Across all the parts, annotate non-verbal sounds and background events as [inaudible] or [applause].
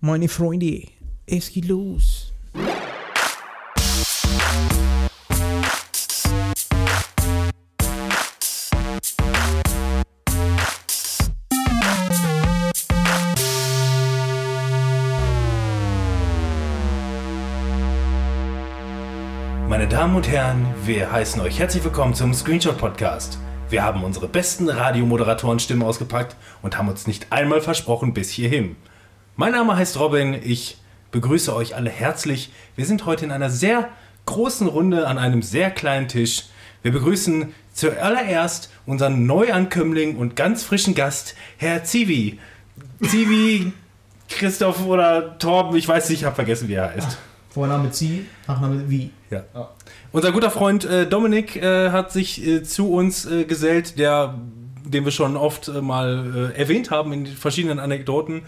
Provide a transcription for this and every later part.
Meine Freunde, es geht los. Meine Damen und Herren, wir heißen euch herzlich willkommen zum Screenshot Podcast. Wir haben unsere besten Radiomoderatoren-Stimmen ausgepackt und haben uns nicht einmal versprochen bis hierhin. Mein Name heißt Robin, ich begrüße euch alle herzlich. Wir sind heute in einer sehr großen Runde an einem sehr kleinen Tisch. Wir begrüßen zuallererst unseren Neuankömmling und ganz frischen Gast, Herr Zivi. Zivi, [laughs] Christoph oder Torben, ich weiß nicht, ich habe vergessen, wie er heißt. Vorname Zi, Nachname Wie. Ja. Unser guter Freund äh, Dominik äh, hat sich äh, zu uns äh, gesellt, der, den wir schon oft äh, mal äh, erwähnt haben in verschiedenen Anekdoten.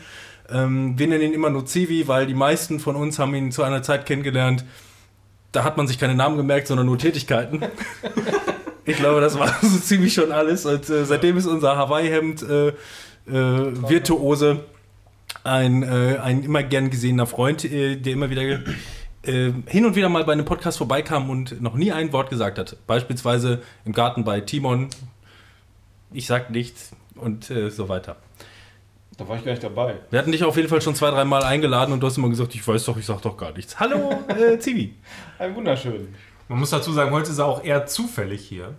Ähm, wir nennen ihn immer nur Zivi, weil die meisten von uns haben ihn zu einer Zeit kennengelernt. Da hat man sich keine Namen gemerkt, sondern nur Tätigkeiten. [laughs] ich glaube, das war so ziemlich schon alles. Und seitdem ist unser Hawaii-Hemd Virtuose ein, ein immer gern gesehener Freund, der immer wieder äh, hin und wieder mal bei einem Podcast vorbeikam und noch nie ein Wort gesagt hat. Beispielsweise im Garten bei Timon. Ich sag nichts und äh, so weiter. Da war ich gar nicht dabei. Wir hatten dich auf jeden Fall schon zwei, drei Mal eingeladen und du hast immer gesagt, ich weiß doch, ich sag doch gar nichts. Hallo, äh, [laughs] Zivi. Ein wunderschön. Man muss dazu sagen, heute ist er auch eher zufällig hier.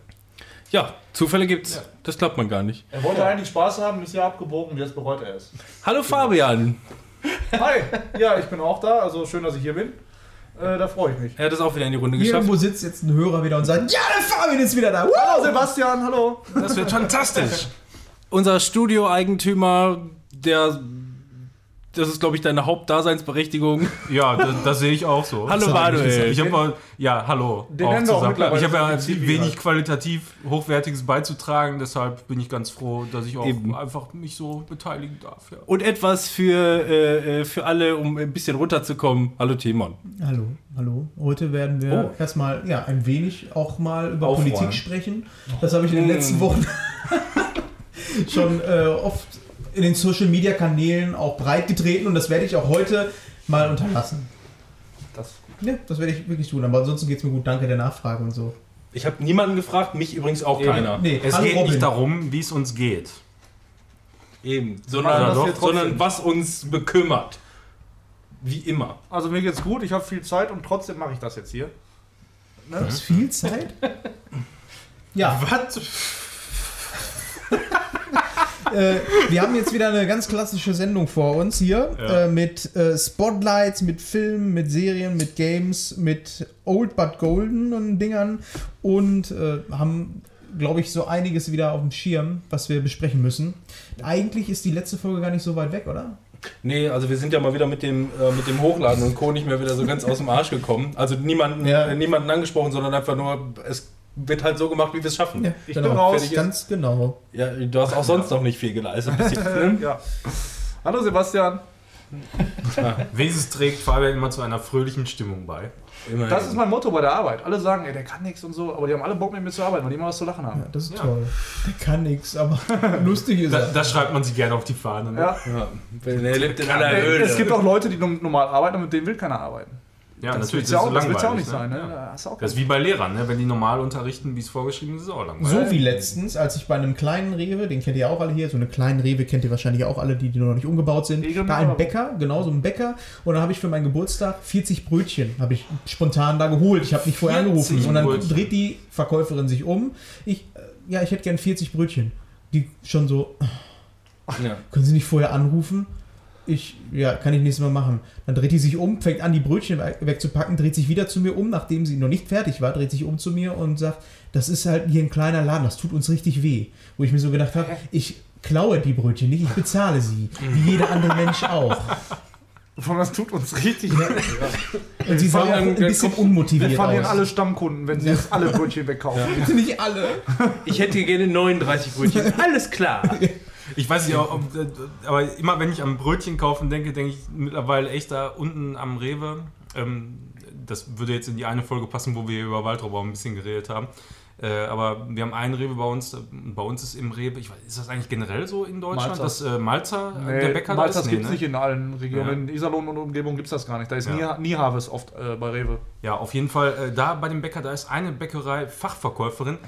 Ja, Zufälle gibt's. Ja. Das glaubt man gar nicht. Er wollte eigentlich Spaß haben, ist ja abgebogen und jetzt bereut er es. Hallo Fabian. [laughs] Hi, ja, ich bin auch da, also schön, dass ich hier bin. Äh, da freue ich mich. Er hat es auch wieder in die Runde geschafft. Irgendwo sitzt jetzt ein Hörer wieder und sagt, ja, der Fabian ist wieder da. Woo! Hallo Sebastian, hallo. Das wird fantastisch. Unser Studioeigentümer, der das ist, glaube ich, deine Hauptdaseinsberechtigung. [laughs] Ja, das, das sehe ich auch so. hallo Manuel. Ich habe mal, ja, hallo. Den auch zusammen. Auch ich habe ja wenig qualitativ Hochwertiges beizutragen, deshalb bin ich ganz froh, dass ich auch Eben. einfach mich so beteiligen darf. Ja. Und etwas für, äh, für alle, um ein bisschen runterzukommen. Hallo Timon. Hallo, hallo. Heute werden wir oh. erstmal ja, ein wenig auch mal über Aufräumen. Politik sprechen. Das habe ich in den letzten Wochen [laughs] schon äh, oft in den Social Media Kanälen auch breit getreten und das werde ich auch heute mal unterlassen. Das, ja, das werde ich wirklich tun, aber ansonsten geht es mir gut. Danke der Nachfrage und so. Ich habe niemanden gefragt, mich übrigens auch keiner. Nee, es geht Robin. nicht darum, wie es uns geht. Eben, sondern, doch, sondern was uns bekümmert. Wie immer. Also mir geht's gut, ich habe viel Zeit und trotzdem mache ich das jetzt hier. Ne? Du hast viel Zeit? [laughs] ja. Was? [laughs] äh, wir haben jetzt wieder eine ganz klassische Sendung vor uns hier ja. äh, mit äh, Spotlights, mit Filmen, mit Serien, mit Games, mit Old But Golden und Dingern und äh, haben glaube ich, so einiges wieder auf dem Schirm, was wir besprechen müssen. Eigentlich ist die letzte Folge gar nicht so weit weg, oder? Nee, also wir sind ja mal wieder mit dem, äh, mit dem Hochladen und Co. nicht mehr wieder so ganz aus dem Arsch gekommen. Also niemanden, ja. äh, niemanden angesprochen, sondern einfach nur, es wird halt so gemacht, wie wir es schaffen. Ja, ich genau. bin raus. Ganz genau. Ja, du hast auch sonst noch nicht viel geleistet. [laughs] ja. Hallo Sebastian. Ja. Wenigstens trägt Fabian immer zu einer fröhlichen Stimmung bei. Immerhin. Das ist mein Motto bei der Arbeit. Alle sagen, ey, der kann nichts und so, aber die haben alle Bock mit mir zu arbeiten, weil die immer was zu lachen haben. Ja, das ist ja. toll. Der kann nichts, aber [laughs] lustig ist er. Da, schreibt man sich gerne auf die Fahne. Ne? Ja. ja. Er lebt in aller Höhle. Es gibt auch Leute, die normal arbeiten und mit denen will keiner arbeiten. Ja, das natürlich. Das, auch, so das wird ja auch nicht ne? sein. Ne? Ja. Das, das ist wie bei Lehrern, ne? wenn die normal unterrichten, wie es vorgeschrieben ist, ist es auch langweilig. So wie letztens, als ich bei einem kleinen Rewe, den kennt ihr auch alle hier, so eine kleine Rewe kennt ihr wahrscheinlich auch alle, die, die noch nicht umgebaut sind, da ein Bäcker, genau so ein Bäcker. Und dann habe ich für meinen Geburtstag 40 Brötchen, habe ich spontan da geholt. Ich habe nicht vorher angerufen. Und dann Brötchen. dreht die Verkäuferin sich um. Ich, äh, ja, ich hätte gern 40 Brötchen. Die schon so, ja. können Sie nicht vorher anrufen? Ich, ja, kann ich nächstes Mal machen. Dann dreht die sich um, fängt an, die Brötchen wegzupacken, dreht sich wieder zu mir um, nachdem sie noch nicht fertig war, dreht sich um zu mir und sagt, das ist halt hier ein kleiner Laden, das tut uns richtig weh. Wo ich mir so gedacht habe, ich klaue die Brötchen nicht, ich bezahle sie. Wie jeder andere Mensch auch. [laughs] Von das tut uns richtig weh. Und sie war ein bisschen unmotiviert. Wir verlieren alle Stammkunden, wenn sie jetzt alle Brötchen wegkaufen. Ja. Bitte nicht alle. Ich hätte gerne 39 Brötchen. [laughs] Alles klar. Ich weiß nicht, ob, aber immer wenn ich am Brötchen kaufen denke, denke ich mittlerweile echt da unten am Rewe. Ähm, das würde jetzt in die eine Folge passen, wo wir über Waldrauber ein bisschen geredet haben. Äh, aber wir haben einen Rewe bei uns, äh, bei uns ist im Rewe, weiß, ist das eigentlich generell so in Deutschland, Malzers. dass äh, Malzer Nee, der Bäcker Malzers da ist? gibt es ne? nicht in allen Regionen. Ja. In Iserlohn und Umgebung gibt es das gar nicht. Da ist Ja. nie, nie Harvest oft äh, bei Rewe. Ja, auf jeden Fall, äh, da bei dem Bäcker, da ist eine Bäckerei Fachverkäuferin.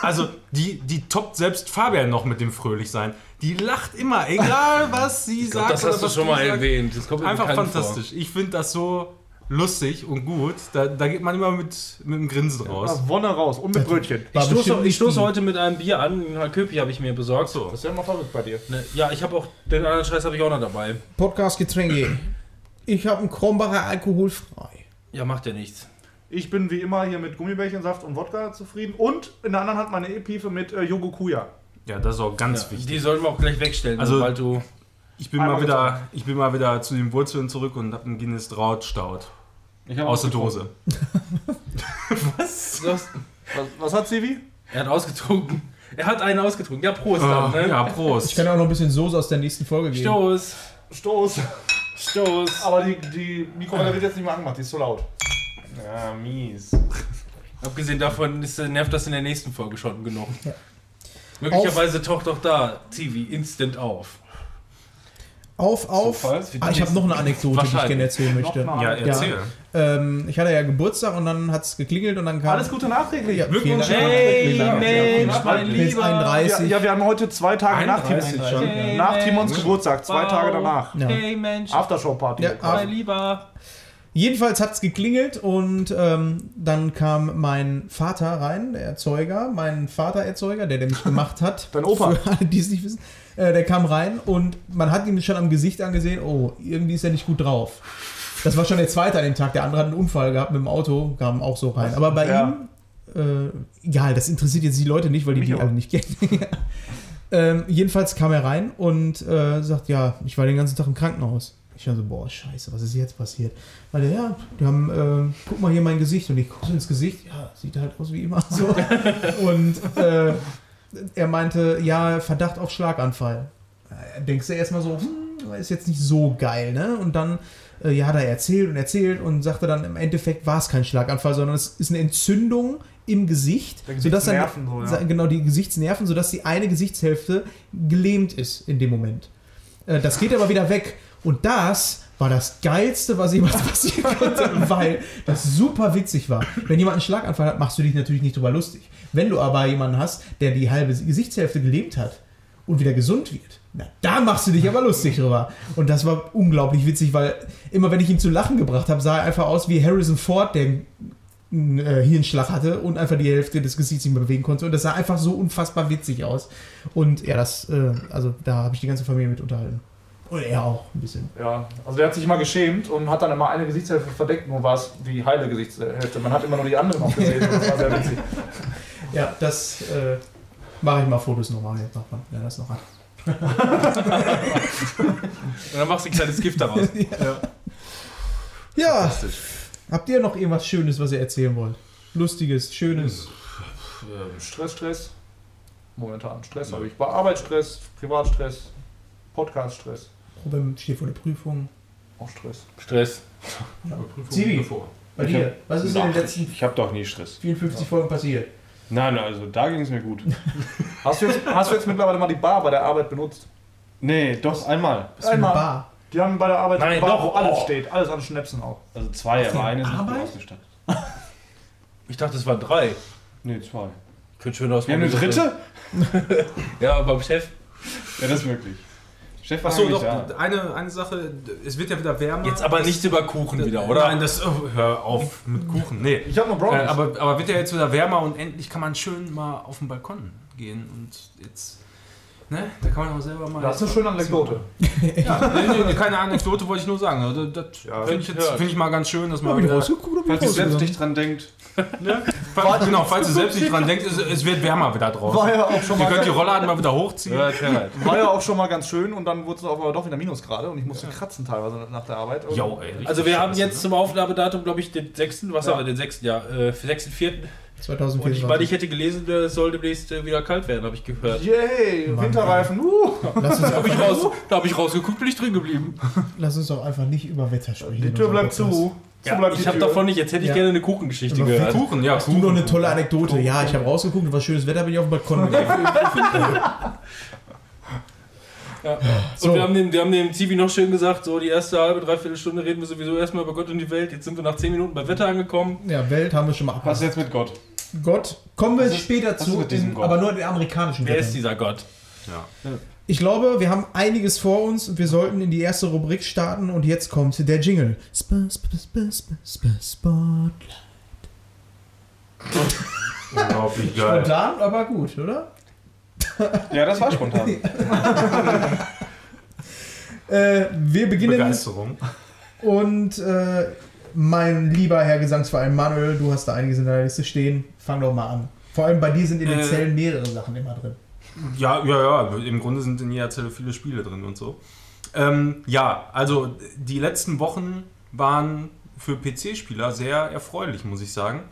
Also, die, die toppt selbst Fabian noch mit dem Fröhlichsein. Die lacht immer, egal [laughs] was sie Ich glaub, sagt. das oder hast du schon mal sagst. erwähnt. Das kommt Einfach fantastisch. Ich finde das so lustig und gut. Da, da geht man immer mit, mit einem Grinsen raus. Ah, Wonne raus und mit Brötchen. Vor. Ich stoße, ich stoße heute mit einem Bier an. Ein Köpi habe ich mir besorgt. So. Das ist ja immer verrückt bei dir. Ne, Ja, ich habe auch den anderen Scheiß habe ich auch noch dabei. Podcast-Getränke. Ich habe einen Kronbacher alkoholfrei. Ja, macht ja nichts. Ich bin wie immer hier mit Gummibärchensaft und Wodka zufrieden. Und in der anderen Hand meine E-Piefe mit äh, Yogokuya. Ja, das ist auch ganz Ja, wichtig. die sollten wir auch gleich wegstellen, Also- sobald du. Ich bin, mal wieder, ich bin mal wieder zu den Wurzeln zurück und habe einen Guinness hab Aus der. Dose. [laughs] Was? Was? Was, hat Sivi? Er hat ausgetrunken. Er hat einen ausgetrunken. Ja, Prost Ah, dann, ne? ja, Prost. Ich kann auch noch ein bisschen Soße aus der nächsten Folge geben. Stoß. Stoß. Stoß. Aber die, die Mikrowelle wird jetzt nicht mehr angemacht, die ist zu laut. Ja, mies. Abgesehen davon ist, nervt das in der nächsten Folge schon genug. Möglicherweise taucht auch da TV instant auf. Auf, auf. So, ah, ich habe noch eine Anekdote, die ich gerne erzählen möchte. Ja, erzähl. Ähm, ich hatte ja Geburtstag und dann hat es geklingelt und dann kam. Alles Gute nachträglich. Ja, Glückwunsch. Hey. Mensch, mein Lieber. 31. Ja, ja, wir haben heute zwei Tage nach, 31 Tim, schon. Hey, nach. Timons Geburtstag, zwei Tage danach. Ja. Hey Mensch, Aftershow-Party. Ja, mein Lieber. Jedenfalls hat es geklingelt und ähm, dann kam mein Vater rein, der Erzeuger, mein Vatererzeuger, der, der mich gemacht hat. [laughs] Dein Opa. Für alle, die es nicht wissen. Äh, der kam rein und man hat ihm schon am Gesicht angesehen, oh, irgendwie ist er nicht gut drauf. Das war schon der zweite an dem Tag. Der andere hat einen Unfall gehabt mit dem Auto, kam auch so rein. Aber bei Ja. ihm, äh, egal, das interessiert jetzt die Leute nicht, weil die Mich die auch. alle nicht kennen. [laughs] ähm, jedenfalls kam er rein und äh, sagt, ja, ich war den ganzen Tag im Krankenhaus. Ich war so, boah, scheiße, was ist jetzt passiert? Weil ja, die haben, äh, guck mal hier mein Gesicht. Und ich gucke ins Gesicht, ja, sieht halt aus wie immer [laughs] so. und äh, er meinte, ja, Verdacht auf Schlaganfall. Äh, Denkst du erstmal so, hm, ist jetzt nicht so geil, ne? Und dann, äh, ja, hat er erzählt und erzählt und sagte dann, im Endeffekt war es kein Schlaganfall, sondern es ist eine Entzündung im Gesicht, sodass dann, so, ja. genau die Gesichtsnerven, sodass die eine Gesichtshälfte gelähmt ist in dem Moment. Äh, Das geht aber wieder weg. Und das war das Geilste, was jemals [laughs] passieren konnte, weil das super witzig war. Wenn jemand einen Schlaganfall hat, machst du dich natürlich nicht drüber lustig. Wenn du aber jemanden hast, der die halbe Gesichtshälfte gelähmt hat und wieder gesund wird, na, da machst du dich aber lustig drüber. Und das war unglaublich witzig, weil immer wenn ich ihn zu lachen gebracht habe, sah er einfach aus wie Harrison Ford, der einen äh, Hirnschlag hatte und einfach die Hälfte des Gesichts nicht mehr bewegen konnte. Und das sah einfach so unfassbar witzig aus. Und ja, das, äh, also da habe ich die ganze Familie mit unterhalten. Und er auch ein bisschen. Ja, also der hat sich immer geschämt und hat dann immer eine Gesichtshälfte verdeckt, nur war es die heile Gesichtshälfte. Man hat immer nur die andere noch gesehen und das war sehr witzig. [laughs] Ja, das äh, mache ich mal Fotos nochmal jetzt noch, wer das noch hat. [laughs] Und dann machst du ein kleines Gift daraus. [laughs] Ja, habt ihr noch irgendwas Schönes, was ihr erzählen wollt? Lustiges, Schönes. Stress, Stress. Momentan Stress habe ich. Bei Arbeitsstress, Privatstress, Podcaststress, Robin steht vor der Prüfung. auch Stress. Stress. Zivi, bei Ich dir, hab- was ist in den letzten Ich habe doch nie Stress. 54 Folgen passiert? Nein, also da ging es mir gut. [laughs] Hast du, jetzt, hast du jetzt mittlerweile mal die Bar bei der Arbeit benutzt? Nee, doch einmal. Was für eine Einmal. Bar? Die haben bei der Arbeit Nein, eine Bar, doch, wo alles oh. steht. Alles an Schnäpsen auch. Also zwei, aber eine ist nicht gut Arbeit? ausgestattet. [laughs] Ich dachte, es waren drei. Nee, zwei. Könnte schön aus. Wir haben eine dritte? [laughs] Ja, beim Chef. Ja, das ist möglich. Chef war Achso, doch, da. eine, eine Sache, es wird ja wieder wärmer. Jetzt aber Das- nichts über Kuchen wieder, oder? Nein, das, oh, hör auf mit Kuchen. Nee. Ich habe noch Äh, Brownies. aber, aber wird ja jetzt wieder wärmer und endlich kann man schön mal auf den Balkon gehen und jetzt, ne, da kann man auch selber mal. das ist eine schöne Anekdote. [laughs] Ja, nee, nee, keine Anekdote wollte ich nur sagen. Also, das Ja, finde ich, jetzt- find ich mal ganz schön, dass man Hab ich wieder, Falls ihr selbst nicht dran denkt, falls, genau, falls ihr selbst nicht dran denkt, es, es wird wärmer wieder draußen. War ja auch schon Ihr mal, könnt die Rollladen mal wieder hochziehen. hört. war ja auch schon mal ganz schön und dann wurde es aber doch wieder Minusgrade und ich musste kratzen teilweise nach der Arbeit. Jo, ey, Also wir haben jetzt ne? zum Aufnahmedatum, glaube ich, den 6. Was Ja. haben wir, den 6. Ja, äh, 6.4. Und ich 2024. meine, ich hätte gelesen, es soll demnächst äh, wieder kalt werden, habe ich gehört. Yay, Mann, Winterreifen. Uh. lass, uns Hab ich einfach, raus, da habe ich rausgeguckt, bin ich drin geblieben. lass uns doch einfach nicht über Wetter sprechen. Die Tür bleibt Podcast. So bleibt ich habe davon nicht, jetzt hätte ich Ja. gerne eine Kuchengeschichte gehört. Kuchen, ja, Hast du noch eine tolle Anekdote? Ja, ich habe rausgeguckt, war schönes Wetter, bin ich auf dem Balkon [laughs] gegangen. Ja. So. Und wir haben, dem, wir haben dem Zivi noch schön gesagt, so die erste halbe, dreiviertel Stunde reden wir sowieso erstmal über Gott und die Welt. Jetzt sind wir nach 10 Minuten bei Wetter angekommen. Ja, Welt haben wir schon mal Was abgehakt. ist jetzt mit Gott? Gott, kommen wir Was ist- später was zu, mit diesem in, Gott? aber nur in den amerikanischen Wer ist dieser Gott? Ja. Ich glaube, wir haben einiges vor uns und wir sollten in die erste Rubrik starten und jetzt kommt der Jingle. Sp sp sp sp sp Spotlight. Unglaublich geil. Spontan, aber gut, oder? Ja, das war spontan. [laughs] Äh, wir beginnen Begeisterung. und äh, mein lieber Herr Gesangsverein Manuel, du hast da einiges in deiner Liste stehen. Fang doch mal an. Vor allem bei dir sind in den Äh. Zellen mehrere Sachen immer drin. Ja, ja, ja. Im Grunde sind in jeder Zelle viele Spiele drin und so. Ähm, ja, also die letzten Wochen waren für PC-Spieler sehr erfreulich, muss ich sagen.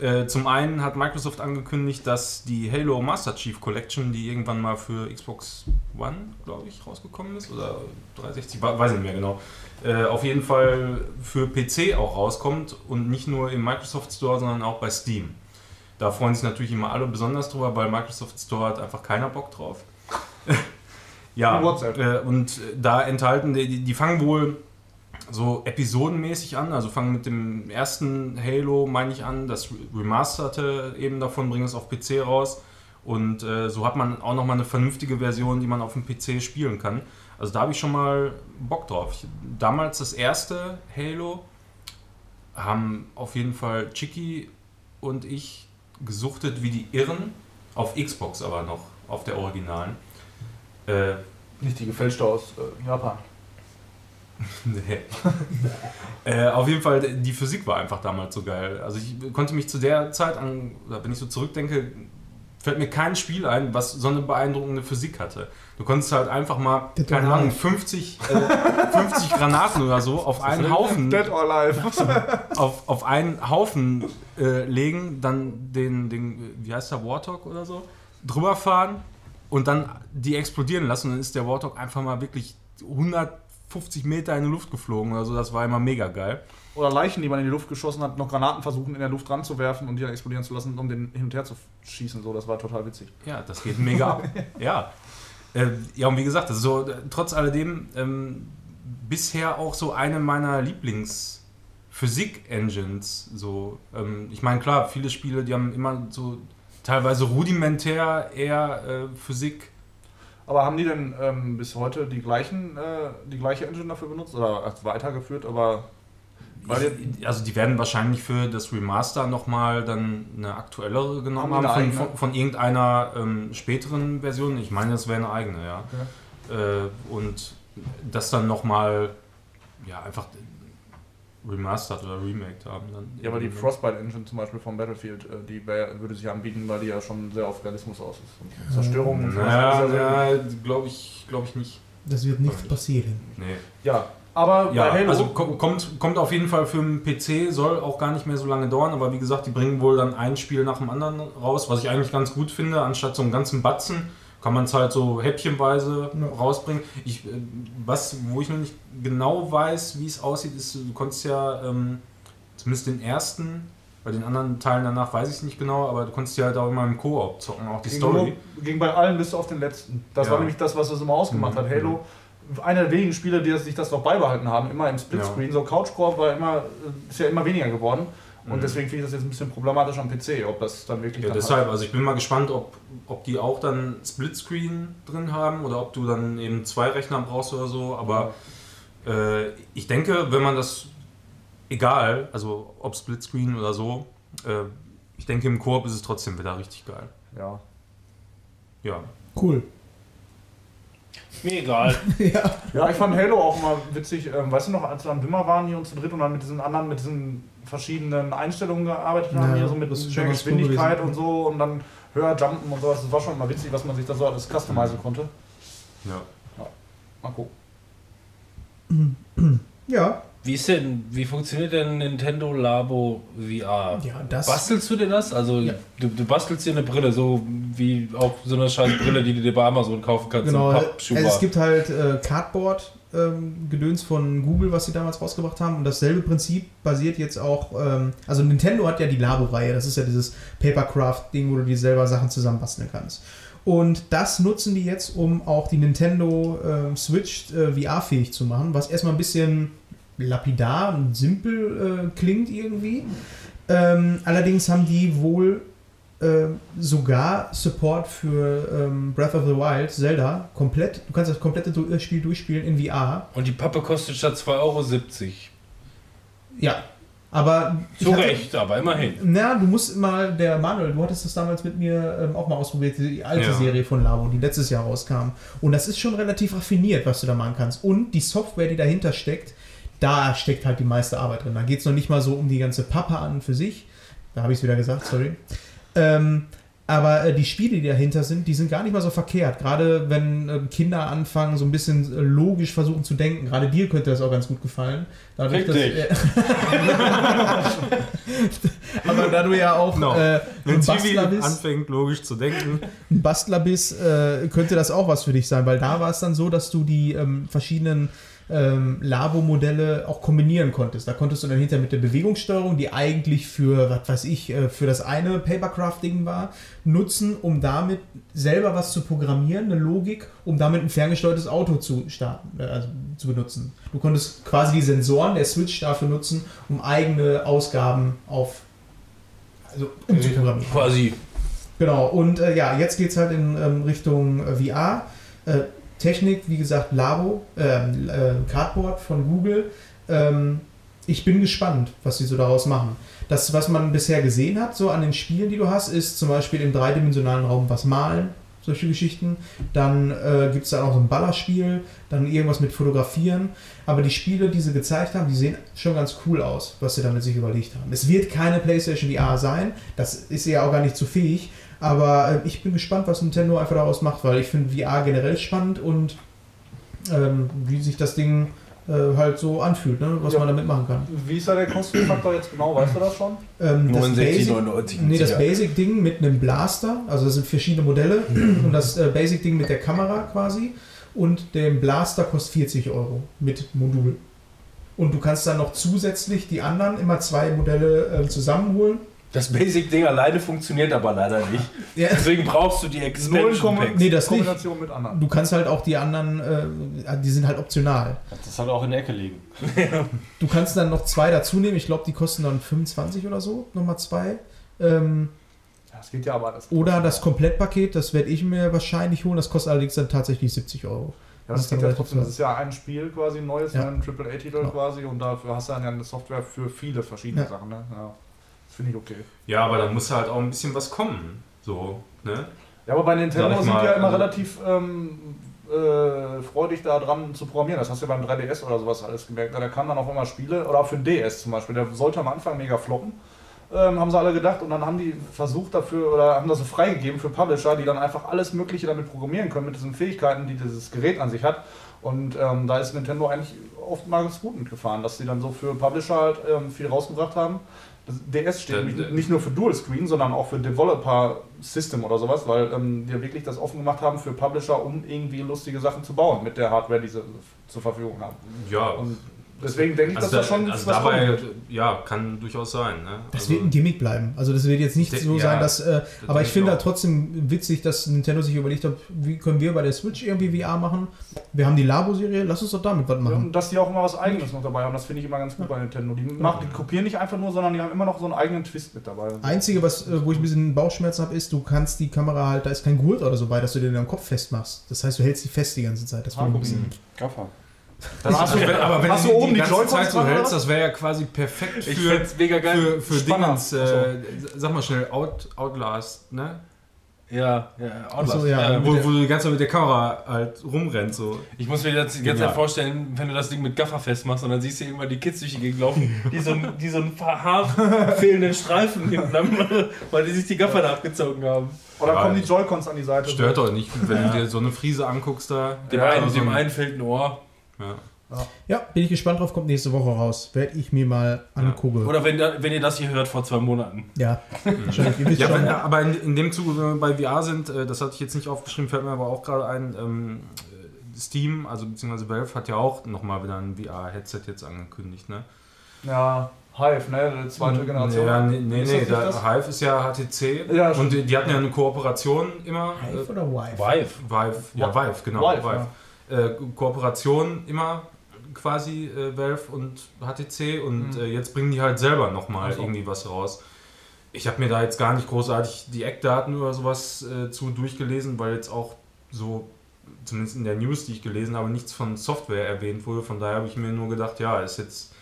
Äh, zum einen hat Microsoft angekündigt, dass die Halo Master Chief Collection, die irgendwann mal für Xbox One, glaube ich, rausgekommen ist, oder 360, we- weiß nicht mehr genau, äh, auf jeden Fall für PC auch rauskommt und nicht nur im Microsoft Store, sondern auch bei Steam. Da freuen sich natürlich immer alle besonders drüber, weil Microsoft Store hat einfach keiner Bock drauf. [laughs] ja, äh, und da enthalten, die, die- die fangen wohl so episodenmäßig an, also fangen mit dem ersten Halo, meine ich, an, das Remasterte eben davon, bringen es auf PC raus. Und äh, so hat man auch nochmal eine vernünftige Version, die man auf dem PC spielen kann. Also da habe ich schon mal Bock drauf. Ich, damals das erste Halo haben auf jeden Fall Chicky und ich gesuchtet wie die Irren. Auf Xbox aber noch, auf der Originalen. Äh, Nicht die gefälschte aus äh, Japan. [laughs] Nee. [laughs] äh, auf jeden Fall, die Physik war einfach damals so geil. Also ich konnte mich zu der Zeit an, wenn ich so zurückdenke, fällt mir kein Spiel ein, was so eine beeindruckende Physik hatte. Du konntest halt einfach mal, keine. Ahnung, 50, äh, 50 Granaten oder so auf [laughs] einen Haufen, Dead or Alive. [laughs] auf, auf einen Haufen äh, legen, dann den, den, wie heißt der, Warthog oder so, drüber fahren und dann die explodieren lassen. Und dann ist der Warthog einfach mal wirklich 150 Meter in die Luft geflogen oder so. Das war immer mega geil. Oder Leichen, die man in die Luft geschossen hat, noch Granaten versuchen in der Luft dran zu werfen und die dann explodieren zu lassen, um den hin und her zu schießen. So, das war total witzig. Ja, das geht mega ab. [laughs] Ja. Äh, ja, und wie gesagt, das ist so, äh, trotz alledem ähm, bisher auch so eine meiner Lieblings-Physik-Engines. So, ähm, ich meine, klar, viele Spiele, die haben immer so teilweise rudimentär eher äh, Physik. Aber haben die denn ähm, bis heute die gleichen, äh, die gleiche Engine dafür benutzt oder weitergeführt? Aber also die werden wahrscheinlich für das Remaster nochmal dann eine aktuellere genommen Haben haben, von, von, von irgendeiner ähm, späteren Version. Ich meine, das wäre eine eigene, ja. Äh, und das dann nochmal, ja, einfach remastert oder remaked haben. Dann ja, aber die Frostbite Engine zum Beispiel vom Battlefield, äh, die wär, würde sich anbieten, weil die ja schon sehr auf Realismus aus ist. Und Zerstörung und so. Naja, Das ist ja, ja, glaube ich, glaube ich nicht. Das wird nicht passieren. Nee. ja, aber Ja, bei Halo also ko- kommt, kommt auf jeden Fall für den PC, soll auch gar nicht mehr so lange dauern, aber wie gesagt, die bringen wohl dann ein Spiel nach dem anderen raus, was ich eigentlich ganz gut finde, anstatt so einen ganzen Batzen kann man es halt so häppchenweise Ja. rausbringen. Ich, äh, was, wo ich noch nicht genau weiß, wie es aussieht, ist, du konntest ja ähm, zumindest den ersten, bei den anderen Teilen danach weiß ich es nicht genau, aber du konntest ja halt auch immer im Koop zocken, auch die ging, Story. nur- ging bei allen bis auf den letzten. Das Ja. war nämlich das, was es immer ausgemacht Mhm. hat. Halo, einer der wenigen Spiele, die das- sich das noch beibehalten haben, immer im Splitscreen. So Couchcore war immer, ist ja immer weniger geworden. Und Mhm. deswegen finde ich das jetzt ein bisschen problematisch am PC, ob das dann wirklich Ja, dann deshalb, also ich bin mal gespannt, ob, ob die auch dann Splitscreen drin haben oder ob du dann eben zwei Rechner brauchst oder so. Aber äh, ich denke, wenn man das, egal, also ob Splitscreen oder so, äh, ich denke im Koop ist es trotzdem wieder richtig geil. Ja. Ja. Cool. Mir egal. [laughs] ja. ja, ich fand Halo auch immer witzig. Ähm, weißt du noch, als wir am Wimmer waren hier und zu dritt und dann mit diesen anderen, mit diesen verschiedenen Einstellungen gearbeitet haben, Ja, hier so mit cool Geschwindigkeit und so und dann höher jumpen und sowas. Das war schon immer witzig, was man sich da so alles customizen konnte. ja. Mal gucken. Ja. Wie ist denn, wie funktioniert denn Nintendo Labo VR? Ja, das. Bastelst du dir das? Also Ja. du, du bastelst dir eine Brille, so wie auch so eine scheiß Brille, die du dir bei Amazon kaufen kannst. Genau, also es gibt halt äh, Cardboard ähm, Gedöns von Google, was sie damals rausgebracht haben. Und dasselbe Prinzip basiert jetzt auch, ähm, also Nintendo hat ja die Labo-Reihe, das ist ja dieses Papercraft-Ding, wo du dir selber Sachen zusammenbasteln kannst. Und das nutzen die jetzt, um auch die Nintendo ähm, Switch äh, VR-fähig zu machen, was erstmal ein bisschen lapidar und simpel äh, klingt irgendwie. Ähm, allerdings haben die wohl äh, sogar Support für ähm, Breath of the Wild, Zelda, komplett. Du kannst das komplette äh, Spiel durchspielen in VR. Und die Pappe kostet statt 2,70 Euro. Ja. Aber. Zu Recht, aber immerhin. Na, du musst mal, der Manuel, du hattest das damals mit mir ähm, auch mal ausprobiert, die alte Ja. Serie von Labo, die letztes Jahr rauskam. Und das ist schon relativ raffiniert, was du da machen kannst. Und die Software, die dahinter steckt, da steckt halt die meiste Arbeit drin. Da geht es noch nicht mal so um die ganze Pappe an für sich. Da habe ich es wieder gesagt, sorry. Ähm, aber äh, die Spiele, die dahinter sind, die sind gar nicht mal so verkehrt. Gerade wenn ähm, Kinder anfangen, so ein bisschen äh, logisch versuchen zu denken. Gerade dir könnte das auch ganz gut gefallen. Dadurch, dass, Richtig. äh, [laughs] aber da du ja auch No. äh, ein Wenn Bastler bist, anfängt, logisch zu denken, [laughs] ein Bastler bist, äh, könnte das auch was für dich sein, weil da war es dann so, dass du die ähm, verschiedenen ähm, Labo-Modelle auch kombinieren konntest. Da konntest du dann hinter mit der Bewegungssteuerung, die eigentlich für, was weiß ich, äh, für das eine Papercraft-Ding war, nutzen, um damit selber was zu programmieren, eine Logik, um damit ein ferngesteuertes Auto zu starten, äh, also zu benutzen. Du konntest quasi die Sensoren der Switch dafür nutzen, um eigene Ausgaben auf also umzuprogrammieren. Quasi. Genau, und äh, ja, jetzt geht es halt in ähm, Richtung äh, VR. Äh, Technik, wie gesagt, Labo, ähm, äh, Cardboard von Google. Ähm, ich bin gespannt, was sie so daraus machen. Das, was man bisher gesehen hat, so an den Spielen, die du hast, ist zum Beispiel im dreidimensionalen Raum was malen, solche Geschichten. Dann äh, gibt es da auch so ein Ballerspiel, dann irgendwas mit Fotografieren. Aber die Spiele, die sie gezeigt haben, die sehen schon ganz cool aus, was sie damit sich überlegt haben. Es wird keine PlayStation VR sein, das ist ja auch gar nicht zu fähig. Aber äh, ich bin gespannt, was Nintendo einfach daraus macht, weil ich finde VR generell spannend und ähm, wie sich das Ding äh, halt so anfühlt, ne? was Ja. man damit machen kann. Wie ist da der Kostenfaktor jetzt genau? Weißt du das schon? Ähm, das 69, Basic- 99. Nee, das. Basic-Ding mit einem Blaster, also das sind verschiedene Modelle und das äh, Basic-Ding mit der Kamera quasi und dem Blaster kostet 40 Euro mit Modul. Und du kannst dann noch zusätzlich die anderen immer zwei Modelle äh, zusammenholen. Das Basic-Ding alleine funktioniert aber leider nicht. Ja. Deswegen brauchst du die Expansion Packs. Nee, das nicht. Kombination mit anderen. Du kannst halt auch die anderen, äh, die sind halt optional. Das soll auch in der Ecke liegen. Du kannst dann noch zwei dazu nehmen. Ich glaube, die kosten dann 25 oder so. Nochmal zwei. Ähm, Ja, Das geht ja aber alles. oder das Komplettpaket, das werde ich mir wahrscheinlich holen. Das kostet allerdings dann tatsächlich 70 Euro. Ja, das dann ja trotzdem. Das ist ja ein Spiel quasi, ein neues, Ja. ne, ein AAA-Titel Ja. quasi und dafür hast du dann ja eine Software für viele verschiedene Ja. Sachen. Ne? Ja. Finde ich okay. ja, aber da muss halt auch ein bisschen was kommen. So, ne? Ja, aber bei Nintendo sind mal, ja immer also- relativ ähm, äh, freudig da dran zu programmieren. Das hast du ja beim 3DS oder sowas alles gemerkt. Da kamen dann auch immer Spiele, oder auch für den DS zum Beispiel, der sollte am Anfang mega floppen. Ähm, haben sie alle gedacht und dann haben die versucht dafür oder haben das so freigegeben für Publisher, die dann einfach alles Mögliche damit programmieren können, mit diesen Fähigkeiten, die dieses Gerät an sich hat. Und ähm, da ist Nintendo eigentlich oftmals gut mitgefahren, dass sie dann so für Publisher halt ähm, viel rausgebracht haben. Das DS steht Da- nicht, nur für Dual Screen, sondern auch für Developer System oder sowas, weil ähm, die wirklich das offen gemacht haben für Publisher, um irgendwie lustige Sachen zu bauen mit der Hardware, die sie zur Verfügung haben. Ja. Und deswegen denke ich, Also, dass da, das schon also was dabei, wird. ja, kann durchaus sein. Ne? Das also, wird ein Gimmick bleiben. Also das wird jetzt nicht so ja, sein, dass. Äh, aber denke ich finde da trotzdem witzig, dass Nintendo sich überlegt hat, wie können wir bei der Switch irgendwie VR machen. Wir haben die Labo-Serie, lass uns doch damit was Ja, machen. und dass die auch immer was Eigenes noch dabei haben, das finde ich immer ganz gut bei Nintendo. Die, machen, die kopieren nicht einfach nur, sondern die haben immer noch so einen eigenen Twist mit dabei. Einzige, was, äh, wo ich ein bisschen Bauchschmerzen habe, ist, du kannst die Kamera halt, da ist kein Gurt oder so bei, dass du den am Kopf festmachst. Das heißt, du hältst die fest die ganze Zeit. Das finde ich ein bisschen. Gaffer. Dann hast du, Wenn- aber wenn hast du die, oben die die ganze Joy-Cons Zeit so hältst, das wäre ja quasi perfekt Ich für, find's mega geil. für, für. Dingens, äh, sag mal schnell, Out, Outlast, ne? Ja, ja, Outlast. So, ja. Äh, Wo, wo du die ganze Zeit mit der Kamera halt rumrennst. So. ich muss mir das die ganze. Zeit vorstellen, wenn du das Ding mit Gaffer festmachst und dann siehst du irgendwann die Kids durch die Gegend laufen, [laughs] die so, einen- die so einen haarfehlenden Streifen hinten haben, weil die sich die Gaffer da abgezogen haben. Oder Ja, kommen die Joy-Cons an die Seite? Stört doch nicht, wenn du dir so eine Friese anguckst da. Dem, Ja, einen, so dem ein- einen fehlt ein Ohr. Ja. Ja, bin ich gespannt drauf, kommt nächste Woche raus. Werde ich mir mal angucken. Oder wenn, wenn ihr das hier hört vor zwei Monaten. Ja, [laughs] wahrscheinlich. Ihr wisst Ja, schon, wenn, aber in, in dem Zuge, wenn wir bei VR sind, äh, das hatte ich jetzt nicht aufgeschrieben, fällt mir aber auch gerade ein, ähm, Steam, also beziehungsweise Valve hat ja auch nochmal wieder ein VR-Headset jetzt angekündigt, ne? Ja, Hive, ne? Die zweite Generation. Ja, nee, nee, nee da, das? Hive ist ja HTC Ja, und die, die hatten ja eine Kooperation immer. Hive äh, oder Wife? Vive. Vive, ja, Vive, genau. Vive, Vive. Äh, Kooperation immer quasi äh, Valve und HTC und Mhm. äh, jetzt bringen die halt selber nochmal Ach so. irgendwie was raus. Ich habe mir da jetzt gar nicht großartig die Eckdaten oder sowas äh, zu durchgelesen, weil jetzt auch so, zumindest in der News, die ich gelesen habe, nichts von Software erwähnt wurde. Von daher habe ich mir nur gedacht, ja, ist jetzt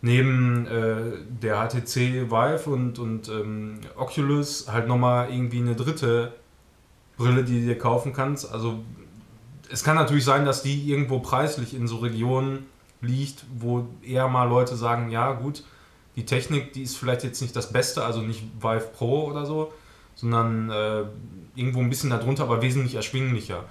neben äh, der HTC Vive und, und ähm, Oculus halt nochmal irgendwie eine dritte Brille, die du dir kaufen kannst. Also es kann natürlich sein, dass die irgendwo preislich in so Regionen liegt, wo eher mal Leute sagen, ja gut, die Technik, die ist vielleicht jetzt nicht das Beste, also nicht Vive Pro oder so, sondern äh, irgendwo ein bisschen darunter, aber wesentlich erschwinglicher.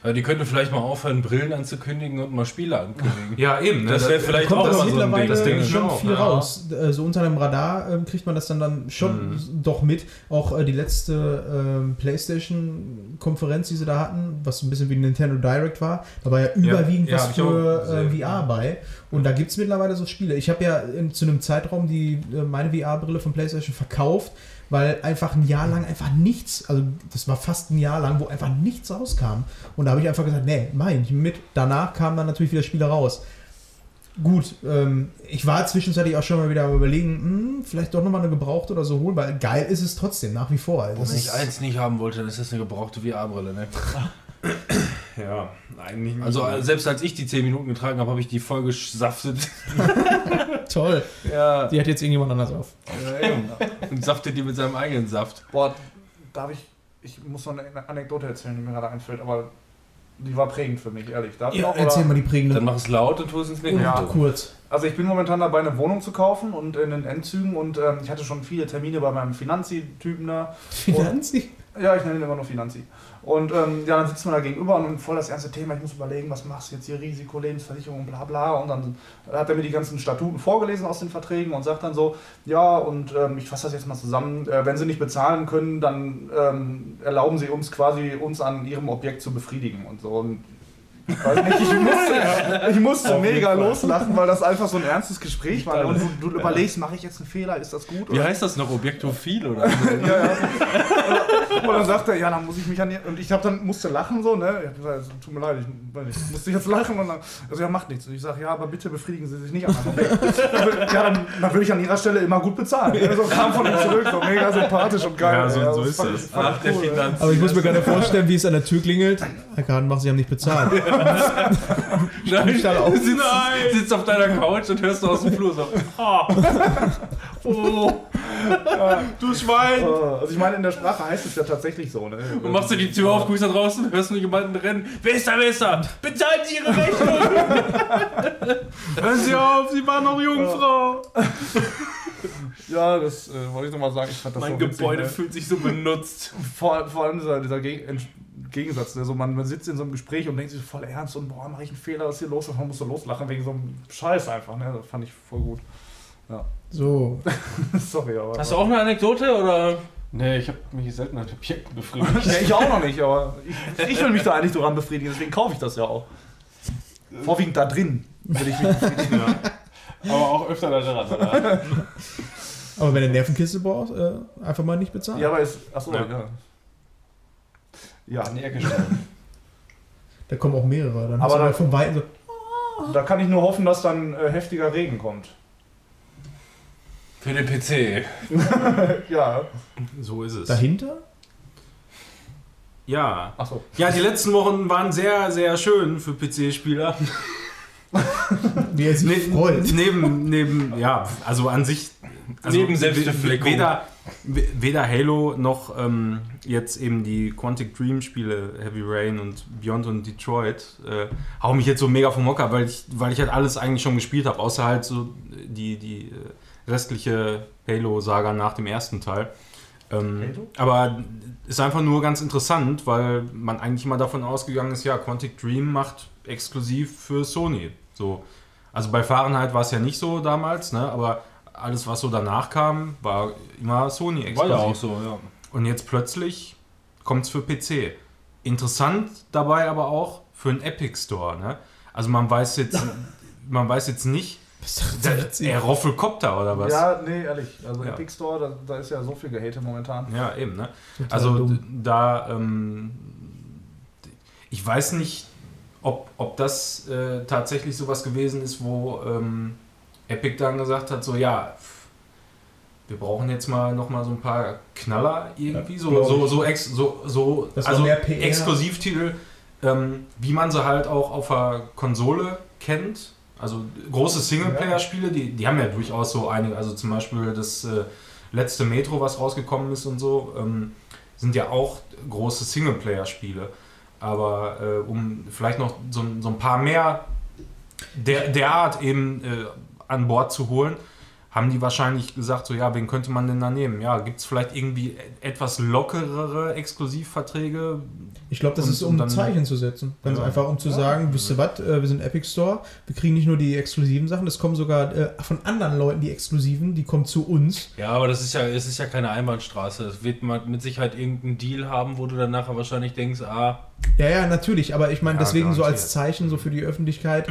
Also die könnten vielleicht mal aufhören, Brillen anzukündigen und mal Spiele ankündigen. Ja, eben. Ne? Das wäre vielleicht Kommt auch das mal so ein Ding. Das denke ich schon viel ja. raus. Äh, So unter dem Radar ähm, kriegt man das dann, dann schon Mhm. doch mit. Auch äh, die letzte ähm, PlayStation-Konferenz, die sie da hatten, was ein bisschen wie Nintendo Direct war, da war ja überwiegend ja, was für VR bei. Und da gibt es mittlerweile so Spiele. Ich habe ja in, zu einem Zeitraum die meine VR-Brille von PlayStation verkauft, weil einfach ein Jahr lang einfach nichts, also das war fast ein Jahr lang, wo einfach nichts rauskam. Und da habe ich einfach gesagt, nee, mein ich mit. Danach kamen dann natürlich wieder Spiele raus. Gut, ähm, ich war zwischenzeitlich auch schon mal wieder am überlegen, hm, vielleicht doch nochmal eine gebrauchte oder so holen, weil geil ist es trotzdem, nach wie vor. Also wenn ich eins nicht haben wollte, dann ist das eine gebrauchte VR-Brille. Ne? [laughs] [clears throat] Ja, eigentlich nicht. Also äh, selbst als ich die 10 Minuten getragen habe, habe ich die voll gesaftet. [laughs] toll. ja, Die hat jetzt irgendjemand anders auf. und saftet die mit seinem eigenen Saft. Boah, darf ich. Ich muss noch eine Anekdote erzählen, die mir gerade einfällt, aber die war prägend für mich, ehrlich. Darf ich Ja, noch, erzähl oder? mal die prägende. Dann mach es laut und tu es ins Mikro. Ja. kurz. Also ich bin momentan dabei, eine Wohnung zu kaufen und in den Endzügen und ähm, ich hatte schon viele Termine bei meinem Finanzi-Typen da. Finanzi? Ja, ich nenne ihn immer nur Finanzi. Und ähm, ja, dann sitzen wir da gegenüber und voll das erste Thema, ich muss überlegen, was machst du jetzt hier, Risiko, Lebensversicherung, bla bla. Und dann hat er mir die ganzen Statuten vorgelesen aus den Verträgen und sagt dann so, ja, und ähm, ich fasse das jetzt mal zusammen, äh, wenn Sie nicht bezahlen können, dann ähm, erlauben Sie uns quasi, uns an Ihrem Objekt zu befriedigen und so. Und weiß nicht, ich musste, [laughs] ich musste mega loslachen, weil das einfach so ein ernstes Gespräch war. Und du, du überlegst, mache ich jetzt einen Fehler, ist das gut? Wie heißt das noch? Objektophil oder? [laughs] Ja, ja. Und dann sagt er, ja, dann muss ich mich an die, und ich hab dann musste lachen so, ne? Ich hab gesagt, also, tut mir leid, ich, weiß nicht, musste jetzt lachen und dann, also ja, macht nichts. Und ich sage, ja, aber bitte befriedigen Sie sich nicht an Ja, dann, dann würde ich an Ihrer Stelle immer gut bezahlen. Ne? So kam von ihm zurück, so mega sympathisch und geil. Ja, so- ey. so ist das. ich- Ach, ich der cool. Finanz. Aber ich muss mir gerade vorstellen, wie es an der Tür klingelt. Herr Kartenbach, Sie haben nicht bezahlt. Nein, auf. sitzt, sitzt auf deiner Couch und hörst du aus dem Flur so. Oh. du Schwein! Also ich meine, in der Sprache heißt es ja tatsächlich so. Ne? Und machst du die Tür auf, guckst da draußen, hörst nur jemanden rennen. Wer ist da, wer ist da? Bezahlen Sie Ihre Rechnung! [laughs] Hören Sie auf, Sie waren noch Jungfrau! Ja, das äh, wollte ich nochmal sagen. Ich fand das mein so witzig, Gebäude ne? fühlt sich so benutzt. vor, vor allem dieser, dieser Geg Gegensatz. Ne? So man, man sitzt in so einem Gespräch und denkt sich voll ernst und boah, mache ich einen Fehler, was ist hier los? Und man muss so loslachen wegen so einem Scheiß einfach. Ne? Das fand ich voll gut. So. [laughs] Sorry, aber. Hast du auch eine Anekdote oder? Nee, ich habe mich selten an Objekten befriedigt. [laughs] Ja, ich auch noch nicht, aber ich, ich will mich da eigentlich dran befriedigen, deswegen kaufe ich das ja auch. Vorwiegend da drin will ich mich befriedigen. Aber auch öfter da dran, oder? [laughs] Aber wenn du Nervenkiste brauchst, äh, einfach mal nicht bezahlen. Ja, aber ist. Achso, Ja. ja. Ja, An die Ecke stellen. Da kommen auch mehrere. Dann Aber hast du da- mal von Weitem so. da kann ich nur hoffen, dass dann äh, heftiger Regen kommt. Für den PC. [laughs] Ja. So ist es. Dahinter? Ja. Achso. Ja, die letzten Wochen waren sehr, sehr schön für PC-Spieler. Wie er sich Ne- freut. Neben, neben, ja, also an sich. Also Neben Selbstbefleckung. Weder, weder Halo noch ähm, jetzt eben die Quantic Dream Spiele, Heavy Rain und Beyond und Detroit, äh, hauen mich jetzt so mega vom Hocker, weil ich, weil ich halt alles eigentlich schon gespielt habe, außer halt so die, die äh, restliche Halo-Saga nach dem ersten Teil. Ähm, Halo? aber ist einfach nur ganz interessant, weil man eigentlich immer davon ausgegangen ist, ja, Quantic Dream macht exklusiv für Sony. So. Also bei Fahrenheit war es ja nicht so damals, ne? aber alles, was so danach kam, war immer Sony War exklusiv. ja auch so, ja. Und jetzt plötzlich kommt es für PC. Interessant dabei aber auch, für einen Epic Store. Ne? Also man weiß jetzt, [laughs] man weiß jetzt nicht, der, er Roffelkopter oder was? Ja, nee, ehrlich. Also Ja. Epic Store, da, da ist ja so viel Gehate momentan. Ja, eben, ne? Also dumm. da, ähm, ich weiß nicht, ob, ob das äh, tatsächlich sowas gewesen ist, wo ähm, Epic dann gesagt hat, so ja, wir brauchen jetzt mal noch mal so ein paar Knaller irgendwie, Ja, so, so, so, ex, so, so also. Exklusivtitel, ähm, wie man sie halt auch auf der Konsole kennt. Also große Singleplayer-Spiele, die, die haben ja durchaus so einige, also zum Beispiel das äh, letzte Metro, was rausgekommen ist und so, ähm, sind ja auch große Singleplayer-Spiele. Aber äh, um vielleicht noch so, so ein paar mehr der, der Art eben äh, an Bord zu holen, haben die wahrscheinlich gesagt, so ja, wen könnte man denn da nehmen? Ja, gibt es vielleicht irgendwie etwas lockerere Exklusivverträge? Ich glaube, das Und- ist, um dann- Zeichen zu setzen. Ganz Ja. einfach, um zu sagen, wisst ihr was, äh, wir sind Epic Store, wir kriegen nicht nur die exklusiven Sachen, es kommen sogar äh, von anderen Leuten die exklusiven, die kommen zu uns. Ja, aber das ist ja, es ist ja keine Einbahnstraße. Es wird man mit Sicherheit irgendeinen Deal haben, wo du dann nachher wahrscheinlich denkst, ah, Ja, ja, natürlich, aber ich meine, Ja, deswegen so als Zeichen so für die Öffentlichkeit,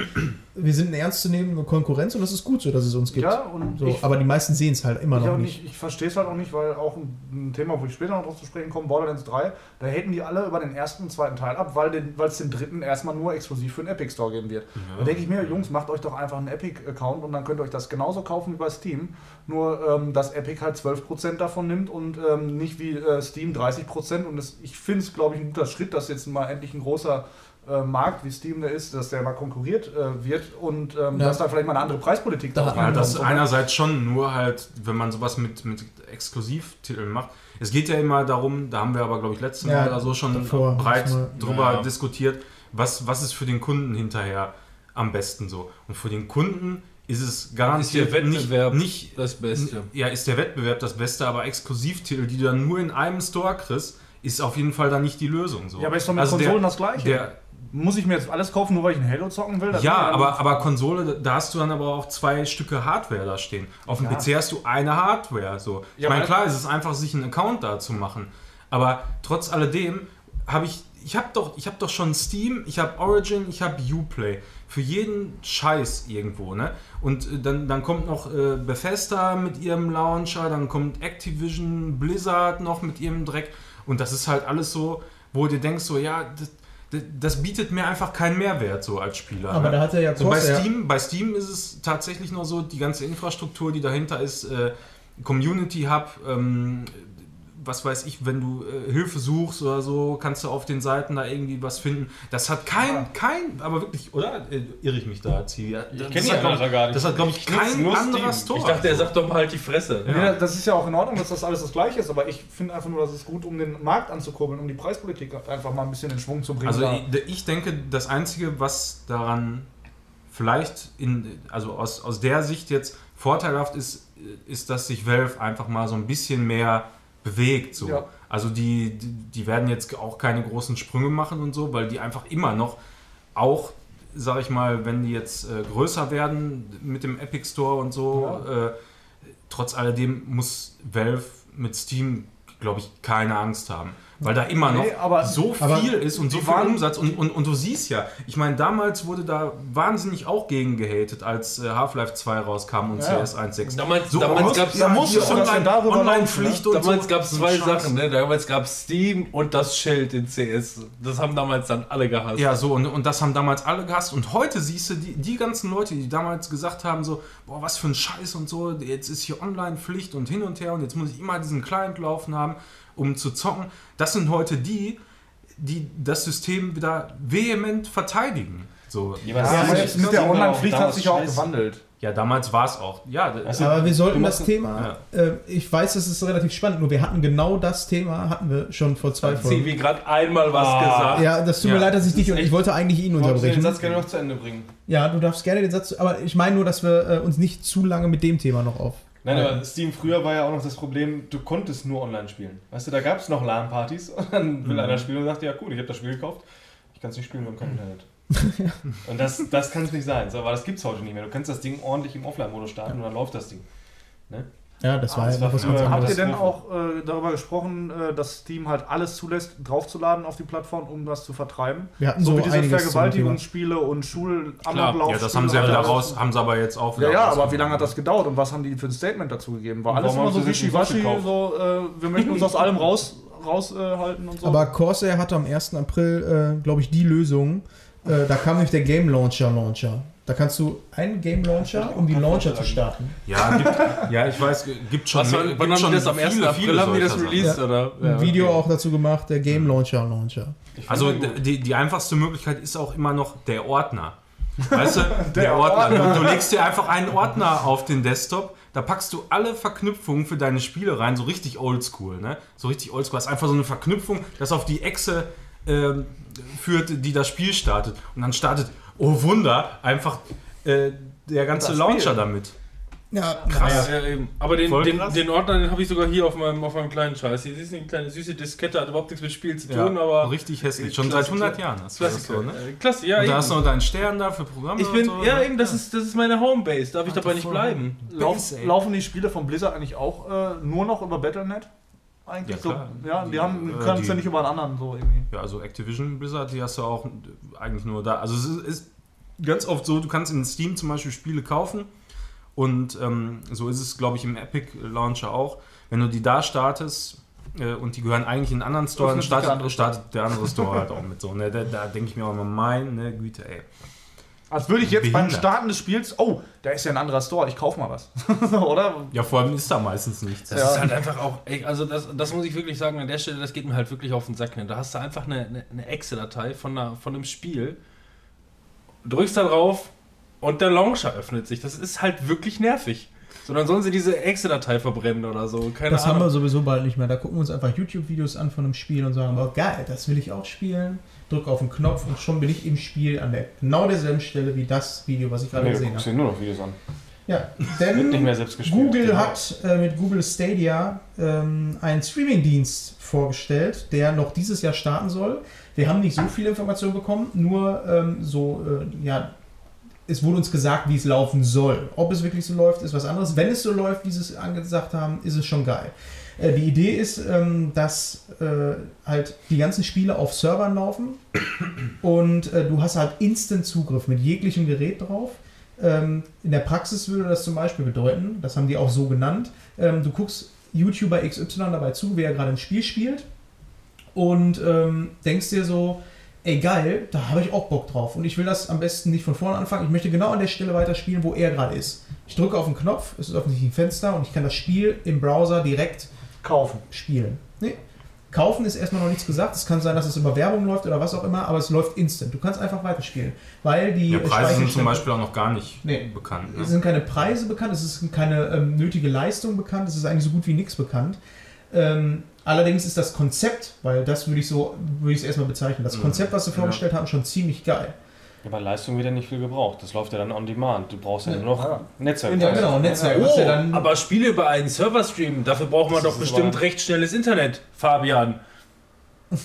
wir sind eine ernstzunehmende Konkurrenz und das ist gut so, dass es uns gibt. Ja, und so, ich- aber die meisten sehen es halt immer noch nicht. nicht, ich verstehe es halt auch nicht, weil auch ein, ein Thema, wo ich später noch drauf zu sprechen komme, Borderlands 3, da hätten die alle über den ersten und zweiten Teil ab, weil den- weil es den dritten erstmal nur exklusiv für den Epic Store geben wird. Da denke ich mir, Jungs, macht euch doch einfach einen Epic-Account und dann könnt ihr euch das genauso kaufen wie bei Steam. Nur, ähm, dass Epic halt 12% davon nimmt und ähm, nicht wie äh, Steam 30%. Und das, ich finde es, glaube ich, ein guter Schritt, dass jetzt mal endlich ein großer äh, Markt wie Steam da ist, dass der mal konkurriert äh, wird und ähm, Ja. dass da vielleicht mal eine andere Preispolitik Da Ja, das ankommt. einerseits schon, nur halt, wenn man sowas mit, mit Exklusivtiteln macht. Es geht ja immer darum, da haben wir aber, glaube ich, letztes Mal Ja, oder so schon davor, breit Mal. drüber Ja. diskutiert, was, was ist für den Kunden hinterher am besten so. Und für den Kunden ist es garantiert Ist der Wettbewerb nicht, nicht das Beste. ja, ist der Wettbewerb das Beste, aber Exklusivtitel, die du dann nur in einem Store kriegst, ist auf jeden Fall dann nicht die Lösung. So. Ja, aber ist doch mit Also der- Konsolen das Gleiche. Der, Muss ich mir jetzt alles kaufen, nur weil ich ein Halo zocken will? Ja, aber, aber Konsole, da hast du dann aber auch zwei Stücke Hardware da stehen. Auf dem Ja. PC hast du eine Hardware. So. Ich Ja, meine, klar, es ist einfach, sich einen Account da zu machen. Aber trotz alledem habe ich, ich habe doch, ich habe doch schon Steam, ich habe Origin, ich habe Uplay. Für jeden Scheiß irgendwo, ne? Und äh, dann, dann kommt noch äh, Bethesda mit ihrem Launcher, dann kommt Activision, Blizzard noch mit ihrem Dreck. Und das ist halt alles so, wo du denkst, so, ja, das, das, bietet mir einfach keinen Mehrwert so als Spieler. Aber ne? da hat er ja So bei, Steam, bei Steam ist es tatsächlich noch so, die ganze Infrastruktur, die dahinter ist, äh, Community Hub, ähm, was weiß ich, wenn du äh, Hilfe suchst oder so, kannst du auf den Seiten da irgendwie was finden. Das hat kein, kein, aber wirklich, oder? Äh, irre ich mich da, Zivi? Ja, Ich das kenne die andere gar nicht. Das hat, glaube ich, kein Steam. Store. Ich dachte, er sagt doch mal halt die Fresse. Nee, das ist ja auch in Ordnung, dass das alles das Gleiche ist, aber ich finde einfach nur, dass es gut, um den Markt anzukurbeln, um die Preispolitik einfach mal ein bisschen in Schwung zu bringen. Also ich, ich denke, das Einzige, was daran vielleicht in, also aus, aus der Sicht jetzt vorteilhaft ist, ist, dass sich Valve einfach mal so ein bisschen mehr bewegt. So. Ja. Also die, die, die werden jetzt auch keine großen Sprünge machen und so, weil die einfach immer noch auch, sag ich mal, wenn die jetzt äh, größer werden mit dem Epic Store und so, äh, trotz alledem muss Valve mit Steam, glaube ich, keine Angst haben. Weil da immer noch Nee, aber- so aber viel ist und so viel waren- Umsatz. Und, und, und du siehst ja, ich meine, damals wurde da wahnsinnig auch gegen gehatet, als äh, Half-Life 2 rauskam und Ja. CS 1.6. Damals, So, damals muss- gab es darüber Online-Pflicht und Damals so. gab es zwei. Sachen, ne? Damals gab es Steam und das Schild in CS. Das haben damals dann alle gehasst. Ja, so, und, und das haben damals alle gehasst. Und heute siehst du die, die ganzen Leute, die damals gesagt haben, so, boah, was für ein Scheiß und so, jetzt ist hier Online-Pflicht und hin und her und jetzt muss ich immer diesen Client laufen haben, um zu zocken. Das sind heute die, die das System wieder vehement verteidigen. So, Ja, ja, mit der auch Online-Pflicht hat damals sich ja auch gewandelt. ja, damals war es auch. Ja, Also- Aber wir sollten Du das Thema, äh, ich weiß, es ist relativ spannend, nur wir hatten genau das Thema, hatten wir schon vor zwei Hat Folgen. sie wie gerade einmal was Ah. gesagt. Ja, das tut mir Ja. leid, dass ich dich und ich wollte eigentlich ihn Ich wollte den unterbrechen. Satz gerne noch zu Ende bringen. Ja, du darfst gerne den Satz, aber ich meine nur, dass wir äh, uns nicht zu lange mit dem Thema noch auf. Nein, aber Steam früher war ja auch noch das Problem, du konntest nur online spielen. Weißt du, da gab es noch LAN-Partys [laughs] und dann will einer spielen und sagt, ja gut, ich habe das Spiel gekauft, ich kann es nicht spielen, wir haben kein Internet. [laughs] und das, das kann es nicht sein, so, aber das gibt es heute nicht mehr. Du kannst das Ding ordentlich im Offline-Modus starten und dann läuft das Ding. Ne? Ja, das war das ja war früher- ganz Habt ihr denn auch äh, darüber gesprochen, äh, dass Steam halt alles zulässt, draufzuladen auf die Plattform, um das zu vertreiben? Wir hatten so so wie diese Vergewaltigungsspiele und Schulamoklauf. Ja, das haben sie ja wieder raus, haben sie aber jetzt auch Ja, wieder ja, aber rausgenommen. wie lange hat das gedauert und was haben die für ein Statement dazu gegeben? War alles immer so wischiwaschi, so, äh, wir möchten uns aus allem raus raushalten äh, halten und so. Aber Corsair hatte am 1. April, äh, glaube ich, die Lösung. Äh, da kam nämlich der Game Launcher Launcher. Da kannst du einen Game Launcher, um die Launcher zu starten. Ja, gibt, ja, ich weiß, gibt schon. Mehr- wann gibt haben die schon das am 1. viele, April viele haben die das released, Sachen. oder? Ein Video okay. auch dazu gemacht, der Game Launcher Launcher. Also die, die einfachste Möglichkeit ist auch immer noch der Ordner. Weißt du, [laughs] der, Ordner. Du, du legst dir einfach einen Ordner auf den Desktop, da packst du alle Verknüpfungen für deine Spiele rein, so richtig oldschool, ne? So richtig oldschool. Das ist einfach so eine Verknüpfung, das auf die Echse ähm, führt, die das Spiel startet. Und dann startet, oh Wunder, einfach äh, der ganze Launcher Spiel. damit. Ja, Krass. Ja, eben. Aber den, den, krass. den Ordner, den habe ich sogar hier auf meinem, auf meinem kleinen Scheiß. Hier ist eine kleine süße Diskette, hat überhaupt nichts mit Spiel zu tun, aber. richtig hässlich. Schon Klasse- seit 100 Jahren hast du das Klassiker. so, ne? Äh, Klasse, ja. Und da eben. hast du noch deinen Stern da für Programme ich bin, und so. ja, ne? eben, das ist, das ist meine Homebase. Darf ich dabei nicht bleiben? Lauf, Base, ey. laufen die Spiele von Blizzard eigentlich auch äh, nur noch über Battle.net? Eigentlich Ja, so. klar. Ja, die, Die, haben, äh, können es ja nicht über einen anderen so irgendwie. Ja, also Activision Blizzard, die hast du auch eigentlich nur da. Also es ist, ist ganz oft so, du kannst in Steam zum Beispiel Spiele kaufen und ähm, so ist es, glaube ich, im Epic Launcher auch. Wenn du die da startest äh, und die gehören eigentlich in einen anderen Store, dann startet, andere startet der andere Store halt auch [laughs] mit so. Ne? Da, da denke ich mir auch immer, meine Güte, ey. Als würde ich jetzt beim Behindert. Starten des Spiels, oh, da ist ja ein anderer Store, ich kauf mal was. [laughs] Oder? Ja, vor allem ist da meistens nichts. Das Ja. ist halt einfach auch, ey, also das, das muss ich wirklich sagen, an der Stelle, das geht mir halt wirklich auf den Sack. Ne? Da hast du einfach eine, eine, eine Excel-Datei von, einer- von einem Spiel, drückst da drauf und der Launcher öffnet sich. Das ist halt wirklich nervig. So, dann sollen sie diese Excel-Datei verbrennen oder so. Keine Das haben Ahnung. wir sowieso bald nicht mehr. Da gucken wir uns einfach YouTube-Videos an von einem Spiel und sagen, oh geil, das will ich auch spielen. Drück auf den Knopf und schon bin ich im Spiel an der genau derselben Stelle wie das Video, was ich gerade Nee, gesehen habe. dir nur noch Videos an. Ja, denn mehr selbst gespielt. Google Genau. hat äh, mit Google Stadia ähm, einen Streaming-Dienst vorgestellt, der noch dieses Jahr starten soll. Wir haben nicht so viele Informationen bekommen, nur ähm, so, äh, ja, es wurde uns gesagt, wie es laufen soll. Ob es wirklich so läuft, ist was anderes. Wenn es so läuft, wie sie es angesagt haben, ist es schon geil. Äh, die Idee ist, ähm, dass äh, halt die ganzen Spiele auf Servern laufen und äh, du hast halt Instant-Zugriff mit jeglichem Gerät drauf. Ähm, in der Praxis würde das zum Beispiel bedeuten, das haben die auch so genannt, ähm, du guckst YouTuber XY dabei zu, wie er gerade ein Spiel spielt und ähm, denkst dir so, ey geil, da habe ich auch Bock drauf und ich will das am besten nicht von vorne anfangen, ich möchte genau an der Stelle weiterspielen, wo er gerade ist. Ich drücke auf den Knopf, es ist offensichtlich ein Fenster und ich kann das Spiel im Browser direkt Kaufen. spielen. Nee. Kaufen ist erstmal noch nichts gesagt. Es kann sein, dass es über Werbung läuft oder was auch immer, aber es läuft instant. Du kannst einfach weiterspielen. Weil die Ja, Preise sind zum Beispiel auch noch gar nicht Nee. bekannt. Es Ne? sind keine Preise bekannt, es ist keine ähm, nötige Leistung bekannt, es ist eigentlich so gut wie nichts bekannt. Ähm, allerdings ist das Konzept, weil das würde ich so, würde ich es erstmal bezeichnen, das Mhm. Konzept, was sie vorgestellt haben, schon ziemlich geil. Ja, bei Leistung wird ja nicht viel gebraucht. Das läuft ja dann on demand. Du brauchst ja, Ja. nur noch Ja. Netzwerk. Ja, genau, Netzwerk. Oh, ja dann, aber Spiele über einen Server streamen, dafür braucht man Das doch bestimmt aber- recht schnelles Internet, Fabian. [laughs]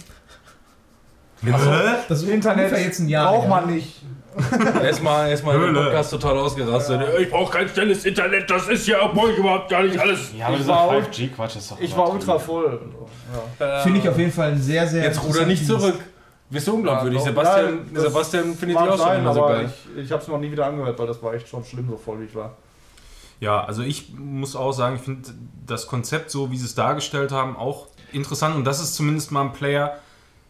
das Internet jetzt ein Jahr. braucht her. man nicht. [laughs] Erstmal erstmal den. Podcast total ausgerastet. Ich brauche kein schnelles Internet, das ist ja obwohl überhaupt gar nicht alles. Ja, aber Ich dieser war- 5G-Quatsch ist doch Ich war ultra voll. Ja. Finde ich auf jeden Fall ein sehr, sehr. Jetzt ruder nicht zurück. Wirst du unglaubwürdig. Ja, Sebastian, ja, Sebastian findet die auch schon immer so geil. ich, ich habe es noch nie wieder angehört, weil das war echt schon schlimm, so voll wie ich war. Ja, also ich muss auch sagen, ich finde das Konzept, so wie sie es dargestellt haben, auch interessant. Und das ist zumindest mal ein Player,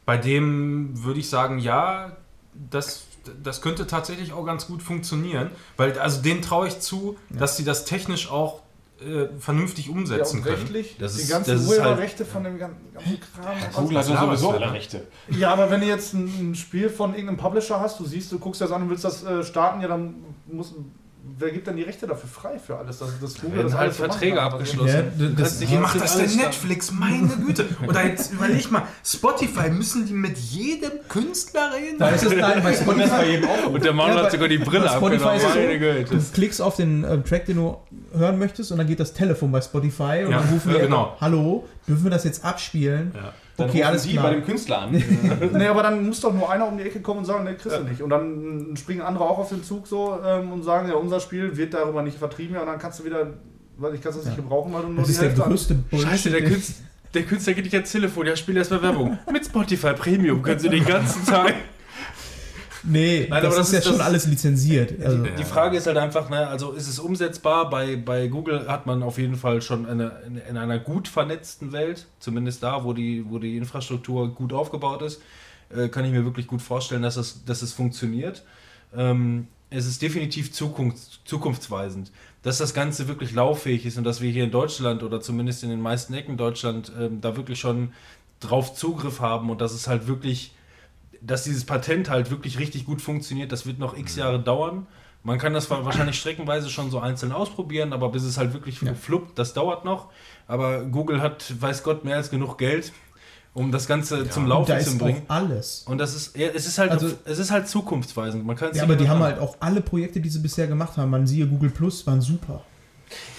bei dem würde ich sagen, ja, das, das könnte tatsächlich auch ganz gut funktionieren. Weil, also denen traue ich zu, dass sie das technisch auch äh, vernünftig Ja, umsetzen und können. rechtlich, Das die ist- ganzen das ist halt- Urheberrechte von dem gan- ganzen Kram. Google hat ja sowieso alle Rechte. Ja, aber wenn du jetzt ein, ein Spiel von irgendeinem Publisher hast, du siehst, du guckst das an und willst das äh, starten, ja, dann muss. Wer gibt denn die Rechte dafür frei für alles? Das, das Google das halt alles machen Verträge kann. abgeschlossen. Ja, das- dich Wie macht das denn Netflix? Meine Güte. Oder jetzt überleg mal, Spotify, müssen die mit jedem Künstler reden? Da ist es nein, bei [laughs] Spotify. Und der Mann Ja, hat bei- sogar die Brille bei Spotify abgenommen. so. Du klickst auf den ähm, Track, den du hören möchtest, und dann geht das Telefon bei Spotify und Ja, dann rufen ja, die genau. Hallo, dürfen wir das jetzt abspielen? Ja. Dann Okay, alles Sie klar. bei dem Künstler an. [laughs] Nee, aber dann muss doch nur einer um die Ecke kommen und sagen, nee, kriegst du nicht. Und dann springen andere auch auf den Zug so ähm, und sagen, ja, unser Spiel wird darüber nicht vertrieben, ja, und dann kannst du wieder weil ich kann es nicht gebrauchen, weil du nur Das die ist der Hälfte an- größte Bullshit. Scheiße, der Künstler, der Künstler geht nicht ans Telefon, ja, spielt erstmal Werbung. Mit Spotify Premium können sie den ganzen Tag. Nee, Nein, das, aber ist das ja schon das- alles lizenziert. Also, Die Frage ist halt einfach, ne, also ist es umsetzbar? Bei, bei Google hat man auf jeden Fall schon eine, in, in einer gut vernetzten Welt, zumindest da, wo die, wo die Infrastruktur gut aufgebaut ist, äh, kann ich mir wirklich gut vorstellen, dass es, dass es funktioniert. Ähm, es ist definitiv zukunfts zukunftsweisend. Dass das Ganze wirklich lauffähig ist und dass wir hier in Deutschland oder zumindest in den meisten Ecken Deutschland ähm, da wirklich schon drauf Zugriff haben und dass es halt wirklich dass dieses Patent halt wirklich richtig gut funktioniert, das wird noch x Jahre dauern. Man kann das wa- wahrscheinlich streckenweise schon so einzeln ausprobieren, aber bis es halt wirklich Ja. fluppt, das dauert noch. Aber Google hat, weiß Gott, mehr als genug Geld, um das Ganze zum und da Laufen zu bringen. alles. Und das ist, ja, es ist halt, Also- es ist halt zukunftsweisend. Man kann es Ja, aber die haben halt auch alle Projekte, die sie bisher gemacht haben, man siehe Google Plus, waren super.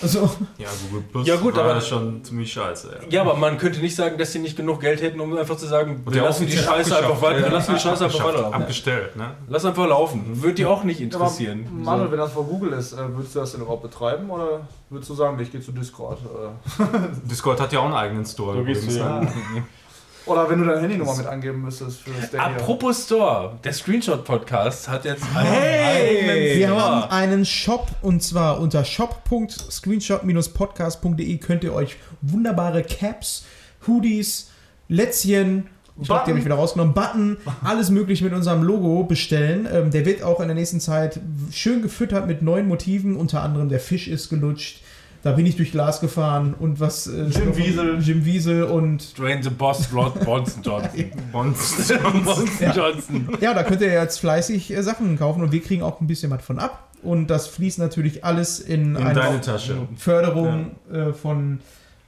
Also, Ja, Google Plus Ja, gut, war aber- schon ziemlich scheiße. Ja. Ja, aber man könnte nicht sagen, dass sie nicht genug Geld hätten, um einfach zu sagen, wir lassen die Scheiße einfach weiter, Ja, lassen die Scheiße einfach weiterlaufen. Abgestellt, ne? Lass einfach laufen. Würde die auch nicht Ja, aber interessieren. Manuel, wenn das vor Google ist, äh, würdest du das denn überhaupt betreiben oder würdest du sagen, ich gehe zu Discord? Äh, Discord hat ja auch einen eigenen Store. Du gehst übrigens, du, ja. [laughs] oder wenn du deine Handynummer mit angeben müsstest für das Stadia. Apropos Store, der Screenshot-Podcast hat jetzt einen Hey, wir Store. haben einen Shop und zwar unter shop.screenshot-podcast.de könnt ihr euch wunderbare Caps, Hoodies, Lätzchen, ich glaube, die habe ich wieder rausgenommen, Button, alles mögliche mit unserem Logo bestellen. Ähm, der wird auch in der nächsten Zeit schön gefüttert mit neuen Motiven, unter anderem der Fisch ist gelutscht. Da bin ich durch Glas gefahren und was. Äh, Jim Wiesel. Jim Wiesel und. Drain the Boss, Rod Bonson Johnson. [laughs] Bonson Ja. Johnson. Ja, da könnt ihr jetzt fleißig äh, Sachen kaufen und wir kriegen auch ein bisschen was von ab. Und das fließt natürlich alles in, In eine deine Tasche. Förderung äh, von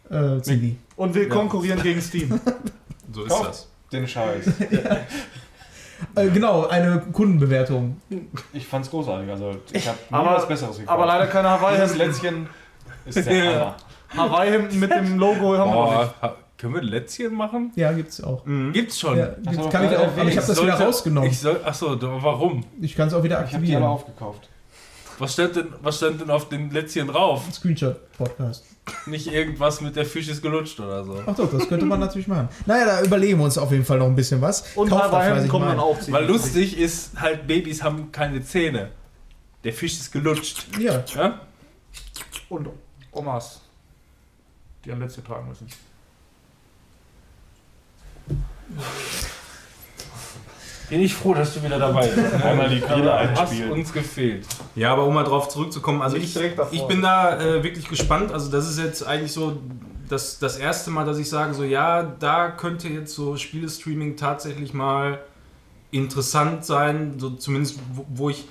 äh, Zivi. Und wir konkurrieren gegen Steam. [laughs] So ist Kauf das. den Scheiß. [laughs] Äh, genau, eine Kundenbewertung. Ich fand's großartig. Also ich habe was Besseres gekauft. Aber leider keine. Lätzchen ist der Hammer. Hawaii-Hemden mit dem Logo haben wir noch nicht. Boah, ha- können wir Lätzchen machen? Ja, gibt's auch. Gibt's schon. Ja, so, kann ich ja, auch, aber ich habe das wieder Sollte- rausgenommen. Ich soll, achso, warum? Ich kann es auch wieder Ich habe die alle aktivieren. aufgekauft. Was stand, denn, was stand denn auf den Lätzchen drauf? Screenshot-Podcast. Nicht irgendwas mit der Fisch ist gelutscht oder so. Ach doch, das könnte man natürlich machen. Naja, da überlegen wir uns auf jeden Fall noch ein bisschen was. Und kommen mal. dann auch Weil lustig ist, halt Babys haben keine Zähne. Der Fisch ist gelutscht. Ja, Ja? Und Omas, die ein Lätzchen tragen müssen. Bin ich froh, dass du wieder dabei bist. [laughs] Einmal die Brille Du hast einspielen. uns gefehlt. Ja, aber um mal drauf zurückzukommen, also ich, davor. ich bin da äh, wirklich gespannt. Also das ist jetzt eigentlich so das, das erste Mal, dass ich sage, so ja, da könnte jetzt so Spielestreaming tatsächlich mal interessant sein, so zumindest wo, wo ich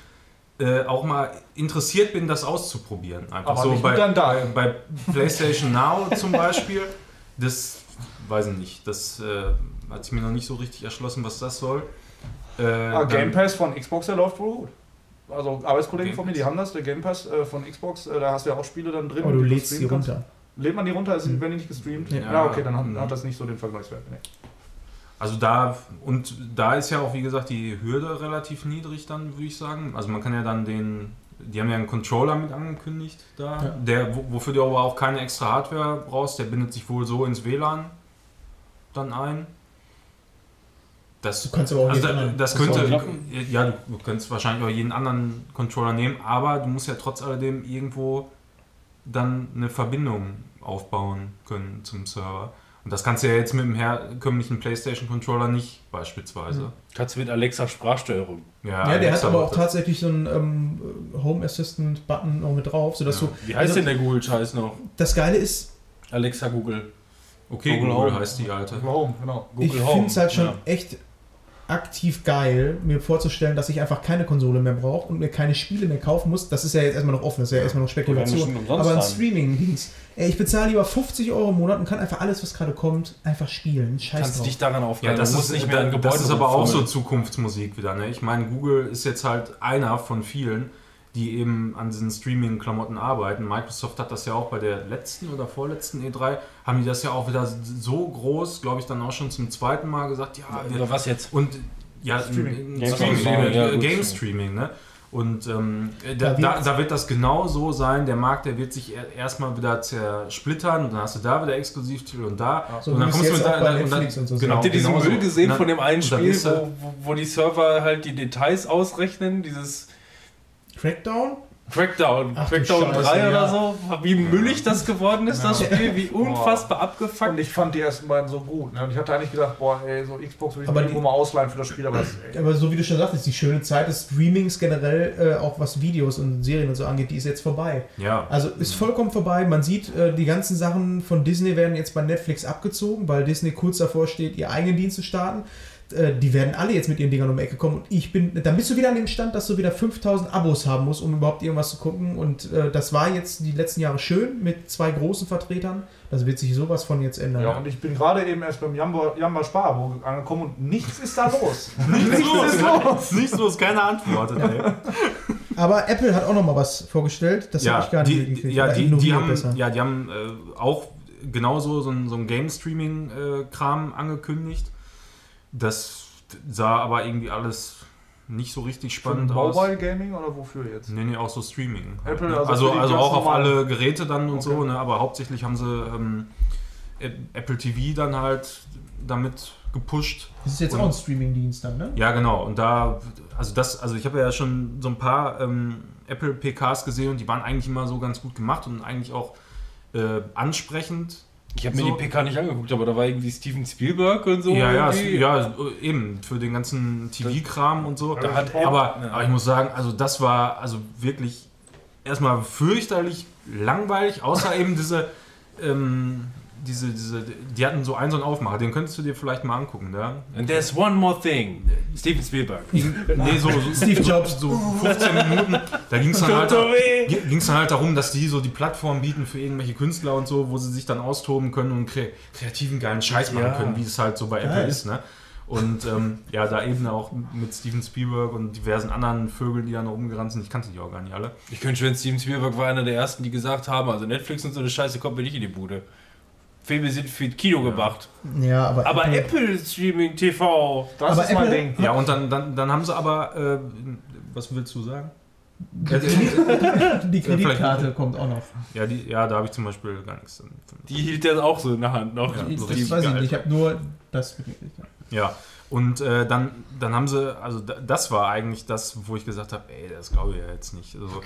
äh, auch mal interessiert bin, das auszuprobieren. Einfach Aber so nicht bei, deinem Daheim. bei PlayStation Now zum Beispiel. Das weiß ich nicht. Das äh, hat sich mir noch nicht so richtig erschlossen, was das soll. Äh, Ah, dann- Game Pass von Xbox, der läuft wohl gut. Also Arbeitskollegen Game von mir, die haben das, der Game Pass äh, von Xbox, äh, da hast du ja auch Spiele dann drin. aber du die lädst kannst. runter. Lädt man die runter, ist, wenn die nicht gestreamt? Ja. Ja, okay, dann hat, hat das nicht so den Vergleichswert. Nee. Also da und da ist ja auch wie gesagt die Hürde relativ niedrig dann würde ich sagen. Also man kann ja dann den, die haben ja einen Controller mit angekündigt da, Ja. der wo- wofür du aber auch keine extra Hardware brauchst. Der bindet sich wohl so ins WLAN dann ein. Das, Du kannst aber auch also da, das könnte ja du, du könntest wahrscheinlich auch jeden anderen Controller nehmen, aber du musst ja trotz alledem irgendwo dann eine Verbindung aufbauen können zum Server. Und das kannst du ja jetzt mit dem herkömmlichen PlayStation Controller nicht beispielsweise. Kannst du mit Alexa Sprachsteuerung. Ja, der Alexa hat aber auch das. tatsächlich so einen ähm, Home Assistant Button noch mit drauf, sodass Ja. du. Wie heißt Also- denn der Google-Scheiß noch? Das Geile ist, Alexa Google. Okay, Google Google, Home. heißt die alte. Warum? Genau. Google ich Home, finde es halt schon ja. echt aktiv geil, mir vorzustellen, dass ich einfach keine Konsole mehr brauche und mir keine Spiele mehr kaufen muss. Das ist ja jetzt erstmal noch offen, das ist ja erstmal noch Spekulation. Aber ein. Ey, ich bezahle lieber 50 Euro im Monat und kann einfach alles, was gerade kommt, einfach spielen. Scheiß Kannst drauf. dich daran Ja, aufgeben. das du ist, nicht mehr da- an das ist aber auch so. Zukunftsmusik wieder. Ne? Ich meine, Google ist jetzt halt einer von vielen, die eben an diesen Streaming-Klamotten arbeiten. Microsoft hat das ja auch bei der letzten oder vorletzten E3, haben die das ja auch wieder so groß, glaube ich, dann auch schon zum zweiten Mal gesagt, ja, Oder was jetzt? Und ja, Streaming. Streaming, Game Streaming, Streaming, äh, ja, gut. Game Streaming, ne? Und ähm, da, Da da, da wird das genau so sein. Der Markt, der wird sich er- erstmal wieder zersplittern und dann hast du da wieder Exklusivtitel und da. So und wie es jetzt auch bei und Netflix und so genau, Habt ihr diesen genau Müll so. gesehen Und von dem einen dann Spiel, wo, wo die Server halt die Details ausrechnen? Dieses Crackdown? Crackdown, Ach Crackdown Scheiße, 3 oder ja. so. Wie müllig das geworden ist, das Spiel, wie unfassbar Und abgefuckt. ich fand die ersten beiden so gut. Ne? Und ich hatte eigentlich gedacht, boah, ey, so Xbox will ich Aber irgendwo die- mal ausleihen für das Spiel, aber das, ey, Aber so wie du schon sagtest, die schöne Zeit des Streamings generell, äh, auch was Videos und Serien und so angeht, die ist jetzt vorbei. Ja. Also ist vollkommen vorbei. Man sieht, äh, die ganzen Sachen von Disney werden jetzt bei Netflix abgezogen, weil Disney kurz davor steht, ihr eigenen Dienst zu starten. Äh, die werden alle jetzt mit ihren Dingern um die Ecke kommen. Und ich bin, dann bist du wieder an dem Stand, dass du wieder 5000 Abos haben musst, um überhaupt irgendwas zu gucken. Und äh, das war jetzt die letzten Jahre schön mit zwei großen Vertretern. Das wird sich sowas von jetzt ändern. ja, und ich bin gerade eben erst beim Jamba, Jamba Sparabo angekommen und nichts ist da los. [laughs] Nichts los, los. Nichts los, keine Antwort. Ey. [laughs] Aber Apple hat auch noch mal was vorgestellt. Das habe ich gar nicht die, mitgekriegt. ja, die, die haben, besser. ja, die haben äh, auch genauso so ein, so ein Game-Streaming-Kram angekündigt. Das sah aber irgendwie alles nicht so richtig Für spannend aus. Mobile Gaming oder wofür jetzt? Nee, nee, auch so Streaming. halt, Apple, ne? also also für also auch auf alle Geräte dann und so, Okay. ne? aber hauptsächlich haben sie ähm, Apple TV dann halt damit gepusht. Das ist jetzt Und- auch ein Streaming-Dienst dann, ne? Ja, genau. Und da, also das, also ich habe ja schon so ein paar ähm, Apple PKs gesehen und die waren eigentlich immer so ganz gut gemacht und eigentlich auch äh, ansprechend. Ich habe mir So. die PK nicht angeguckt, aber da war irgendwie Steven Spielberg und so. ja, ja, ja, eben für den ganzen TV-Kram und so. Da hat aber, aber ich muss sagen, also das war also wirklich erstmal fürchterlich langweilig, außer eben diese, ähm, diese, diese, die hatten so einen so einen Aufmacher, den könntest du dir vielleicht mal angucken? And there's one more thing. Steven Spielberg. Nee, so, so [laughs] Steve Jobs. so 15 Minuten. Da ging es dann, halt, ging's dann halt darum, dass die so die Plattform bieten für irgendwelche Künstler und so, wo sie sich dann austoben können und kre kreativen geilen Scheiß machen Ja. können, wie es halt so bei Apple Geil. ist. Ne? Und ähm, ja, da eben auch mit Steven Spielberg und diversen anderen Vögeln, die da noch rumgerannt sind. Ich kannte die auch gar nicht alle. Ich könnte schwören, Steven Spielberg war einer der ersten, die gesagt haben, also Netflix und so eine Scheiße kommt mir nicht in die Bude. Filme sind für Kino gemacht. Ja, aber, Aber Apple Streaming TV. Das Aber ist mein Apple- Ding. Ja, und dann, dann, dann haben sie aber, äh, was willst du sagen? Die, [laughs] die vielleicht- Kreditkarte kommt auch noch. ja, die, ja, da habe ich zum Beispiel gar nichts. Die hielt er auch so in der Hand noch. Ja, Das weiß ich nicht. Ich habe nur das mitgekriegt. ja. Ja, und äh, dann, dann haben sie, also da, das war eigentlich das, wo ich gesagt habe, ey, das glaube ich ja jetzt nicht. Also,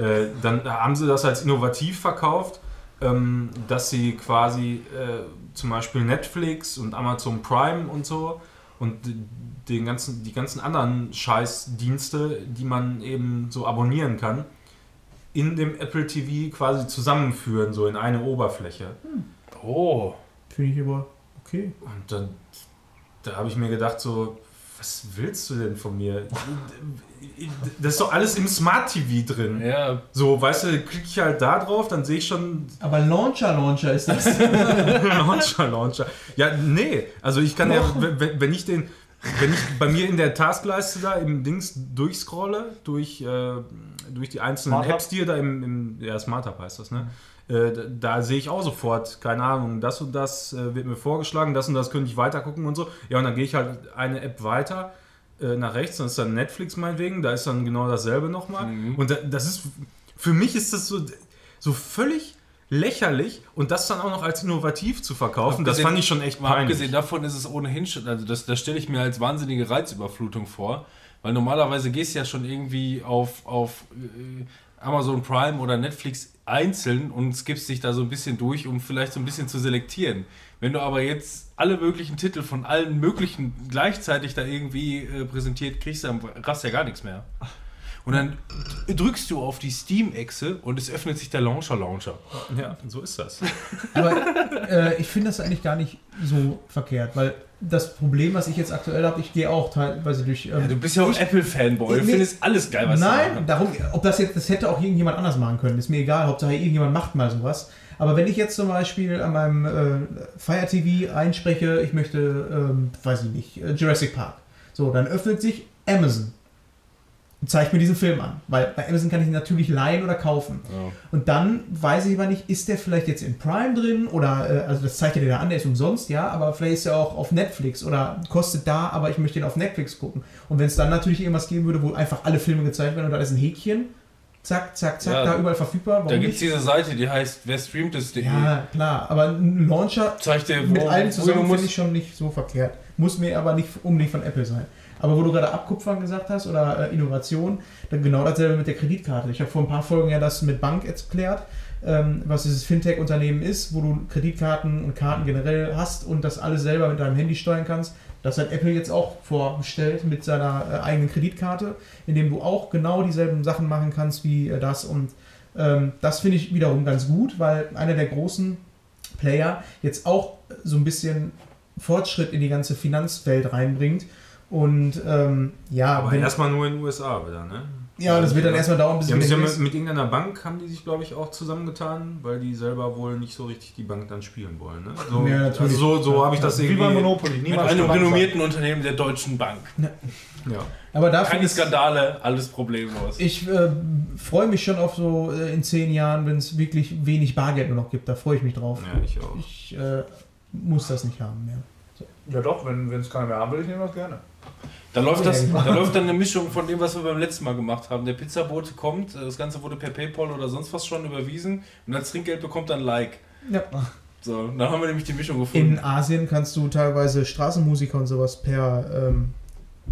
äh, dann haben sie das als innovativ verkauft, ähm, dass sie quasi äh, zum Beispiel Netflix und Amazon Prime und so und den ganzen, die ganzen anderen Scheißdienste, die man eben so abonnieren kann, in dem Apple TV quasi zusammenführen, so in eine Oberfläche. Oh. Finde ich aber okay. Und dann da habe ich mir gedacht, so, was willst du denn von mir? [laughs] Das ist doch alles im Smart TV drin. Ja. So, weißt du, klicke ich halt da drauf, dann sehe ich schon Aber Launcher, Launcher ist das. [laughs] Launcher, Launcher. Ja, nee, also ich kann ja, wenn, wenn ich den, wenn ich bei mir in der Taskleiste da im Dings durchscrolle, durch, äh, durch die einzelnen Smart? Apps, die ihr da im, im ja, Smart Hub heißt das, ne? Äh, da, da sehe ich auch sofort, keine Ahnung, das und das äh, wird mir vorgeschlagen, das und das könnte ich weiter gucken und so. Ja, und dann gehe ich halt eine App weiter äh, nach rechts, dann ist dann Netflix meinetwegen, da ist dann genau dasselbe nochmal. Mhm. Und da, das ist, für mich ist das so, so völlig lächerlich und das dann auch noch als innovativ zu verkaufen, das Abgesehen- fand ich schon echt peinlich. abgesehen davon ist es ohnehin schon, also das, das stelle ich mir als wahnsinnige Reizüberflutung vor, weil normalerweise gehst du ja schon irgendwie auf, auf äh, Amazon Prime oder Netflix einzeln und skippst dich da so ein bisschen durch, um vielleicht so ein bisschen zu selektieren. Wenn du aber jetzt alle möglichen Titel von allen möglichen gleichzeitig da irgendwie äh, präsentiert kriegst, dann rast ja gar nichts mehr. Und dann drückst du auf die Steam-Echse und es öffnet sich der Launcher-Launcher. Ja, so ist das. [laughs] Aber äh, ich finde das eigentlich gar nicht so verkehrt, weil das Problem, was ich jetzt aktuell habe, ich gehe auch teilweise durch. Ähm, Ja, du bist ja auch Apple-Fanboy, du findest alles geil, was sie Nein, darum, ob das jetzt, das hätte auch irgendjemand anders machen können, ist mir egal. Hauptsache irgendjemand macht mal sowas. Aber wenn ich jetzt zum Beispiel an meinem äh, Fire TV einspreche, ich möchte, ähm, weiß ich nicht, äh, Jurassic Park. So, dann öffnet sich Amazon. zeigt mir diesen Film an. Weil bei Amazon kann ich ihn natürlich leihen oder kaufen. Ja. Und dann weiß ich aber nicht, ist der vielleicht jetzt in Prime drin oder, äh, also das zeigt er dir da an, der ist umsonst, ja, aber vielleicht ist er auch auf Netflix oder kostet da, aber ich möchte ihn auf Netflix gucken. Und wenn es dann natürlich irgendwas geben würde, wo einfach alle Filme gezeigt werden und da ist ein Häkchen, zack, zack, zack, Ja, da überall verfügbar. Warum Da gibt es diese Seite, die heißt wer streamt es.de. Ja, klar, aber ein Launcher Zeigt dir, mit wo, du zusammen finde ich schon nicht so verkehrt. Muss mir aber nicht unbedingt von Apple sein. Aber wo du gerade Abkupfern gesagt hast oder äh, Innovation, dann genau dasselbe mit der Kreditkarte. Ich habe vor ein paar Folgen ja das mit Bank erklärt, ähm, was dieses Fintech-Unternehmen ist, wo du Kreditkarten und Karten generell hast und das alles selber mit deinem Handy steuern kannst. Das hat Apple jetzt auch vorgestellt mit seiner äh, eigenen Kreditkarte, in dem du auch genau dieselben Sachen machen kannst wie äh, das. Und ähm, das finde ich wiederum ganz gut, weil einer der großen Player jetzt auch so ein bisschen Fortschritt in die ganze Finanzwelt reinbringt. Und ähm, ja, Aber erstmal nur in den USA wieder, ne? Ja, das wird dann erstmal dauern, bis haben es ja wieder mit, ist. mit irgendeiner Bank, haben die sich, glaube ich, auch zusammengetan, weil die selber wohl nicht so richtig die Bank dann spielen wollen. Ne? So, Ja, natürlich. also so, so habe ich das Wie irgendwie. bei Monopoly. Mit Niemand einem renommierten Unternehmen der Deutschen Bank. Ja. Aber dafür Keine Skandale, alles problemlos. ich äh, freue mich schon auf so äh, in zehn Jahren, wenn es wirklich wenig Bargeld nur noch gibt. Da freue ich mich drauf. ja, ich auch. Ich äh, muss das nicht haben mehr. Ja doch, wenn es keiner mehr haben will, ich nehme das gerne. Da läuft, das, da läuft dann eine Mischung von dem, was wir beim letzten Mal gemacht haben. Der Pizzabote kommt, das Ganze wurde per PayPal oder sonst was schon überwiesen und als Trinkgeld bekommt dann ein Like. Ja. So, dann haben wir nämlich die Mischung In gefunden. Asien kannst du teilweise Straßenmusiker und sowas per, ähm,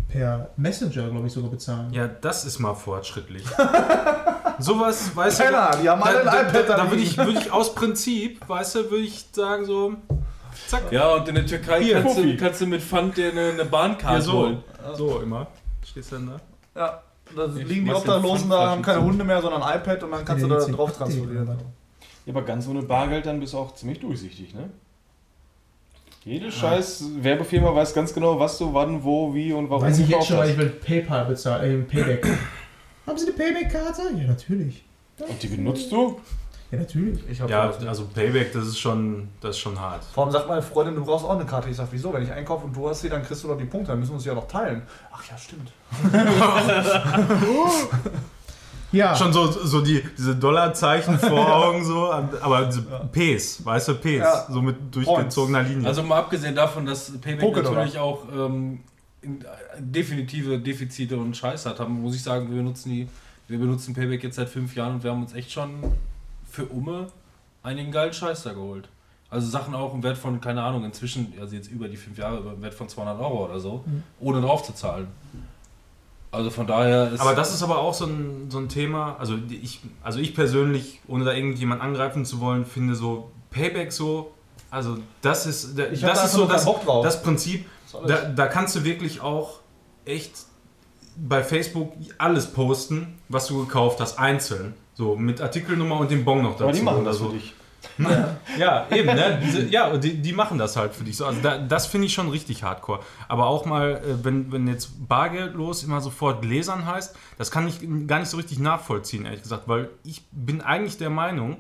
per Messenger, glaube ich, sogar bezahlen. ja, das ist mal fortschrittlich. [laughs] Sowas, weißt Keiner, du. die haben alle da, ein da, iPad da, da da würde ich, würd ich aus Prinzip, weißt du, würde ich sagen so, zack. Ja, und in der Türkei Hier, kannst, du, kannst du mit Pfand dir eine, eine Bahnkarte Ja, so, holen. so immer. Stehst du denn da? Ja, da liegen die Obdachlosen da, haben keine Hunde mehr, sondern ein iPad und dann kannst du da drauf transferieren. Ja, aber ganz ohne Bargeld dann bist du auch ziemlich durchsichtig, ne? Jede scheiß Werbefirma weiß ganz genau, was du wann, wo, wie und warum Weiß ich jetzt schon, weil ich mit PayPal bezahle, äh, Payback. [laughs] Haben Sie eine Payback-Karte? Ja, natürlich. Und die benutzt du? Ja, natürlich. Ja, also Payback, das ist schon, das ist schon hart. Vor allem sagt meine Freundin, du brauchst auch eine Karte. Ich sag, wieso? Wenn ich einkaufe und du hast sie, dann kriegst du doch die Punkte, dann müssen wir uns ja noch teilen. Ach ja, stimmt. [laughs] Ja, Schon so, so die, diese Dollarzeichen vor [laughs] Augen, so, aber diese Ps, weißt du, Ps, Ja. so mit durchgezogener Linie. Also mal abgesehen davon, dass Payback Pokédollar. natürlich auch ähm, äh, definitive Defizite und Scheiß hat, haben, muss ich sagen, wir benutzen die, wir benutzen Payback jetzt seit fünf Jahren und wir haben uns echt schon für Umme einigen geilen Scheiß da geholt. Also Sachen auch im Wert von, keine Ahnung, inzwischen, also jetzt über die fünf Jahre, im Wert von 200 Euro oder so, ohne drauf zu zahlen. Also von daher ist... aber das ist aber auch so ein, so ein Thema, also ich, also ich persönlich, ohne da irgendjemand angreifen zu wollen, finde so Payback so, also das ist, da- Ich das da ist so das, das Prinzip, da, da kannst du wirklich auch echt bei Facebook alles posten, was du gekauft hast, einzeln. So, mit Artikelnummer und dem Bon noch dazu. Aber die machen oder das so. für dich. [laughs] Ja, eben, ne? Diese, ja, die, die machen das halt für dich. So, also da, das finde ich schon richtig hardcore. Aber auch mal, äh, wenn, wenn jetzt bargeldlos immer sofort Gläsern heißt, das kann ich gar nicht so richtig nachvollziehen, ehrlich gesagt, weil ich bin eigentlich der Meinung,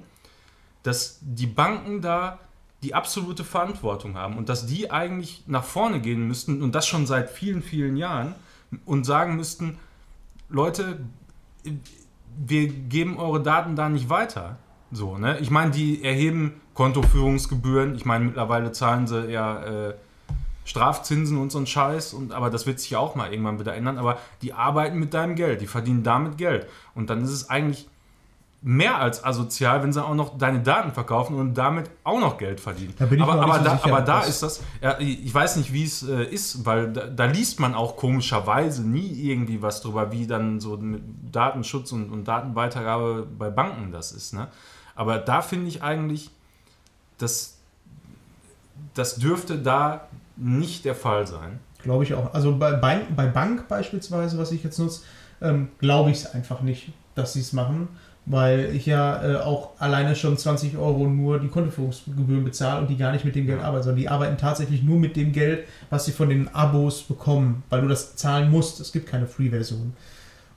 dass die Banken da die absolute Verantwortung haben und dass die eigentlich nach vorne gehen müssten und das schon seit vielen, vielen Jahren und sagen müssten, Leute, wir geben eure Daten da nicht weiter. So, ne? Ich meine, die erheben Kontoführungsgebühren. Ich meine, mittlerweile zahlen sie ja äh, Strafzinsen und so ein Scheiß. Und, aber das wird sich ja auch mal irgendwann wieder ändern. Aber die arbeiten mit deinem Geld. Die verdienen damit Geld. Und dann ist es eigentlich mehr als asozial, wenn sie auch noch deine Daten verkaufen und damit auch noch Geld verdienen. Da bin ich aber, aber, so da, sicher, aber da ist das, ja, ich weiß nicht, wie es äh, ist, weil da, da liest man auch komischerweise nie irgendwie was drüber, wie dann so Datenschutz und, und Datenweitergabe bei Banken das ist. Ne? Aber da finde ich eigentlich, dass das dürfte da nicht der Fall sein. Glaube ich auch. Also bei, Bank, bei Bank beispielsweise, was ich jetzt nutze, ähm, glaube ich es einfach nicht, dass sie es machen, weil ich ja äh, auch alleine schon 20 Euro nur die Kontoführungsgebühren bezahle und die gar nicht mit dem Geld arbeiten, sondern die arbeiten tatsächlich nur mit dem Geld, was sie von den Abos bekommen, weil du das zahlen musst. Es gibt keine Free-Version.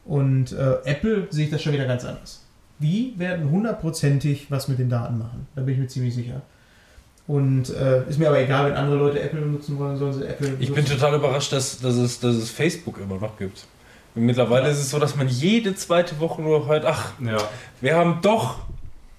Und äh, Apple sehe ich das schon wieder ganz anders. Die werden hundertprozentig was mit den Daten machen. Da bin ich mir ziemlich sicher. Und äh, ist mir aber egal, wenn andere Leute Apple benutzen wollen, sollen sie Apple Ich bin total überrascht, dass, dass, es, dass es Facebook immer noch gibt. Mittlerweile ist es so, dass man jede zweite Woche nur hört, ach, Ja. wir haben doch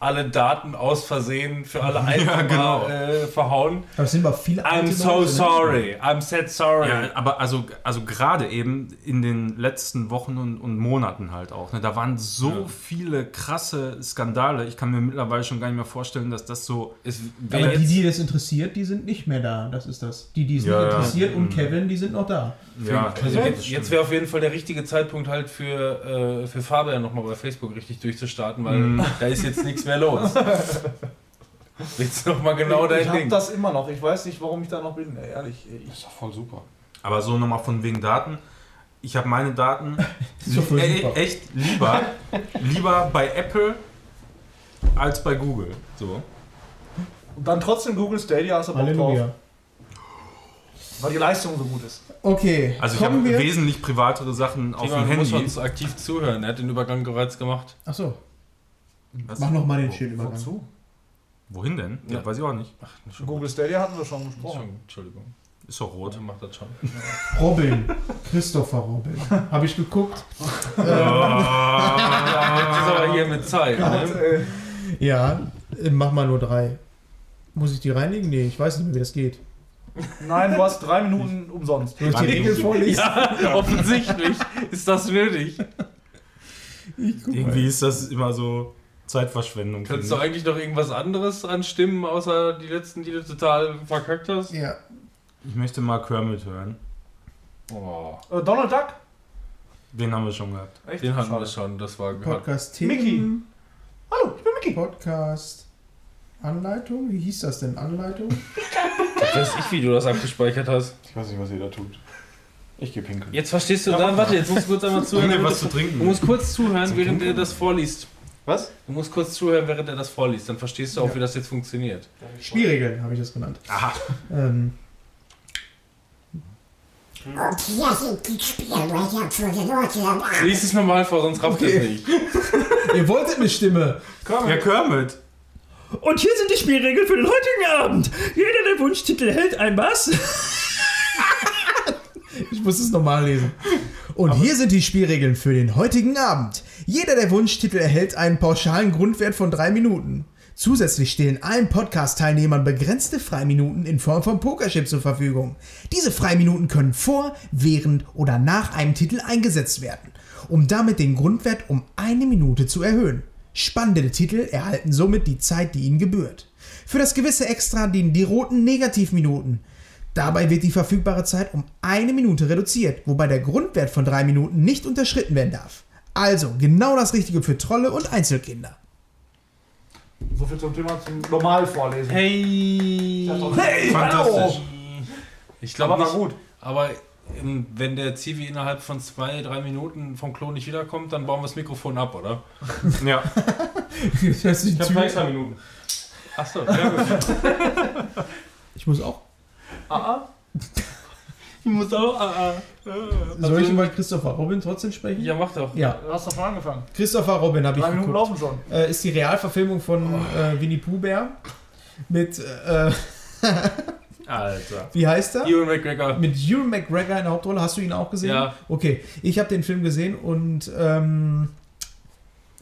alle Daten aus Versehen für alle [laughs] einfach genau. mal, äh, verhauen. Aber es sind aber viele I'm so Leute, ne? sorry. I'm sad sorry. Ja, aber also, also gerade eben in den letzten Wochen und, und Monaten halt auch. Ne, da waren so Ja. viele krasse Skandale. Ich kann mir mittlerweile schon gar nicht mehr vorstellen, dass das so. Wer Aber die, jetzt- die das interessiert, die sind nicht mehr da. Das ist das. Die, die es Ja, nicht ja. interessiert und Mhm. Kevin, die sind noch da. Ja, Also das jetzt, wäre auf jeden Fall der richtige Zeitpunkt halt für, äh, für Fabian nochmal bei Facebook richtig durchzustarten, weil Mhm. da ist jetzt nichts mehr los. [laughs] Jetzt nochmal genau ich dein hab Ding. das immer noch. Ich weiß nicht, warum ich da noch bin. Ehrlich. Ich, doch voll super. Aber so nochmal von wegen Daten. Ich habe meine Daten [laughs] Ist e echt lieber, lieber bei Apple als bei Google. So. und dann trotzdem Google Stadia hast du Bock drauf. Weil die Leistung so gut ist. Okay, Also ich habe wesentlich privatere Sachen auf Timon dem muss Handy. uns aktiv zuhören. Er hat den Übergang bereits gemacht. Achso, Was? mach nochmal den Schildübergang. Wozu? Wohin denn? Ja. Ja. weiß ich auch nicht. Ach, schon, Google Stadia hatten wir schon gesprochen. schon, Entschuldigung. Ist doch rot. Er macht das schon. Robin. Christopher Robin. Habe ich geguckt. [laughs] Das ist aber hier mit Zeit. Ne? Ja, äh, mach mal nur drei. Muss ich die reinlegen? Nee, ich weiß nicht mehr, wie das geht. Nein, du hast drei Minuten umsonst. Ich die Regeln vorlesen? Ja, [laughs] offensichtlich ist das nötig. Mal. Irgendwie ist das immer so Zeitverschwendung. Kannst du eigentlich noch irgendwas anderes anstimmen, außer die letzten, die du total verkackt hast? Ja. ich. möchte mal Kermit hören. Oh, Äh, Donald Duck? Den haben wir schon gehabt. Echt? den hatten Schade. wir schon, das war. Podcast Mickey. Hallo, ich bin Mickey. Podcast Anleitung. Wie hieß das denn? Anleitung? [laughs] Weiß ich, wie du das abgespeichert hast. Ich weiß nicht, was ihr da tut. Ich gehe pinkeln. Jetzt verstehst du, dann warte, jetzt musst du kurz einmal [laughs] zuhören. Damit was du- zu trinken? Du musst kurz zuhören, während er das vorliest. Was? Du musst kurz zuhören, während er das vorliest. Dann verstehst du auch, wie das jetzt funktioniert. Spielregeln habe ich das genannt. Aha. Ähm, Und hier sind die Spielregeln für Leute. Lies es nochmal vor, sonst rafft Okay. es nicht. [laughs] ihr wolltet eine Stimme. Ja, Kermit. Und hier sind die Spielregeln für den heutigen Abend. Jeder der Wunschtitel hält ein was? [laughs] ich muss es nochmal lesen. Und hier sind die Spielregeln für den heutigen Abend. Jeder der Wunschtitel erhält einen pauschalen Grundwert von drei Minuten. Zusätzlich stehen allen Podcast-Teilnehmern begrenzte Freiminuten in Form von Pokerchip zur Verfügung. Diese Freiminuten können vor, während oder nach einem Titel eingesetzt werden, um damit den Grundwert um eine Minute zu erhöhen. Spannende Titel erhalten somit die Zeit, die ihnen gebührt. Für das gewisse Extra dienen die roten Negativminuten. Dabei wird die verfügbare Zeit um eine Minute reduziert, wobei der Grundwert von drei Minuten nicht unterschritten werden darf. Also genau das Richtige für Trolle und Einzelkinder. So viel zum Thema zum normal vorlesen. Hey! Hey, Fantastisch. Ich glaube Aber war gut. aber wenn der Zivi innerhalb von zwei, drei Minuten vom Klo nicht wiederkommt, dann bauen wir das Mikrofon ab, oder? [laughs] Ja. Das ist die Tür- zwei Minuten. Achso, ja gut. [laughs] Ich muss auch. Ah, ah. Ich muss auch. Ah, Soll ich über Christopher Robin trotzdem sprechen? Ja, mach doch. Ja, Du hast doch schon angefangen. Christopher Robin habe ich Drei Minuten geguckt. laufen schon. Äh, ist die Realverfilmung von äh, Winnie Pooh Bär. Mit, äh, [laughs] Alter. wie heißt er? Ewan McGregor. Mit Ewan McGregor in der Hauptrolle. Hast du ihn auch gesehen? Ja. Okay, ich habe den Film gesehen und ähm,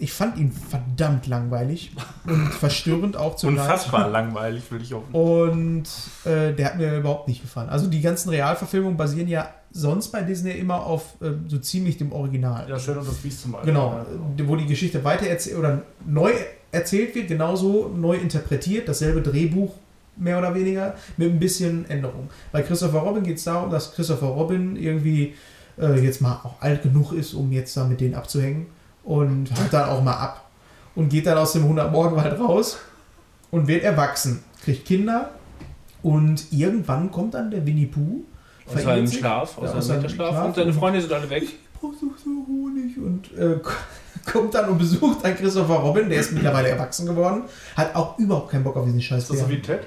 ich fand ihn verdammt langweilig und [laughs] verstörend auch zugleich. Unfassbar [laughs] langweilig, will ich auch. Und äh, der hat mir überhaupt nicht gefallen. Also die ganzen Realverfilmungen basieren ja sonst bei Disney immer auf äh, so ziemlich dem Original. Ja, schön und das Biest zum Beispiel. Genau, äh, wo die Geschichte weiter erzählt oder neu erzählt wird, genauso neu interpretiert, dasselbe Drehbuch mehr oder weniger, mit ein bisschen Änderung. Bei Christopher Robin geht es darum, dass Christopher Robin irgendwie äh, jetzt mal auch alt genug ist, um jetzt da mit denen abzuhängen und haut dann auch mal ab und geht dann aus dem 100 Morgenwald raus und wird erwachsen, kriegt Kinder und irgendwann kommt dann der Winnie Pooh Aus seinem sich. Schlaf, aus aus seinem. Schlaf. Und seine Freunde sind alle weg. brauchst du so Honig und äh, [laughs] kommt dann und besucht einen Christopher Robin, der ist mittlerweile erwachsen geworden, hat auch überhaupt keinen Bock auf diesen Scheiß. Ist das so wie Ted?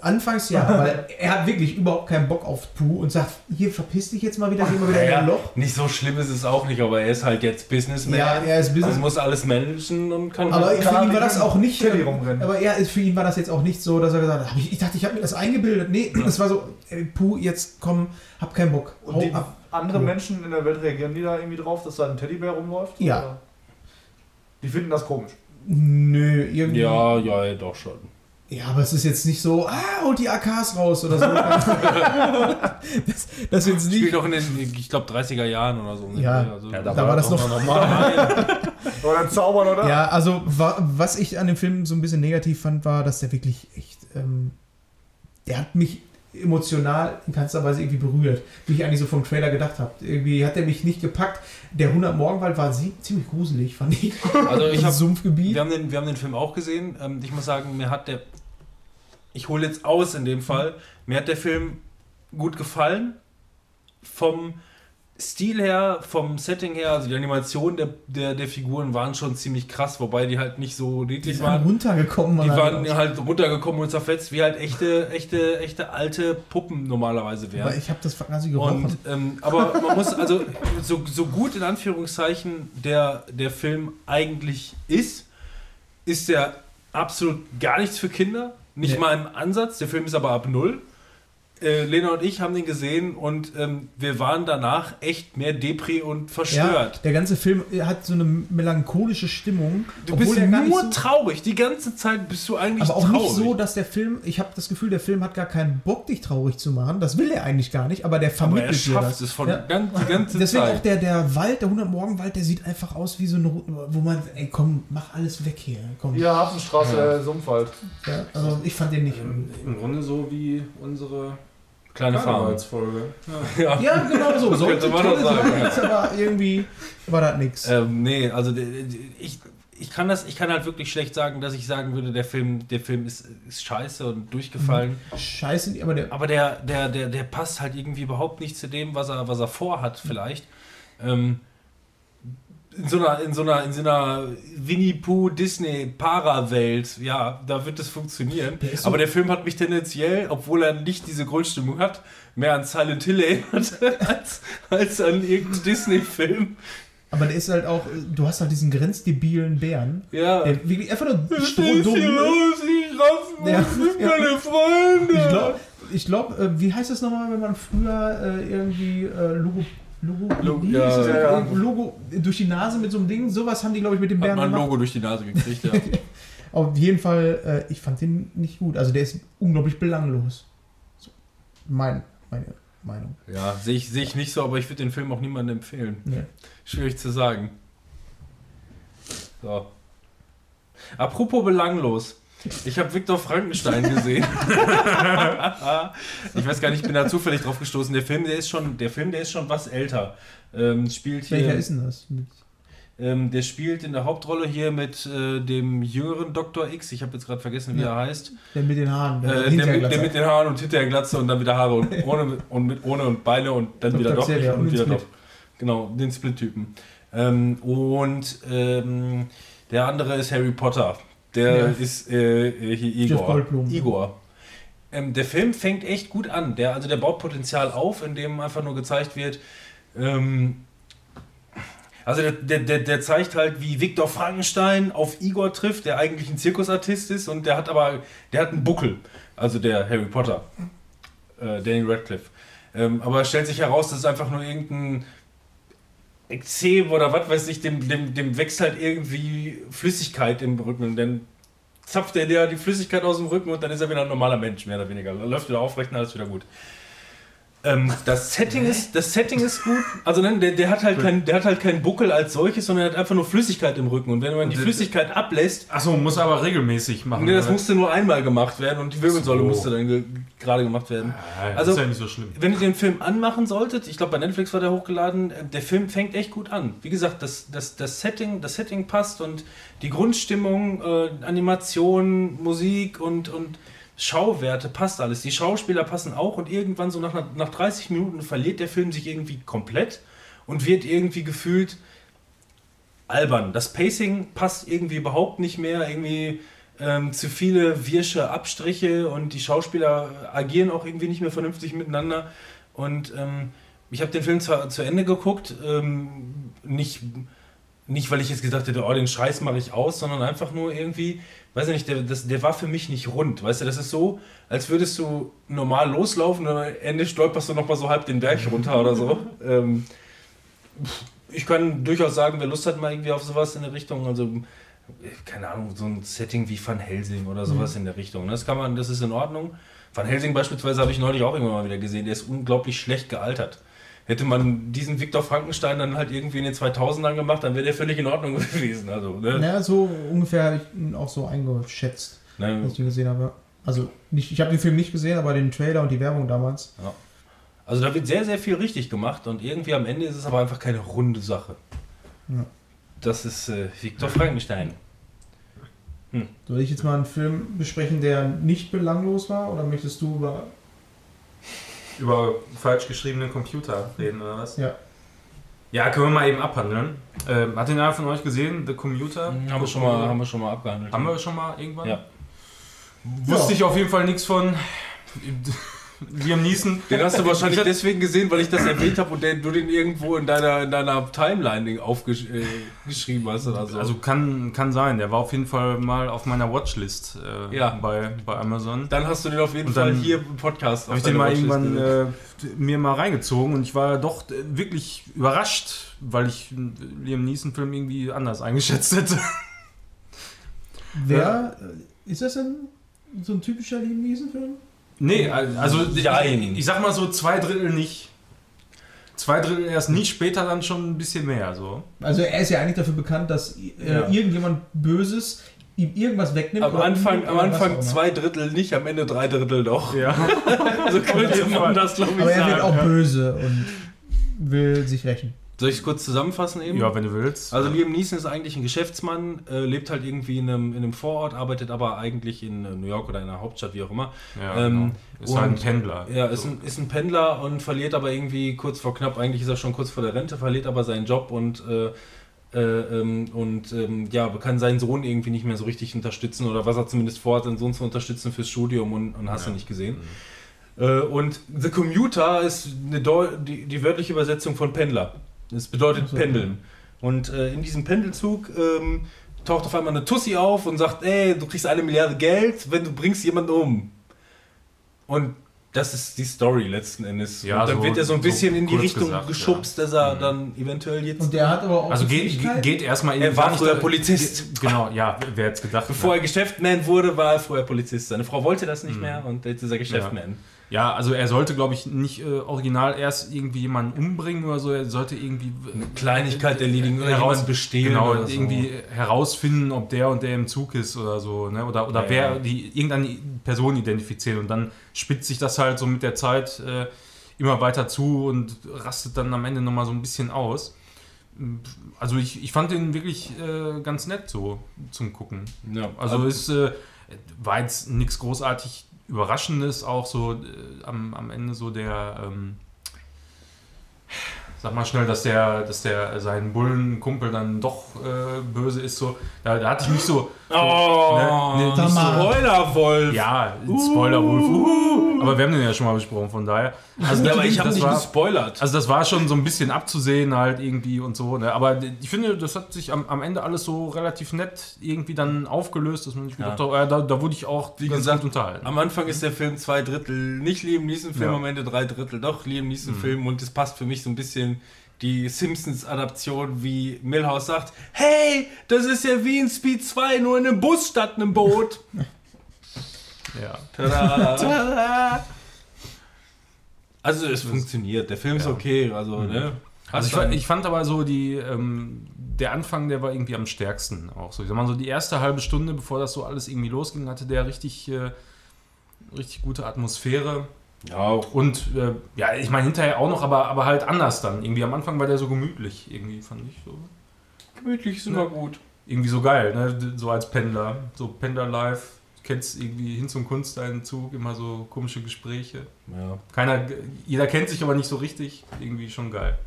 Anfangs ja, [laughs] weil er hat wirklich überhaupt keinen Bock auf Pooh und sagt, hier verpiss dich jetzt mal wieder, geh mal wieder in Naja, ein Loch. nicht so schlimm ist es auch nicht, aber er ist halt jetzt Businessman. Ja, er ist Business. Also muss alles managen und kann. aber kann für ihn war das auch nicht. Teddy rumrennen. Aber er, für ihn war das jetzt auch nicht so, dass er gesagt hat, ich, ich dachte, ich habe mir das eingebildet. Nee, [clears throat] das war so, ey, Puh, jetzt komm, hab keinen Bock. Und Hau die, ab. andere Ja. Menschen in der Welt reagieren die da irgendwie drauf, dass da ein Teddybär rumläuft? Ja. Oder? Die finden das komisch. Nö, irgendwie. Ja, ja, doch schon. Ja, aber es ist jetzt nicht so, ah, und die AKs raus oder so. [laughs] das, das jetzt Spielt nicht. doch in den, ich glaube, 30er Jahren oder so. ne? Ja. also, Ja, Da war das noch. [laughs] Oder zaubern, oder? Ja, also wa was ich an dem Film so ein bisschen negativ fand, war, dass der wirklich echt, ähm, der hat mich emotional in keinster Weise irgendwie berührt, wie ich eigentlich so vom Trailer gedacht habe. Irgendwie hat er mich nicht gepackt. Der 100 Morgenwald war sie- ziemlich gruselig, fand ich. Also ich Ein habe Sumpfgebiet. Wir haben, den, wir haben den Film auch gesehen. Ähm, ich muss sagen, mir hat der. Ich hole jetzt aus in dem Fall. Mir hat der Film gut gefallen. Vom Stil her, vom Setting her, also die Animation der, der, der Figuren waren schon ziemlich krass, wobei die halt nicht so Die niedlich sind waren. runtergekommen. Die waren halt runtergekommen und zerfetzt, wie halt echte, echte, echte alte Puppen normalerweise wären. Aber ich habe das quasi gerochen. Und, ähm, aber man muss, also so, so gut in Anführungszeichen der, der Film eigentlich ist, ist der absolut gar nichts für Kinder. Nicht Nee. mal im Ansatz. Der Film ist aber ab null. Äh, Lena und ich haben den gesehen und ähm, wir waren danach echt mehr Depri und ja, verstört. der ganze Film hat so eine melancholische Stimmung. Du obwohl bist nur so- traurig. Die ganze Zeit bist du eigentlich Aber auch traurig. nicht so, dass der Film, ich habe das Gefühl, der Film hat gar keinen Bock, dich traurig zu machen. Das will er eigentlich gar nicht, aber der aber er vermittelt dir schafft das. es von Ja. ganz, die ganze Deswegen Zeit. auch der, der Wald, der 100 Morgenwald, der sieht einfach aus wie so eine, wo man, ey komm, mach alles weg hier. Komm. Hier, Hafenstraße, Ja. äh, Sumpfwald. Ja, also ich fand den nicht. Im Grunde so wie unsere Kleine. Karnevalsfolge. Ja. Ja, genau so. [laughs] so könnte man doch sagen, ja. aber irgendwie war das nix. Ähm, nee, also ich, ich kann das, ich kann halt wirklich schlecht sagen, dass ich sagen würde, der Film, der Film ist, ist scheiße und durchgefallen. Scheiße, aber der. Aber der, der, der, der passt halt irgendwie überhaupt nicht zu dem, was er, was er vorhat, vielleicht. Ähm, in so einer, in so einer, in so einer Winnie Pooh Disney Para-Welt, ja, da wird es funktionieren. Der so- Aber der Film hat mich tendenziell, obwohl er nicht diese Grundstimmung hat, mehr an Silent Hill erinnert [laughs] als, als an irgendeinen Disney-Film. Aber der ist halt auch, du hast halt diesen grenzdebilen Bären. Ja. Der wirklich einfach nur Was ist hier los? Ich raff Ja. sind meine Freunde. Ich glaube, ich glaub, äh, wie heißt das nochmal, wenn man früher äh, irgendwie äh, Logo. Logo, Logo- ja, ja. Äh, Logo durch die Nase mit so einem Ding. Sowas haben die, glaube ich, mit dem Hat Bären man ein gemacht. Logo durch die Nase gekriegt, ja. [laughs] Auf jeden Fall, äh, ich fand den nicht gut. Also der ist unglaublich belanglos. So, mein, meine Meinung. ja, sehe ich, seh ich nicht so, aber ich würde den Film auch niemandem empfehlen. Nee. Schwierig zu sagen. So. Apropos belanglos. Ich habe Viktor Frankenstein gesehen. [laughs] ich weiß gar nicht, ich bin da zufällig drauf gestoßen. Der Film, der ist schon, der Film, der ist schon was älter. Ähm, spielt hier, Welcher ist denn das? ähm, der spielt in der Hauptrolle hier mit äh, dem jüngeren Dr. X. Ich habe jetzt gerade vergessen, wie Ja. er heißt. Der mit den Haaren. Äh, der, mit, der mit den Haaren und hinterher Glatze und dann wieder Haare und [laughs] ohne und mit ohne und Beine und dann Dr. wieder doch und und wieder doch. Genau, den Split-Typen. Ähm, und ähm, der andere ist Harry Potter. Der Ja. ist äh, äh, Igor. Igor. Ähm, der Film fängt echt gut an. Der, also der baut Potenzial auf, indem einfach nur gezeigt wird, ähm, also der, der, der, zeigt halt, wie Viktor Frankenstein auf Igor trifft, der eigentlich ein Zirkusartist ist und der hat aber, der hat einen Buckel, also der Harry Potter, äh, Danny Radcliffe. Ähm, aber es stellt sich heraus, dass es einfach nur irgendein Ekzem oder was weiß ich, dem, dem, dem wächst halt irgendwie Flüssigkeit im Rücken und dann zapft er dir die Flüssigkeit aus dem Rücken und dann ist er wieder ein normaler Mensch, mehr oder weniger. Dann läuft wieder aufrecht und alles wieder gut. Ähm, das, Setting ist, das Setting ist gut. Also ne, der, der, hat halt kein, der hat halt keinen Buckel als solches, sondern er hat einfach nur Flüssigkeit im Rücken. Und wenn man die Flüssigkeit ablässt, Achso, muss aber regelmäßig machen. nee, das musste nur einmal gemacht werden und die Wirbelsäule So. musste dann ge gerade gemacht werden. Ja, Also- ist ja nicht so schlimm. Wenn ihr den Film anmachen solltet, ich glaube bei Netflix war der hochgeladen, äh, der Film fängt echt gut an. Wie gesagt, das, das, das, Setting, das Setting passt und die Grundstimmung, äh, Animation, Musik und, und Schauwerte passt alles. Die Schauspieler passen auch und irgendwann so nach, nach 30 Minuten verliert der Film sich irgendwie komplett und wird irgendwie gefühlt albern. Das Pacing passt irgendwie überhaupt nicht mehr. Irgendwie ähm, zu viele wirsche Abstriche und die Schauspieler agieren auch irgendwie nicht mehr vernünftig miteinander. Und ähm, ich habe den Film zwar zu Ende geguckt, ähm, nicht, nicht weil ich jetzt gesagt hätte, oh, den Scheiß mache ich aus, sondern einfach nur irgendwie, weiß ich nicht, der, das, der war für mich nicht rund. Weißt du, das ist so, als würdest du normal loslaufen und am Ende stolperst du nochmal so halb den Berg runter oder so. [laughs] Ähm, ich kann durchaus sagen, wer Lust hat mal irgendwie auf sowas in der Richtung, also keine Ahnung, so ein Setting wie Van Helsing oder sowas in der Richtung. ne? Das kann man, das ist in Ordnung. Van Helsing beispielsweise habe ich neulich auch irgendwann mal wieder gesehen, der ist unglaublich schlecht gealtert. Hätte man diesen Viktor Frankenstein dann halt irgendwie in den 2000ern gemacht, dann wäre der völlig in Ordnung [laughs] gewesen. Also, ne? Naja, so ungefähr habe ich ihn auch so eingeschätzt, Ne? als ich ihn gesehen habe. Also, nicht, ich habe den Film nicht gesehen, aber den Trailer und die Werbung damals. Also da wird sehr, sehr viel richtig gemacht und irgendwie am Ende ist es aber einfach keine runde Sache. Ja. Das ist äh, Viktor Frankenstein. Soll ich jetzt mal einen Film besprechen, der nicht belanglos war? Oder möchtest du über. Über falsch geschriebenen Computer reden oder was? Ja. Ja, können wir mal eben abhandeln. Ähm, hat den einer von euch gesehen, The Commuter? Haben wir, schon mal, haben wir schon mal abgehandelt. Haben wir schon mal irgendwann? Ja. Wusste Ja. ich auf jeden Fall nichts von. Liam Neeson. Den hast du wahrscheinlich deswegen gesehen, weil ich das erwähnt habe und den, du den irgendwo in deiner, in deiner Timeline aufgeschrieben äh, geschrieben hast oder so. Also kann, kann sein, der war auf jeden Fall mal auf meiner Watchlist äh, Ja. bei, bei Amazon. dann hast du den auf jeden Und Fall hier im Podcast Habe ich auf den mal deiner irgendwann Watchlist äh, mir mal reingezogen und ich war doch äh, wirklich überrascht, weil ich äh, Liam Neeson-Film irgendwie anders eingeschätzt hätte. Wer. äh, Ist das denn so ein typischer Liam Neeson-Film? Nee, also ich, ich sag mal so zwei Drittel nicht. Zwei Drittel erst nicht, später dann schon ein bisschen mehr. So. Also, er ist ja eigentlich dafür bekannt, dass äh, Ja. irgendjemand Böses ihm irgendwas wegnimmt. Am oder Anfang, am Anfang zwei Drittel nicht, am Ende drei Drittel doch. Ja. [laughs] Also könnte man das, glaube ich, Aber er wird sagen. auch böse und will sich rächen. Soll ich es kurz zusammenfassen eben? ja, wenn du willst. Also Liam Neeson ist eigentlich ein Geschäftsmann, äh, lebt halt irgendwie in einem, in einem Vorort, arbeitet aber eigentlich in äh, New York oder in einer Hauptstadt, wie auch immer. ja, ähm, genau. ist halt ein und- Pendler. Ja, ist so. ein, ist ein Pendler und verliert aber irgendwie kurz vor knapp, eigentlich ist er schon kurz vor der Rente, verliert aber seinen Job und, äh, äh, ähm, und ähm, ja, kann seinen Sohn irgendwie nicht mehr so richtig unterstützen oder was er zumindest vorhat, seinen Sohn zu unterstützen fürs Studium und, und hast du nicht gesehen. Äh, und The Commuter ist eine Deu die, die wörtliche Übersetzung von Pendler. Das bedeutet so, Pendeln. Und äh, in diesem Pendelzug ähm, taucht auf einmal eine Tussi auf und sagt, ey, du kriegst eine Milliarde Geld, wenn du bringst jemanden um. Und das ist die Story letzten Endes. Ja, und dann so- wird er so ein so bisschen in die Richtung gesagt, geschubst, dass er dann eventuell jetzt, Und der hat aber auch. Also die geht, geht erstmal Er war früher Polizist. Genau, ja, wer hätte es gedacht. bevor er Geschäftsman wurde, war er vorher Polizist. Seine Frau wollte das nicht mehr und jetzt ist er Geschäftsman. Ja, also er sollte, glaube ich, nicht äh, original erst irgendwie jemanden umbringen oder so. Er sollte irgendwie Eine Kleinigkeit erledigen oder heraus bestehlen genau, oder so. irgendwie herausfinden, ob der und der im Zug ist oder so, ne? Oder, oder Ja, wer ja. die irgendeine Person identifizieren und dann spitzt sich das halt so mit der Zeit äh, immer weiter zu und rastet dann am Ende nochmal so ein bisschen aus. Also ich, ich fand den wirklich äh, ganz nett so zum Gucken. Ja, Also es äh, war jetzt nichts großartig Überraschendes, auch so äh, am, am Ende so der, ähm, sag mal schnell, dass der, dass der sein Bullenkumpel dann doch äh, böse ist, so, da, da hatte ich mich so, Oh, ne, ne. Spoiler-Wolf. ja, Spoiler-Wolf, uhu. aber wir haben den ja schon mal besprochen, von daher. Also ja, aber ich habe das nicht war- gespoilert. also das war schon so ein bisschen abzusehen halt irgendwie und so. Ne? Aber ich finde, das hat sich am, am Ende alles so relativ nett irgendwie dann aufgelöst, dass man nicht gedacht hat, äh, da, da wurde ich auch Wie gesagt, unterhalten. Am Anfang ist der Film zwei Drittel nicht Liam Neeson-Film, Ja. am Ende drei Drittel doch Liam Neeson-Film und es passt für mich so ein bisschen die Simpsons-Adaption, wie Milhouse sagt, hey, das ist ja wie in Speed 2, nur in einem Bus statt einem Boot. [laughs] Ja. Tada. Also es funktioniert, der Film ist okay, also ne. Also ich, fand- ich fand aber so die, ähm, der Anfang, der war irgendwie am stärksten auch so. Ich sag mal so die erste halbe Stunde, bevor das so alles irgendwie losging, hatte der richtig, äh, richtig gute Atmosphäre. Ja, auch Und äh, ja, ich meine hinterher auch noch, aber, aber halt anders dann. Irgendwie am Anfang war der so gemütlich, irgendwie fand ich so. gemütlich ist immer gut. Irgendwie so geil, ne? So als Pendler. So Pendler-Life. Du kennst irgendwie hin zum Kunsteinzug, immer so komische Gespräche. Ja. Keiner, jeder kennt sich aber nicht so richtig. Irgendwie schon geil.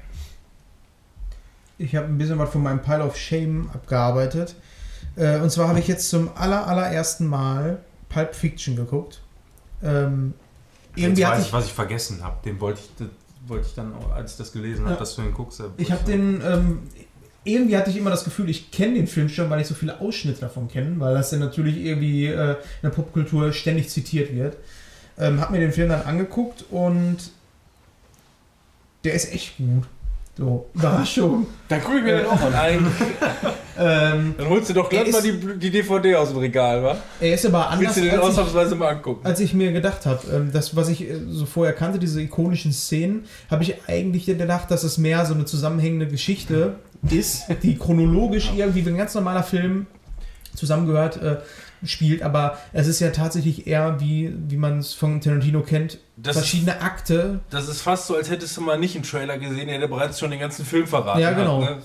Ich habe ein bisschen was von meinem Pile of Shame abgearbeitet. Äh, und zwar habe ich jetzt zum aller, allerersten Mal Pulp Fiction geguckt. Ähm, Jetzt irgendwie weiß hatte ich, ich, was ich vergessen habe. Den wollte ich, wollte ich dann, als ich das gelesen habe, Ja. dass du den guckst. äh, ich habe den ähm, irgendwie hatte ich immer das Gefühl, ich kenne den Film schon, weil ich so viele Ausschnitte davon kenne, weil das dann natürlich irgendwie äh, in der Popkultur ständig zitiert wird. Ähm, hab mir den Film dann angeguckt und der ist echt gut. So, Überraschung. Dann gucke ich mir den auch an. Nein, [laughs] ähm, dann holst du doch gleich mal die, die DVD aus dem Regal, wa? er ist aber anders, Willst du den als ich, ausnahmsweise mal angucken? als ich mir gedacht habe. Ähm, das, was ich äh, so vorher kannte, diese ikonischen Szenen, habe ich eigentlich gedacht, dass es mehr so eine zusammenhängende Geschichte ist, die chronologisch irgendwie wie ein ganz normaler Film zusammengehört äh, spielt. Aber es ist ja tatsächlich eher, wie, wie man es von Tarantino kennt, Das verschiedene Akte. Das ist fast so, als hättest du mal nicht einen Trailer gesehen, der hätte bereits schon den ganzen Film verraten. Ja, genau. Hat,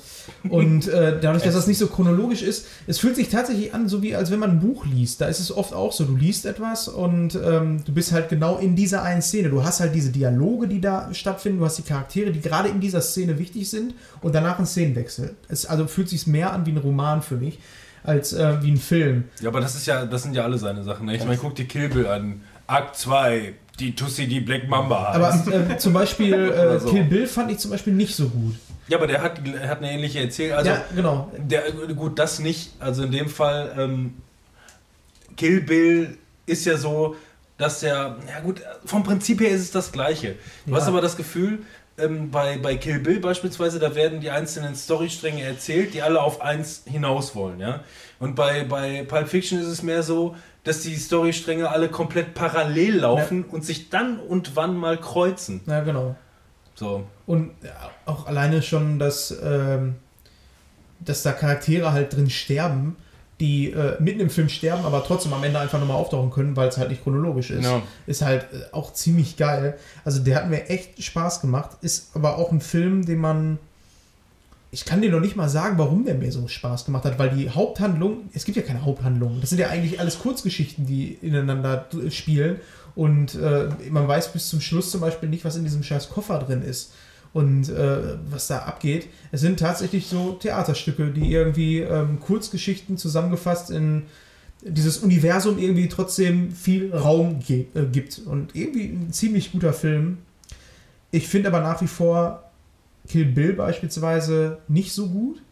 ne? Und äh, dadurch, dass das nicht so chronologisch ist, es fühlt sich tatsächlich an, so wie als wenn man ein Buch liest. Da ist es oft auch so, du liest etwas und ähm, du bist halt genau in dieser einen Szene. Du hast halt diese Dialoge, die da stattfinden, du hast die Charaktere, die gerade in dieser Szene wichtig sind und danach ein Szenenwechsel. Es also fühlt sich mehr an wie ein Roman für mich, als äh, wie ein Film. Ja, aber das ist ja, das sind ja alle seine Sachen. Ne? Ich meine, guck dir Kill Bill an. Akt 2, die Tussi, die Black Mamba heißt. Aber äh, zum Beispiel [laughs] äh, so. Kill Bill fand ich zum Beispiel nicht so gut. ja, aber der hat, hat eine ähnliche Erzählung. Also, ja, genau. der, gut, das nicht. Also in dem Fall, ähm, Kill Bill ist ja so, dass der, ja gut, vom Prinzip her ist es das Gleiche. Du Ja. hast aber das Gefühl, ähm, bei, bei Kill Bill beispielsweise, da werden die einzelnen Storystränge erzählt, die alle auf eins hinaus wollen, ja. Und bei, bei Pulp Fiction ist es mehr so, dass die Storystränge alle komplett parallel laufen und sich dann und wann mal kreuzen. Ja, genau. So. Und ja, auch alleine schon, dass, ähm, dass da Charaktere halt drin sterben, die äh, mitten im Film sterben, aber trotzdem am Ende einfach nochmal auftauchen können, weil es halt nicht chronologisch ist. Ja. Ist halt äh, auch ziemlich geil. Also der hat mir echt Spaß gemacht. Ist aber auch ein Film, den man. Ich kann dir noch nicht mal sagen, warum der mir so Spaß gemacht hat, weil die Haupthandlung, es gibt ja keine Haupthandlung. Das sind ja eigentlich alles Kurzgeschichten, die ineinander d- spielen. Und äh, man weiß bis zum Schluss zum Beispiel nicht, was in diesem scheiß Koffer drin ist und äh, was da abgeht. Es sind tatsächlich so Theaterstücke, die irgendwie ähm, Kurzgeschichten zusammengefasst in dieses Universum irgendwie trotzdem viel Raum ge äh, gibt. Und irgendwie ein ziemlich guter Film. Ich finde aber nach wie vor Kill Bill beispielsweise nicht so gut.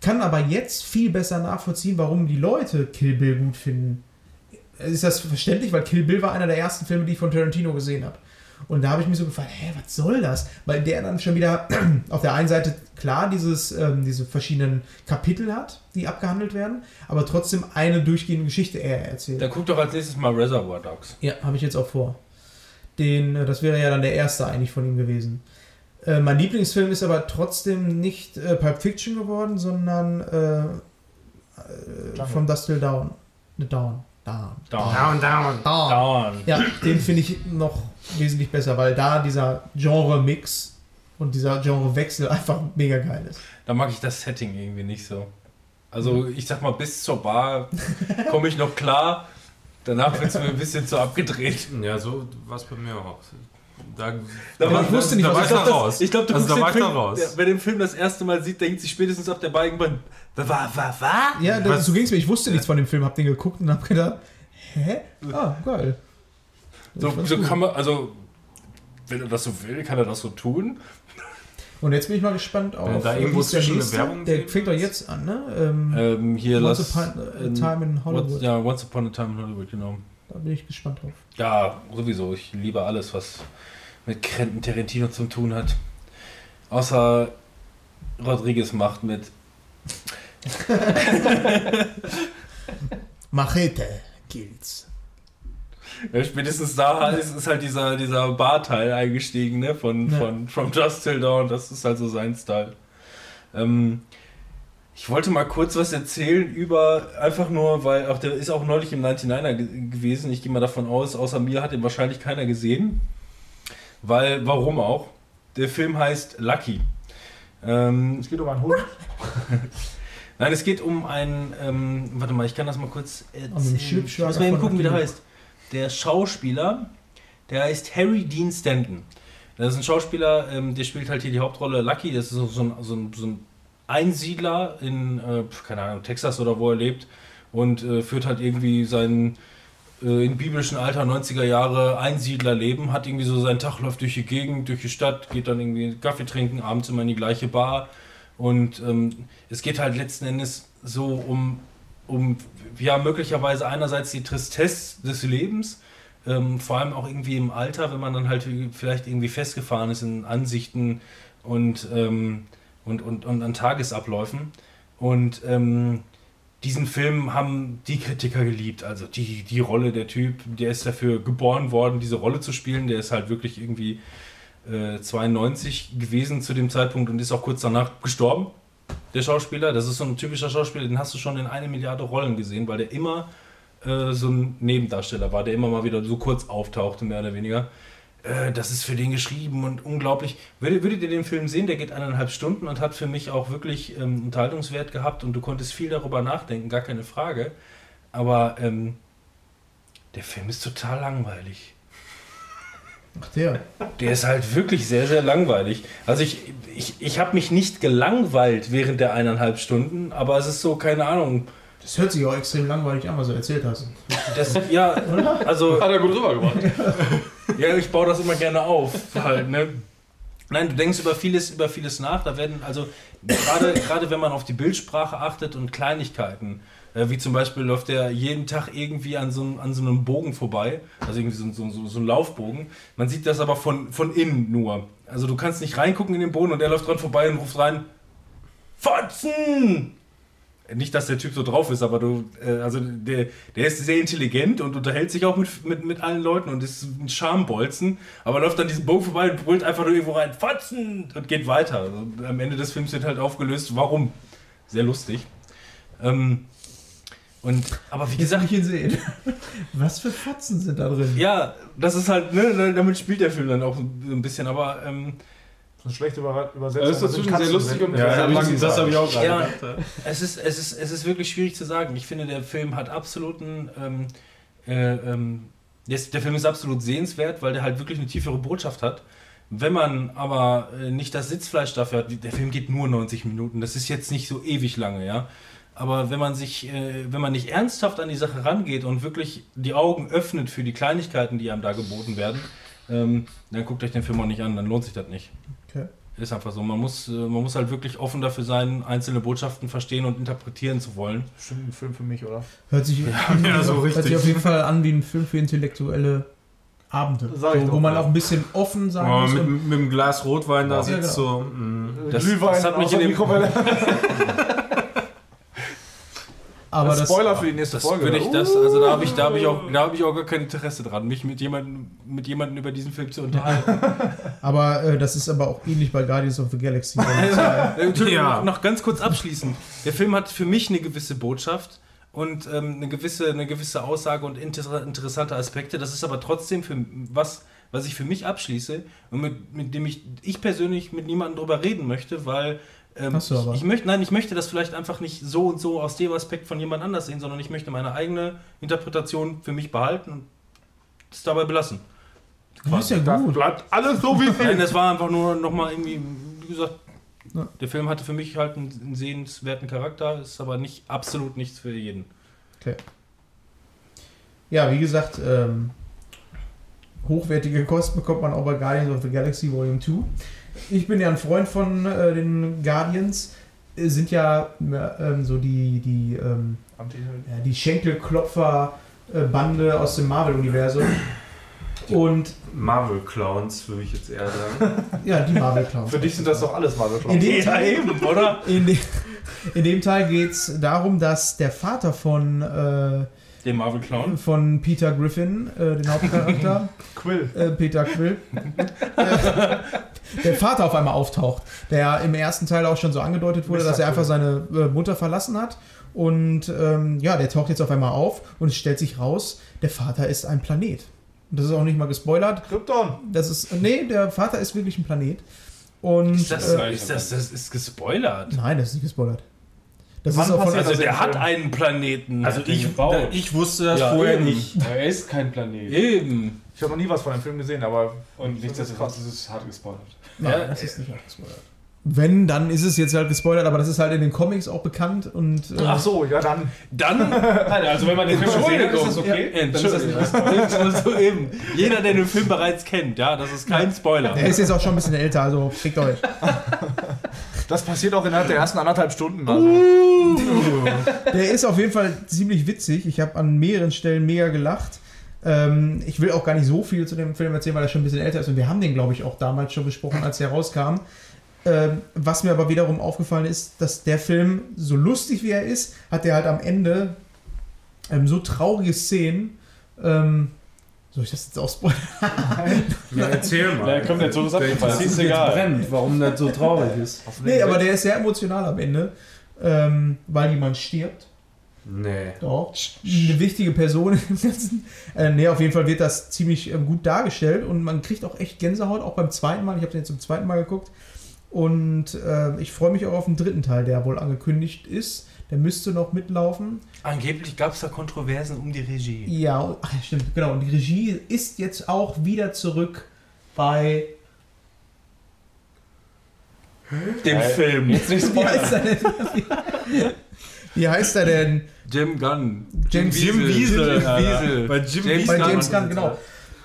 Kann aber jetzt viel besser nachvollziehen, warum die Leute Kill Bill gut finden. Ist das verständlich? Weil Kill Bill war einer der ersten Filme, die ich von Tarantino gesehen habe. Und da habe ich mich so gefragt, hä, was soll das? Weil der dann schon wieder [clears throat] auf der einen Seite klar dieses, ähm, diese verschiedenen Kapitel hat, die abgehandelt werden, aber trotzdem eine durchgehende Geschichte er erzählt. Da guck doch als nächstes mal Reservoir Dogs. Ja, habe ich jetzt auch vor. Den, äh, das wäre ja dann der erste eigentlich von ihm gewesen. Äh, mein Lieblingsfilm ist aber trotzdem nicht äh, Pulp Fiction geworden, sondern äh, äh, From Dust Till Dawn. Ne, Dawn. Dawn. Down. Dawn. Dawn. Down. Ja, den finde ich noch wesentlich besser, weil da dieser Genre-Mix und dieser Genre-Wechsel einfach mega geil ist. Da mag ich das Setting irgendwie nicht so. Also ich sag mal, bis zur Bar komme ich noch klar. Danach wird es mir ein bisschen zu abgedreht. Ja, so war es bei mir auch. Da, Da war- ich wusste nicht, da was war ich ich glaub, da das- raus. Ich glaube, du also, guckst da war da Film, raus. der, wer den Film das erste Mal sieht, denkt sich spätestens auf der Balkenbahn, wa, wa, wa, wa? Ja, das, Was- so ging es mir. Ich wusste nichts von dem Film, hab den geguckt und hab gedacht, hä? Ah, geil. So, so kann man, also, wenn er das so will, kann er das so tun. Und jetzt bin ich mal gespannt auf. Wenn da äh, irgendwo der zwischen eine nächste? Werbung Der fängt doch jetzt an, ne? Ähm, Ähm, hier, Once lass... Upon a Time in Hollywood. Ja, Once Upon a Time in Hollywood, genau. Da bin ich gespannt drauf. Ja, sowieso. Ich liebe alles, was mit Quentin Tarantino zu tun hat. Außer Rodriguez macht mit [laughs] Machete gilt's. Ja, spätestens da ist, ist halt dieser, dieser Barteil eingestiegen, ne? Von, Ja. von From Just Till Dawn. Das ist halt so sein Style. Ähm, ich wollte mal kurz was erzählen über, einfach nur, weil auch der ist auch neulich im 99er ge gewesen. Ich gehe mal davon aus, außer mir hat ihn wahrscheinlich keiner gesehen. Weil, warum auch? Der Film heißt Lucky. Ähm, Es geht um einen Hund. [laughs] Nein, es geht um einen, ähm, warte mal, ich kann das mal kurz erzählen. Um ich muss mal eben gucken, wie der heißt. Der Schauspieler, der heißt Harry Dean Stanton. Das ist ein Schauspieler, ähm, der spielt halt hier die Hauptrolle Lucky. Das ist so, ein, so, ein, so ein Einsiedler in, äh, keine Ahnung, Texas oder wo er lebt und äh, führt halt irgendwie sein äh, in biblischen Alter 90er Jahre Einsiedlerleben, hat irgendwie so seinen Tag, läuft durch die Gegend, durch die Stadt, geht dann irgendwie Kaffee trinken, abends immer in die gleiche Bar Und ähm, es geht halt letzten Endes so um, um ja, möglicherweise einerseits die Tristesse des Lebens, ähm, vor allem auch irgendwie im Alter, wenn man dann halt vielleicht irgendwie festgefahren ist in Ansichten und, ähm, und, und, und an Tagesabläufen. Und ähm, diesen Film haben die Kritiker geliebt. Also die, die Rolle der Typ, der ist dafür geboren worden, diese Rolle zu spielen. Der ist halt wirklich irgendwie äh, 92 gewesen zu dem Zeitpunkt und ist auch kurz danach gestorben. Der Schauspieler, das ist so ein typischer Schauspieler, den hast du schon in eine Milliarde Rollen gesehen, weil der immer äh, so ein Nebendarsteller war, der immer mal wieder so kurz auftauchte, mehr oder weniger. Äh, das ist für den geschrieben und unglaublich. Würdet, würdet ihr den Film sehen, der geht eineinhalb Stunden und hat für mich auch wirklich ähm, Unterhaltungswert gehabt und du konntest viel darüber nachdenken, gar keine Frage. Aber ähm, der Film ist total langweilig. Ach der. Der ist halt wirklich sehr, sehr langweilig. Also ich, ich, ich habe mich nicht gelangweilt während der eineinhalb Stunden, aber es ist so, keine Ahnung. Das hört sich auch extrem langweilig an, was du erzählt hast. Das, ja, also Hat er gut rübergebracht. [laughs] Ja, ich baue das immer gerne auf. Halt, ne? Nein, du denkst über vieles, über vieles nach. Da werden, also gerade, gerade wenn man auf die Bildsprache achtet und Kleinigkeiten, äh, wie zum Beispiel läuft er jeden Tag irgendwie an so, einem- an so einem Bogen vorbei, also irgendwie so, so, so, so ein Laufbogen. Man sieht das aber von, von innen nur. Also du kannst nicht reingucken in den Boden und er läuft dran vorbei und ruft rein, Fotzen! Nicht, dass der Typ so drauf ist, aber du, äh, also der, der ist sehr intelligent und unterhält sich auch mit, mit, mit allen Leuten und ist ein Schambolzen, aber läuft dann diesen Bogen vorbei und brüllt einfach nur irgendwo rein, Fotzen! und geht weiter. Also, am Ende des Films wird halt aufgelöst, warum. Sehr lustig. Ähm, und, aber wie gesagt, ich ihn sehen. [laughs] Was für Fotzen sind da drin? ja, das ist halt, ne, damit spielt der Film dann auch so ein bisschen, aber ähm, Eine schlechte Über Übersetzung. Das ist dazwischen sehr lustig und Ja, sehr das habe das hab ich auch gerade Ja. gedacht. ja. Es ist, es, ist, es ist wirklich schwierig zu sagen. Ich finde, der Film hat absoluten. Ähm, äh, ähm, der, ist- der Film ist absolut sehenswert, weil der halt wirklich eine tiefere Botschaft hat. Wenn man aber äh, nicht das Sitzfleisch dafür hat, der Film geht nur 90 Minuten, das ist jetzt nicht so ewig lange, ja. Aber wenn man sich, äh, wenn man nicht ernsthaft an die Sache rangeht und wirklich die Augen öffnet für die Kleinigkeiten, die einem da geboten werden, ähm, dann guckt euch den Film auch nicht an, dann lohnt sich das nicht. Okay. Ist einfach so. Man muss, äh, man muss halt wirklich offen dafür sein, einzelne Botschaften verstehen und interpretieren zu wollen. Bestimmt ein Film für mich, oder? Hört sich, ja, [laughs] [laughs] so hört sich auf jeden Fall an wie ein Film für intellektuelle Abende. Sag ich so, doch, wo man ja. auch ein bisschen offen sein Oh, muss. mit, mit einem Glas Rotwein da Ja, sitzt genau. so. mm. Das- Glühwein das hat mich in dem- Mikrowelle. [laughs] aber das, Spoiler für die nächste Das Folge. würde ich das, also da habe ich, da habe ich auch, da habe ich auch gar kein Interesse dran, mich mit jemandem, mit jemandem über diesen Film zu unterhalten. [laughs] aber äh, das ist aber auch ähnlich bei Guardians of the Galaxy. [laughs] Äh, Ja. noch, noch ganz kurz abschließend. Der Film hat für mich eine gewisse Botschaft und ähm, eine, gewisse, eine gewisse Aussage und inter interessante Aspekte. Das ist aber trotzdem für was, was ich für mich abschließe und mit, mit dem ich, ich persönlich mit niemandem drüber reden möchte, weil ähm, Hast du aber. ich, ich möchte, nein, ich möchte das vielleicht einfach nicht so und so aus dem Aspekt von jemand anders sehen, sondern ich möchte meine eigene Interpretation für mich behalten und es dabei belassen. Das ist ja Das gut. bleibt alles so wie es Nein, ist. das war einfach nur nochmal irgendwie, wie gesagt, Ja. der Film hatte für mich halt einen, einen sehenswerten Charakter, ist aber nicht absolut nichts für jeden. Ja, wie gesagt, ähm, hochwertige Kost bekommt man auch bei Guardians of the Galaxy Volume 2. Ich bin ja ein Freund von äh, den Guardians. Äh, Sind ja äh, ähm, so die, die, ähm, ja, die Schenkelklopfer-Bande aus dem Marvel-Universum. Und Marvel Clowns, würde ich jetzt eher sagen. [laughs] ja, die Marvel-Clowns. Für dich sind das doch alles mal In dem Ja, Teil, eben, oder? in de, in dem Teil geht es darum, dass der Vater von, äh, Den Marvel Clown. von Peter Griffin, äh, den Hauptcharakter, [laughs] Quill. äh, Peter Quill, der Vater auf einmal auftaucht, der im ersten Teil auch schon so angedeutet wurde, Mr. dass er einfach seine äh, Mutter verlassen hat. Und ähm, ja, der taucht jetzt auf einmal auf und es stellt sich raus, der Vater ist ein Planet. Und das ist auch nicht mal gespoilert. Krypton. Das ist, nee, der Vater ist wirklich ein Planet. Und Ist das, äh, ist das, das ist gespoilert. nein, das ist nicht gespoilert. Das Wann ist auch von, Also der hat einen Planeten. Also ich, gebaut. ich wusste das Ja, vorher eben. nicht. Er ist kein Planet. Eben. Ich habe noch nie was von dem Film gesehen, aber Und nichtsdestotrotz ist es hart gespoilert. nein, Ja, das ist nicht gespoilert. Wenn, dann ist es jetzt halt gespoilert, aber das ist halt in den Comics auch bekannt und äh, Ach so, ja dann. Dann. [laughs] Nein, also wenn man den Film gesehen hat, ist das okay. Ja, Dann ist das nicht Entschuldigung. [laughs] Also eben. Jeder, der den Film bereits kennt, ja, das ist kein Spoiler. der ist jetzt auch schon ein bisschen älter, also fickt euch. [laughs] Das passiert auch innerhalb der ersten anderthalb Stunden. Also. Der ist auf jeden Fall ziemlich witzig. Ich habe an mehreren Stellen mega gelacht. Ähm, ich will auch gar nicht so viel zu dem Film erzählen, weil er schon ein bisschen älter ist. Und wir haben den, glaube ich, auch damals schon besprochen, als er rauskam. Ähm, was mir aber wiederum aufgefallen ist, dass der Film, so lustig wie er ist, hat er halt am Ende ähm, so traurige Szenen. Soll ich das jetzt ausspoilern? [laughs] Ja, erzähl mal. Der Zug ist Der abgefahren. interessiert Ist jetzt egal. brennt, warum das so traurig ist. nee, aber der ist sehr emotional am Ende, ähm, weil jemand stirbt. Nee. Doch. Eine wichtige Person im Ganzen. Äh, nee, auf jeden Fall wird das ziemlich ähm, gut dargestellt und man kriegt auch echt Gänsehaut, auch beim zweiten Mal. Ich habe den jetzt zum zweiten Mal geguckt. Und äh, ich freue mich auch auf den dritten Teil, der wohl angekündigt ist. Der müsste noch mitlaufen. Angeblich gab es da Kontroversen um die Regie. Ja, ach, ja, stimmt, genau. Und die Regie ist jetzt auch wieder zurück bei. Dem Film. Jetzt nicht [laughs] Wie heißt spoilern. er denn? Wie heißt er denn? Jim Gunn. James- Jim Wiesel. Jim Wiesel. Bei Jim James Bei Gunn. James Gunn, genau.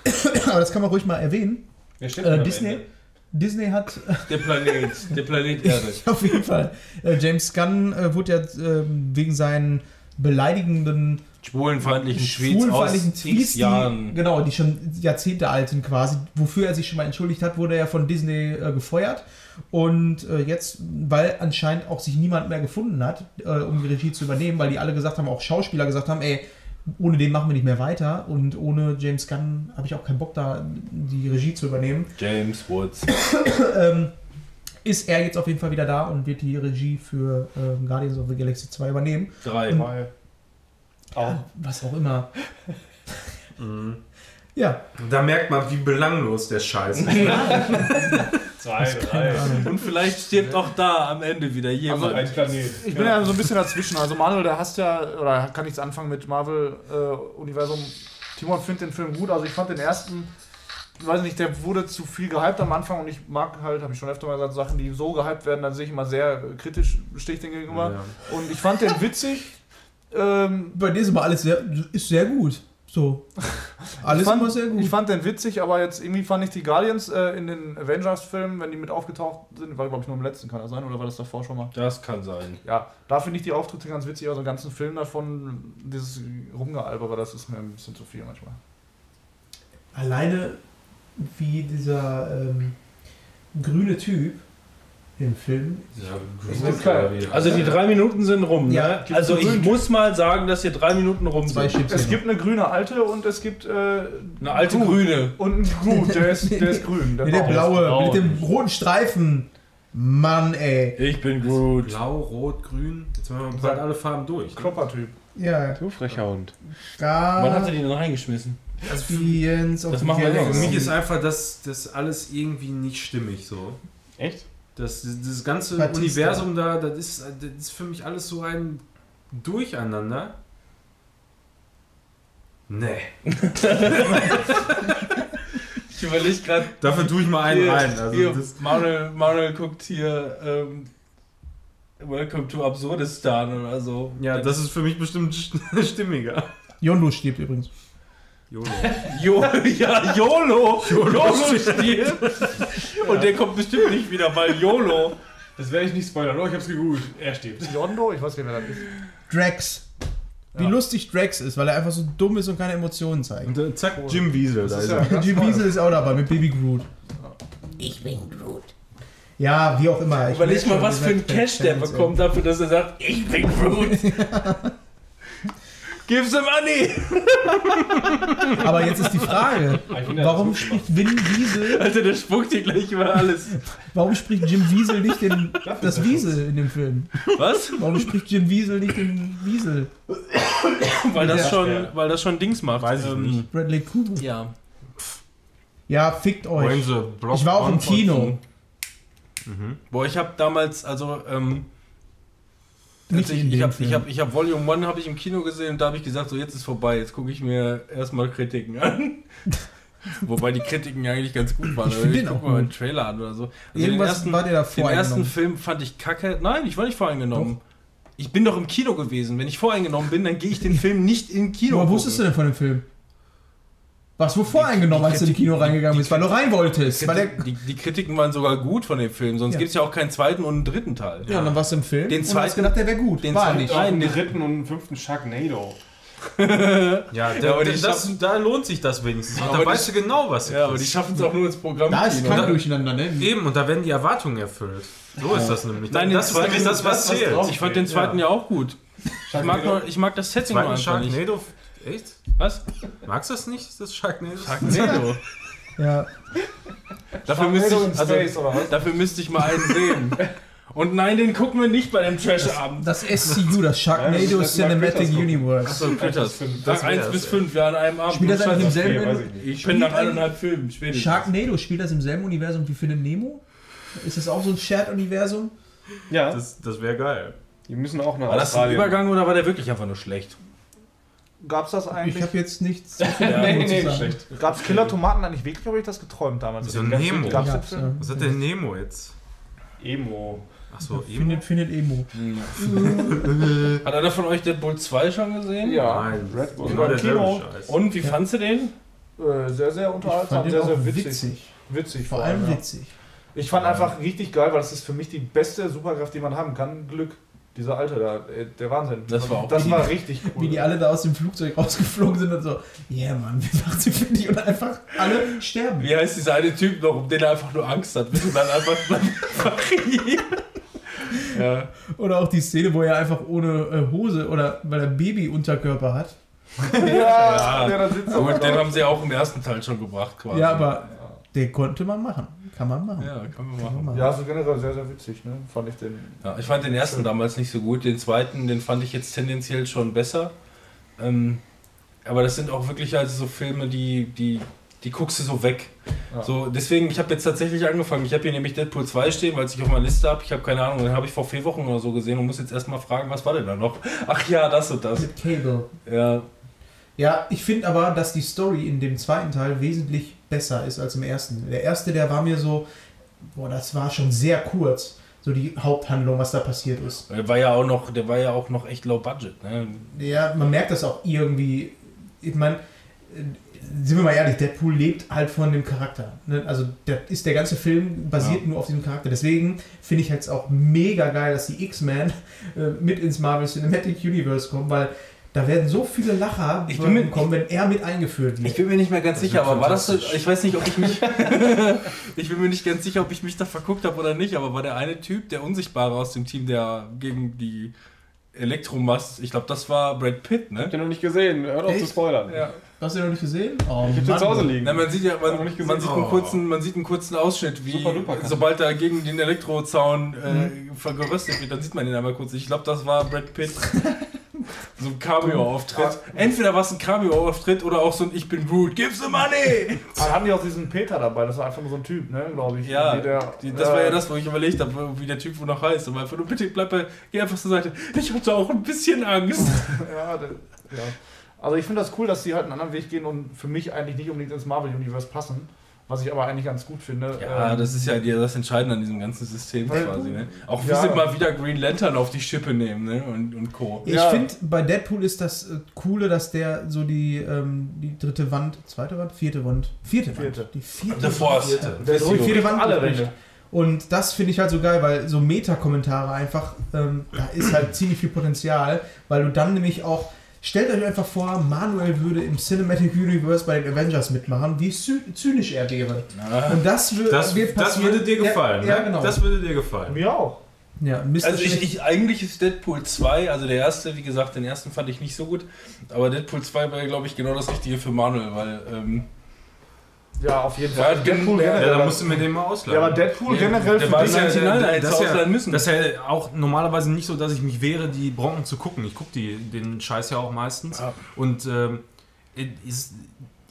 [clears throat] Aber das kann man ruhig mal erwähnen. Wer steht Äh, Disney, Ende? Disney hat Der Planet. Der Planet [laughs] Erde. Auf jeden Fall. Äh, James Gunn äh, wurde ja ähm, wegen seinen beleidigenden, Schwulenfeindlichen Tweets aus Tweets, Jahren. genau, die schon Jahrzehnte alt sind quasi, wofür er sich schon mal entschuldigt hat, wurde er von Disney äh, gefeuert. Und äh, jetzt, weil anscheinend auch sich niemand mehr gefunden hat, äh, um die Regie zu übernehmen, weil die alle gesagt haben, auch Schauspieler gesagt haben, ey, ohne den machen wir nicht mehr weiter und ohne James Gunn habe ich auch keinen Bock da, die Regie zu übernehmen. James Woods. [coughs] ähm, ist er jetzt auf jeden Fall wieder da und wird die Regie für ähm, Guardians of the Galaxy 2 übernehmen. Drei. Mal. Ja, was auch immer. [laughs] Ja, Da merkt man, wie belanglos der Scheiß ist. [laughs] [laughs] Zwei, drei. Und vielleicht stirbt auch da am Ende wieder jemand. Also ein Planet. Ich bin ja so ein bisschen dazwischen. Also Manuel, der hast ja, oder kann nichts anfangen mit Marvel-Universum. Timon findet den Film gut. Also ich fand den ersten, ich weiß nicht, der wurde zu viel gehypt am Anfang und ich mag halt, habe ich schon öfter mal gesagt, Sachen, die so gehypt werden, dann sehe ich immer sehr äh, kritisch, stehe ich den gegenüber. Ja. Und ich fand den witzig. Ähm, bei dir ist aber alles sehr, ist sehr gut. So. [laughs] Alles ich fand, immer sehr gut. Ich fand den witzig, aber jetzt irgendwie fand ich die Guardians äh, in den Avengers-Filmen, wenn die mit aufgetaucht sind, war glaube ich nur im letzten, kann das sein, oder war das davor schon mal? Das kann sein. Ja, da finde ich die Auftritte ganz witzig, aber so einen ganzen Film davon, dieses Rumgealbere, das ist mir ein bisschen zu viel manchmal. Alleine wie dieser ähm, grüne Typ im Film. Ja, ist klar. Also die drei Minuten sind rum, Ja, ne? Also ich muss mal sagen, dass hier drei Minuten rum Zwei sind. Es gibt eine grüne alte und es gibt äh, Eine alte. Grüne. Und ein Groot, [laughs] der ist, der ist grün. Nee, der blaue. blaue, blau. mit dem roten Streifen. Mann, ey. Ich bin gut. Blau, Rot, Grün. Jetzt haben wir bald alle Farben durch. ne? Kloppertyp. Ja, Du frecher Hund. Wann hat er denn reingeschmissen? of Das the machen wir. Für mich ist einfach das, das alles irgendwie nicht stimmig so. Echt? Das, das ganze Batista. Universum da, das ist, das ist für mich alles so ein Durcheinander. Nee. [laughs] Ich überlege gerade. Dafür tue ich mal einen Hier, rein. Also hier, das, Manuel, Manuel guckt hier ähm, Welcome to Absurdistan oder so. ja, das ist für mich bestimmt st- [laughs] stimmiger. Yondu stirbt übrigens. Jolo. [laughs] Jo, ja, YOLO! YOLO stirbt! Und der kommt bestimmt nicht wieder, weil YOLO. Das werde ich nicht spoilern. Oh, ich hab's gegoogelt. Er stirbt. Yondo, ich weiß nicht, wer das ist. Drax. Wie Ja. lustig Drax ist, weil er einfach so dumm ist und keine Emotionen zeigt. Und dann zack, Jim Wiesel. Da ist er. Jim. Wiesel ist auch dabei mit Baby Groot. Ich bin Groot. Ja, wie auch immer. Ich Überleg mal, was für ein Cash der bekommt dafür, dass er sagt, ich bin Groot. [laughs] Give the money! Aber jetzt ist die Frage, warum spricht Vin Wiesel, Alter, der spuckt dir gleich über alles. warum spricht Jim Wiesel nicht den, das Wiesel in dem Film? Was? Warum spricht Jim Wiesel nicht den Wiesel? Weil das schon, weil das schon Dings macht. Weiß ich nicht. Bradley Cooper. Ja. Ja, fickt euch. Ich war auch im? Kino. Boah, ich habe damals, also, ähm, Nicht ich, ich habe ich hab, ich hab Volume 1 habe ich im Kino gesehen und da habe ich gesagt, so jetzt ist vorbei, jetzt gucke ich mir erstmal Kritiken an. [laughs] Wobei die Kritiken ja eigentlich ganz gut waren. Ich find den guck auch mal einen. Trailer an oder so. Also Irgendwas den ersten, war dir da den ersten. Film fand ich kacke. Nein, ich war nicht voreingenommen. Ich bin doch im Kino gewesen. Wenn ich voreingenommen bin, dann gehe ich den [laughs] Film nicht im Kino gucken. wusstest du denn von dem Film? Warst du voreingenommen, als du in die Kino reingegangen bist, weil du rein wolltest. Weil der, Die, die Kritiken waren sogar gut von dem Film, sonst Ja. gibt es ja auch keinen zweiten und einen dritten Teil. ja, und dann warst du im Film Den und hast zweiten- gedacht, der wäre gut. den War zweiten- nicht. Nein, einen dritten und einen fünften Sharknado. [laughs] Ja, da, aber die das, da lohnt sich das wenigstens. Und Aber da weißt du genau, was du Ja, aber die schaffen es auch nur ins Programm. Da ist kein Durcheinander, ne? Eben, und da werden die Erwartungen erfüllt. So ist das nämlich. Nein, das ist nämlich zweiten- das, was das, zählt. Ich fand den zweiten ja, auch gut. Ich mag, nur, ich mag das Setting nur Zweiten einfach nicht. Echt? Was? Magst du das nicht, das Sharknado? Sharknado. Ja. dafür, müsste ich, also, Space, dafür müsste ich mal einen sehen. Und nein, den gucken wir nicht bei dem Trash-Abend. Das SCU, das Sharknado Ja, das Cinematic. Universe. So, Critters. Das wär's, 1 bis ey. 5, ja, an einem Abend. Spielt das eigentlich im Okay, selben weiß ich bin nach eineinhalb Filmen spätestens. Sharknado, spielt das im selben Universum wie Findet Nemo? Ist das auch so ein Shared-Universum? Ja, Das, das wäre geil. die müssen auch nach War das ein Australien. Übergang oder war der wirklich einfach nur schlecht? Gab's das Ich eigentlich? habe jetzt nichts. [laughs] Ja, Nee, nee, schlecht. Gab's Killer Tomaten eigentlich wirklich? Habe ich das geträumt damals? Wieso Gab's- Nemo? Gab's Film? ja. Was hat denn Nemo jetzt? Emo. Achso, Emo? Findet, findet Emo. [laughs] Hat einer von euch Deadpool 2 schon gesehen? Ja. Nein, Red Bull. Im derselbe Kino. Und wie fandst du den? Äh, sehr, sehr Ich unterhaltsam, sehr, sehr witzig. witzig. Witzig Vor allem ja. witzig. Ich fand einfach richtig geil, weil das ist für mich die beste Superkraft, die man haben kann. Glück. Dieser Alte da, äh, der Wahnsinn. Das war auch das wie war die- richtig cool. Wie die alle da aus dem Flugzeug rausgeflogen sind und so, yeah, Mann, wir machen sie für dich und einfach alle sterben. Wie heißt dieser eine Typ noch, um den er einfach nur Angst hat, bis er dann einfach, [laughs] ja. Oder auch die Szene, wo er einfach ohne äh, Hose oder weil er Baby-Unterkörper hat. [laughs] ja, ja, er. Aber den haben sie auch im ersten Teil schon gebracht quasi. Ja, aber den konnte man machen. Kann man machen. Ja, kann man Kann man machen. Ja, so generell sehr, sehr witzig, ne? Fand ich den. Ja, ich fand den ersten damals nicht so gut, den zweiten, den fand ich jetzt tendenziell schon besser. Ähm, aber das sind auch wirklich also so Filme, die, die, die guckst du so weg. Ja. So, deswegen, ich habe jetzt tatsächlich angefangen. Ich habe hier nämlich Deadpool 2 stehen, weil es ich auf meiner Liste habe. Ich habe keine Ahnung, den habe ich vor vier Wochen oder so gesehen und muss jetzt erstmal fragen, was war denn da noch? [laughs] Ach ja, das und das. Mit Cable. Ja, Ja, ich finde aber, dass die Story in dem zweiten Teil wesentlich besser ist als im ersten. Der erste, der war mir so, boah, das war schon sehr kurz. So die Haupthandlung, was da passiert ist. der war ja auch noch, der war ja auch noch echt low budget. Ne? Ja, man merkt das auch irgendwie. Ich meine, sind wir mal ehrlich, Deadpool lebt halt von dem Charakter. Ne? Also der, ist der ganze Film basiert nur auf diesem Charakter. Deswegen finde ich jetzt auch mega geil, dass die X-Men äh, mit ins Marvel Cinematic Universe kommen, weil da werden so viele Lacher Ich bin mir- kommen, wenn er mit eingeführt wird. Ich bin mir nicht mehr ganz Das sicher, aber war das so, ich weiß nicht, ob ich mich, [laughs] [laughs] ich bin mir nicht ganz sicher, ob ich mich da verguckt habe oder nicht, aber war der eine Typ, der Unsichtbare aus dem Team, der gegen die Elektromast, ich glaube, das war Brad Pitt, ne? Habt ihr noch nicht gesehen? Hört auf Echt? zu spoilern. Ja. Hast du noch nicht gesehen? Oh, Ich hab den Mann. zu Hause liegen. Na, man sieht ja, Hab noch man, nicht gesehen. man, sieht einen Oh. kurzen, man sieht einen kurzen Ausschnitt, wie sobald er gegen den Elektrozaun äh, vergeröstet wird, dann sieht man ihn einmal kurz. Ich glaube, das war Brad Pitt. [laughs] So ein Cameo-Auftritt. Entweder war es ein Cameo-Auftritt oder auch so ein Ich bin Groot, give the money! [laughs] Dann hatten die auch diesen Peter dabei, das war einfach nur so ein Typ, ne, glaube ich. Ja, der, Die, das war ja äh, das, wo ich überlegt habe, wie der Typ wo noch heißt. Und einfach nur, bitte bleib bei, geh einfach zur Seite. Ich hatte auch ein bisschen Angst. [laughs] Ja, der, ja. Also ich finde das cool, dass die halt einen anderen Weg gehen und für mich eigentlich nicht unbedingt ins Marvel-Universe passen. Was ich aber eigentlich ganz gut finde. Ja, Ähm, das ist ja die- das Entscheidende an diesem ganzen System Weil- quasi. Ne? Auch wie Ja. sie mal wieder Green Lantern auf die Schippe nehmen ne? und, und Co. Ich Ja. finde, bei Deadpool ist das äh, Coole, dass der so die, ähm, die dritte Wand, zweite Wand, vierte Wand, vierte, Vierte. Wand, die vierte The Force. Wand, Der die drückt vierte Wand alle. Wände. Und das finde ich halt so geil, weil so Meta-Kommentare einfach, ähm, da ist halt ziemlich viel Potenzial, weil du dann nämlich auch, stellt euch einfach vor, Manuel würde im Cinematic Universe bei den Avengers mitmachen, wie zy zynisch er wäre. Und das, wür- Das, wird das würde dir gefallen. Ja, ja ne? genau. Das würde dir gefallen. Mir auch. ja. Also ich, ich, eigentlich ist Deadpool 2, also der erste, wie gesagt, den ersten fand ich nicht so gut, aber Deadpool 2 war, glaube ich, genau das Richtige für Manuel, weil ähm, Ja, auf jeden Ja, Fall. gen- Deadpool ja, Ja, generell. dann musst du mir den mal ausleihen. ja, aber Deadpool Der- generell für war dich. ja- Original das, ja, ausleihen müssen. das ist ja auch normalerweise nicht so, dass ich mich wehre, die Bronken zu gucken. Ich gucke den Scheiß ja auch meistens. Ja. Und ähm, ist,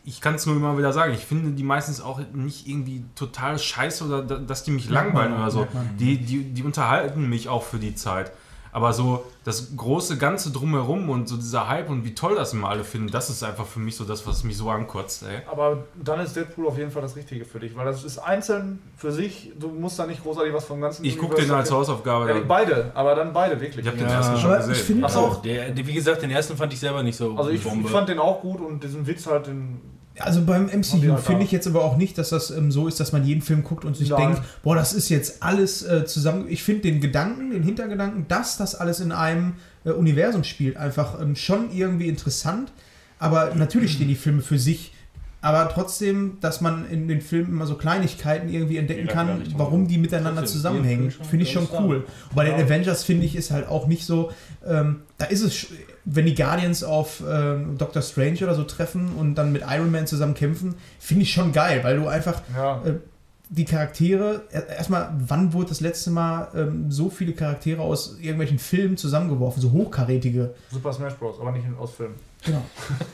ich kann es nur immer wieder sagen, ich finde die meistens auch nicht irgendwie total scheiße oder da- dass die mich langweilen oder so. Die, die, die unterhalten mich auch für die Zeit. Aber so das große Ganze drumherum und so dieser Hype und wie toll das immer alle finden, das ist einfach für mich so das, was mich so ankotzt, ey. Aber dann ist Deadpool auf jeden Fall das Richtige für dich, weil das ist einzeln für sich. Du musst da nicht großartig was vom ganzen. Ich gucke den als. Hausaufgabe. Ja, beide, aber dann beide wirklich. ich habe den Ja. ersten schon Aber ich gesehen. finde auch, der, der, wie gesagt, den ersten fand ich selber nicht so Also ich, Bombe. ich fand den auch gut und diesen Witz halt, den Also beim MCU halt finde ich jetzt aber auch nicht, dass das ähm, so ist, dass man jeden Film guckt und sich Nein. denkt, boah, das ist jetzt alles äh, zusammen. Ich finde den Gedanken, den Hintergedanken, dass das alles in einem äh, Universum spielt, einfach ähm, schon irgendwie interessant. Aber natürlich stehen die Filme für sich. Aber trotzdem, dass man in den Filmen immer so Kleinigkeiten irgendwie entdecken kann, warum die miteinander Trotzdem, zusammenhängen, finde ich schon cool. Und bei den. Avengers finde ich ist halt auch nicht so, ähm, da ist es, wenn die Guardians auf ähm, Doctor Strange oder so treffen und dann mit Iron Man zusammen kämpfen, finde ich schon geil, weil du einfach Ja. äh, die Charaktere, er- erstmal, wann wurde das letzte Mal ähm, so viele Charaktere aus irgendwelchen Filmen zusammengeworfen, so hochkarätige? Super Smash Bros., aber nicht aus Film. Genau.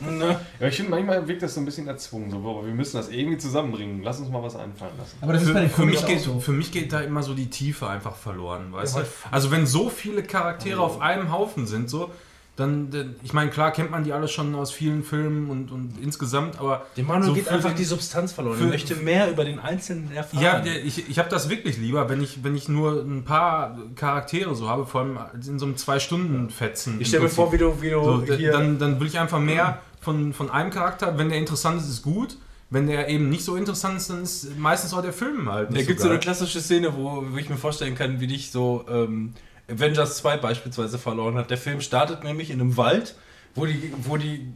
[laughs] Ne? Ja, ich finde, manchmal wirkt das so ein bisschen erzwungen. So, boah, wir müssen das irgendwie zusammenbringen. Lass uns mal was einfallen lassen. Aber das ist bei Für, den für, mich geht, so. für mich geht da immer so die Tiefe einfach verloren, weißt Ja, du? Also wenn so viele Charaktere auf einem Haufen sind, so, dann, ich meine, klar kennt man die alle schon aus vielen Filmen und, und insgesamt, aber Dem Manuel So geht einfach den- die Substanz verloren. für- er möchte mehr über den Einzelnen erfahren. ja, ich, ich habe das wirklich lieber, wenn ich, wenn ich nur ein paar Charaktere so habe, vor allem in so einem Zwei-Stunden-Fetzen. ich stelle mir vor, wie du, wie du so, dann, dann will ich einfach mehr von, von einem Charakter. Wenn der interessant ist, ist gut. Wenn der eben nicht so interessant ist, dann ist meistens auch der Film halt Da gibt es so eine klassische Szene, wo, wo ich mir vorstellen kann, wie dich so ähm, Avengers 2 beispielsweise verloren hat. Der Film startet nämlich in einem Wald, wo die, wo die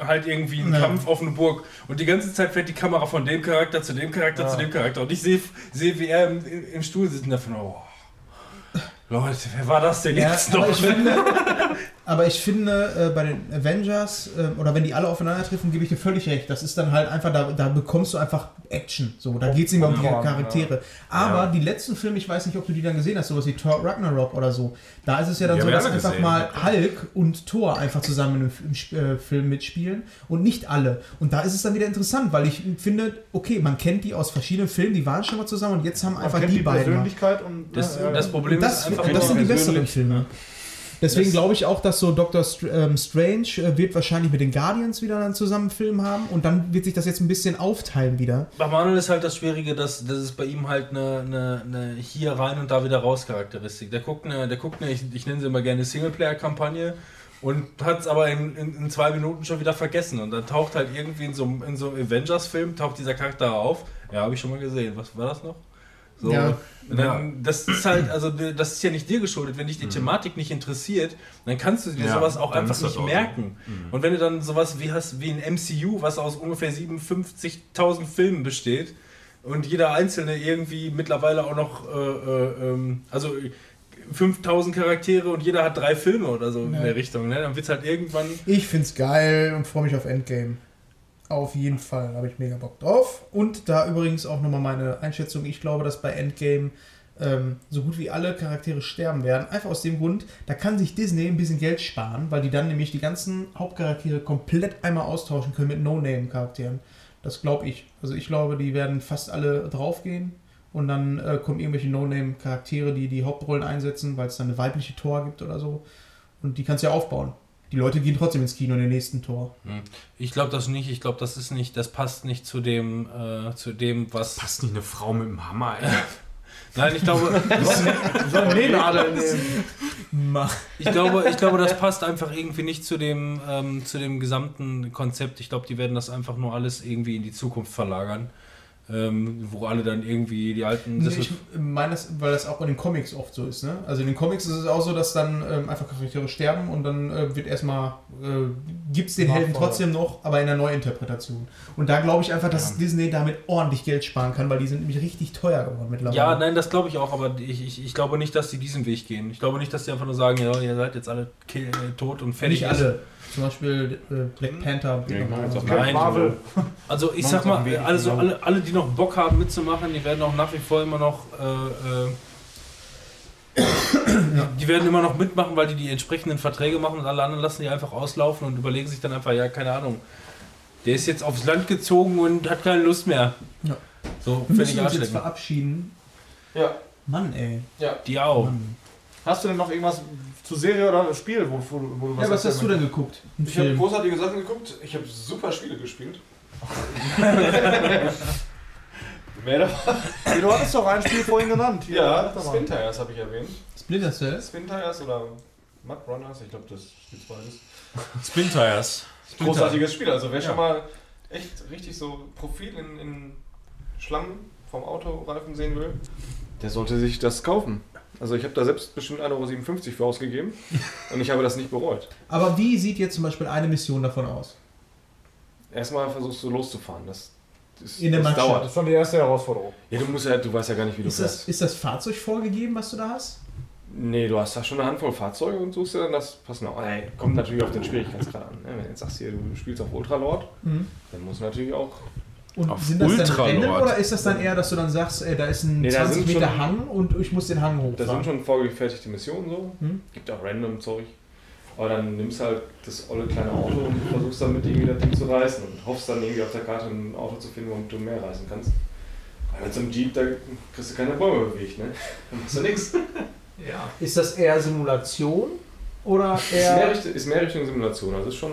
halt irgendwie einen Ja. Kampf auf eine Burg und die ganze Zeit fährt die Kamera von dem Charakter zu dem Charakter Ja. zu dem Charakter und ich sehe, sehe wie er im, im Stuhl sitzt und davon, oh, Leute, wer war das denn Ja, jetzt noch? ich finde, aber ich finde äh, bei den Avengers, äh, oder wenn die alle aufeinandertreffen, gebe ich dir völlig recht. Das ist dann halt einfach, da, da bekommst du einfach Action. So, da geht es nicht mehr um die Ja, Charaktere. Aber Ja. die letzten Filme, ich weiß nicht, ob du die dann gesehen hast, sowas wie Thor Ragnarok oder so. Da ist es ja dann Die so, dass einfach gesehen. mal Hulk und Thor einfach zusammen im, im äh, Film mitspielen und nicht alle. Und da ist es dann wieder interessant, weil ich finde, okay, man kennt die aus verschiedenen Filmen, die waren schon mal zusammen und jetzt haben Man einfach kennt die, die beiden. und Das, ja, ja. das Problem Und das, ist einfach und das sind die besseren Filme. Deswegen Das- glaube ich auch, dass so Dr. Str ähm, Strange äh, wird wahrscheinlich mit den Guardians wieder dann zusammen einen Film haben und dann wird sich das jetzt ein bisschen aufteilen wieder. Bei Manuel ist halt das Schwierige, dass, dass es bei ihm halt eine, eine, eine hier rein und da wieder raus Charakteristik. Der guckt eine, der guckt eine ich, ich nenne sie immer gerne Singleplayer-Kampagne und hat es aber in, in, in zwei Minuten schon wieder vergessen. Und dann taucht halt irgendwie in so, einem- in so einem Avengers-Film, taucht dieser Charakter auf. Ja, habe ich schon mal gesehen. Was war das noch? So, Ja. und dann, das ist halt, also das ist ja nicht dir geschuldet. Wenn dich die Thematik nicht interessiert, dann kannst du dir Ja, sowas auch einfach nicht auch merken. Und wenn du dann sowas wie hast wie ein MCU, was aus ungefähr 57.000 Filmen besteht und jeder einzelne irgendwie mittlerweile auch noch, äh, äh, ähm, also 5000 Charaktere und jeder hat drei Filme oder so in Ja. der Richtung, ne? dann wird es halt irgendwann. Ich find's geil und freue mich auf Endgame. Auf jeden Fall habe ich mega Bock drauf. Und da übrigens auch nochmal meine Einschätzung. Ich glaube, dass bei Endgame ähm, so gut wie alle Charaktere sterben werden. Einfach aus dem Grund, da kann sich Disney ein bisschen Geld sparen, weil die dann nämlich die ganzen Hauptcharaktere komplett einmal austauschen können mit No-Name-Charakteren. Das glaube ich. Also ich glaube, die werden fast alle draufgehen. Und dann äh, kommen irgendwelche No-Name-Charaktere, die die Hauptrollen einsetzen, weil es dann eine weibliche Tor gibt oder so. Und die kannst du ja aufbauen. Die Leute gehen trotzdem ins Kino in den nächsten Tor. Ich glaube das nicht, ich glaube, das ist nicht, das passt nicht zu dem, äh, zu dem, was. Passt nicht eine Frau mit dem Hammer, ey. [laughs] Nein, ich glaube, so eine Nähnadel nehmen. ich glaube, ich glaube, das passt einfach irgendwie nicht zu dem, ähm, zu dem gesamten Konzept. Ich glaube, die werden das einfach nur alles irgendwie in die Zukunft verlagern. Ähm, wo alle dann irgendwie die alten. Das ich meine das, weil das auch in den Comics oft so ist. Ne? Also in den Comics ist es auch so, dass dann ähm, einfach Charaktere sterben und dann äh, wird erstmal, äh, gibt es den Helden Nachfolger. trotzdem noch, aber in der Neuinterpretation. Und da glaube ich einfach, dass Disney damit ordentlich Geld sparen kann, weil die sind nämlich richtig teuer geworden mittlerweile. Ja, nein, das glaube ich auch, aber ich, ich, ich glaube nicht, dass sie diesen Weg gehen. Ich glaube nicht, dass sie einfach nur sagen, ja, ihr seid jetzt alle äh, tot und fertig. nicht ist. Zum Beispiel äh, Black Panther. Ja, Nein, Marvel. [laughs] Also ich sag mal, also alle, alle, die noch Bock haben mitzumachen, die werden auch nach wie vor immer noch, äh, äh, die werden immer noch mitmachen, weil die die entsprechenden Verträge machen und alle anderen lassen die einfach auslaufen und überlegen sich dann einfach, ja, keine Ahnung, der ist jetzt aufs Land gezogen und hat keine Lust mehr. Ja. So, Wir müssen uns jetzt verabschieden. Ja. Mann, ey. Die auch. Hast du denn noch irgendwas zu Serie oder Spiel, wo, wo, wo du Ja, was hast du denn geguckt? Ein Ich habe großartige Sachen geguckt. Ich habe super Spiele gespielt. [laughs] Mehr davon? Du hattest doch ein Spiel vorhin genannt. Hier, Ja. Spin Tires habe ich erwähnt. Splinter Cell? Spin Tires oder Mud Runners, ich glaube, das steht beides. Spin Tires. Großartiges Spiel. Also wer schon mal echt richtig so Profil in, in Schlamm vom Autoreifen sehen will, der sollte sich das kaufen. Also ich habe da selbst bestimmt 1,57 Euro für ausgegeben [laughs] und ich habe das nicht bereut. Aber wie sieht jetzt zum Beispiel eine Mission davon aus? Erstmal versuchst du loszufahren. Das, ist, In der das Matsche. Das dauert. ist schon die erste Herausforderung. Ja, du musst ja, du weißt ja gar nicht, wie du Ist das, fährst. ist das Fahrzeug vorgegeben, was du da hast? Nee, du hast da schon eine Handvoll Fahrzeuge und suchst dir dann das passende. Ey, kommt natürlich auf den Schwierigkeitsgrad an. Ne? Wenn du jetzt sagst hier, du spielst auf Ultralord, Mhm. dann musst du natürlich auch. Und Auf sind das dann Ultralord. Rennen oder ist das dann eher, dass du dann sagst, ey, da ist ein Nee, da 20 sind Meter schon- Hang und ich muss den Hang Da hochfahren? sind schon vorgefertigte Missionen so. Hm? Gibt auch random Zeug. Aber dann nimmst halt das olle kleine Auto und versuchst damit irgendwie das Ding zu reißen und hoffst dann irgendwie auf der Karte ein Auto zu finden, womit du mehr reißen kannst. Aber mit so einem Jeep, da kriegst du keine Bäume bewegt, ne? [laughs] Dann machst du nichts. [laughs] Ja. Ist das eher Simulation oder Ist mehr, eher... Richtung, ist mehr Richtung Simulation. Also ist schon.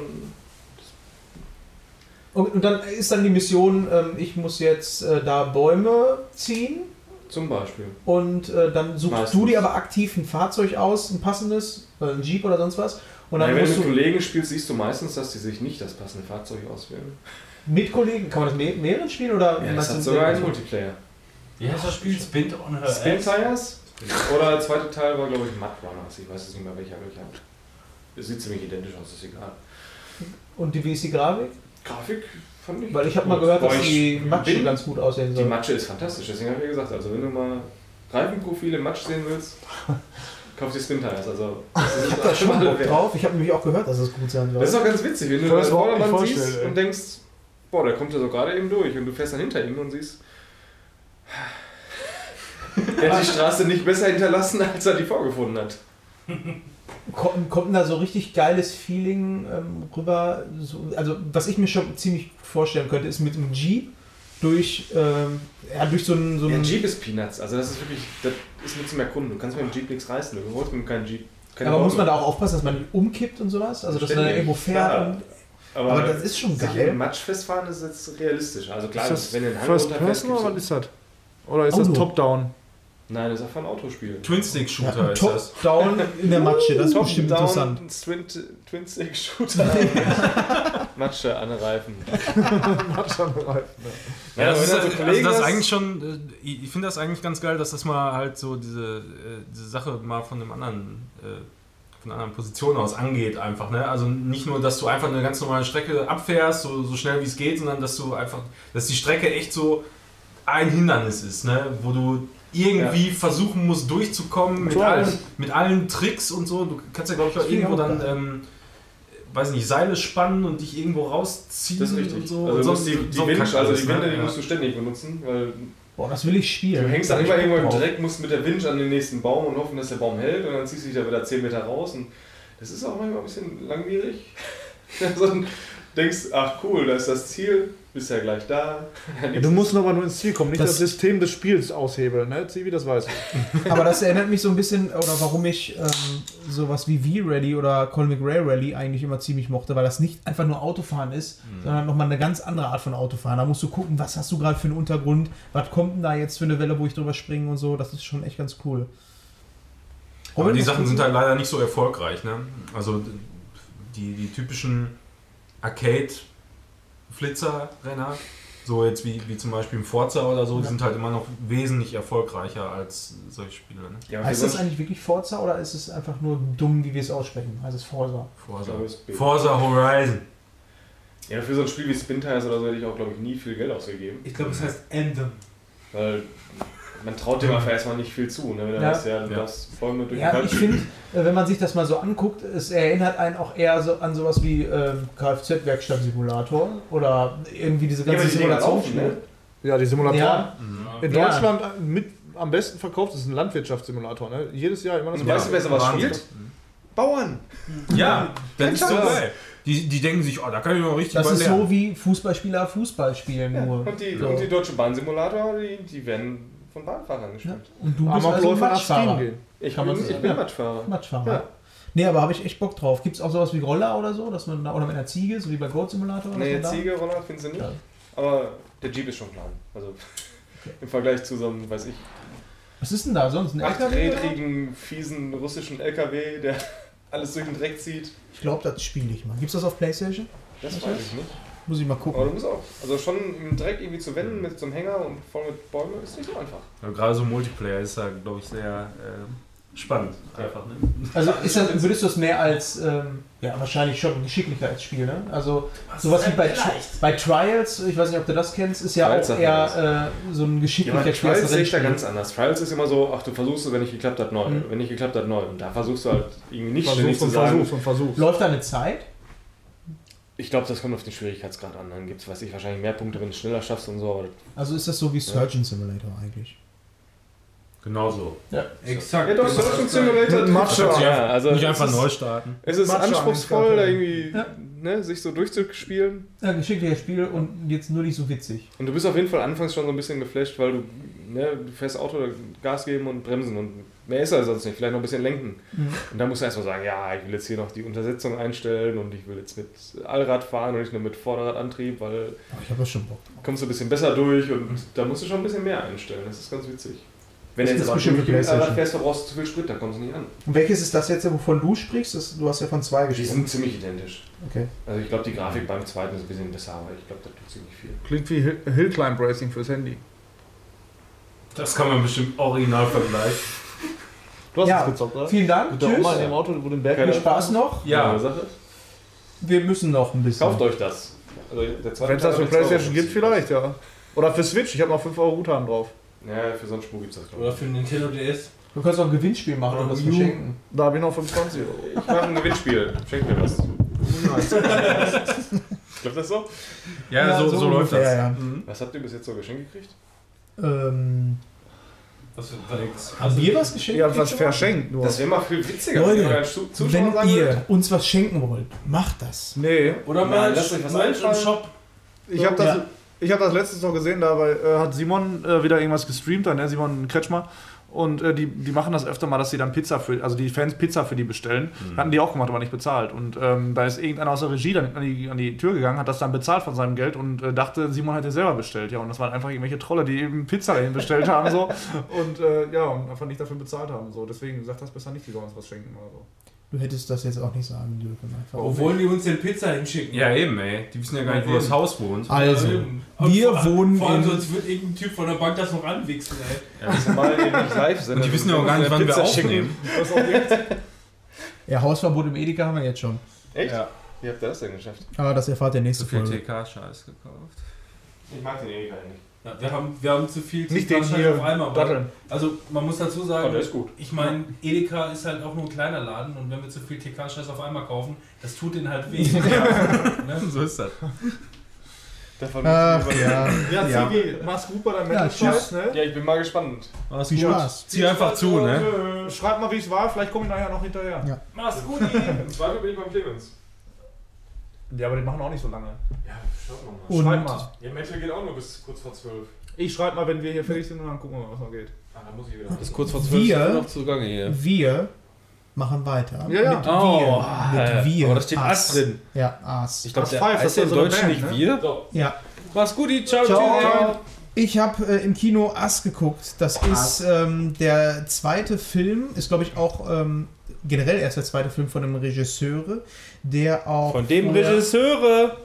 Und, und dann ist dann die Mission, ähm, ich muss jetzt äh, da Bäume ziehen Zum Beispiel. und äh, dann suchst Meistens. du dir aber aktiv ein Fahrzeug aus, ein passendes, äh, ein Jeep oder sonst was. Und dann Nein, wenn du musst mit du Kollegen spielst, siehst du meistens, dass die sich nicht das passende Fahrzeug auswählen. mit Kollegen, kann man das mit mehreren spielen oder? Ja, das hat sogar einen Multiplayer. Wie heißt das Spiel? Spin on her Spin? Tires? Oder der zweite Teil war, glaube ich, Mud Runners. Ich weiß jetzt nicht mehr welcher welcher. Es sieht ziemlich identisch aus, ist egal. Und die, wie ist die Grafik? Grafik fand ich. Weil ich habe mal gehört, dass die Matsche bin- ganz gut aussehen Die soll. Matsche ist fantastisch, deswegen habe ich ja gesagt, also wenn du mal Reifenprofile im Matsch sehen willst, [laughs] kauf dir Spin Tires. Also, [laughs] das Ich habe da [laughs] schon mal drauf. Ich habe nämlich auch gehört, dass es gut sein soll. Das ist auch ganz witzig, wenn du das das Vordermann siehst ey. und denkst, boah, der kommt ja so gerade eben durch und du fährst dann hinter ihm und siehst, er hat die Straße nicht besser hinterlassen, als er die vorgefunden hat. Kommt, kommt da so richtig geiles Feeling ähm, rüber. So, also was ich mir schon ziemlich gut vorstellen könnte, ist mit einem Jeep durch, ähm, ja, durch so einen... So Ja, einen Jeep ist Peanuts, also das ist wirklich, das ist nur zum Erkunden. Du kannst mit dem Jeep nichts reißen, du holst mit keinen Jeep. keine aber muss man da auch aufpassen, dass man nicht umkippt und sowas? Also dass man da Ständig, irgendwo fährt und... Aber das ist schon sich geil. im Matsch festfahren ist jetzt realistischer. Also klar, Ist das wenn du Hang First Person oder was ist das? Oder ist das Auto. Top-Down? Nein, das ist einfach ein Autospiel. Twin-Stick-Shooter Ja, ist das. Top-Down in der Matsche, das ist bestimmt Top-Down, interessant. Twin, Twin Stick Shooter. [laughs] Matsche an Reifen. [laughs] Ja, das aber ist, wenn du so also Kollegen das ist hast- eigentlich schon, äh, ich ich finde das eigentlich ganz geil, dass das mal halt so diese, äh, diese Sache mal von einem anderen, äh, von einer anderen Position aus angeht einfach. Ne? Also nicht nur, dass du einfach eine ganz normale Strecke abfährst, so, so schnell wie es geht, sondern dass du einfach, dass die Strecke echt so ein Hindernis ist, ne? wo du irgendwie versuchen musst durchzukommen mit allen, mit allen Tricks und so. Du kannst ja glaube ich auch irgendwo dann, ähm, weiß nicht, Seile spannen und dich irgendwo rausziehen Das ist richtig. und so. Also, und musst die, die so Kack also alles, die ne? Winde, die Ja. musst du ständig benutzen, weil Boah, das will ich spielen. du hängst Da dann immer irgendwo im. Dreck, musst mit der Winch an den nächsten Baum und hoffen, dass der Baum hält und dann ziehst du dich da wieder 10 Meter raus und das ist auch manchmal ein bisschen langwierig. [laughs] so, dann denkst, ach cool, da ist das Ziel, bist ja gleich da. Ja, du musst aber nur ins Ziel kommen, nicht das, Das- System des Spiels aushebeln, ne? Zivi, das weiß ich. [laughs] Aber das erinnert mich so ein bisschen, oder warum ich ähm, sowas wie V-Rally oder Colin McRae Rally eigentlich immer ziemlich mochte, weil das nicht einfach nur Autofahren ist, sondern nochmal eine ganz andere Art von Autofahren. Da musst du gucken, was hast du gerade für einen Untergrund, was kommt denn da jetzt für eine Welle, wo ich drüber springe und so. Das ist schon echt ganz cool. Aber Robin, die was Sachen sind halt leider nicht so erfolgreich. Ne? Also die, die typischen Arcade-Flitzer-Renner, so jetzt wie, wie zum Beispiel im Forza oder so, die Ja. sind halt immer noch wesentlich erfolgreicher als solche Spiele. Ne? Ja, Heißt das eigentlich wirklich Forza oder ist es einfach nur dumm, wie wir es aussprechen? Heißt es Forza? Forza. Forza Horizon. ja, für so ein Spiel wie Spin Tires oder so hätte ich auch, glaube ich, nie viel Geld ausgegeben. Ich glaube, es heißt Anthem. Weil man traut dem einfach erstmal nicht viel zu. Ne? Wenn Ja. weißt, ja, Ja. darfst Bäume durch Ja, ich finde, äh, wenn man sich das mal so anguckt, es erinnert einen auch eher so an sowas wie ähm, Kfz-Werkstatt-Simulator oder irgendwie diese Ja, ganze aber die laufen, Simulationsspiele. ne? Ja, die Simulatoren. Ja, In Ja. Deutschland mit am besten verkauft ist ein Landwirtschaftssimulator, ne? Jedes Jahr immer das Und weißt du, wer sowas spielt? Bauern! Ja, das ist so geil. Die, die denken sich, oh, da kann ich noch richtig das ist lernen. so wie Fußballspieler Fußball spielen nur. Und die, so. und die Deutsche Bahnsimulator, die, die werden von Bahnfahrern ja. gespielt. Und du bist also Amoklauf nach Matschfahrer. Ich Kann man bin, so ich bin ja. Matschfahrer. Matschfahrer. Ja. Nee, aber habe ich echt Bock drauf. Gibt es auch sowas wie Roller oder so, dass man da, oder mit einer Ziege, so wie bei Goat Simulator? Nee, Ziege, Roller findest du nicht. Ja. Aber der Jeep ist schon plan. Also [laughs] im Vergleich zu so einem, weiß ich, Was ist denn da sonst? Ein LKW? achträdrigen, fiesen russischen LKW, der [laughs] alles durch den Dreck zieht. Ich glaube, das spiele ich mal. Gibt es das auf Playstation? Das weiß ist? ich nicht. Muss ich mal Aber gucken. du musst auch, also schon im Dreck irgendwie zu wenden mit so einem Hänger und voll mit Bäumen ist nicht so einfach. Ja, gerade so Multiplayer ist da, glaube ich, sehr äh, spannend. Einfach, ne? Also ist das, würdest du es mehr als, ähm, ja wahrscheinlich schon ein Geschicklichkeitsspiel, ne? Also sowas wie bei, Tri- bei Trials, ich weiß nicht, ob du das kennst, ist ja Trials auch eher äh, so ein Ja, aber Geschicklichkeitsspiel. als ein Trials sehe ich da ganz anders. Trials ist immer so, ach du versuchst es, wenn nicht geklappt hat, neu. Mhm. Wenn nicht geklappt hat, neu. Und da versuchst du halt irgendwie nicht ständig Versuch's zu und sagen. versuch's und versuch's. Läuft da eine Zeit? Ich glaube, das kommt auf den Schwierigkeitsgrad an. Dann gibt es, weiß ich, wahrscheinlich mehr Punkte, wenn du schneller schaffst und so. Also ist das so wie Surgeon Simulator eigentlich? Genau so. Exakt. Ja, doch, Surgeon Simulator. Matsche. Ja, also Nicht es einfach ist, neu starten. Es ist Matsche anspruchsvoll, da irgendwie Ja. ne, sich so durchzuspielen. Ja, Geschicklichkeitsspiel und jetzt nur nicht so witzig. Und du bist auf jeden Fall anfangs schon so ein bisschen geflasht, weil du, ne, du fährst Auto, Gas geben und bremsen und mehr ist er sonst nicht. Vielleicht noch ein bisschen lenken. Mhm. Und dann musst du erstmal sagen, ja, ich will jetzt hier noch die Untersetzung einstellen und ich will jetzt mit Allrad fahren und nicht nur mit Vorderradantrieb, weil Aber ich habe ja schon Bock. kommst du ein bisschen besser durch und da musst du schon ein bisschen mehr einstellen. Das ist ganz witzig. Wenn du Das jetzt ist aber mit PlayStation. fährst, verbrauchst du zu viel Sprit, da kommst du nicht an. Und welches ist das jetzt, wovon du sprichst? Das, du hast ja von zwei Die gespielt. sind ziemlich identisch. Okay. Also ich glaube, die Grafik beim zweiten ist ein bisschen besser, aber ich glaube, da tut ziemlich viel. Klingt wie Hill, Hill Climb Racing fürs Handy. Das kann man bestimmt original vergleichen. Du hast Ja, es gezockt, oder? Vielen Dank. Mit der Tschüss. Oma in dem Auto, wo den Berg Viel Spaß noch. Ja. Wir müssen noch ein bisschen. Kauft euch das. Also der zweite Wenn es das für Playstation gibt, vielleicht, ja. Oder für Switch, ich habe noch 5 Euro Guthaben drauf. Ja, für so einen Schmuck gibt es das, glaube Oder für Nintendo DS. Du kannst auch ein Gewinnspiel machen und das verschenken. Da habe ich noch 25 Euro. Ich mache ein Gewinnspiel. Schenk mir was. [laughs] Läuft das so? Ja, so, so, läuft ungefähr, das. Ja. Mhm. Was habt ihr bis jetzt so geschenkt gekriegt? Ähm, Was für Drecks. haben wir was geschenkt? Ihr habt was gekriegt? verschenkt, nur. Das wäre mal viel witziger, Leute, wenn ihr Zu- sagen würdet. uns was schenken wollt, macht das. Nee, Oder Nein, mal lasst euch was Merch im einfallen. Shop. ich habe das, Ja. Ich hab das letztens noch gesehen, da äh, hat Simon äh, wieder irgendwas gestreamt, dann, ne? Simon Kretschmer. Und äh, die, die machen das öfter mal, dass sie dann Pizza für, also die Fans Pizza für die bestellen. Hatten die auch gemacht, aber nicht bezahlt. Und ähm, da ist irgendeiner aus der Regie dann an die, an die Tür gegangen, hat das dann bezahlt von seinem Geld und äh, dachte, Simon hätte selber bestellt. Ja, und das waren einfach irgendwelche Trolle, die eben Pizza dahin bestellt haben. so [laughs] Und äh, ja, und einfach nicht dafür bezahlt haben. So. Deswegen sagt das besser nicht, die sollen uns was schenken oder so. Du hättest das jetzt auch nicht sagen dürfen. Einfach. Wo wollen die uns denn Pizza hinschicken? Ja, eben, ey. Die wissen ja gar nicht, wo das Haus wohnt. Also, wir vor, wohnen Vor allem in- sonst wird irgendein Typ von der Bank das noch anwichsen, ey. Ja, zumal wir nicht live sind. Und die wissen ja auch gar nicht, wann wir aufnehmen. ja, Hausverbot im Edeka haben wir jetzt schon. Echt? Ja. Wie habt ihr das denn geschafft? Aber das erfahrt ihr nächste So viel Folge. TK-Scheiß gekauft. Ich mag den Edeka nicht. Ja, wir, haben, wir haben zu viel Nicht den Zitrusscheiß hier, auf einmal. Datteln. Also man muss dazu sagen, der ist gut. ich meine, Edeka ist halt auch nur ein kleiner Laden und wenn wir zu viel TK-Scheiß auf einmal kaufen, das tut den halt weh. [laughs] ne? So ist das. Davon Ach ja. Ja, Ja. Ziggy, mach's gut bei deinem Ja, Metal-Scheiß, ne? Ja, ich bin mal gespannt. Mach's Viel gut. Spaß. Zieh einfach zu, ne? Schreibt mal, wie es war, vielleicht komme ich nachher noch hinterher. Ja. Mach's gut, [laughs] Im Zweifel bin ich beim Clemens. Ja, aber die machen auch nicht so lange. Ja, schaut mal. Schreib Und mal. Ja, Metal geht auch nur bis kurz vor zwölf. Ich schreibe mal, wenn wir hier fertig sind und dann gucken wir mal, was noch geht. Ah, dann muss ich wieder. Das ist kurz vor Wir- sind noch zugange hier. wir machen weiter. Ja, ja. Mit Oh, wir. Mit wir. aber da steht Ass. Ass drin. Ja, Ass. Ich glaube, Das der Five, ist im so Deutschen Band, nicht ne? wir. So, Ja. Mach's gut, ciao, Ciao. tschüss. Ich habe äh, im Kino Ass geguckt. Das ist ähm, der zweite Film, ist glaube ich auch ähm, generell erst der zweite Film von einem Regisseur, der auch Von dem Regisseure.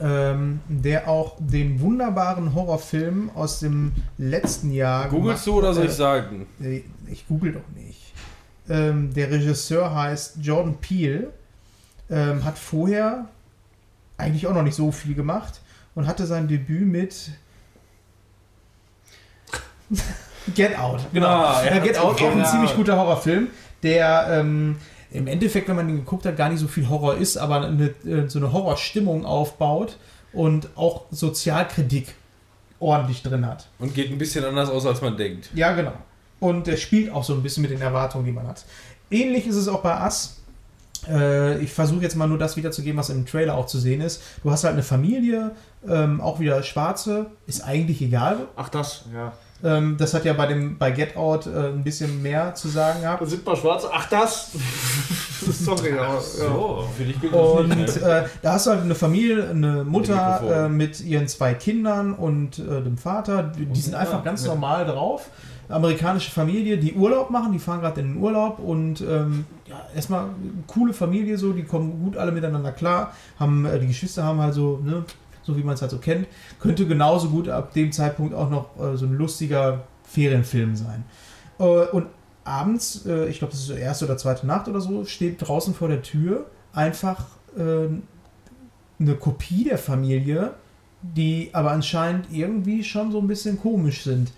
ähm, der auch den wunderbaren Horrorfilm aus dem letzten Jahr Googlest du oder soll ich äh, sagen? Nee, Ich google doch nicht. Ähm, der Regisseur heißt Jordan Peele, ähm, hat vorher eigentlich auch noch nicht so viel gemacht und hatte sein Debüt mit [laughs] Get Out. Genau. Ah, ja, Get Out, auch ein ziemlich guter Horrorfilm, der ähm, im Endeffekt, wenn man ihn geguckt hat, gar nicht so viel Horror ist, aber eine, äh, so eine Horrorstimmung aufbaut und auch Sozialkritik ordentlich drin hat. Und geht ein bisschen anders aus, als man denkt. Ja, genau. Und der spielt auch so ein bisschen mit den Erwartungen, die man hat. Ähnlich ist es auch bei Ass. Äh, ich versuche jetzt mal nur das wiederzugeben, was im Trailer auch zu sehen ist. Du hast halt eine Familie, ähm, auch wieder Schwarze, ist eigentlich egal. Ach, das, ja. Ähm, das hat ja bei, dem, bei Get Out äh, ein bisschen mehr zu sagen gehabt. Da sind mal schwarze. Ach, das! [laughs] Sorry. Ja. So, für dich gilt Und das nicht. Ne? äh, da hast du halt eine Familie, eine Mutter äh, mit ihren zwei Kindern und äh, dem Vater. Die, die sind einfach ganz normal drauf. amerikanische Familie, die Urlaub machen, die fahren gerade in den Urlaub und ähm, ja, erstmal eine coole Familie so, die kommen gut alle miteinander klar, haben äh, die Geschwister haben halt so, ne, so wie man es halt so kennt, könnte genauso gut ab dem Zeitpunkt auch noch äh, so ein lustiger Ferienfilm sein. Äh, und abends, äh, ich glaube, das ist die erste oder zweite Nacht oder so, steht draußen vor der Tür einfach äh, eine Kopie der Familie, die aber anscheinend irgendwie schon so ein bisschen komisch sind.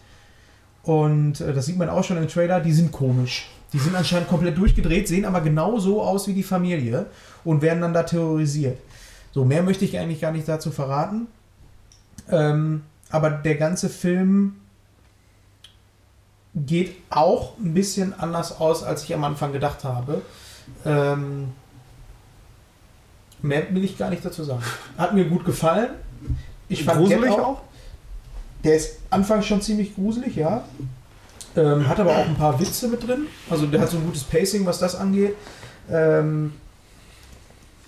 Und äh, das sieht man auch schon im Trailer, die sind komisch. Die sind anscheinend komplett durchgedreht, sehen aber genauso aus wie die Familie und werden dann da terrorisiert. So, mehr möchte ich eigentlich gar nicht dazu verraten. Ähm, aber der ganze Film geht auch ein bisschen anders aus, als ich am Anfang gedacht habe. Ähm, mehr will ich gar nicht dazu sagen. Hat mir gut gefallen. Ich fand Gruselig Out- auch? Der ist anfangs schon ziemlich gruselig, ja. Ähm, hat aber auch ein paar Witze mit drin. Also der hat so ein gutes Pacing, was das angeht. Ähm,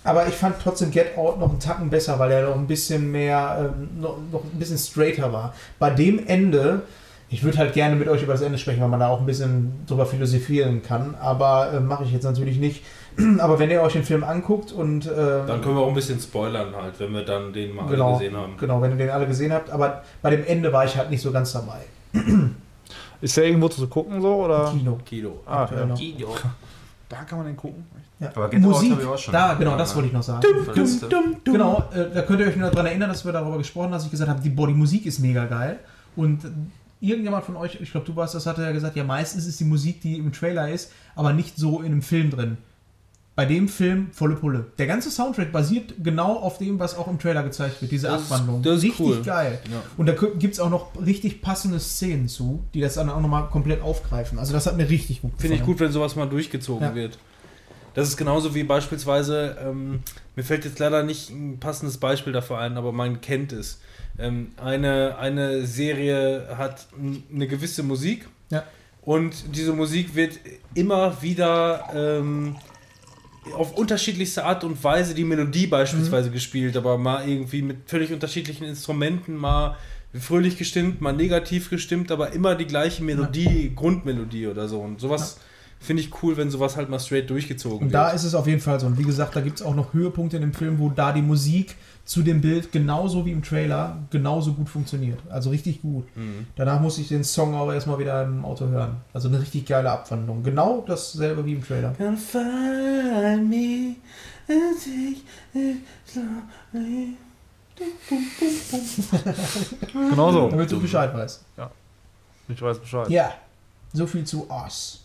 aber ich fand trotzdem Get Out noch einen Tacken besser, weil er noch ein bisschen mehr, ähm, noch, noch ein bisschen straighter war. Bei dem Ende, ich würde halt gerne mit euch über das Ende sprechen, weil man da auch ein bisschen drüber philosophieren kann, aber äh, mache ich jetzt natürlich nicht. [clears throat] aber wenn ihr euch den Film anguckt und ähm, Dann können wir auch ein bisschen spoilern halt, wenn wir dann den mal genau, alle gesehen haben. genau, wenn ihr den alle gesehen habt, aber bei dem Ende war ich halt nicht so ganz dabei. Ist der irgendwo zu gucken so? Oder? Kino. Kilo. Ah, ja. noch. [laughs] Da kann man den gucken. Ja. Aber Get Out Musik, ich auch schon da, genau, ja, das ne? wollte ich noch sagen. Verliste. Genau, äh, da könnt ihr euch nur daran erinnern, dass wir darüber gesprochen haben, dass ich gesagt habe, die, boah, die Musik ist mega geil. Und irgendjemand von euch, ich glaube, du warst das, hatte ja gesagt, ja, meistens ist die Musik, die im Trailer ist, aber nicht so in einem Film drin. Bei dem Film volle Pulle. Der ganze Soundtrack basiert genau auf dem, was auch im Trailer gezeigt wird, diese Das ist- Abwandlung. das ist richtig cool. geil. Ja. Und da gibt es auch noch richtig passende Szenen zu, die das dann auch nochmal komplett aufgreifen. Also das hat mir richtig gut Finde ich gefallen. gut, wenn sowas mal durchgezogen Ja. wird. Das ist genauso wie beispielsweise, ähm, mir fällt jetzt leider nicht ein passendes Beispiel dafür ein, aber man kennt es. Ähm, eine, eine Serie hat eine gewisse Musik Ja. und diese Musik wird immer wieder ähm, auf unterschiedlichste Art und Weise die Melodie beispielsweise Mhm. gespielt, aber mal irgendwie mit völlig unterschiedlichen Instrumenten, mal fröhlich gestimmt, mal negativ gestimmt, aber immer die gleiche Melodie, Grundmelodie oder so. Und sowas finde ich cool, wenn sowas halt mal straight durchgezogen Und da wird. ist es auf jeden Fall so. Und wie gesagt, da gibt es auch noch Höhepunkte in dem Film, wo da die Musik zu dem Bild genauso wie im Trailer genauso gut funktioniert. Also richtig gut. Mhm. Danach muss ich den Song auch erstmal wieder im Auto hören. Also eine richtig geile Abwandlung. Genau dasselbe wie im Trailer. Can find me and take it slowly. Genau so. Damit du Bescheid weißt. Ich weiß Bescheid. Ja, so viel zu Oz.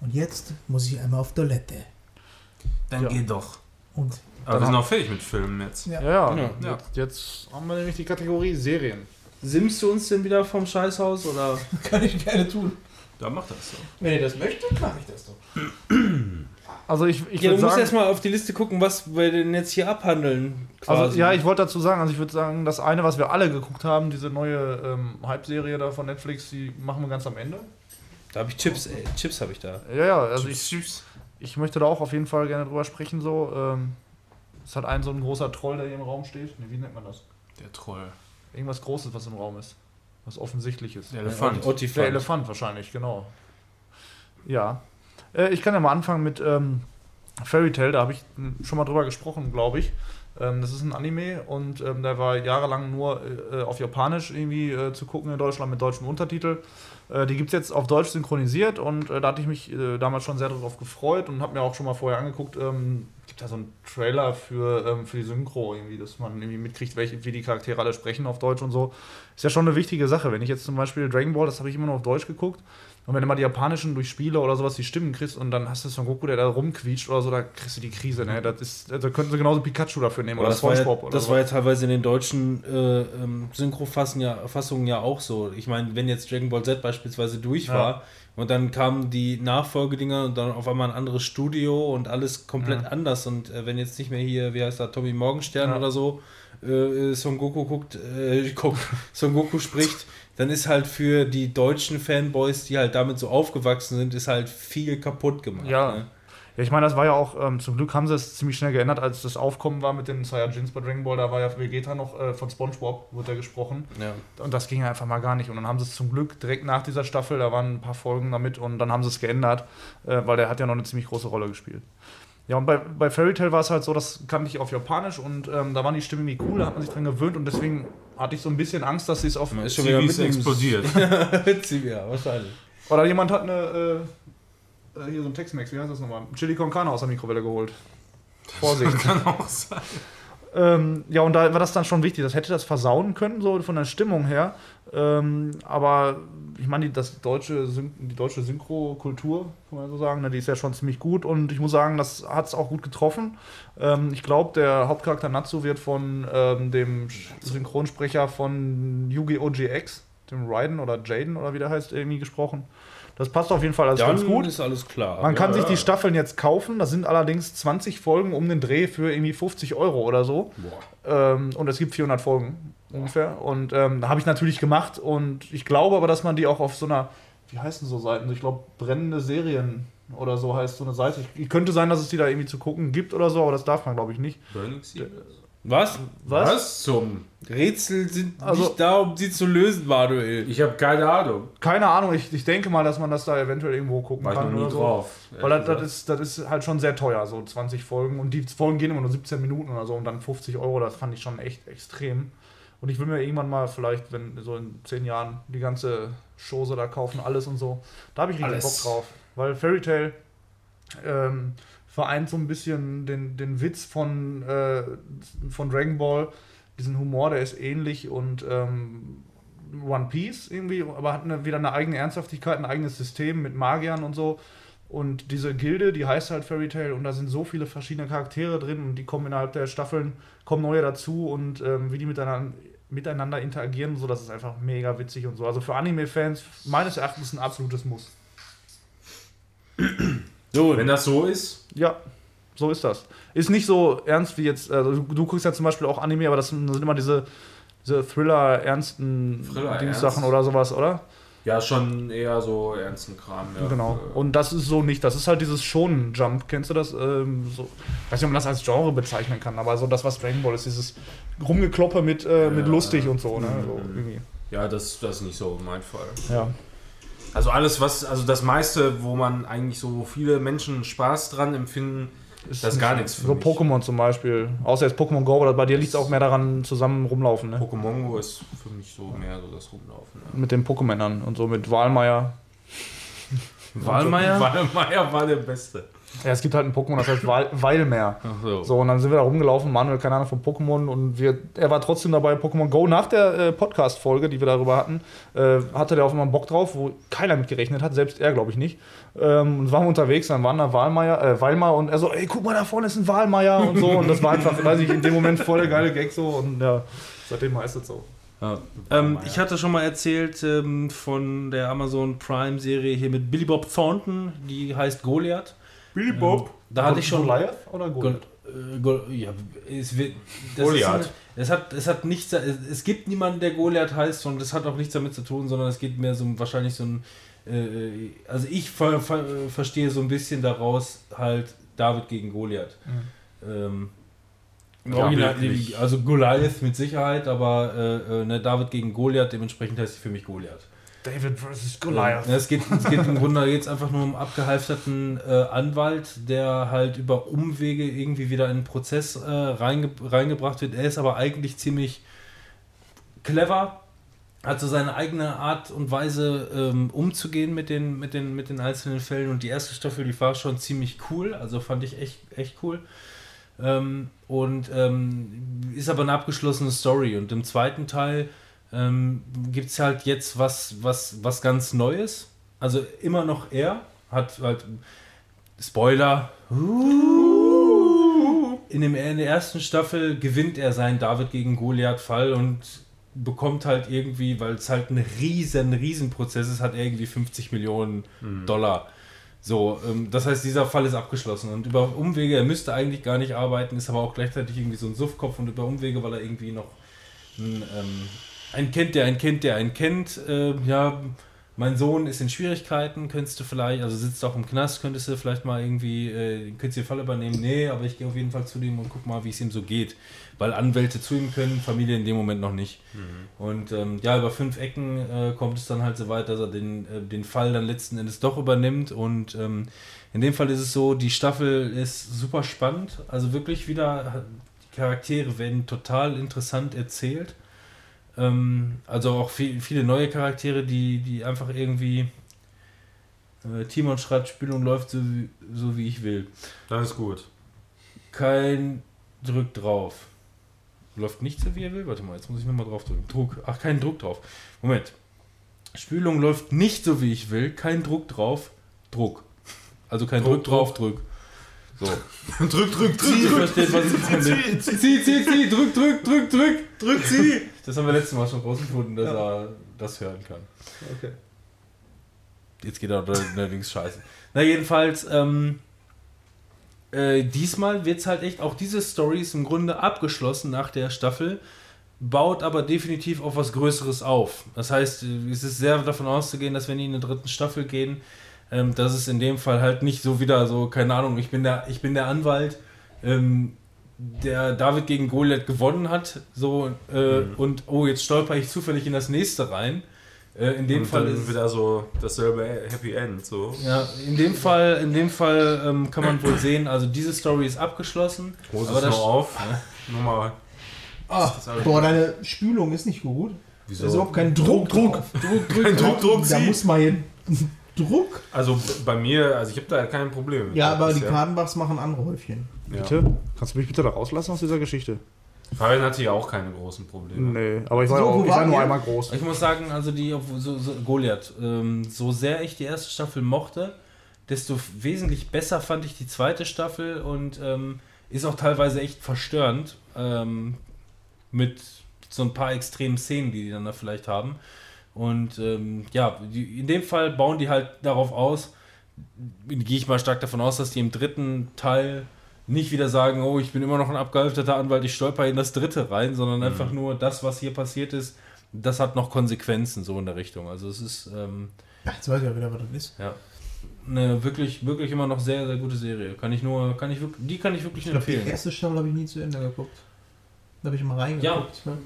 Und jetzt muss ich einmal auf Toilette. Dann Ja. geh doch. Und Aber wir sind auch fertig mit Filmen jetzt. Ja. Ja, ja. Ja. Jetzt, jetzt haben wir nämlich die Kategorie Serien. Simmst du uns denn wieder vom Scheißhaus oder? [laughs] kann ich gerne tun. Da macht das so. Wenn ihr das möchtet, mache ich das doch. Also ich, ich Ja, du musst erstmal auf die Liste gucken, was wir denn jetzt hier abhandeln. also ja, ich wollte dazu sagen, also ich würde sagen, das eine, was wir alle geguckt haben, diese neue ähm, Hype-Serie da von Netflix, die machen wir ganz am Ende. Da habe ich Chips, ey. Chips habe ich da. Ja, ja, also ich, Tschüss. ich möchte da auch auf jeden Fall gerne drüber sprechen. So, ähm, es hat ein so ein großer Troll, der hier im Raum steht. Nee, wie nennt man das? Der Troll. Irgendwas Großes, was im Raum ist. Was offensichtlich ist. Der Elefant. Der Ottifant. Elefant wahrscheinlich, genau. Ja. Äh, ich kann ja mal anfangen mit ähm, Fairy Tail, da habe ich m, schon mal drüber gesprochen, glaube ich. Ähm, das ist ein Anime und ähm, der war jahrelang nur äh, auf Japanisch irgendwie äh, zu gucken in Deutschland mit deutschem Untertitel. Äh, die gibt es jetzt auf Deutsch synchronisiert und äh, da hatte ich mich äh, damals schon sehr darauf gefreut und habe mir auch schon mal vorher angeguckt. Ähm, gibt da so einen Trailer für, ähm, für die Synchro irgendwie, dass man irgendwie mitkriegt, welche, wie die Charaktere alle sprechen auf Deutsch und so. Ist ja schon eine wichtige Sache. Wenn ich jetzt zum Beispiel Dragon Ball, das habe ich immer nur auf Deutsch geguckt, und wenn du mal die japanischen durch Spiele oder sowas die Stimmen kriegst und dann hast du Son Goku, der da rumquietscht oder so, da kriegst du die Krise, ne? Das ist, da könnten sie genauso Pikachu dafür nehmen oder das war, ja, SpongeBob oder das war ja teilweise in den deutschen äh, ähm, Synchrofassungen ja, Fassungen ja auch so. Ich meine, wenn jetzt Dragon Ball Z beispielsweise durch Ja. war und dann kamen die Nachfolgedinger und dann auf einmal ein anderes Studio und alles komplett Ja. anders und äh, wenn jetzt nicht mehr hier, wie heißt er, Tommy Morgenstern Ja. oder so, äh, Son Goku guckt, äh, [laughs] guckt, Son Goku spricht, dann ist halt für die deutschen Fanboys, die halt damit so aufgewachsen sind, ist halt viel kaputt gemacht. Ja. Ne? Ja, ich meine, das war ja auch, ähm, zum Glück haben sie es ziemlich schnell geändert, als das Aufkommen war mit den Saiyajins bei Dragon Ball, da war ja Vegeta noch äh, von Spongebob, wurde er gesprochen. Ja. Und das ging einfach mal gar nicht. Und dann haben sie es zum Glück direkt nach dieser Staffel, da waren ein paar Folgen damit und dann haben sie es geändert, äh, weil der hat ja noch eine ziemlich große Rolle gespielt. Ja, und bei, bei Fairy Tail war es halt so, das kannte ich auf Japanisch und ähm, da waren die Stimmen irgendwie cool, da hat man sich dran gewöhnt und deswegen hatte ich so ein bisschen Angst, dass sie es auf. Ist schon wieder mitten explodiert. [laughs] ja, wahrscheinlich. Oder jemand hat eine. Äh, äh, hier so ein Tex-Mex, wie heißt das nochmal? Chili con Carne aus der Mikrowelle geholt. Vorsicht. [laughs] Kann auch sein. Ähm, ja, und da war das dann schon wichtig. Das hätte das versauen können, so von der Stimmung her. Ähm, aber ich meine, die, das deutsche die deutsche Synchro-Kultur, kann man so sagen, ne, die ist ja schon ziemlich gut. Und ich muss sagen, das hat es auch gut getroffen. Ähm, ich glaube, der Hauptcharakter Natsu wird von ähm, dem Synchronsprecher von Yu-Gi-Oh! GX, dem Raiden oder Jaden oder wie der heißt, irgendwie gesprochen. Das passt auf jeden Fall alles ganz gut. ist alles klar. Man kann ja, sich die. Staffeln jetzt kaufen. Das sind allerdings 20 Folgen um den Dreh für irgendwie 50 Euro oder so. Ähm, und es gibt 400 Folgen ungefähr. Und ähm, da habe ich natürlich gemacht. Und ich glaube aber, dass man die auch auf so einer, wie heißen so Seiten? Ich glaube, brennende Serien oder so heißt so eine Seite. Ich, könnte sein, dass es die da irgendwie zu gucken gibt oder so, aber das darf man, glaube ich, nicht. Burning Sea? Was? Was zum? Rätsel sind Also- nicht da, um sie zu lösen, Manuel. Ich habe keine Ahnung. Keine Ahnung, ich, ich denke mal, dass man das da eventuell irgendwo gucken War ich noch kann nie oder so. drauf. Weil das, das, ist, das ist halt schon sehr teuer, so 20 Folgen. Und die Folgen gehen immer nur 17 Minuten oder so und dann 50 Euro, das fand ich schon echt extrem. Und ich will mir irgendwann mal vielleicht, wenn so in 10 Jahren die ganze Chose da kaufen, alles und so. Da habe ich richtig Alles. Bock drauf. Weil Fairy Tail ähm, vereint so ein bisschen den, den Witz von, äh, von Dragon Ball. Diesen Humor, der ist ähnlich und ähm, One Piece irgendwie, aber hat eine, wieder eine eigene Ernsthaftigkeit, ein eigenes System mit Magiern und so. Und diese Gilde, die heißt halt Fairy Tail und da sind so viele verschiedene Charaktere drin und die kommen innerhalb der Staffeln, kommen neue dazu und ähm, wie die miteinander, miteinander interagieren, so das ist einfach mega witzig und so. Also für Anime-Fans meines Erachtens ein absolutes Muss. So, Wenn das so ist, Ja, so ist das. Ist nicht so ernst wie jetzt, also du, du guckst ja zum Beispiel auch Anime, aber das sind, immer diese, diese Thriller-ernsten ernst? oder sowas, oder? ja, schon eher so ernsten Kram. Ja. Genau. Und das ist so nicht. Das ist halt dieses Shonen-Jump. Kennst du das? Ähm, so, weiß nicht, ob man das als Genre bezeichnen kann, aber so das, was Dragon Ball ist, dieses Rumgekloppe mit, äh, mit Ja. lustig und so. Ne? Mhm. so irgendwie. ja, das, das ist nicht so mein Fall. Ja. Also alles, was, also das meiste, wo man eigentlich so wo viele Menschen Spaß dran empfinden, Ist Das ist gar nichts für So mich. Pokémon zum Beispiel. Außer jetzt Pokémon Go, aber bei dir liegt es auch mehr daran, zusammen rumlaufen. Ne? Pokémon Go ist für mich so mehr so das Rumlaufen. Ja. Mit den Pokémonern und so, mit Wahlmeier. Wahlmeier? [laughs] Wahlmeier war der Beste. Ja, es gibt halt ein Pokémon, das heißt Weil Weilmeer. So. So, und dann sind wir da rumgelaufen, Manuel, keine Ahnung von Pokémon und wir, er war trotzdem dabei, Pokémon Go. Nach der äh, Podcast-Folge, die wir darüber hatten, äh, hatte der auf einmal Bock drauf, wo keiner mit gerechnet hat, selbst er, glaube ich, nicht. Ähm, und waren wir unterwegs, dann waren da Wahlmeier, äh, Weilmar und er so, ey, guck mal, da vorne ist ein Wahlmeier und so. Und das war einfach, weiß ich, in dem Moment voll der geile Gag so und ja, seitdem heißt es so. Ja. Ähm, ich hatte schon mal erzählt ähm, von der Amazon Prime Serie hier mit Billy Bob Thornton, die heißt Goliath. Billy Ähm, da hatte ich schon. Goliath oder Gol Goliath? äh, Gol ja, es wird, das Goliath. Ist, es, hat, es hat nichts, es, es gibt niemanden, der Goliath heißt und das hat auch nichts damit zu tun, sondern es geht mehr so um- wahrscheinlich so ein, äh, also ich ver, ver, verstehe so ein bisschen daraus halt David gegen Goliath. Ähm, im Ja, Original, also Goliath mit Sicherheit, aber äh, äh, ne, David gegen Goliath, dementsprechend heißt sie für mich Goliath. David vs. Ja, es, geht, es geht im Grunde jetzt einfach nur um abgehalfterten äh, Anwalt, der halt über Umwege irgendwie wieder in den Prozess äh, reinge reingebracht wird. Er ist aber eigentlich ziemlich clever, hat so seine eigene Art und Weise ähm, umzugehen mit den, mit, den, mit den einzelnen Fällen. Und die erste Staffel, die war schon ziemlich cool, also fand ich echt, echt cool. Ähm, und ähm, ist aber eine abgeschlossene Story. Und im zweiten Teil ähm, gibt es halt jetzt was, was, was ganz Neues. Also immer noch er hat halt Spoiler. In, dem, in der ersten Staffel gewinnt er seinen David gegen Goliath-Fall und bekommt halt irgendwie, weil es halt ein riesen, riesen Prozess ist, hat er irgendwie 50 Millionen Dollar. So, ähm, das heißt, dieser Fall ist abgeschlossen und über Umwege, er müsste eigentlich gar nicht arbeiten, ist aber auch gleichzeitig irgendwie so ein Suffkopf und über Umwege, weil er irgendwie noch ein, ähm, einen kennt, der einen kennt, der einen kennt, äh, ja, mein Sohn ist in Schwierigkeiten, könntest du vielleicht, also sitzt auch im Knast, könntest du vielleicht mal irgendwie, äh, könntest du den Fall übernehmen? Nee, aber ich gehe auf jeden Fall zu dem und guck mal, wie es ihm so geht. Weil Anwälte zu ihm können, Familie in dem Moment noch nicht. Und ähm, ja, über fünf Ecken äh, kommt es dann halt so weit, dass er den, äh, den Fall dann letzten Endes doch übernimmt. Und ähm, in dem Fall ist es so, die Staffel ist super spannend. Also wirklich wieder, die Charaktere werden total interessant erzählt. Ähm, also auch viel, viele neue Charaktere, die, die einfach irgendwie. Äh, Timon schreibt, Spielung läuft so wie, so wie ich will. Das ist gut. Kein Drück drauf. Läuft nicht so wie er will? Warte mal, jetzt muss ich nochmal drauf drücken. Druck. Ach, kein Druck drauf. Moment. Spülung läuft nicht so wie ich will. Kein Druck drauf. Druck. Also kein Druck, Druck, drauf, Druck. So. [laughs] drück, drück, Sie versteht, was ich meine. Zieh, zieh, zieh, drück, drück, drück, drück. drück sie! Das haben wir letztes Mal schon rausgefunden, dass er das hören kann. Okay. Jetzt geht er allerdings scheiße. Na, jedenfalls, ähm, äh, diesmal wird es halt echt, auch diese Story ist im Grunde abgeschlossen nach der Staffel, baut aber definitiv auf was Größeres auf. Das heißt, es ist sehr davon auszugehen, dass wenn die in der dritten Staffel gehen, ähm, dass es in dem Fall halt nicht so wieder so, keine Ahnung, ich bin der, ich bin der Anwalt, ähm, der David gegen Goliath gewonnen hat, so, äh, und oh, jetzt stolper ich zufällig in das nächste rein. Äh, in dem Und Fall dann ist wieder so dasselbe Happy End. So. ja, in dem Fall, in dem Fall ähm, kann man wohl sehen, also diese Story ist abgeschlossen. Groß Aber das- noch auf. Nochmal. Ah, boah, deine Spülung ist nicht gut. Wieso? Da ist überhaupt kein Druck. Druck, Druck, Druck. Kein Druck, Druck, Da sie. muss man hier Druck. Also bei mir, also ich habe da kein Problem. mit. Ja, aber die. Kadenbachs machen andere Häufchen. Ja. Bitte? Kannst du mich bitte da rauslassen aus dieser Geschichte? Fabian hatte ja auch keine großen Probleme. Nee, aber ich war, So, auch, ich war nur einmal groß. Ich muss sagen, also die so, so, Goliath, ähm, so sehr ich die erste Staffel mochte, desto wesentlich besser fand ich die zweite Staffel und ähm, ist auch teilweise echt verstörend ähm, mit so ein paar extremen Szenen, die die dann da vielleicht haben. Und ähm, ja, die, in dem Fall bauen die halt darauf aus, gehe ich mal stark davon aus, dass die im dritten Teil nicht wieder sagen, oh, ich bin immer noch ein abgehalfterter Anwalt, ich stolper in das dritte rein, sondern einfach nur das, was hier passiert ist, das hat noch Konsequenzen so in der Richtung. Also es ist ähm, Ja, jetzt weiß ich ja wieder, was das ist. ja eine wirklich, wirklich immer noch sehr, sehr gute Serie. Kann ich nur, kann ich wirklich, die kann ich wirklich Ich glaube, die empfehlen. erste Staffel habe ich nie zu Ende geguckt. Da habe ich mal reingeguckt. ne?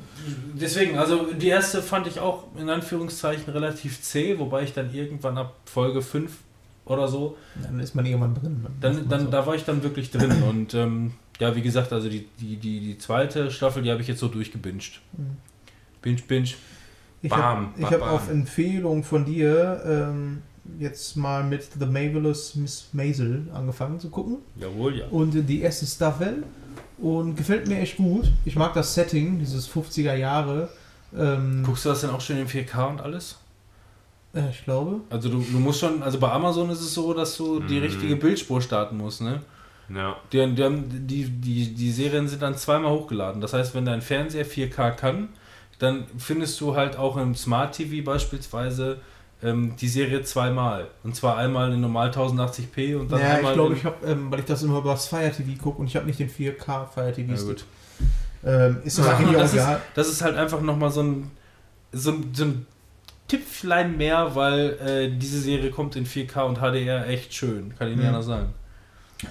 Deswegen, also die erste fand ich auch in Anführungszeichen relativ zäh, wobei ich dann irgendwann ab Folge 5 oder so Dann ist man irgendwann drin. Dann, dann, da war ich dann wirklich drin [clears throat] und ähm, ja, wie gesagt, also die, die, die, die zweite Staffel, die habe ich jetzt so durchgebinged. Mhm. Binge, binge. Ich Bam, habe bam, hab bam. auf Empfehlung von dir ähm, jetzt mal mit The Marvelous Miss Maisel angefangen zu gucken. Jawohl, ja. Und die erste Staffel. Und gefällt mir echt gut. Ich mag das Setting, dieses 50er Jahre. Ähm, Guckst du das denn auch schön in 4K und alles? äh, ich glaube. Also du, du musst schon, also bei Amazon ist es so, dass du die Mhm. richtige Bildspur starten musst, ne? Ja. Die, die, die, die Serien sind dann zweimal hochgeladen. Das heißt, wenn dein Fernseher 4K kann, dann findest du halt auch im Smart TV beispielsweise ähm, die Serie zweimal. Und zwar einmal in normal 1080p und dann Ja, einmal ich glaube, ich habe, ähm, weil ich das immer über das Fire TV gucke und ich habe nicht den 4K Fire TV Ja, Stick. gut. Ähm, ist [laughs] das Ja, eigentlich auch das, ist, das ist halt einfach nochmal so ein, so, ein- so ein Tippflein mehr, weil äh, diese Serie kommt in 4K und HDR echt schön. Kann ich nicht Mhm. anders sagen.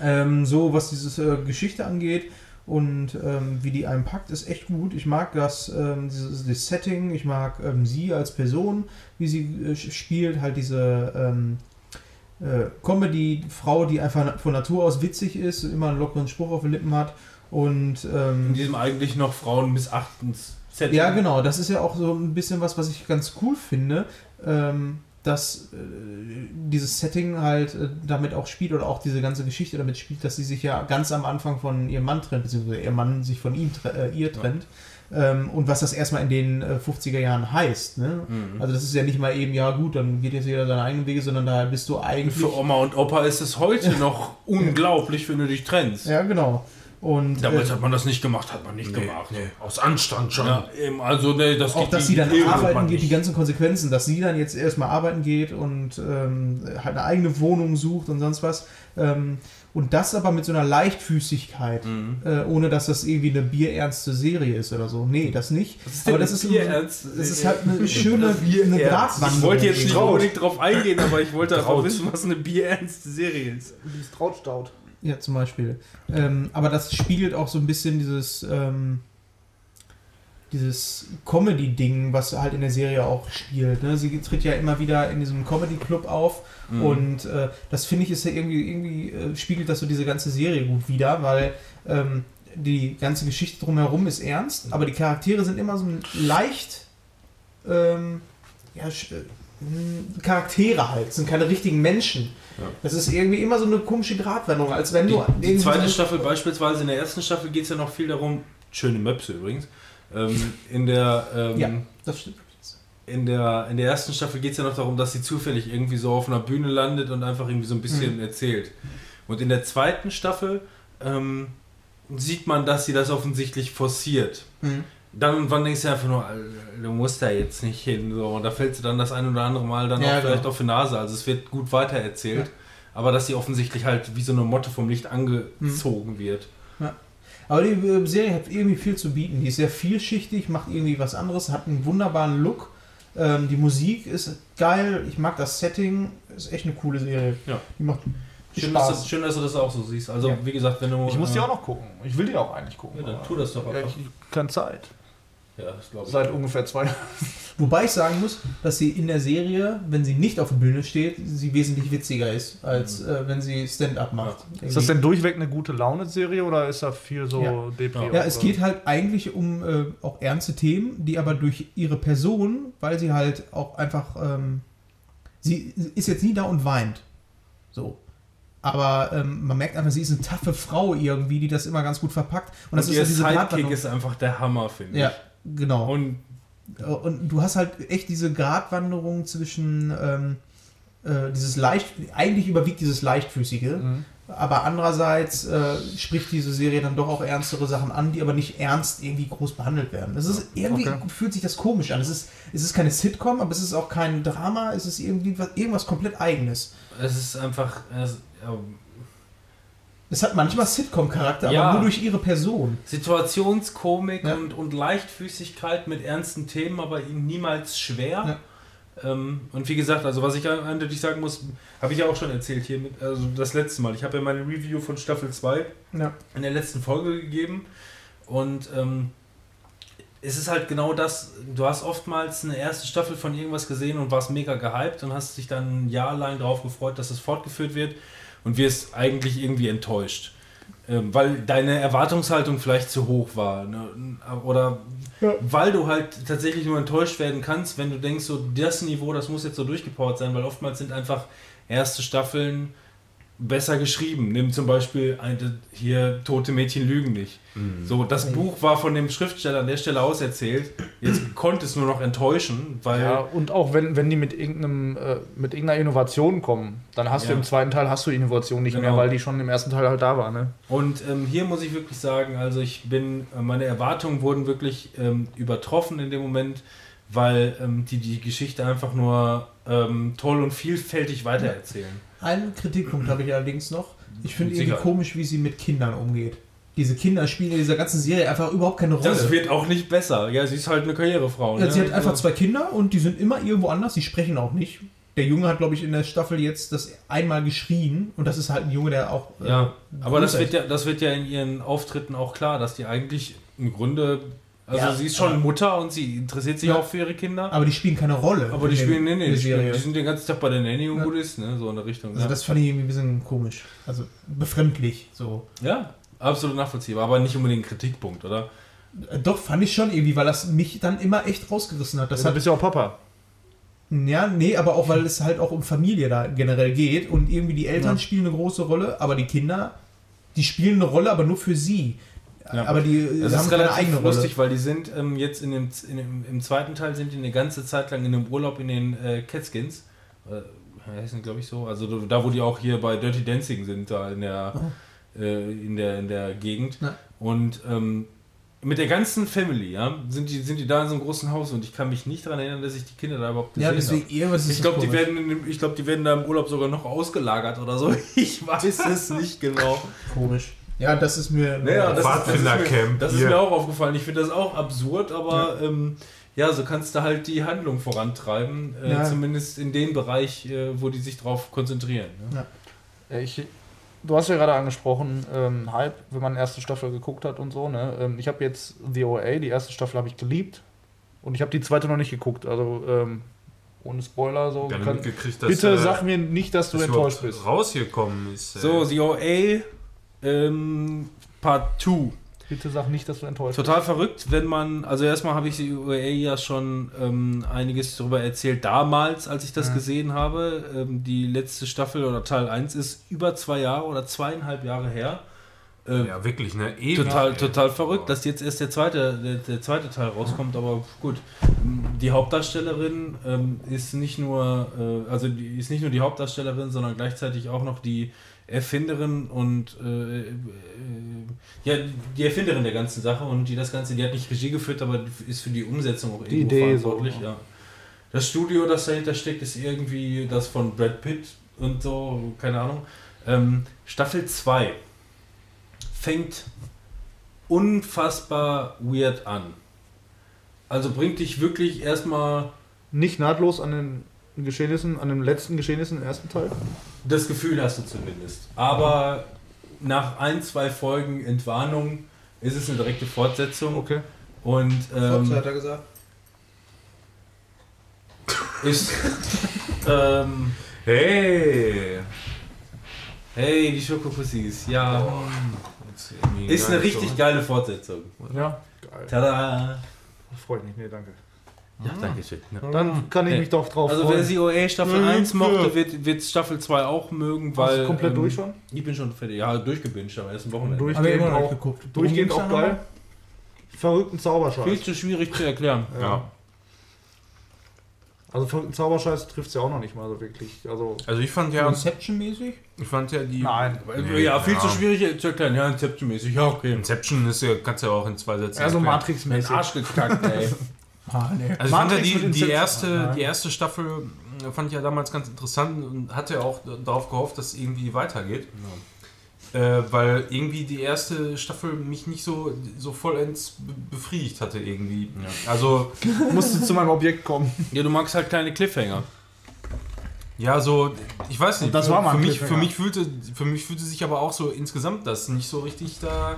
Ähm, so, was diese äh, Geschichte angeht und ähm, wie die einen packt, ist echt gut. Ich mag das, ähm, dieses, das Setting, ich mag ähm, sie als Person, wie sie äh, spielt, halt diese ähm, äh, Comedy-Frau, die einfach von Natur aus witzig ist, immer einen lockeren Spruch auf den Lippen hat. Und In ähm, diesem eigentlich noch Frauen missachtens Setting. ja, genau, das ist ja auch so ein bisschen was, was ich ganz cool finde, ähm, dass äh, dieses Setting halt äh, damit auch spielt oder auch diese ganze Geschichte damit spielt, dass sie sich ja ganz am Anfang von ihrem Mann trennt, beziehungsweise ihr Mann sich von ihm äh, ihr trennt. Ähm, und was das erstmal in den äh, 50er Jahren heißt. Ne? Mhm. Also das ist ja nicht mal eben, ja gut, dann geht jetzt jeder seine eigenen Wege, sondern da bist du eigentlich... Für Oma und Opa ist es heute noch [laughs] unglaublich, wenn du dich trennst. Ja, genau. Und Damals äh, hat man das nicht gemacht, hat man nicht gemacht. Aus Anstand schon. Ja, eben, also nee, das auch, geht dass die- sie dann die Ehe arbeiten geht, die ganzen Konsequenzen, dass sie dann jetzt erstmal arbeiten geht und ähm, halt eine eigene Wohnung sucht und sonst was. Ähm, Und das aber mit so einer Leichtfüßigkeit, Mhm. äh, ohne dass das irgendwie eine bierernste Serie ist oder so. Nee, das nicht. ist aber das ist, bierernste das ist halt eine [laughs] schöne eine Gratwanderung. Ich wollte jetzt nicht unbedingt drauf eingehen, aber ich wollte [laughs] einfach wissen, was eine bierernste Serie ist. Die ist Trautstaut. Ja, zum Beispiel. Ähm, aber das spiegelt auch so ein bisschen dieses, ähm, dieses Comedy-Ding, was halt in der Serie auch spielt. Ne? Sie tritt ja immer wieder in diesem Comedy-Club auf Mhm. und äh, das finde ich ist ja irgendwie, irgendwie äh, spiegelt das so diese ganze Serie gut wider, weil ähm, die ganze Geschichte drumherum ist ernst, aber die Charaktere sind immer so leicht ähm, ja, äh, Charaktere halt, sind keine richtigen Menschen. Das ist irgendwie immer so eine komische Gratwanderung, als wenn Die, du die zweite Staffel beispielsweise, in der ersten Staffel geht es ja noch viel darum, schöne Möpse übrigens, ähm, in der ähm, Ja, das stimmt. in der, in der ersten Staffel geht es ja noch darum, dass sie zufällig irgendwie so auf einer Bühne landet und einfach irgendwie so ein bisschen erzählt. Und in der zweiten Staffel ähm, sieht man, dass sie das offensichtlich forciert. Mhm. Dann und wann denkst du einfach nur, du musst da jetzt nicht hin. So. Und da fällt sie dann das ein oder andere Mal dann Ja, auch vielleicht genau. auf die Nase. Also es wird gut weitererzählt. Aber dass sie offensichtlich halt wie so eine Motte vom Licht angezogen wird. Aber die äh, Serie hat irgendwie viel zu bieten. Die ist sehr vielschichtig, macht irgendwie was anderes, hat einen wunderbaren Look. Ähm, die Musik ist geil, ich mag das Setting, ist echt eine coole Serie. Ja. Die macht Schön dass, Spaß. du, schön, dass du das auch so siehst. Also, Ja. wie gesagt, wenn du. Ich muss die äh, auch noch gucken. Ich will die auch eigentlich gucken. Ja, dann tu das doch Ja, einfach. ich keine Zeit. Ja, das glaube ich. Seit ungefähr zwei Wobei ich sagen muss, dass sie in der Serie, wenn sie nicht auf der Bühne steht, sie wesentlich witziger ist, als äh, wenn sie Stand-up macht. Ist das denn durchweg eine gute Laune-Serie oder ist da viel so Ja. Depri? Ja, es geht halt eigentlich um äh, auch ernste Themen, die aber durch ihre Person, weil sie halt auch einfach, ähm, sie ist jetzt nie da und weint. So. Aber ähm, man merkt einfach, sie ist eine taffe Frau irgendwie, die das immer ganz gut verpackt. Und das Und ist ihr so diese Sidekick ist einfach der Hammer, finde Ja, ich. Genau. Und Und du hast halt echt diese Gratwanderung zwischen ähm, äh, dieses leicht, eigentlich überwiegt dieses leichtfüßige, Mhm. aber andererseits äh, spricht diese Serie dann doch auch ernstere Sachen an, die aber nicht ernst irgendwie groß behandelt werden. Es ist irgendwie Okay. fühlt sich das komisch an. Es ist, es ist keine Sitcom, aber es ist auch kein Drama. Es ist irgendwie was, irgendwas komplett Eigenes. es ist einfach. Es, ähm, Es hat manchmal Sitcom-Charakter, Ja. aber nur durch ihre Person. Situationskomik Ja. und, und Leichtfüßigkeit mit ernsten Themen, aber niemals schwer. Ähm, und wie gesagt, also was ich eindeutig sagen muss, habe ich ja auch schon erzählt hier, mit, also das letzte Mal. Ich habe ja meine Review von Staffel 2 Ja. in der letzten Folge gegeben. Und ähm, es ist halt genau das, du hast oftmals eine erste Staffel von irgendwas gesehen und warst mega gehypt und hast dich dann ein Jahr lang darauf gefreut, dass es fortgeführt wird und wirst eigentlich irgendwie enttäuscht. Ähm, weil deine Erwartungshaltung vielleicht zu hoch war. Ne? Oder weil du halt tatsächlich nur enttäuscht werden kannst, wenn du denkst, so das Niveau, das muss jetzt so durchgepowert sein, weil oftmals sind einfach erste Staffeln besser geschrieben. Nimm zum Beispiel eine, hier Tote Mädchen lügen nicht. So, das Buch war von dem Schriftsteller an der Stelle auserzählt. Jetzt [clears throat] konnte es nur noch enttäuschen, weil Ja, und auch wenn, wenn die mit, irgendeinem, äh, mit irgendeiner Innovation kommen, dann hast du Ja. im zweiten Teil hast du Innovation nicht Genau. mehr, weil die schon im ersten Teil halt da war. Ne? Und ähm, hier muss ich wirklich sagen, also ich bin, äh, meine Erwartungen wurden wirklich ähm, übertroffen in dem Moment, weil ähm, die die Geschichte einfach nur ähm, toll und vielfältig weitererzählen. Einen Kritikpunkt habe ich allerdings noch. Ich finde irgendwie komisch, wie sie mit Kindern umgeht. Diese Kinder spielen in dieser ganzen Serie einfach überhaupt keine Rolle. Das wird auch nicht besser. Ja, sie ist halt eine Karrierefrau. Ja, ne? sie hat einfach Also- zwei Kinder und die sind immer irgendwo anders, die sprechen auch nicht. Der Junge hat, glaube ich, in der Staffel jetzt das einmal geschrien und das ist halt ein Junge, der auch. äh, Ja, aber das wird, ja, das wird ja in ihren Auftritten auch klar, dass die eigentlich im Grunde. Also Ja, sie ist schon Mutter und sie interessiert sich Ja. auch für ihre Kinder. Aber die spielen keine Rolle. Aber die spielen, nee, nee, die, spielen, die sind den ganzen Tag bei der Nanny und Ja. gut ist, ne? So in der Richtung. Also ja. das fand ich irgendwie ein bisschen komisch. Also befremdlich. So. ja, absolut nachvollziehbar, aber nicht unbedingt ein Kritikpunkt, oder? Äh, Doch, fand ich schon irgendwie, weil das mich dann immer echt rausgerissen hat. Das du hat bist ja auch Papa. Ja, nee, aber auch weil es halt auch um Familie da generell geht und irgendwie die Eltern Ja. spielen eine große Rolle, aber die Kinder, die spielen eine Rolle, aber nur für sie. Ja. Aber die Das haben ist keine relativ eigene lustig, Rolle. weil die sind ähm, jetzt in dem, in dem, im zweiten Teil sind die eine ganze Zeit lang in einem Urlaub in den äh, Catskins. Äh, heißen glaube ich so. Also da, wo die auch hier bei Dirty Dancing sind, da in der, äh, in der, in der Gegend. Ja. Und ähm, mit der ganzen Family, ja, sind die, sind die da in so einem großen Haus und ich kann mich nicht daran erinnern, dass ich die Kinder da überhaupt gesehen Ja, deswegen habe. eher, was ist Ich das glaube, die werden, dem- ich glaube, die werden da im Urlaub sogar noch ausgelagert oder so. [laughs] Ich weiß es nicht genau. komisch. Ja, das ist mir. Naja, das, ist- das, ist mir, das ist mir auch aufgefallen. Ich finde das auch absurd, aber ja. Ähm, ja, so kannst du halt die Handlung vorantreiben, äh, Ja. zumindest in dem Bereich, äh, wo die sich drauf konzentrieren. Ne? Ja, ich, du hast ja gerade angesprochen, ähm, Hype, wenn man erste Staffel geguckt hat und so. Ne? Ähm, ich habe jetzt The OA, die erste Staffel habe ich geliebt. Und ich habe die zweite noch nicht geguckt. Also ähm, ohne Spoiler so. Kann, dass, bitte äh, sag mir nicht, dass du dass enttäuscht bist. rausgekommen ist. äh, So, The OA ähm, Part 2. Bitte sag nicht, dass du enttäuscht Total verrückt, wenn man, also erstmal habe ich die OA ja schon ähm, einiges darüber erzählt, damals, als ich das Ja. gesehen habe. Ähm, die letzte Staffel oder Teil 1 ist über zwei Jahre oder zweieinhalb Jahre her. Äh, Ja, wirklich, ne? Ewig. Total, ey. total verrückt, dass jetzt erst der zweite, der, der zweite Teil rauskommt, aber gut. Die Hauptdarstellerin ähm, ist nicht nur, äh, also die ist nicht nur die Hauptdarstellerin, sondern gleichzeitig auch noch die Erfinderin und äh, äh, ja, die Erfinderin der ganzen Sache und die das Ganze, die hat nicht Regie geführt, aber ist für die Umsetzung auch Die irgendwo Idee so, verantwortlich. ja. Das Studio, das dahinter steckt, ist irgendwie das von Brad Pitt und so, keine Ahnung. Ähm, Staffel 2 fängt unfassbar weird an. Also bringt dich wirklich erstmal Nicht nahtlos an den Geschehnissen, an den letzten Geschehnissen im ersten Teil. Das Gefühl hast du zumindest. Aber nach ein, zwei Folgen Entwarnung ist es eine direkte Fortsetzung. Okay. Und ähm, hat er gesagt. ist [laughs] ähm, Hey! hey, die Schokopussys, ja. Irgendwie Ist eine richtig geile Fortsetzung. Ja. Geil. Tada! Freut mich, nee, danke. Ja, danke schön. Dann kann ich Nee. mich doch drauf Also freuen. wer die OA Staffel Mhm, 1 mochte, ja. wird, wird Staffel 2 auch mögen, Hast weil... du komplett ähm, durch schon? Ich bin schon fertig. Ja, durchgebinged am ersten Wochenende. Durchgehend immer auch- geguckt. Durchgehend auch geil. Verrückten Viel Zauberscheiß. zu schwierig zu erklären. Ja. Also verrückten Zauberscheiß trifft es ja auch noch nicht mal so wirklich. Also. Also ich fand ja, Inception-mäßig? ich fand ja die. Nein. Nee, ja, viel ja. zu schwierig zu erklären. Ja, Inception-mäßig. Ja, okay. Inception ist ja, kannst du ja auch in zwei Sätzen. Ja, so erklären. Den Matrix-mäßig. Arsch gekackt, ey. [laughs] Ah, nee. Also ich fand ja die, die, erste, die erste Staffel äh, fand ich ja damals ganz interessant und hatte auch darauf gehofft, dass es irgendwie weitergeht. Äh, weil irgendwie die erste Staffel mich nicht so, so vollends be- befriedigt hatte irgendwie. Also, [laughs] Musste zu meinem Objekt kommen. Ja, du magst halt kleine Cliffhanger. ja, so, ich weiß nicht, Und das für, war mal für, mich, für, mich fühlte, für mich fühlte sich aber auch so insgesamt das nicht so richtig da...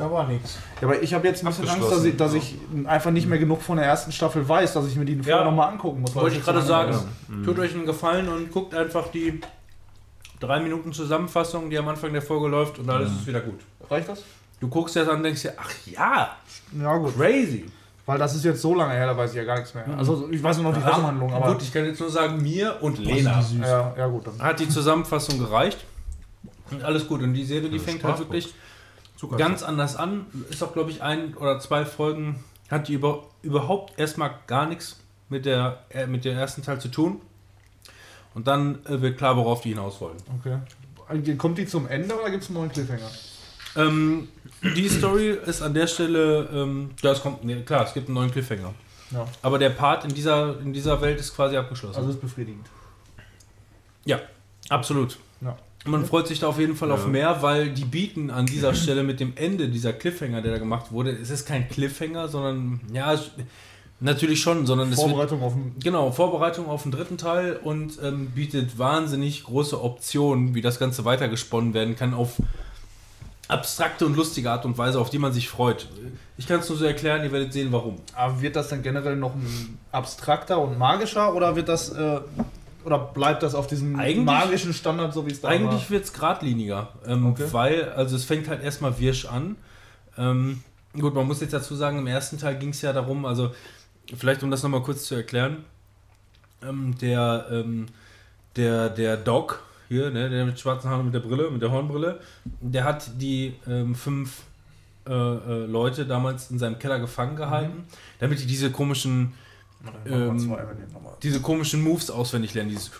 Da war nichts. Ja, aber ich habe jetzt ein bisschen Angst, dass ich, dass ich einfach nicht mehr genug von der ersten Staffel weiß, dass ich mir die vorher Ja. nochmal angucken muss. Wollte ich gerade sagen. ist. Tut euch einen Gefallen und guckt einfach die drei Minuten Zusammenfassung, die am Anfang der Folge läuft und alles ist wieder gut. Reicht das? Du guckst ja dann und denkst dir, ach ja, Ja, gut. crazy. Weil das ist jetzt so lange her, da weiß ich ja gar nichts mehr. Also, ich weiß nur noch die Rahmenhandlung, aber. gut, ich kann jetzt nur sagen, mir und Lena ja, ja, gut. Dann. hat die Zusammenfassung gereicht. Und alles gut. Und die Serie, die fängt halt wirklich ganz anders an. Ist auch, glaube ich, ein oder zwei Folgen, hat die über, überhaupt erstmal gar nichts mit, der, äh, mit dem ersten Teil zu tun. Und dann äh, wird klar, worauf die hinaus wollen. Okay. Kommt die zum Ende oder gibt es einen neuen Cliffhanger? Ähm, die Story ist an der Stelle, ähm, ja, es kommt, nee, klar, es gibt einen neuen Cliffhanger. Ja. Aber der Part in dieser, in dieser Welt ist quasi abgeschlossen. Also ist befriedigend. ja, absolut. Ja. Man freut sich da auf jeden Fall auf Ja. mehr, weil die bieten an dieser Stelle mit dem Ende dieser Cliffhanger, der da gemacht wurde, es ist kein Cliffhanger, sondern ja, natürlich schon, sondern es wird Vorbereitung auf den. Genau, Vorbereitung auf den dritten Teil und ähm, bietet wahnsinnig große Optionen, wie das Ganze weitergesponnen werden kann, auf abstrakte und lustige Art und Weise, auf die man sich freut. Ich kann es nur so erklären, ihr werdet sehen, warum. Aber wird das dann generell noch abstrakter und magischer oder wird das. Äh, oder bleibt das auf diesem Eigentlich- magischen Standard, so wie es da Eigentlich wird es geradliniger, ähm, Okay. weil, also es fängt halt erstmal wirsch an. Ähm, gut, man muss jetzt dazu sagen, im ersten Teil ging es ja darum, also vielleicht um das nochmal kurz zu erklären, ähm, der, ähm, der, der Doc hier, ne, der mit schwarzen Haaren und mit der Brille, mit der Hornbrille, der hat die ähm, fünf äh, äh, Leute damals in seinem Keller gefangen gehalten, damit die diese komischen Ähm, diese komischen Moves auswendig lernen. Dieses,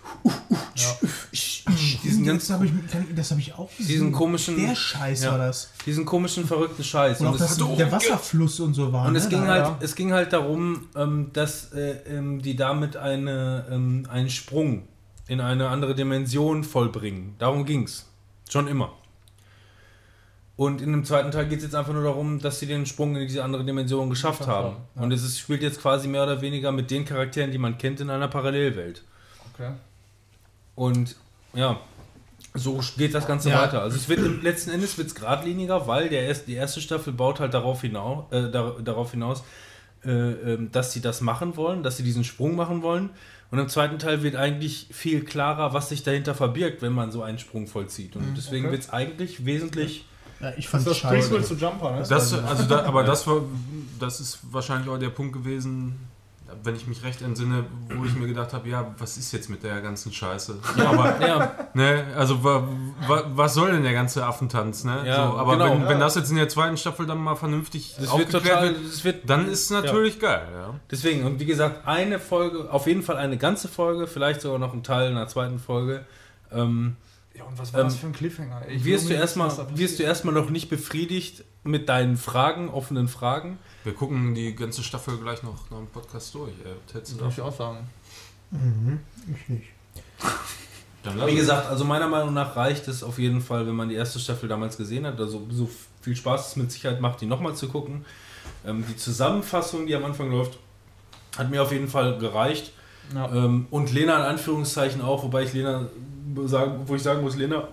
Diesen diesen ganz, ganz, habe ich, kann ich- das habe ich auch gesehen. diesen komischen, Der Scheiß Ja. war das. diesen komischen verrückten Scheiß. Und auch es- das, der Wasserfluss und so war. Und ne? es ging Da- halt, ja. es ging halt darum, ähm, dass äh, ähm, die damit eine, ähm, einen Sprung in eine andere Dimension vollbringen. Darum ging's. Schon immer. Und in dem zweiten Teil geht es jetzt einfach nur darum, dass sie den Sprung in diese andere Dimension geschafft haben. Und es ist, spielt jetzt quasi mehr oder weniger mit den Charakteren, die man kennt, in einer Parallelwelt. Okay. Und ja, so geht das Ganze Ja. weiter. Also es wird letzten Endes wird's geradliniger, weil der erst, die erste Staffel baut halt darauf hinaus, äh, dar, darauf hinaus äh, ähm, dass sie das machen wollen, dass sie diesen Sprung machen wollen. Und im zweiten Teil wird eigentlich viel klarer, was sich dahinter verbirgt, wenn man so einen Sprung vollzieht. Und deswegen okay. wird es eigentlich wesentlich. Ja, ich fand Das es ist das Prequel zu Jumper, ne? Das, also da, aber das war, das ist wahrscheinlich auch der Punkt gewesen, wenn ich mich recht entsinne, wo ich mir gedacht habe, ja, was ist jetzt mit der ganzen Scheiße? Aber, [laughs] Ja, ne, also wa, wa, was soll denn der ganze Affentanz, ne? Ja, so, aber genau. wenn, wenn Ja. das jetzt in der zweiten Staffel dann mal vernünftig das wird aufgeklärt total. wird, Das wird, dann ist es natürlich geil, ja. deswegen, und wie gesagt, eine Folge, auf jeden Fall eine ganze Folge, vielleicht sogar noch ein Teil in der zweiten Folge. Ähm, und was war das Ähm, für ein Cliffhanger? Ich wirst, du erstmal, wirst du erstmal noch nicht befriedigt mit deinen Fragen, offenen Fragen. Wir gucken die ganze Staffel gleich noch nach dem Podcast durch. Du Darf ich auch sagen. Mhm, ich nicht. Wie gesagt, also meiner Meinung nach reicht es auf jeden Fall, wenn man die erste Staffel damals gesehen hat. Also so viel Spaß es mit Sicherheit macht, die nochmal zu gucken. Ähm, die Zusammenfassung, die am Anfang läuft, hat mir auf jeden Fall gereicht. Ja. Ähm, und Lena in Anführungszeichen auch, wobei ich Lena wo ich sagen muss, Lena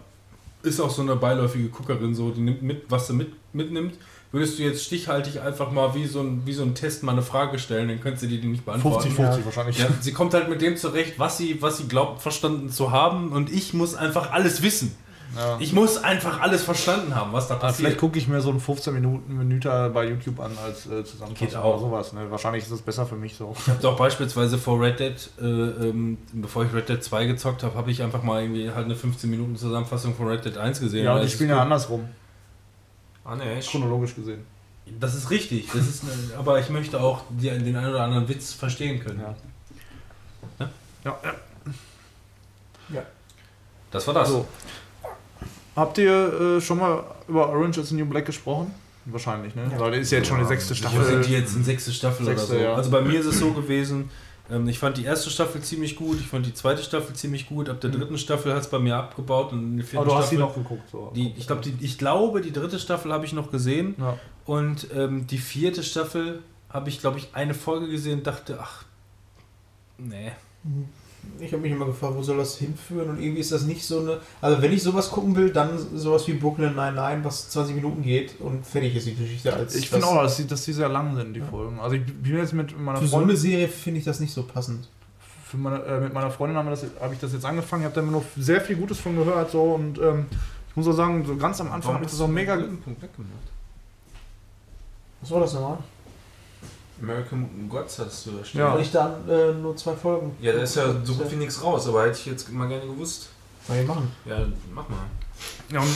ist auch so eine beiläufige Guckerin, so, die nimmt mit, was sie mit, mitnimmt. Würdest du jetzt stichhaltig einfach mal wie so, ein, wie so ein Test mal eine Frage stellen, dann könntest du die nicht beantworten. 50-50 wahrscheinlich. Ja, sie kommt halt mit dem zurecht, was sie, was sie glaubt, verstanden zu haben. Und ich muss einfach alles wissen. Ja. Ich muss einfach alles verstanden haben, was da Ah, vielleicht passiert. gucke ich mir so einen 15 Minuten Minüter bei YouTube an als äh, Zusammenfassung Geht auch. oder sowas. Ne? Wahrscheinlich ist es besser für mich so. Ich habe doch beispielsweise vor Red Dead, äh, ähm, bevor ich Red Dead 2 gezockt habe, habe ich einfach mal irgendwie halt eine 15 Minuten Zusammenfassung von Red Dead 1 gesehen. Ja, und die spielen ja andersrum, Ah, nee, chronologisch gesehen. Das ist richtig, das ist, eine- aber ich möchte auch die, den einen oder anderen Witz verstehen können. Ja. Ja? Ja, ja. Das war das. So. Habt ihr äh, schon mal über Orange is the New Black gesprochen? Wahrscheinlich, ne? Weil der ist ja jetzt schon die sechste Staffel. sind die jetzt in sechste Staffel Sechste, oder so. ja. Also bei mir ist es so gewesen, ähm, ich fand die erste Staffel ziemlich gut, ich fand die zweite Staffel ziemlich gut, ab der dritten Staffel hat es bei mir abgebaut und in der vierten Aber du hast die Staffel, noch geguckt. So. die, ich, glaub, die, ich glaube, die dritte Staffel habe ich noch gesehen ja. und ähm, die vierte Staffel habe ich, glaube ich, eine Folge gesehen und dachte, ach, nee. Ich habe mich immer gefragt, wo soll das hinführen und irgendwie ist das nicht so eine. Also, wenn ich sowas gucken will, dann sowas wie Brooklyn 99, was 20 Minuten geht und fertig ist die Geschichte. Als Ich finde auch, dass die, dass die sehr lang sind, die Folgen. Also ich bin jetzt mit meiner Für so eine Freundin, Serie finde ich das nicht so passend. für meine, äh, mit meiner Freundin habe ich das jetzt angefangen, ich habe da immer noch sehr viel Gutes von gehört so und ähm, ich muss auch sagen, so ganz am Anfang habe ich das auch mega. Punkt weggemacht? Was war das nochmal? American Gods hattest du da stehen. Ja. Ich da äh, nur zwei Folgen. Ja, da ist ja so gut wie nichts raus, aber hätte ich jetzt mal gerne gewusst. Was wir machen? Ja, mach mal. Ja, und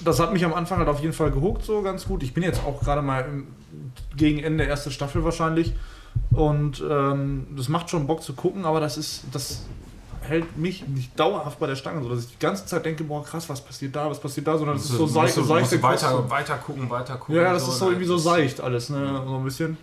das hat mich am Anfang halt auf jeden Fall gehuckt, so ganz gut. Ich bin jetzt auch gerade mal im, gegen Ende der ersten Staffel wahrscheinlich. Und ähm, das macht schon Bock zu gucken, aber das ist, das hält mich nicht dauerhaft bei der Stange, so dass ich die ganze Zeit denke, boah krass, was passiert da, was passiert da, sondern das ist so Musst du- sei, musst du- seichte weiter, weiter gucken, weiter gucken. Ja, ja, das ist so irgendwie so seicht alles, ne? So ein bisschen.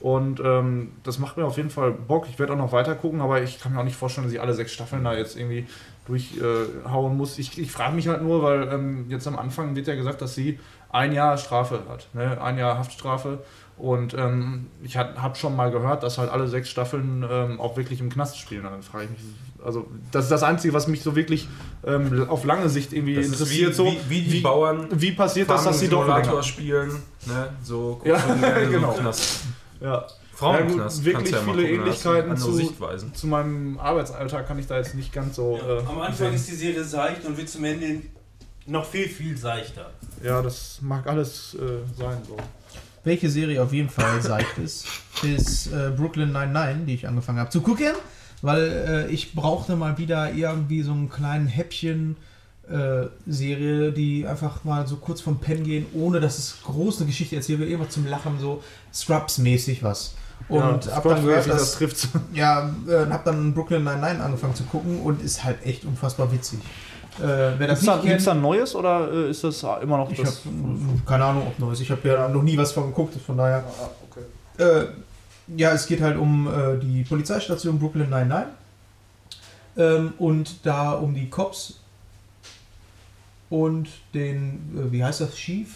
Und ähm, das macht mir auf jeden Fall Bock. Ich werde auch noch weiter gucken, aber ich kann mir auch nicht vorstellen, dass ich alle sechs Staffeln da jetzt irgendwie durchhauen muss. Ich, ich frage mich halt nur, weil ähm, jetzt am Anfang wird ja gesagt, dass sie ein Jahr Strafe hat. Ne? Ein Jahr Haftstrafe. Und ähm, ich habe schon mal gehört, dass halt alle sechs Staffeln ähm, auch wirklich im Knast spielen. Und dann frage ich mich, also das ist das Einzige, was mich so wirklich ähm, auf lange Sicht irgendwie Das interessiert. wie, so, wie, wie die Bauern wie passiert das, dass sie doch länger- spielen. Ne? So Ja, so [laughs] genau. im Knast. Ja. Frauenknast. Ja, gut, wirklich du viele gucken, Ähnlichkeiten zu-. Zu meinem Arbeitsalltag kann ich da jetzt nicht ganz so. äh, Am Anfang ist die Serie seicht und wird zum Ende noch viel, viel seichter. ja, das mag alles äh, sein. So. Welche Serie auf jeden Fall seicht ist, [laughs] ist äh, Brooklyn 99, die ich angefangen habe zu gucken, weil äh, ich brauchte mal wieder irgendwie so einen kleinen Häppchen äh, Serie, die einfach mal so kurz vom Pen gehen, ohne dass es groß eine Geschichte erzählt wird, irgendwas zum Lachen, so Scrubs-mäßig was. Und Ja, hab dann gehört, dass, das trifft. [laughs] ja, äh, hab dann Brooklyn Nine-Nine angefangen zu gucken und ist halt echt unfassbar witzig. Äh, wer das Gibt's da, da neues oder äh, ist das immer noch ich habe das? keine Ahnung, ob neues. Ich habe ja noch nie was von geguckt, von daher. Ah, okay. Äh, ja, es geht halt um äh, die Polizeistation Brooklyn 99 ähm, und da um die Cops und den, äh, wie heißt das, Chief?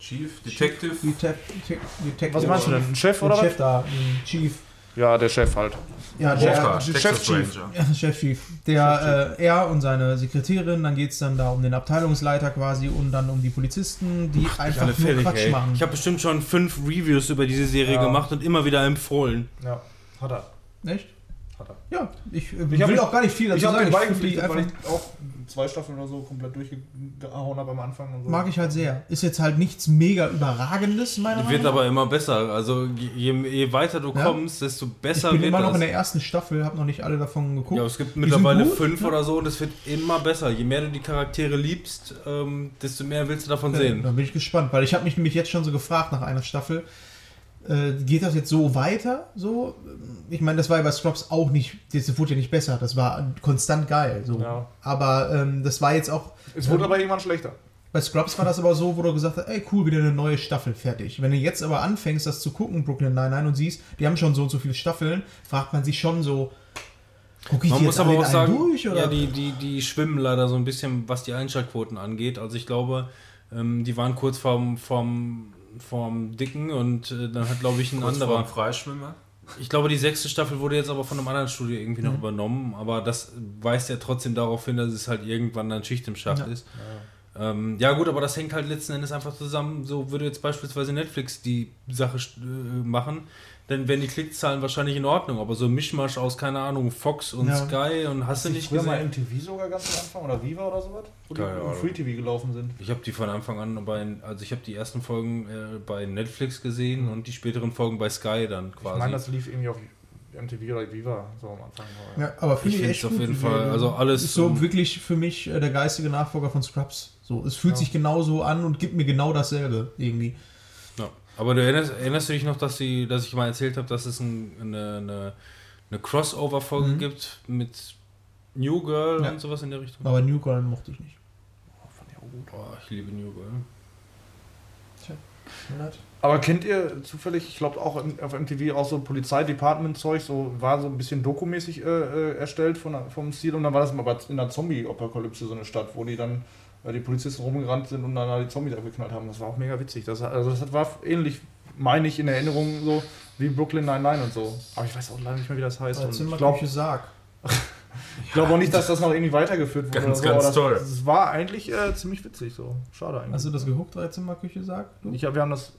Chief, Detective. Detec Detec Detective. Was meinst du denn? Ein Chef Den oder Chef da, den Chief. was? Ja, der Chef halt. Ja, Walker, der, Texas Chefchief. Ranger. ja, [laughs] Chef Chief. Der, äh, er und seine Sekretärin, dann geht es dann da um den Abteilungsleiter quasi und dann um die Polizisten, die einfach Alle nur fertig, Quatsch ey. machen. Ich habe bestimmt schon fünf Reviews über diese Serie Ja. gemacht und immer wieder empfohlen. Ja, hat er. Echt? Hat er. Ja, ich, äh, Ich hab will auch gar nicht viel dazu Ich habe sagen. den Ich find die beigepflichtet, weil einfach- ich auch zwei Staffeln oder so komplett durchgehauen habe am Anfang. Und so. Mag ich halt sehr. Ist jetzt halt nichts mega überragendes, meiner Meinung wird nach. aber immer besser. Also je, je weiter du Ja. kommst, desto Ich besser bin wird immer noch in der ersten Staffel, habe noch nicht alle davon geguckt. ja, es gibt Die mittlerweile gut, fünf ne? oder so und es wird immer besser. Je mehr du die Charaktere liebst, ähm, desto mehr willst du davon Ja, sehen. Da bin ich gespannt, weil ich habe mich nämlich jetzt schon so gefragt nach einer Staffel, äh, geht das jetzt so weiter? So, ich meine, das war ja bei Scrubs auch nicht, das wurde ja nicht besser, das war konstant geil. So. Ja. Aber ähm, das war jetzt auch, Es wurde aber irgendwann schlechter. bei Scrubs war das aber so, wo du gesagt hast, ey cool, wieder eine neue Staffel, fertig. Wenn du jetzt aber anfängst, das zu gucken, Brooklyn Nine-Nine, und siehst, die haben schon so und so viele Staffeln, fragt man sich schon so, gucke ich Man muss jetzt aber auch sagen, durch? Oder? ja, die, die, die schwimmen leider so ein bisschen, was die Einschaltquoten angeht. Also ich glaube, ähm, die waren kurz vorm, vorm, vorm Dicken und äh, dann hat, glaube ich, ein Kurz anderer. vorm Freischwimmer. Ich glaube, die sechste Staffel wurde jetzt aber von einem anderen Studio irgendwie Mhm. noch übernommen, aber das weist ja trotzdem darauf hin, dass es halt irgendwann dann Schicht im Schacht Ja. ist. Ähm, ja gut, aber das hängt halt letzten Endes einfach zusammen. So würde jetzt beispielsweise Netflix die Sache äh, machen, dann wären die Klickzahlen wahrscheinlich in Ordnung. Aber so ein Mischmasch aus, keine Ahnung, Fox und Ja. Sky und hast du nicht früher mal gesehen? MTV sogar ganz am Anfang oder Viva oder sowas? Wo die Keine Ahnung. Free TV gelaufen sind. Ich habe die von Anfang an bei, also ich habe die ersten Folgen äh, bei Netflix gesehen und die späteren Folgen bei Sky dann quasi. Ich meine, das lief irgendwie auf MTV oder Viva so am Anfang. Ja, aber finde Ich ich, echt auf gut. jeden Fall, also alles, Ist so wirklich für mich äh, der geistige Nachfolger von Scrubs. So, es fühlt Ja. sich genauso an und gibt mir genau dasselbe irgendwie. Aber du erinnerst, erinnerst du dich noch, dass, die, dass ich mal erzählt habe, dass es ein, eine, eine, eine Crossover-Folge Mhm. gibt mit New Girl Ja. und sowas in der Richtung? Aber New Girl mochte ich nicht. Boah, ich liebe New Girl. Aber kennt ihr zufällig, ich glaube auch auf MTV auch so Polizeidepartment-Zeug, so war so ein bisschen dokumäßig äh, äh, erstellt von, vom Stil und dann war das mal in der Zombie-Apokalypse so eine Stadt, wo die dann äh, die Polizisten rumgerannt sind und dann da die Zombies abgeknallt haben. Das war auch mega witzig. Das, also das war ähnlich, meine ich, in Erinnerung so wie Brooklyn 99 und so. Aber ich weiß auch leider nicht mehr, wie das heißt. Und ich glaube Zimmerküche Sarg. glaub auch nicht, dass das noch irgendwie weitergeführt wurde. Ganz, oder so, ganz aber toll. Das, das war eigentlich äh, ziemlich witzig so. Schade eigentlich. Hast du das geguckt, drei Zimmerküche Sarg? Du? ich hab, wir haben das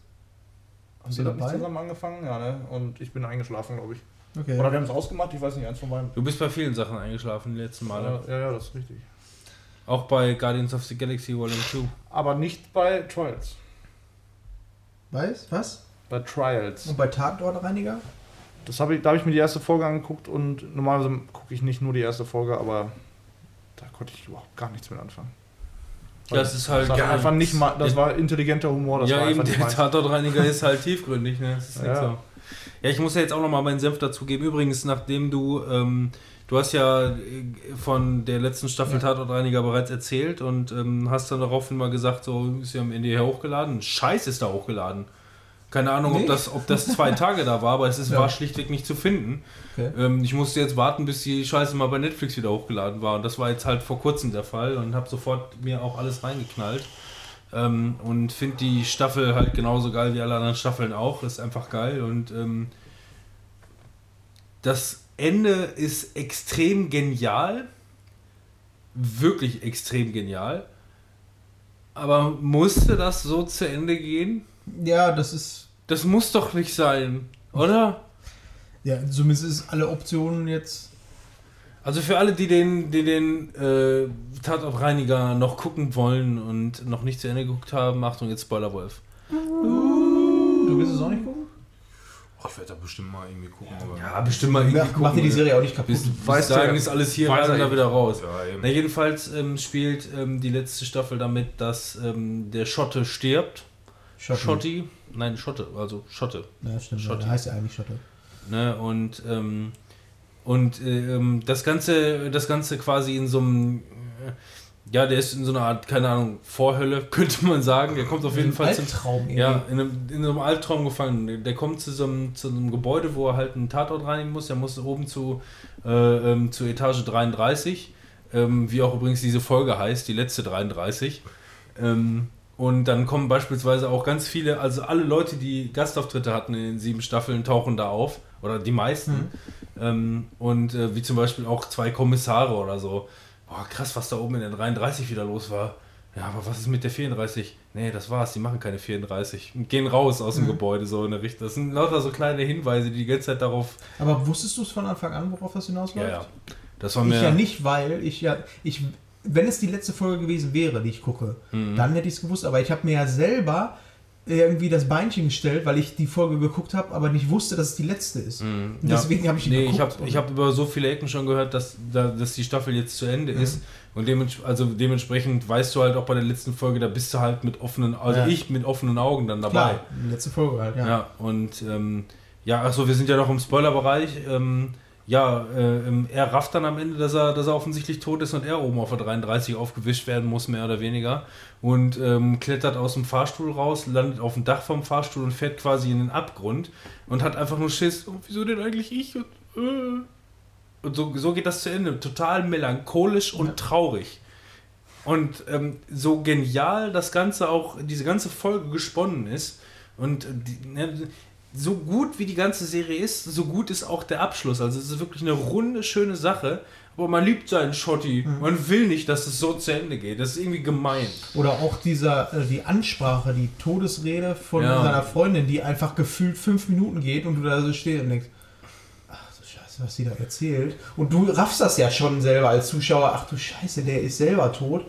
wir haben nicht dabei? zusammen angefangen, ja, ne? Und ich bin eingeschlafen, glaube ich. Okay. Oder wir haben es ausgemacht, ich weiß nicht, eins von beiden. Du bist bei vielen Sachen eingeschlafen die letzten Male. Ja, ja, ja, das ist richtig. Auch bei Guardians of the Galaxy Volume 2. Aber nicht bei Trials. Weiß? Was? Bei Trials. Und bei Tatortreiniger? Das hab ich, da habe ich mir die erste Folge angeguckt und normalerweise gucke ich nicht nur die erste Folge, aber da konnte ich überhaupt gar nichts mit anfangen. Ja, es ist halt Das einfach nicht mal, das Ja. war intelligenter Humor, das ja, war eben, der. Tatortreiniger ist halt tiefgründig, ne? Das ist Ja. nicht so. Ja, ich muss ja jetzt auch nochmal meinen Senf dazugeben. Übrigens, nachdem du, ähm, du hast ja äh, von der letzten Staffel Tatortreiniger bereits erzählt und ähm, hast dann daraufhin mal gesagt, so ist ja am Ende hier hochgeladen. Scheiß ist da hochgeladen. Keine Ahnung, ob Nee. das, ob das zwei [laughs] Tage da war, aber es ist, Ja. war schlichtweg nicht zu finden. Okay. Ähm, ich musste jetzt warten, bis die Scheiße mal bei Netflix wieder hochgeladen war. Und das war jetzt halt vor kurzem der Fall und habe sofort mir auch alles reingeknallt. Ähm, und finde die Staffel halt genauso geil wie alle anderen Staffeln auch. Ist einfach geil. Und ähm, das Ende ist extrem genial. Wirklich extrem genial. Aber musste das so zu Ende gehen? Ja, das ist. Das muss doch nicht sein, oder? Ja, zumindest ist alle Optionen jetzt. Also für alle, die den, die den äh, Tatortreiniger noch gucken wollen und noch nicht zu Ende geguckt haben, Achtung, jetzt Spoilerwolf. Du willst es auch nicht gucken? Ich werde da bestimmt mal irgendwie gucken. Aber Ja, bestimmt mal irgendwie Ja, gucken. mach dir die Serie auch nicht kaputt. Bis, bis dahin ist alles hier rein und da wieder raus. Ja. Na, jedenfalls ähm, spielt ähm, die letzte Staffel damit, dass ähm, der Schotte stirbt. Schotte. Schotti? Nein, Schotte, also Schotte. Ja, stimmt. Schotte. Heißt ja eigentlich Schotte. Ne? Und, ähm, und ähm, das Ganze, das Ganze quasi in so einem, äh, ja, der ist in so einer Art, keine Ahnung, Vorhölle, [laughs] könnte man sagen. Der kommt auf jeden Fall zum Albtraum irgendwie. ja, in einem, in so einem Albtraum gefallen. Der kommt zu so, einem, zu einem Gebäude, wo er halt einen Tatort reinigen muss. Der muss oben zu, äh, ähm, zu Etage 33, ähm, wie auch übrigens diese Folge heißt, die letzte 33. Ähm, und dann kommen beispielsweise auch ganz viele, also alle Leute, die Gastauftritte hatten in den sieben Staffeln, tauchen da auf. Oder die meisten. Ähm, und äh, wie zum Beispiel auch zwei Kommissare oder so. Boah, krass, was da oben in der 33 wieder los war. Ja, aber was ist mit der 34? Nee, das war's, die machen keine 34. Und gehen raus aus dem Gebäude so in der Richtung. Das sind lauter so kleine Hinweise, die die ganze Zeit darauf. Aber wusstest du es von Anfang an, worauf das hinausläuft? Ja, ja. Das war mir. Ich ja nicht, weil ich ja, ich, wenn es die letzte Folge gewesen wäre, die ich gucke, Mhm. dann hätte ich es gewusst. Aber ich habe mir ja selber irgendwie das Beinchen gestellt, weil ich die Folge geguckt habe, aber nicht wusste, dass es die letzte ist. Und Ja. deswegen habe ich die Nee, ich geguckt. habe ich hab über so viele Ecken schon gehört, dass, da, dass die Staffel jetzt zu Ende ist. Und dements also dementsprechend weißt du halt auch bei der letzten Folge, da bist du halt mit offenen, also Ja. ich mit offenen Augen dann dabei. Klar, letzte Folge halt, ja. Ja, und ähm, ja, achso, wir sind ja noch im Spoilerbereich. Ähm, ja, äh, ähm, er rafft dann am Ende, dass er, dass er offensichtlich tot ist und er oben auf der 33 aufgewischt werden muss, mehr oder weniger. Und ähm, klettert aus dem Fahrstuhl raus, landet auf dem Dach vom Fahrstuhl und fährt quasi in den Abgrund und hat einfach nur Schiss. Oh, wieso denn eigentlich ich? Und, äh. und so, so geht das zu Ende. Total melancholisch und traurig. Und ähm, so genial das Ganze auch, diese ganze Folge gesponnen ist. Und die, ne, so gut wie die ganze Serie ist, so gut ist auch der Abschluss. Also es ist wirklich eine runde, schöne Sache. Aber man liebt seinen Schotti. Man will nicht, dass es so zu Ende geht. Das ist irgendwie gemein. Oder auch dieser, äh, die Ansprache, die Todesrede von Ja. seiner Freundin, die einfach gefühlt fünf Minuten geht und du da so stehst und denkst, was sie da erzählt. Und du raffst das ja schon selber als Zuschauer, ach du Scheiße, der ist selber tot.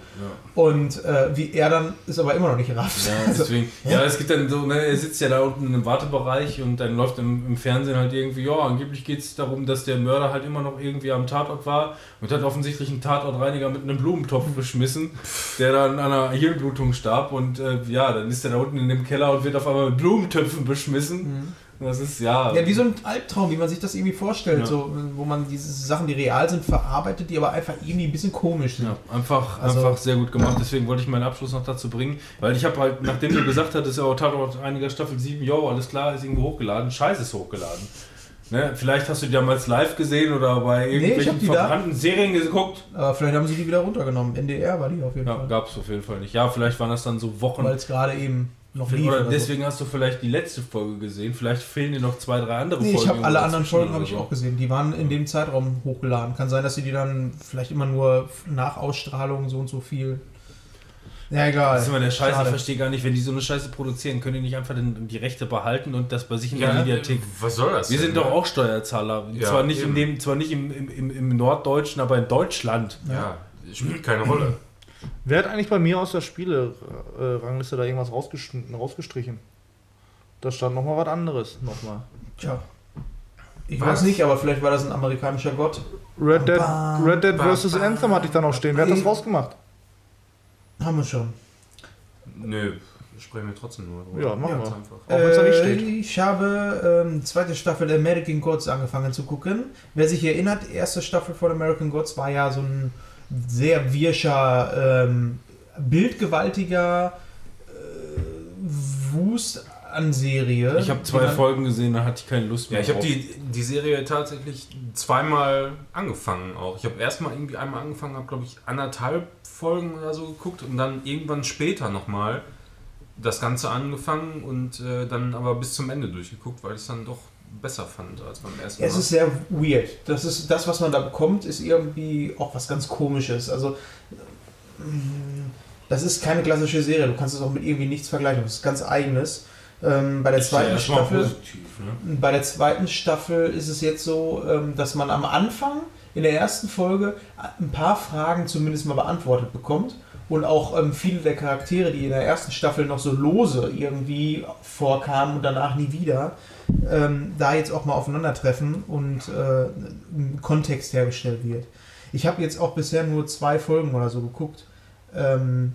Und äh, wie er dann ist aber immer noch nicht rafft. Ja, Also, deswegen, ja, es gibt dann so, ne, er sitzt ja da unten im Wartebereich und dann läuft im, im Fernsehen halt irgendwie, ja, angeblich geht es darum, dass der Mörder halt immer noch irgendwie am Tatort war und hat offensichtlich einen Tatortreiniger mit einem Blumentopf beschmissen, der dann an einer Hirnblutung starb und äh, ja, dann ist er da unten in dem Keller und wird auf einmal mit Blumentöpfen beschmissen. Das ist, ja... Ja, wie so ein Albtraum, wie man sich das irgendwie vorstellt, Ja. so, wo man diese Sachen, die real sind, verarbeitet, die aber einfach irgendwie ein bisschen komisch sind. Ja, einfach, Also- einfach sehr gut gemacht. [clears throat] Deswegen wollte ich meinen Abschluss noch dazu bringen. Weil ich habe halt, nachdem du gesagt hattest, ja, Tatort einiger Staffel 7, jo, alles klar, ist irgendwo hochgeladen. Scheiße ist hochgeladen. Ne? Vielleicht hast du die damals live gesehen oder bei irgendwelchen da. verbrannten Serien geguckt. Aber vielleicht haben sie die wieder runtergenommen. NDR war die auf jeden Ja, Fall. gab es auf jeden Fall nicht. Ja, vielleicht waren das dann so Wochen. Weil es gerade eben noch lief. Oder oder so. deswegen hast du vielleicht die letzte Folge gesehen. Vielleicht fehlen dir noch zwei, drei andere Nee, Folgen. ich habe alle anderen Folgen habe ich so. auch gesehen. Die waren in dem Zeitraum hochgeladen. Kann sein, dass sie die dann vielleicht immer nur nach Ausstrahlung so und so viel. Ja, egal. Das ist immer der Scheiß, ich verstehe gar nicht, wenn die so eine Scheiße produzieren, können die nicht einfach den, die Rechte behalten und das bei sich in der Ja, Mediathek was soll das? Wir denn, sind doch ne? auch Steuerzahler. Ja, zwar nicht, in eben. dem, zwar nicht im, im, im, im Norddeutschen, aber in Deutschland. Ja, spielt keine Rolle. [clears throat] Wer hat eigentlich bei mir aus der Spiele-Rangliste da irgendwas rausgestrichen? Da stand nochmal was anderes. Nochmal. Tja. Ich Was? weiß nicht, aber vielleicht war das ein amerikanischer Gott. Red Dead, Bam, Red Dead bam, vs. Anthem hatte ich da noch stehen. Wer hat das rausgemacht? Haben wir schon. Nö, sprechen wir trotzdem nur drüber. Ja, machen wir. Ganz einfach. Auch wenn's da nicht Äh, steht. Ich habe ähm, zweite Staffel American Gods angefangen zu gucken. Wer sich erinnert, erste Staffel von American Gods war ja so ein sehr wirscher, ähm, bildgewaltiger äh, Wust an Serie. Ich habe zwei Folgen gesehen, da hatte ich keine Lust mehr. Ja, ich habe die, die Serie tatsächlich zweimal angefangen auch. Ich habe erstmal irgendwie einmal angefangen, habe glaube ich anderthalb Folgen oder so geguckt und dann irgendwann später nochmal das Ganze angefangen und äh, dann aber bis zum Ende durchgeguckt, weil ich es dann doch besser fand als beim ersten Es Mal. ist sehr weird. Das ist das, was man da bekommt, ist irgendwie auch was ganz Komisches. Also mm, das ist keine klassische Serie. Du kannst es auch mit irgendwie nichts vergleichen. Das ist ganz eigenes. Ähm, bei der zweiten Staffel, positiv, ne? bei der zweiten Staffel ist es jetzt so, ähm, dass man am Anfang in der ersten Folge ein paar Fragen zumindest mal beantwortet bekommt und auch ähm, viele der Charaktere, die in der ersten Staffel noch so lose irgendwie vorkamen und danach nie wieder, ähm, da jetzt auch mal aufeinandertreffen und äh, ein Kontext hergestellt wird. Ich habe jetzt auch bisher nur zwei Folgen oder so geguckt, ähm,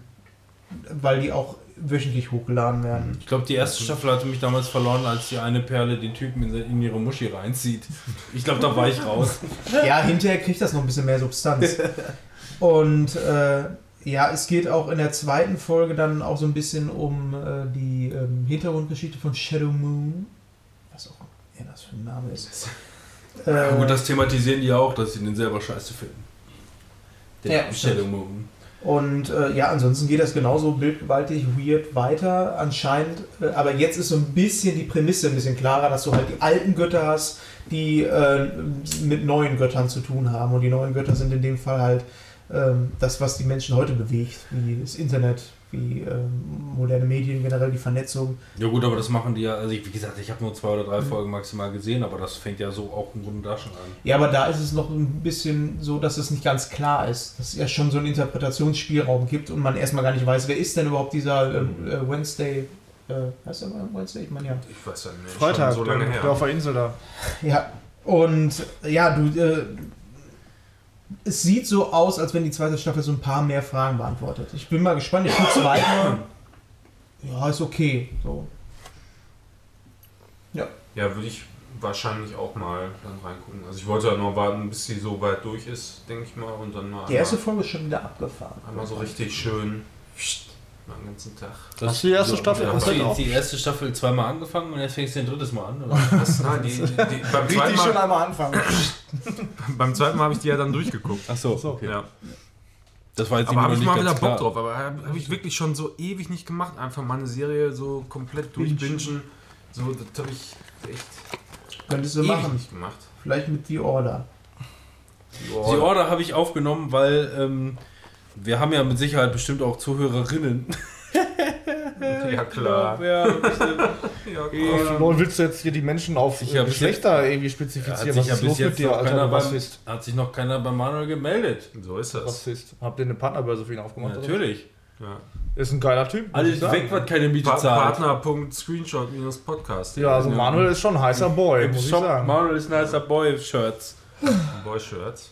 weil die auch wöchentlich hochgeladen werden. Ich glaube, die erste Staffel hatte mich damals verloren, als die eine Perle den Typen in, in ihre Muschi reinzieht. Ich glaube, da war ich raus. [laughs] Ja, hinterher kriegt das noch ein bisschen mehr Substanz. [laughs] Und äh, ja, es geht auch in der zweiten Folge dann auch so ein bisschen um äh, die ähm, Hintergrundgeschichte von Shadow Moon. Was auch immer das für ein Name ist. Ja, Äh, gut, das thematisieren die auch, dass sie den selber scheiße finden. Der Ja. Und äh, ja, ansonsten geht das genauso bildgewaltig, weird weiter anscheinend. Äh, aber jetzt ist so ein bisschen die Prämisse ein bisschen klarer, dass du halt die alten Götter hast, die äh, mit neuen Göttern zu tun haben. Und die neuen Götter sind in dem Fall halt ähm, das, was die Menschen heute bewegt, wie das Internet, wie ähm, moderne Medien generell, die Vernetzung. Ja gut, aber das machen die ja, also ich, wie gesagt, ich habe nur zwei oder drei Folgen maximal gesehen, aber das fängt ja so auch im Grunde da schon an. Ja, aber da ist es noch ein bisschen so, dass es nicht ganz klar ist, dass es ja schon so einen Interpretationsspielraum gibt und man erstmal gar nicht weiß, wer ist denn überhaupt dieser äh, äh, Wednesday, äh, heißt der Wednesday? Ich meine ja. Ich weiß ja nicht. Freitag, schon so lange der, her. der auf der Insel da. Ja, und ja, du, äh, es sieht so aus, als wenn die zweite Staffel so ein paar mehr Fragen beantwortet. Ich bin mal gespannt, ich gucke weiter. Ja, ist okay. So. Ja, würde ich wahrscheinlich auch mal dann reingucken. Also ich wollte ja nur warten, bis sie so weit durch ist, denke ich mal. Und dann mal Die erste Folge ist schon wieder abgefahren. einmal so richtig schön mal den ganzen Tag. Hast du die erste Staffel hast du jetzt die erste Staffel zweimal angefangen und jetzt fängst du ein drittes Mal an, oder? [laughs] Was? Nein, die, die, die, beim, zweiten Richtig schon Mal, einmal [laughs] anfangen. beim zweiten Mal habe ich die ja dann durchgeguckt. Ach so, Ja. Das war jetzt Aber habe ich mal wieder Bock klar. drauf. Aber habe hab ich wirklich schon so ewig nicht gemacht. Einfach mal eine Serie so komplett durchbingen. So, das habe ich echt Könntest du ewig machen. nicht gemacht. Vielleicht mit The Order. Die Order habe ich aufgenommen, weil ähm, wir haben ja mit Sicherheit bestimmt auch Zuhörerinnen. [laughs] Ja, klar. Ja. Ja, Lol, [laughs] willst du jetzt hier die Menschen auf äh, Geschlechter irgendwie spezifizieren? Hat sich Was ja ist bis los mit jetzt dir, noch Alter, beim, Rassist? hat sich noch keiner bei Manuel gemeldet. So ist das. Rassist. Habt ihr eine Partnerbörse für ihn aufgemacht? oder? Natürlich. Ja. Ist ein geiler Typ. muss ich Alles weg, was keine Miete Pa zahlt. Partner.screenshot-podcast. Ja, also Ja. Manuel ist schon ein heißer Boy, muss ich Shop sagen. Manuel ist ein heißer Boy-Shirts. Boy-Shirts.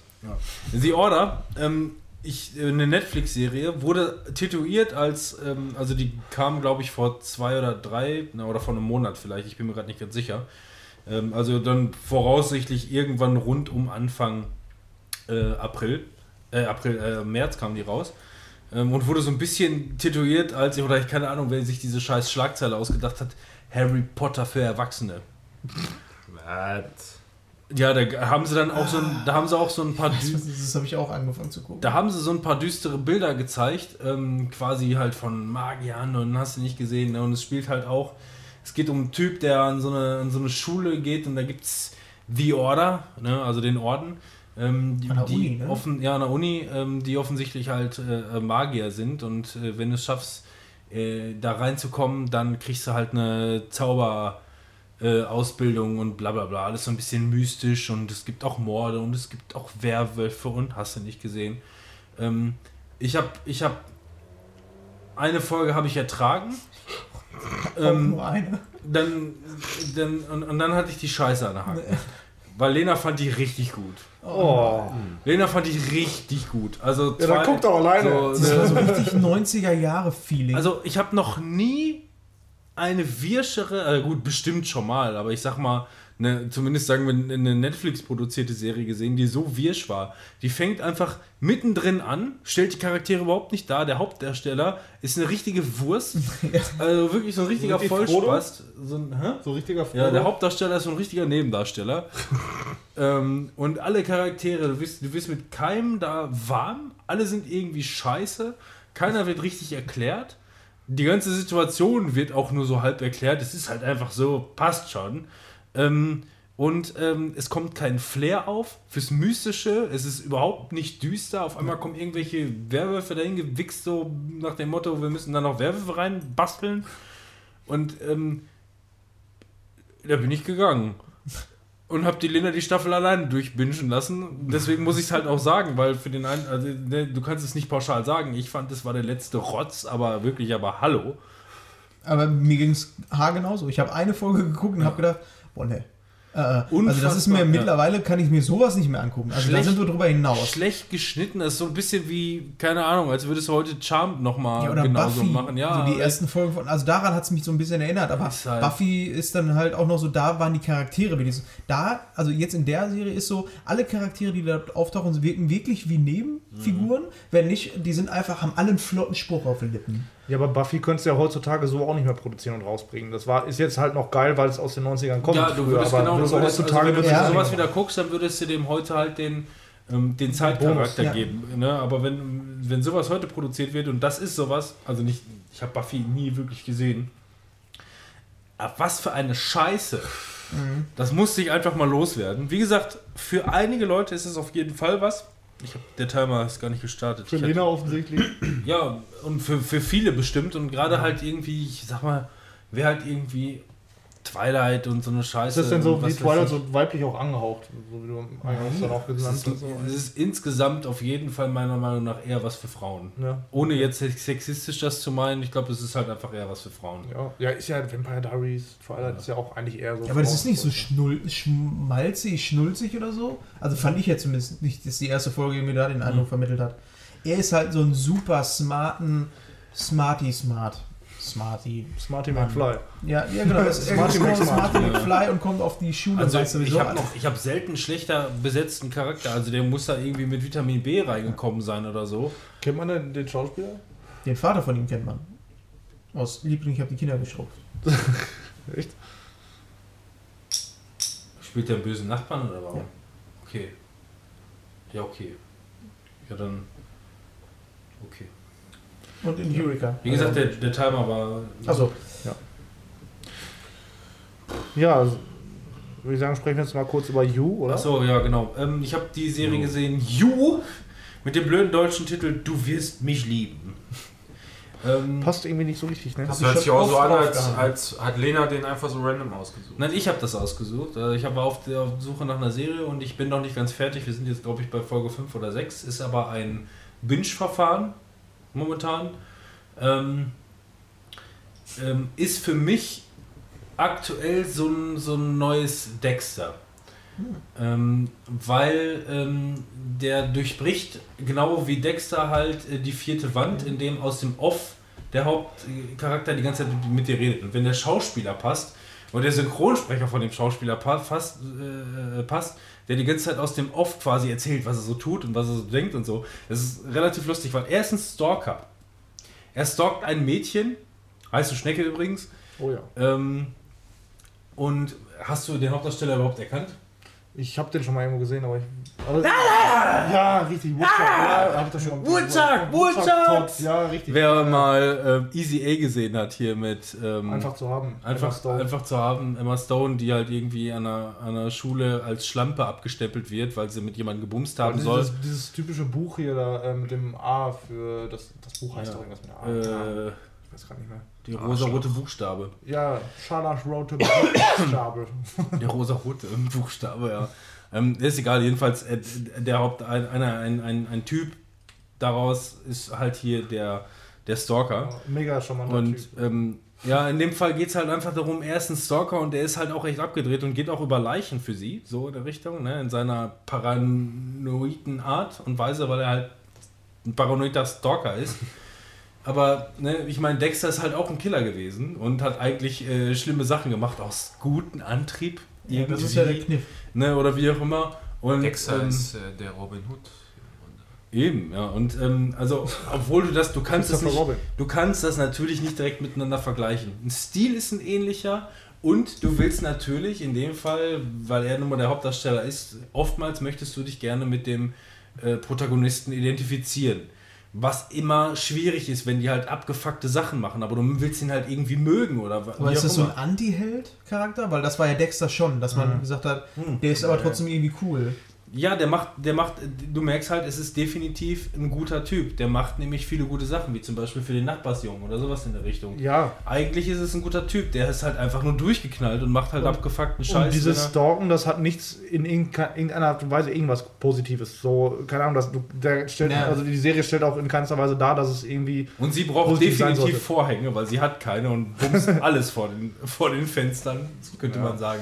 The Order, ähm, ich, äh, eine Netflix-Serie, wurde tituiert als, ähm, also die kam, glaube ich, vor zwei oder drei, na, oder vor einem Monat vielleicht, ich bin mir gerade nicht ganz sicher. Ähm, also dann voraussichtlich irgendwann rund um Anfang äh, April, äh, April, äh, März kam die raus. Ähm, und wurde so ein bisschen tituiert als, oder ich keine Ahnung, wer sich diese scheiß Schlagzeile ausgedacht hat, Harry Potter für Erwachsene. Was? Ja, da haben sie dann auch so ein, da haben sie auch so ein paar Das, das habe ich auch angefangen zu gucken. Da haben sie so ein paar düstere Bilder gezeigt, ähm, quasi halt von Magiern und hast du nicht gesehen. Ne? Und es spielt halt auch, es geht um einen Typ, der an so eine, an so eine Schule geht und da gibt es The Order, ne? also den Orden. Ähm, die, An der die Uni, ne? offen, ja, an der Uni, ähm, die offensichtlich halt äh, Magier sind und äh, wenn du es schaffst, äh, da reinzukommen, dann kriegst du halt eine Zauber äh, Ausbildung und bla bla bla. Alles so ein bisschen mystisch und es gibt auch Morde und es gibt auch Werwölfe und hast du nicht gesehen. Ähm, ich habe ich hab eine Folge habe ich ertragen. Ähm, nur eine. dann, dann und, und dann hatte ich die Scheiße an der Haken. Weil Lena fand die richtig gut. Oh. Lena fand die richtig gut. Also Ja, dann guck doch alleine. So, Das war so ne, richtig 90er-Jahre-Feeling. also ich habe noch nie eine wirschere, äh gut, bestimmt schon mal, aber ich sag mal, ne, zumindest sagen wir eine Netflix-produzierte Serie gesehen, die so wirsch war. Die fängt einfach mittendrin an, stellt die Charaktere überhaupt nicht dar. Der Hauptdarsteller ist eine richtige Wurst. [laughs] Also wirklich so ein richtiger richtig Vollspast. So ein, hä? So richtiger Ja, der Hauptdarsteller ist so ein richtiger Nebendarsteller. [laughs] ähm, und alle Charaktere, du wirst, du wirst mit keinem da warm. Alle sind irgendwie scheiße. Keiner wird richtig erklärt. Die ganze Situation wird auch nur so halb erklärt. Es ist halt einfach so, passt schon. Ähm, und ähm, es kommt kein Flair auf fürs Mystische. Es ist überhaupt nicht düster. Auf einmal kommen irgendwelche Werwölfe dahin gewichst, so nach dem Motto, wir müssen da noch Werwölfe rein basteln. Und ähm, da bin ich gegangen. Und habe die Lena die Staffel alleine durchbingen lassen. Deswegen muss ich es halt auch sagen, weil für den einen, also, ne, du kannst es nicht pauschal sagen. Ich fand, das war der letzte Rotz, aber wirklich, aber hallo. Aber mir ging es haargenauso. Ich habe eine Folge geguckt und habe gedacht, boah, ne. Äh, also das ist Unfassbar, mir ja. mittlerweile, kann ich mir sowas nicht mehr angucken. Also da Schlecht- sind wir drüber hinaus. Schlecht geschnitten, das ist so ein bisschen wie, keine Ahnung, als würdest du heute Charmed nochmal Ja, oder genauso Buffy, machen. Ja, so die ersten Folgen von, also daran hat es mich so ein bisschen erinnert, aber Ist halt- Buffy ist dann halt auch noch so, da waren die Charaktere wie dieses, da, also jetzt in der Serie ist so, alle Charaktere, die da auftauchen, wirken wirklich wie Nebenfiguren, wenn nicht, die sind einfach, haben alle einen flotten Spruch auf den Lippen. Ja, aber Buffy könntest du ja heutzutage so auch nicht mehr produzieren und rausbringen. Das war, ist jetzt halt noch geil, weil es aus den 90ern kommt. Ja, du früher, würdest aber genau, du würdest also, heutzutage wenn du sowas wieder guckst, dann würdest du dem heute halt den, ähm, den Zeitcharakter ja. geben. Ne? Aber wenn, wenn sowas heute produziert wird und das ist sowas, also nicht, ich habe Buffy nie wirklich gesehen. Aber was für eine Scheiße. Das musste ich einfach mal loswerden. Wie gesagt, für einige Leute ist es auf jeden Fall was. Ich hab, der Timer ist gar nicht gestartet. Für Lena offensichtlich. [clears throat] ja, und für, für viele bestimmt und gerade halt irgendwie, ich sag mal, wer halt irgendwie Twilight und so eine Scheiße. Ist das denn so wie Twilight so weiblich auch angehaucht? So wie du eingangs dann auch Es genannt ist, hast. So. es ist insgesamt auf jeden Fall meiner Meinung nach eher was für Frauen. Ja. Ohne jetzt sexistisch das zu meinen, ich glaube, es ist halt einfach eher was für Frauen. Ja. ja, ist ja Vampire Diaries, Twilight ist ja auch eigentlich eher so. Ja, aber das ist nicht so schnull, schmalzig, schnulzig oder so. Also fand ich jetzt zumindest nicht, dass die erste Folge mir da den Eindruck vermittelt hat. Er ist halt so ein super smarten, smarty smart. Smarty. Smarty McFly. Ja, ja genau. [laughs] Das Smarty Smarty, McSmart. Smarty McFly und kommt auf die Schule Also und weiß ich habe alles. noch, ich habe selten schlechter besetzten Charakter. Also der muss da irgendwie mit Vitamin B reingekommen sein oder so. Kennt man denn den Schauspieler? Den Vater von ihm kennt man. Aus Liebling, ich habe die Kinder geschrubbt. [laughs] Echt? Spielt der einen bösen Nachbarn oder warum? Okay. Ja, okay. Ja, dann. Okay. Und in Eureka. Wie gesagt, der, der Timer war. Also, Ja, also, würde ich sagen, sprechen wir jetzt mal kurz über You, oder? Achso, ja, genau. Ähm, ich habe die Serie gesehen, You, mit dem blöden deutschen Titel Du wirst mich lieben. ähm, Passt irgendwie nicht so richtig, ne? Das ich hört sich auch so an, als, als hat Lena den einfach so random ausgesucht. Nein, ich habe das ausgesucht. Äh, Ich war auf der Suche nach einer Serie und ich bin noch nicht ganz fertig. Wir sind jetzt, glaube ich, bei Folge 5 oder 6. Ist aber ein Binge-Verfahren momentan. Ähm, ähm, ist für mich aktuell so ein, so ein neues Dexter. Ähm, weil ähm, der durchbricht, genau wie Dexter halt, äh, die vierte Wand, in dem aus dem Off der Hauptcharakter die ganze Zeit mit- dir redet. Und wenn der Schauspieler passt und der Synchronsprecher von dem Schauspieler pa fast, äh, passt, der die ganze Zeit aus dem Off quasi erzählt, was er so tut und was er so denkt und so, das ist relativ lustig, weil er ist ein Stalker. Er stalkt ein Mädchen, heißt du Schnecke übrigens, Oh ja. ähm, und hast du den Hauptdarsteller überhaupt erkannt? Ich habe den schon mal irgendwo gesehen, aber ich. Also, ja, richtig. Woodchuck. Ja, hab ich das schon Woodchuck, Woodchuck! Ja, richtig. Wer mal ähm, Easy A gesehen hat hier mit ähm, Einfach zu haben. einfach, Stone. einfach zu haben, Emma Stone, die halt irgendwie an einer, an einer Schule als Schlampe abgestempelt wird, weil sie mit jemandem gebumst haben soll. dieses, dieses typische Buch hier da äh, mit dem A für das, das Buch heißt Ja. doch irgendwas mit A. Äh, ich weiß gar nicht mehr. Die rosa-rote Buchstabe. Ja, Scharlach Rote Buchstabe. [laughs] Der rosa-rote Buchstabe, ja. Ähm, ist egal, jedenfalls äh, der Haupt, ein, einer, ein, ein, ein Typ daraus ist halt hier der, der Stalker. Mega charmanter Und Typ. ähm, ja, in dem Fall geht es halt einfach darum, er ist ein Stalker und der ist halt auch recht abgedreht und geht auch über Leichen für sie, so in der Richtung, ne, in seiner paranoiden Art und Weise, weil er halt ein paranoider Stalker ist. Aber ne, ich meine, Dexter ist halt auch ein Killer gewesen und hat eigentlich äh, schlimme Sachen gemacht aus gutem Antrieb. ja, das ist ja der Kniff. ne, oder wie auch immer. Und, Dexter ähm, ist äh, der Robin Hood. Eben, ja. Und ähm, also, obwohl du das, du kannst es Christopher nicht, du kannst das natürlich nicht direkt miteinander vergleichen. Ein Stil ist ein ähnlicher und du willst natürlich in dem Fall, weil er nun mal der Hauptdarsteller ist, oftmals möchtest du dich gerne mit dem äh, Protagonisten identifizieren. Was immer schwierig ist, wenn die halt abgefuckte Sachen machen, aber du willst ihn halt irgendwie mögen oder wa- Aber ist das so ein. Anti-Held-Charakter? Weil das war ja Dexter schon, dass man gesagt hat, Hm. der ist aber trotzdem irgendwie cool. Ja, der macht, der macht, du merkst halt, es ist definitiv ein guter Typ. Der macht nämlich viele gute Sachen, wie zum Beispiel für den Nachbarsjungen oder sowas in der Richtung. Ja, Eigentlich ist es ein guter Typ, der ist halt einfach nur durchgeknallt und macht halt Und- abgefuckten Scheiß. und dieses Stalken, das hat nichts in irgendeiner Art und Weise irgendwas Positives. So, keine Ahnung, das, du- der stellt, Ja. also die Serie stellt auch in keinster Weise dar, dass es irgendwie. und sie braucht definitiv. Vorhänge, weil sie hat keine und bumst [laughs] alles vor den, vor den Fenstern, so könnte Ja. man sagen.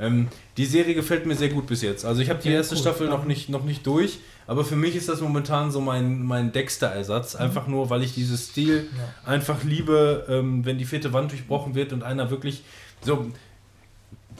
Ähm, die Serie gefällt mir sehr gut bis jetzt. Also ich habe die Okay, erste cool. Staffel noch nicht, noch nicht durch, aber für mich ist das momentan so mein, mein Dexter-Ersatz. Einfach nur, weil ich dieses Stil einfach liebe, ähm, wenn die vierte Wand durchbrochen wird und einer wirklich so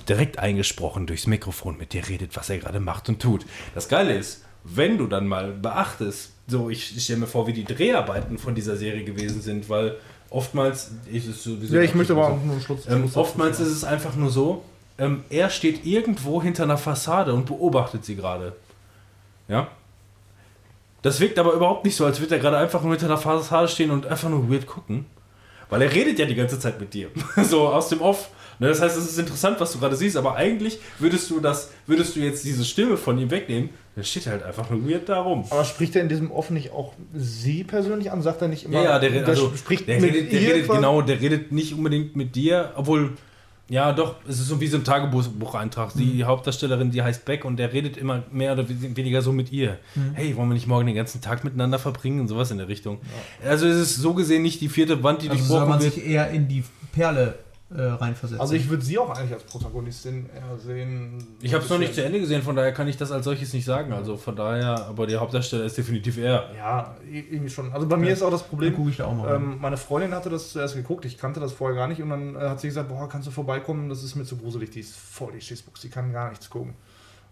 direkt eingesprochen durchs Mikrofon mit dir redet, was er gerade macht und tut. Das Geile ist, wenn du dann mal beachtest, so ich, ich stelle mir vor, wie die Dreharbeiten von dieser Serie gewesen sind, weil oftmals ist es sowieso Ja, ich möchte aber so. auch nur einen Schluss. Ähm, oftmals ist es einfach nur so, ähm, er steht irgendwo hinter einer Fassade und beobachtet sie gerade. Ja? Das wirkt aber überhaupt nicht so, als würde er gerade einfach nur hinter einer Fassade stehen und einfach nur weird gucken. Weil er redet ja die ganze Zeit mit dir. [laughs] so aus dem Off. Ne, das heißt, es ist interessant, was du gerade siehst, aber eigentlich würdest du das, würdest du jetzt diese Stimme von ihm wegnehmen, dann steht er halt einfach nur weird da rum. Aber spricht er in diesem Off nicht auch sie persönlich an? Sagt er nicht immer, Ja, ja, der, der also, spricht der, mit redet, der redet genau, der redet nicht unbedingt mit dir, obwohl, ja doch, es ist so wie so ein Tagebucheintrag. Die Mhm. Hauptdarstellerin, die heißt Beck und der redet immer mehr oder weniger so mit ihr. Mhm. Hey, wollen wir nicht morgen den ganzen Tag miteinander verbringen und sowas in der Richtung. Also es ist so gesehen nicht die vierte Wand, die Also soll durchbrochen man wird. sich eher in die Perle äh, reinversetzen. Also ich würde sie auch eigentlich als Protagonistin eher sehen. Ich habe es noch nicht zu Ende gesehen, von daher kann ich das als solches nicht sagen. Also von daher, aber der Hauptdarsteller ist definitiv er. Ja, irgendwie schon. Also bei mir ist auch das Problem, gucke ich da auch mal. ähm, meine Freundin hatte das zuerst geguckt, ich kannte das vorher gar nicht und dann äh, hat sie gesagt, boah, kannst du vorbeikommen, das ist mir zu gruselig, die ist voll die Schissbuchs, die kann gar nichts gucken.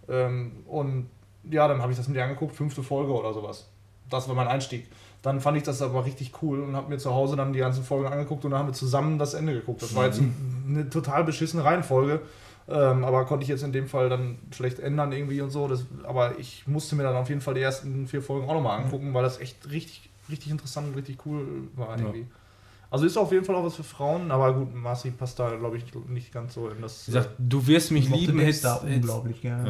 Ähm, und ja, dann habe ich das mit ihr angeguckt, fünfte Folge oder sowas. Das war mein Einstieg. Dann fand ich das aber richtig cool und habe mir zu Hause dann die ganzen Folgen angeguckt und dann haben wir zusammen das Ende geguckt. Das war jetzt eine total beschissene Reihenfolge, ähm, aber konnte ich jetzt in dem Fall dann schlecht ändern irgendwie und so. Das, aber ich musste mir dann auf jeden Fall die ersten vier Folgen auch nochmal angucken, weil das echt richtig, richtig interessant und richtig cool war irgendwie. Also ist auf jeden Fall auch was für Frauen, aber gut, Marci passt da, glaube ich, nicht ganz so in das. Gesagt, du wirst mich lieben, hättest- unglaublich gerne.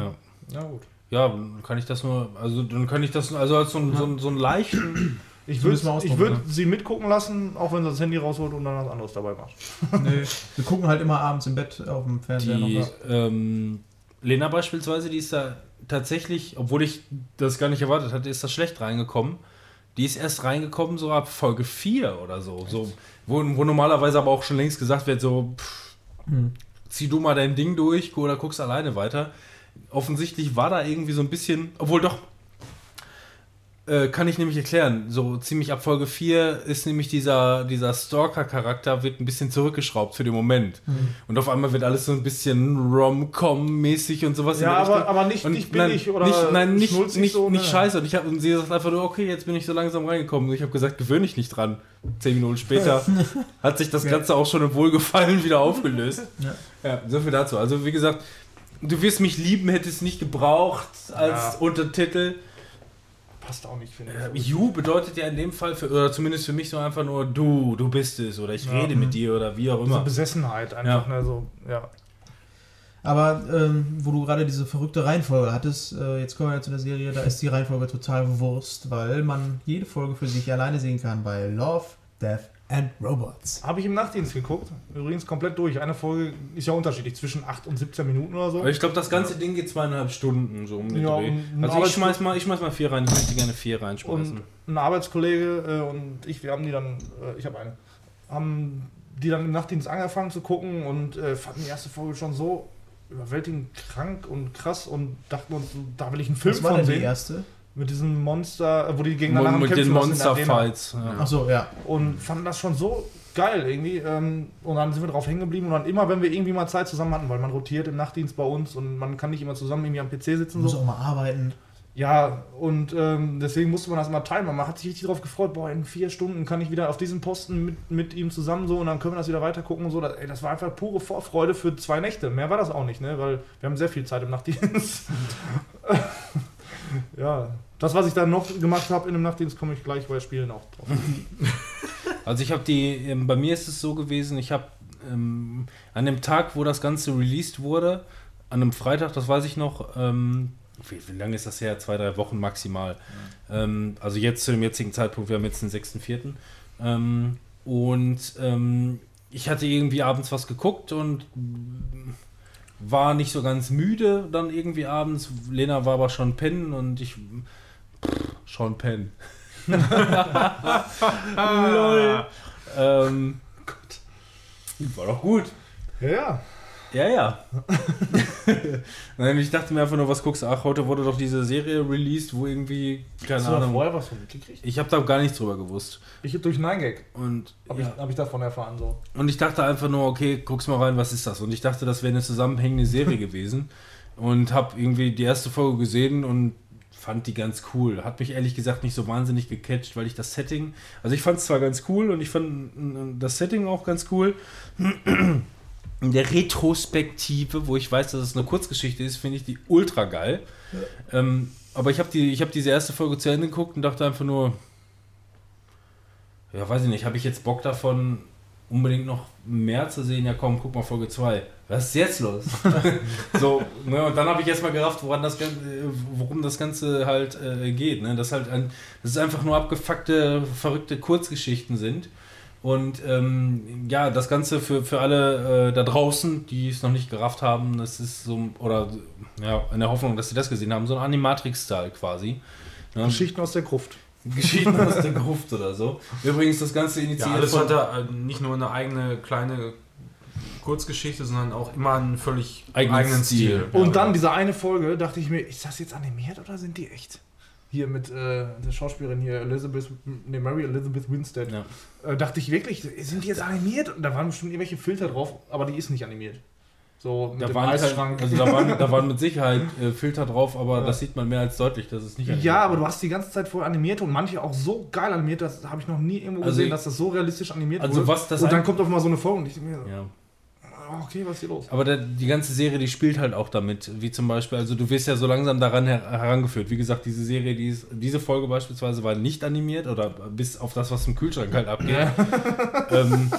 Ja. ja, gut. Ja, dann kann ich das nur, also dann kann ich das also als so, ein- so, so einen leichten. Ich So würde ausprobieren, würd sie mitgucken lassen, auch wenn sie das Handy rausholt und dann was anderes dabei macht. [laughs] Nee, wir gucken halt immer abends im Bett auf dem Fernseher Die noch. ähm, Lena beispielsweise, die ist da tatsächlich, obwohl ich das gar nicht erwartet hatte, ist da schlecht reingekommen. Die ist erst reingekommen so ab Folge 4 oder so. so wo, wo normalerweise aber auch schon längst gesagt wird, so pff, Hm. zieh du mal dein Ding durch oder guckst alleine weiter. Offensichtlich war da irgendwie so ein bisschen, obwohl doch, äh, kann ich nämlich erklären, so ziemlich ab Folge 4 ist nämlich dieser, dieser Stalker-Charakter wird ein bisschen zurückgeschraubt für den Moment. Und auf einmal wird alles so ein bisschen Rom-Com-mäßig und sowas Ja, aber, aber nicht, Und nicht billig nein, oder nicht, nein, nicht, schnulzig nicht, so, nicht ne? scheiße. Und, ich hab, und sie sagt einfach nur, okay, jetzt bin ich so langsam reingekommen. Und ich habe gesagt, gewöhne ich nicht dran. Zehn Minuten später [laughs] hat sich das Ganze auch schon im Wohlgefallen wieder aufgelöst. [laughs] Ja. so viel dazu. Also wie gesagt, du wirst mich lieben, hättest nicht gebraucht als Ja. Untertitel. Passt auch nicht, finde Äh, ich. You bedeutet ja in dem Fall, für, oder zumindest für mich so einfach nur du, du bist es oder ich rede mit dir oder wie auch Diese immer. Besessenheit einfach, Ja. ne, so, ja. Aber ähm, wo du gerade diese verrückte Reihenfolge hattest, äh, jetzt kommen wir ja zu der Serie, da ist die Reihenfolge total Wurst, weil man jede Folge für sich alleine sehen kann bei Love, Death and Robots. Habe ich im Nachtdienst geguckt, übrigens komplett durch. Eine Folge ist ja unterschiedlich, zwischen 8 und 17 Minuten oder so. Aber ich glaube, das ganze Ding geht zweieinhalb Stunden so um den Ja, Dreh. Also ich schmeiß, mal, ich schmeiß mal vier rein, ich möchte gerne vier reinschmeißen. Und ein Arbeitskollege äh, und ich, wir haben die dann, äh, ich habe eine, haben die dann im Nachtdienst angefangen zu gucken und äh, fanden die erste Folge schon so überwältigend krank und krass und dachten uns, da will ich einen Film Was war von denn die sehen. erste? Mit diesem Monster, äh, wo die gegeneinander Mon- mit den. Monster-Fights. Ja. Achso, ja. Und fanden das schon so geil irgendwie. Ähm, und dann sind wir drauf hängen geblieben. Und dann immer, wenn wir irgendwie mal Zeit zusammen hatten, weil man rotiert im Nachtdienst bei uns und man kann nicht immer zusammen irgendwie am PC sitzen. Muss So. auch mal arbeiten. Ja, und ähm, deswegen musste man das mal teilen. Man hat sich richtig darauf gefreut, boah, in vier Stunden kann ich wieder auf diesem Posten mit, mit ihm zusammen so und dann können wir das wieder weiter gucken und so. Das, ey, das war einfach pure Vorfreude für zwei Nächte. Mehr war das auch nicht, ne? Weil wir haben sehr viel Zeit im Nachtdienst. [laughs] [laughs] ja, das, was ich dann noch gemacht habe in dem Nachtdienst, komme ich gleich bei Spielen auch drauf. [laughs] Also ich habe die, ähm, bei mir ist es so gewesen, ich habe ähm, an dem Tag, wo das Ganze released wurde, an einem Freitag, das weiß ich noch, ähm, wie, wie lange ist das her? Zwei, drei Wochen maximal. Ähm, also jetzt zu dem jetzigen Zeitpunkt, wir haben jetzt den 6.4. Ähm, und ähm, ich hatte irgendwie abends was geguckt und war nicht so ganz müde dann irgendwie abends. Lena war aber schon pennen und ich pff, schon pennen. [laughs] [laughs] Lol. Ähm, War doch gut. Ja, ja. Ja. [laughs] Nein, ich dachte mir einfach nur, was guckst du? Ach, heute wurde doch diese Serie released, wo irgendwie, keine Hast du da Ahnung. vorher was von mitgekriegt? Ich habe da gar nichts drüber gewusst. Ich durch 9gag Und, habe ja. ich, hab ich davon erfahren. So. und ich dachte einfach nur, okay, guck's mal rein, was ist das? Und ich dachte, das wäre eine zusammenhängende Serie [laughs] gewesen. Und habe irgendwie die erste Folge gesehen und fand die ganz cool. Hat mich ehrlich gesagt nicht so wahnsinnig gecatcht, weil ich das Setting, also ich fand es zwar ganz cool und ich fand das Setting auch ganz cool. In der Retrospektive, wo ich weiß, dass es eine Kurzgeschichte ist, finde ich die ultra geil. Ähm, aber ich habe die, ich hab diese erste Folge zu Ende geguckt und dachte einfach nur, ja, weiß ich nicht, habe ich jetzt Bock davon, unbedingt noch mehr zu sehen? Ja, komm, guck mal Folge 2. Was ist jetzt los? [laughs] so, ne, und dann habe ich erstmal gerafft, woran das, worum das Ganze halt äh, geht. Ne? Dass halt ein, dass es einfach nur abgefuckte, verrückte Kurzgeschichten sind. Und ähm, ja, das Ganze für, für alle äh, da draußen, die es noch nicht gerafft haben, das ist so, oder ja, in der Hoffnung, dass sie das gesehen haben, so ein Animatrix-Style quasi. Ne? Geschichten aus der Gruft. Geschichten aus der Gruft oder so. Übrigens, das Ganze initiiert Ja, alles von- hat da äh, nicht nur eine eigene kleine Kurzgeschichte, sondern auch immer einen völlig Eigenen eigenen, Stil. Stil. Und dann diese eine Folge, dachte ich mir, ist das jetzt animiert oder sind die echt? Hier mit äh, der Schauspielerin hier, Elizabeth, ne, Mary Elizabeth Winstead. Ja. Äh, dachte ich wirklich, sind die jetzt animiert? Und da waren bestimmt irgendwelche Filter drauf, aber die ist nicht animiert. So Da waren, halt, also da, waren, da waren mit [laughs] Sicherheit äh, Filter drauf, aber das sieht man mehr als deutlich, dass es nicht ja, aber du hast die ganze Zeit vorher animiert und manche auch so geil animiert, das habe ich noch nie irgendwo Also gesehen, ich- dass das so realistisch animiert Also wurde. was das und dann kommt auf mal so eine Folge und ich denke mir, Ja. Oh, okay, was ist hier los? Aber der, die ganze Serie, die spielt halt auch damit, wie zum Beispiel, also du wirst ja so langsam daran her herangeführt. Wie gesagt, diese Serie, die ist, diese Folge beispielsweise war nicht animiert oder bis auf das, was im Kühlschrank halt abgeht. [laughs] ähm,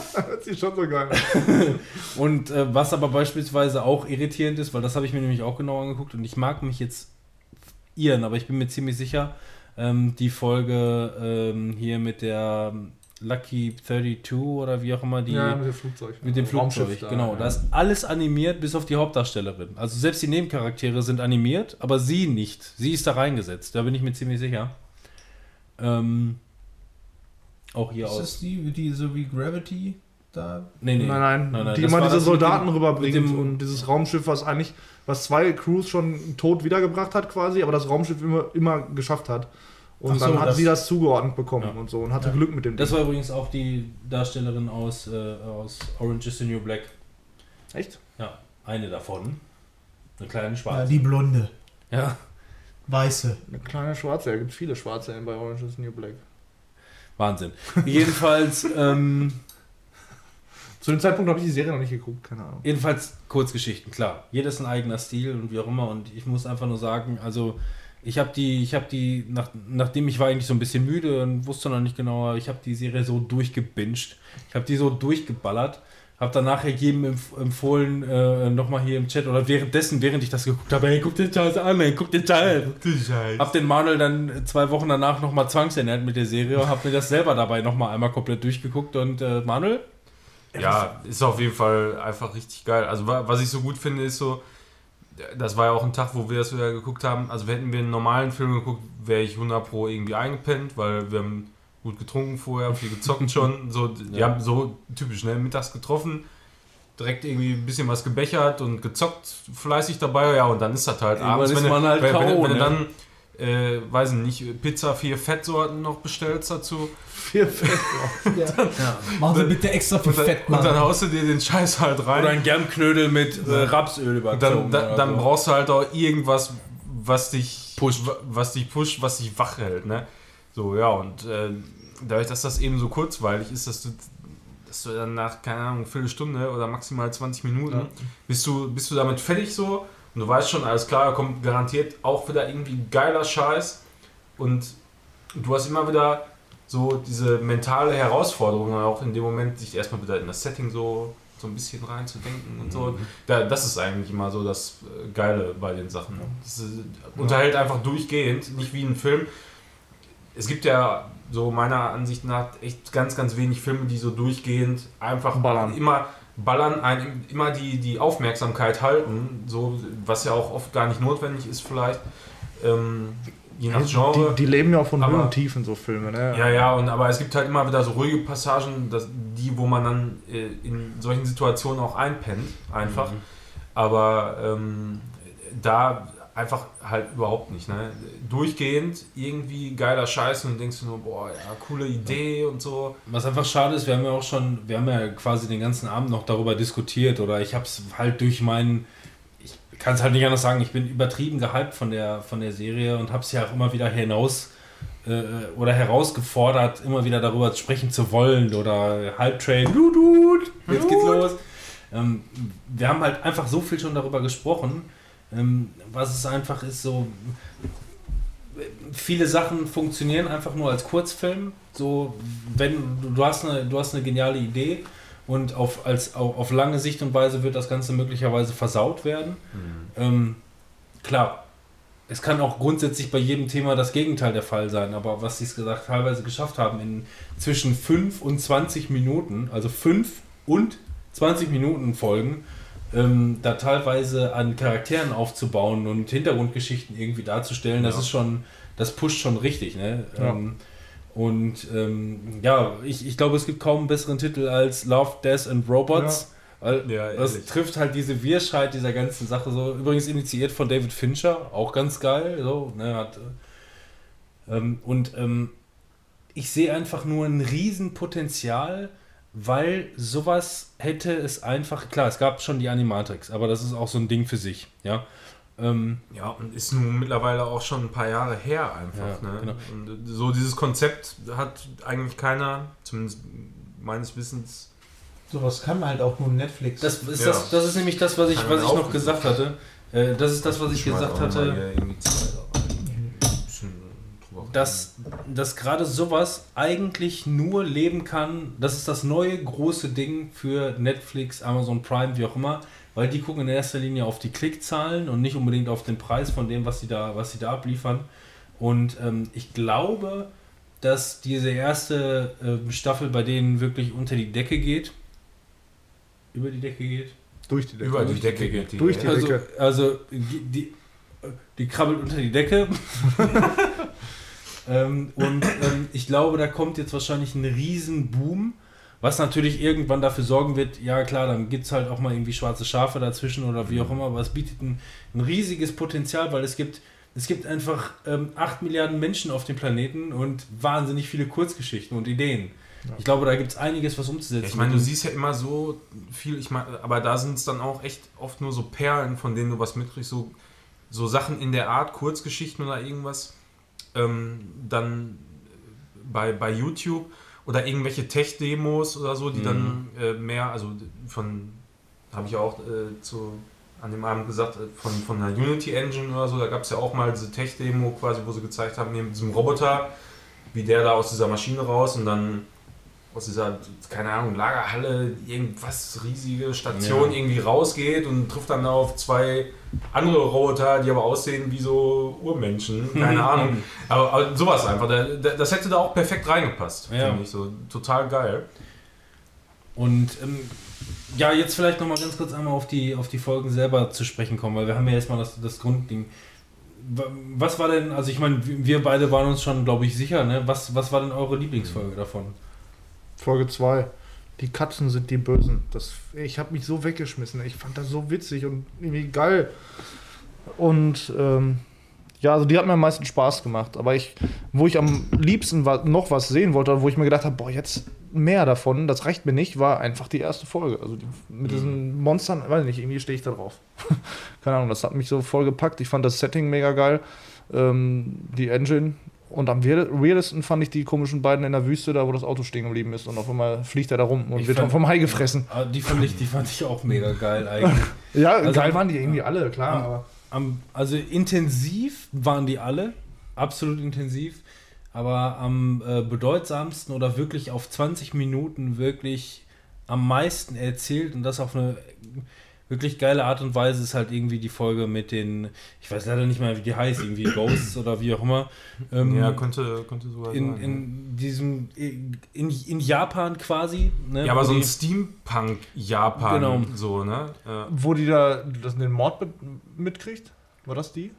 Das ist schon so geil. [laughs] Und äh, was aber beispielsweise auch irritierend ist, weil das habe ich mir nämlich auch genau angeguckt und ich mag mich jetzt irren, aber ich bin mir ziemlich sicher, ähm, die Folge ähm, hier mit der Lucky 32 oder wie auch immer die ja, mit dem Flugzeug. mit dem Flugzeug, Raumschiff da, genau. ja. Da ist alles animiert, bis auf die Hauptdarstellerin. Also selbst die Nebencharaktere sind animiert, aber sie nicht. Sie ist da reingesetzt, da bin ich mir ziemlich sicher. Ähm, auch hier Ist aus. das die, die so wie Gravity da? Nee, nee. Nein, nein, die das immer war diese das Soldaten dem- rüberbringt dem- und dieses Raumschiff, was eigentlich, was zwei Crews schon tot wiedergebracht hat quasi, aber das Raumschiff immer, immer geschafft hat. Und so, dann hat das- sie das zugeordnet bekommen Ja. und so und hatte Ja. Glück mit dem Das Ding. war übrigens auch die Darstellerin aus, äh, aus Orange is the New Black. Echt? Ja, eine davon. Eine kleine Ja, schwarze. die Blonde. Ja, Weiße. Eine kleine Schwarze, ja, gibt viele Schwarze bei Orange is the New Black. Wahnsinn. Jedenfalls, [laughs] ähm, Zu dem Zeitpunkt habe ich die Serie noch nicht geguckt, keine Ahnung. jedenfalls Kurzgeschichten, klar. Jedes ein eigener Stil und wie auch immer. Und ich muss einfach nur sagen, also ich habe die, ich habe die, nach, nachdem ich war eigentlich so ein bisschen müde und wusste noch nicht genauer, ich habe die Serie so durchgebinged. Ich habe die so durchgeballert. Habe dann nachher jedem empf empfohlen, äh, nochmal hier im Chat oder währenddessen, während ich das geguckt habe, hey, guck den Scheiß an, ey, guck den Scheiß. Hab den Manuel dann zwei Wochen danach nochmal zwangsernährt mit der Serie, hab mir das selber dabei nochmal einmal komplett durchgeguckt und äh, Manuel? Ja, ist auf jeden Fall einfach richtig geil. Also wa- was ich so gut finde, ist so, das war ja auch ein Tag, wo wir das wieder geguckt haben. Also hätten wir einen normalen Film geguckt, wäre ich 100 pro irgendwie eingepennt, weil wir haben gut getrunken vorher, viel gezockt schon. [laughs] So, die Ja. haben so typisch, ne, mittags getroffen, direkt irgendwie ein bisschen was gebechert und gezockt, fleißig dabei. Ja, und dann ist das halt Irgendwann abends, wenn, man du- halt wenn, wenn, K.O., wenn du ne? dann äh, weiß ich nicht, Pizza, vier Fettsorten noch bestellst dazu. Vier Fett. [laughs] Machen Sie bitte extra für Und dann, Fett, und dann Mann. haust du dir den Scheiß halt rein. Oder ein Germknödel mit äh, Rapsöl überzogen. dann, dann, dann so. brauchst du halt auch irgendwas, was dich Pusht. wa- was dich pusht, was dich wach hält, ne? So, ja, und äh, dadurch, dass das eben so kurzweilig ist, dass du, dass du dann nach, keine Ahnung, eine Viertelstunde oder maximal 20 Minuten Ja. bist, du, bist du damit fertig so und du weißt schon, alles klar, da kommt garantiert auch wieder irgendwie geiler Scheiß und du hast immer wieder so diese mentale Herausforderung, auch in dem Moment, sich erstmal wieder in das Setting so, so ein bisschen reinzudenken und so. Da, das ist eigentlich immer so das äh, Geile bei den Sachen. Das ist, äh, unterhält einfach durchgehend, nicht wie ein Film. Es gibt ja so meiner Ansicht nach echt ganz, ganz wenig Filme, die so durchgehend einfach Ballern. immer ballern, ein, immer die, die Aufmerksamkeit halten, so, was ja auch oft gar nicht notwendig ist vielleicht. Ähm, je nach Genre. Die, die leben ja auch von Aber- Höhen und Tiefen, so Filme, ne? Ja, ja, und, aber es gibt halt immer wieder so ruhige Passagen, dass, die, wo man dann äh, in solchen Situationen auch einpennt, einfach. Aber ähm, da einfach halt überhaupt nicht. Ne? Durchgehend irgendwie geiler Scheiß und denkst du nur, boah, ja, coole Idee und so. Was einfach schade ist, wir haben ja auch schon, wir haben ja quasi den ganzen Abend noch darüber diskutiert oder ich habe es halt durch meinen, kann es halt nicht anders sagen, ich bin übertrieben gehypt von der, von der Serie und habe es ja auch immer wieder hinaus äh, oder herausgefordert, immer wieder darüber sprechen zu wollen oder Halbtrain, du, du, jetzt geht's los. Ähm, wir haben halt einfach so viel schon darüber gesprochen, ähm, was es einfach ist, so viele Sachen funktionieren einfach nur als Kurzfilm. So, wenn du hast eine, du hast eine geniale Idee und auf, als, auf, auf lange Sicht und Weise wird das Ganze möglicherweise versaut werden. Ähm, klar, es kann auch grundsätzlich bei jedem Thema das Gegenteil der Fall sein, aber was sie es gesagt teilweise geschafft haben, in zwischen 5 und 20 Minuten, also 5 und 20 Minuten Folgen, ähm, da teilweise an Charakteren aufzubauen und Hintergrundgeschichten irgendwie darzustellen, das Ja. ist schon, das pusht schon richtig, ne? Ja. Ähm, und ähm, ja, ich, ich glaube, es gibt kaum einen besseren Titel als Love, Death and Robots. Ja, das ehrlich. trifft halt diese Wirrschheit dieser ganzen Sache so. Übrigens initiiert von David Fincher, auch ganz geil. So, ne, hat, äh, ähm, und ähm, ich sehe einfach nur ein Riesenpotenzial, weil sowas hätte es einfach, klar, es gab schon die Animatrix, aber das ist auch so ein Ding für sich, ja. Ähm, Ja, und ist nun mittlerweile auch schon ein paar Jahre her einfach. Ja, ne? genau. Und so dieses Konzept hat eigentlich keiner, zumindest meines Wissens, Sowas kann halt auch nur Netflix. das, ist Ja. das, das ist nämlich das, was ich, Kann was man ich noch gesagt hatte. Äh, das ist das, was ich schmeiß gesagt hatte. dass, dass gerade sowas eigentlich nur leben kann, das ist das neue große Ding für Netflix, Amazon Prime, wie auch immer, weil die gucken in erster Linie auf die Klickzahlen und nicht unbedingt auf den Preis von dem, was sie da, was sie da abliefern. Und ähm, ich glaube, dass diese erste ähm, Staffel bei denen wirklich unter die Decke geht. Über die Decke geht. Durch die Decke. Über die Durch die Decke geht die. Durch die. Also, Decke. also die, die, krabbelt unter die Decke. [laughs] ähm, und ähm, ich glaube, da kommt jetzt wahrscheinlich ein riesen Boom, was natürlich irgendwann dafür sorgen wird, ja klar, dann gibt es halt auch mal irgendwie schwarze Schafe dazwischen oder wie auch immer, aber es bietet ein, ein riesiges Potenzial, weil es gibt, es gibt einfach ähm, 8 Milliarden Menschen auf dem Planeten und wahnsinnig viele Kurzgeschichten und Ideen. Ich glaube, da gibt es einiges, was umzusetzen. Ja, ich meine, du siehst ja immer so viel, ich meine, aber da sind es dann auch echt oft nur so Perlen, von denen du was mitkriegst, so, so Sachen in der Art, Kurzgeschichten oder irgendwas, ähm, dann bei, bei YouTube oder irgendwelche Tech-Demos oder so, die dann äh, mehr, also von, habe ich auch äh, zu, an dem Abend gesagt, äh, von, von der Unity Engine oder so, da gab es ja auch mal diese Tech-Demo quasi, wo sie gezeigt haben, neben diesem Roboter, wie der da aus dieser Maschine raus und dann aus dieser, keine Ahnung, Lagerhalle, irgendwas, riesige Station Ja. irgendwie rausgeht und trifft dann auf zwei andere Roboter, die aber aussehen wie so Urmenschen, keine [laughs] Ahnung. Aber, aber sowas einfach, da- da- das hätte da auch perfekt reingepasst, Ja. finde ich so. Total geil. Und ähm, ja, jetzt vielleicht nochmal ganz kurz einmal auf die, auf die Folgen selber zu sprechen kommen, weil wir haben ja erstmal das, das Grundding. Wa- Was war denn, also ich meine, wir beide waren uns schon, glaube ich, sicher, ne? Was, was war denn eure Lieblingsfolge davon? Folge 2. Die Katzen sind die Bösen. Das, ich habe mich so weggeschmissen. Ich fand das so witzig und irgendwie geil. Und ähm, ja, also die hat mir am meisten Spaß gemacht. Aber ich, wo ich am liebsten wa noch was sehen wollte, wo ich mir gedacht habe, boah, jetzt mehr davon, das reicht mir nicht, war einfach die erste Folge. Also die, mit diesen Monstern, weiß ich nicht, irgendwie stehe ich da drauf. [laughs] Keine Ahnung, das hat mich so voll gepackt. Ich fand das Setting mega geil. Ähm, die Engine. Und am weird- weirdesten fand ich die komischen beiden in der Wüste, da wo das Auto stehen geblieben ist. Und auf einmal fliegt er da rum und Ich wird fand- vom Hai gefressen. Ah, Die fand ich, die fand ich auch mega geil eigentlich. [laughs] Ja, Also- geil waren die irgendwie alle, klar. Ja. Aber Am, also intensiv waren die alle, absolut intensiv, aber am äh, bedeutsamsten oder wirklich auf 20 Minuten wirklich am meisten erzählt und das auf eine wirklich geile Art und Weise ist halt irgendwie die Folge mit den, ich weiß leider nicht mehr, wie die heißt, irgendwie Ghosts oder wie auch immer. Ähm, Ja, könnte, könnte sogar in, sein. in diesem, in, in Japan quasi. Ne, ja, aber so ein Steampunk-Japan, Genau. so, ne? Ja. wo die da das, den Mord mit, mitkriegt? War das die?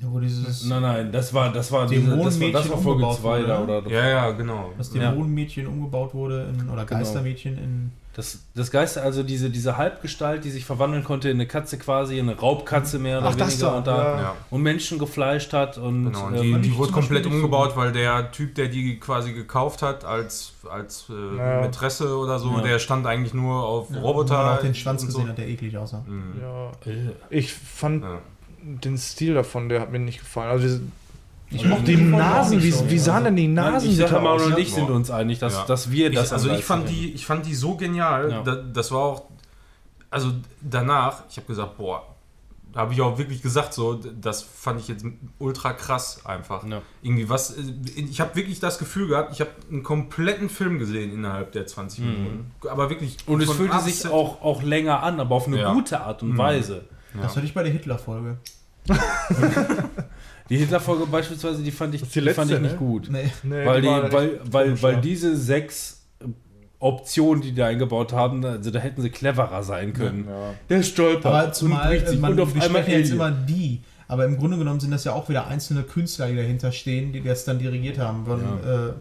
Ja, wo dieses Nein, nein, das war, das war, diese, das war, das war Folge umgebaut 2 da wurde, oder ja, ja, genau. das Ja. Dämonenmädchen umgebaut wurde in, oder Geistermädchen in Das, das Geist, also diese, diese Halbgestalt, die sich verwandeln konnte in eine Katze quasi, in eine Raubkatze mehr oder Ach, das weniger da, und, da, ja. Und Menschen gefleischt hat und, Genau, und ähm, die, fand die wurde komplett umgebaut, weil der Typ, der die quasi gekauft hat als, als äh, Ja. Mätresse oder so, Ja. der stand eigentlich nur auf Roboter. man auch den Schwanz gesehen so. hat, der eklig aussah. Mhm. Ja. äh, Ich fand Ja. den Stil davon, der hat mir nicht gefallen. Also Ich mochte die Nasen, wie, so, wie sahen denn die Nein, Nasen ich sage bitte mal, aus? und ich sind uns einig, dass, Ja. dass wir das Ich, also ich fand, die, ich fand die so genial. Ja. Da, das war auch, also danach, ich habe gesagt, boah, da habe ich auch wirklich gesagt, so, das fand ich jetzt ultra krass einfach. Ja. Irgendwie was, äh, ich habe wirklich das Gefühl gehabt, ich habe einen kompletten Film gesehen innerhalb der 20 Minuten. Aber wirklich. Und es fühlte A sich auch, auch länger an, aber auf eine Ja. gute Art und Mhm. Weise. Das hatte ich bei der Hitler-Folge. [laughs] Die Hitler-Folge beispielsweise, die fand ich, die die fand ich nicht ne? gut. Nee. Nee, weil, die, echt weil, weil, komisch, weil ja. diese sechs äh, Optionen, die die eingebaut haben, also da hätten sie cleverer sein können. Ja. Der stolpert Aber zumal bricht sich man, und auf wir einmal sprechen jetzt immer die, aber im Grunde genommen sind das ja auch wieder einzelne Künstler, die dahinter stehen, die das dann dirigiert haben. Von, äh,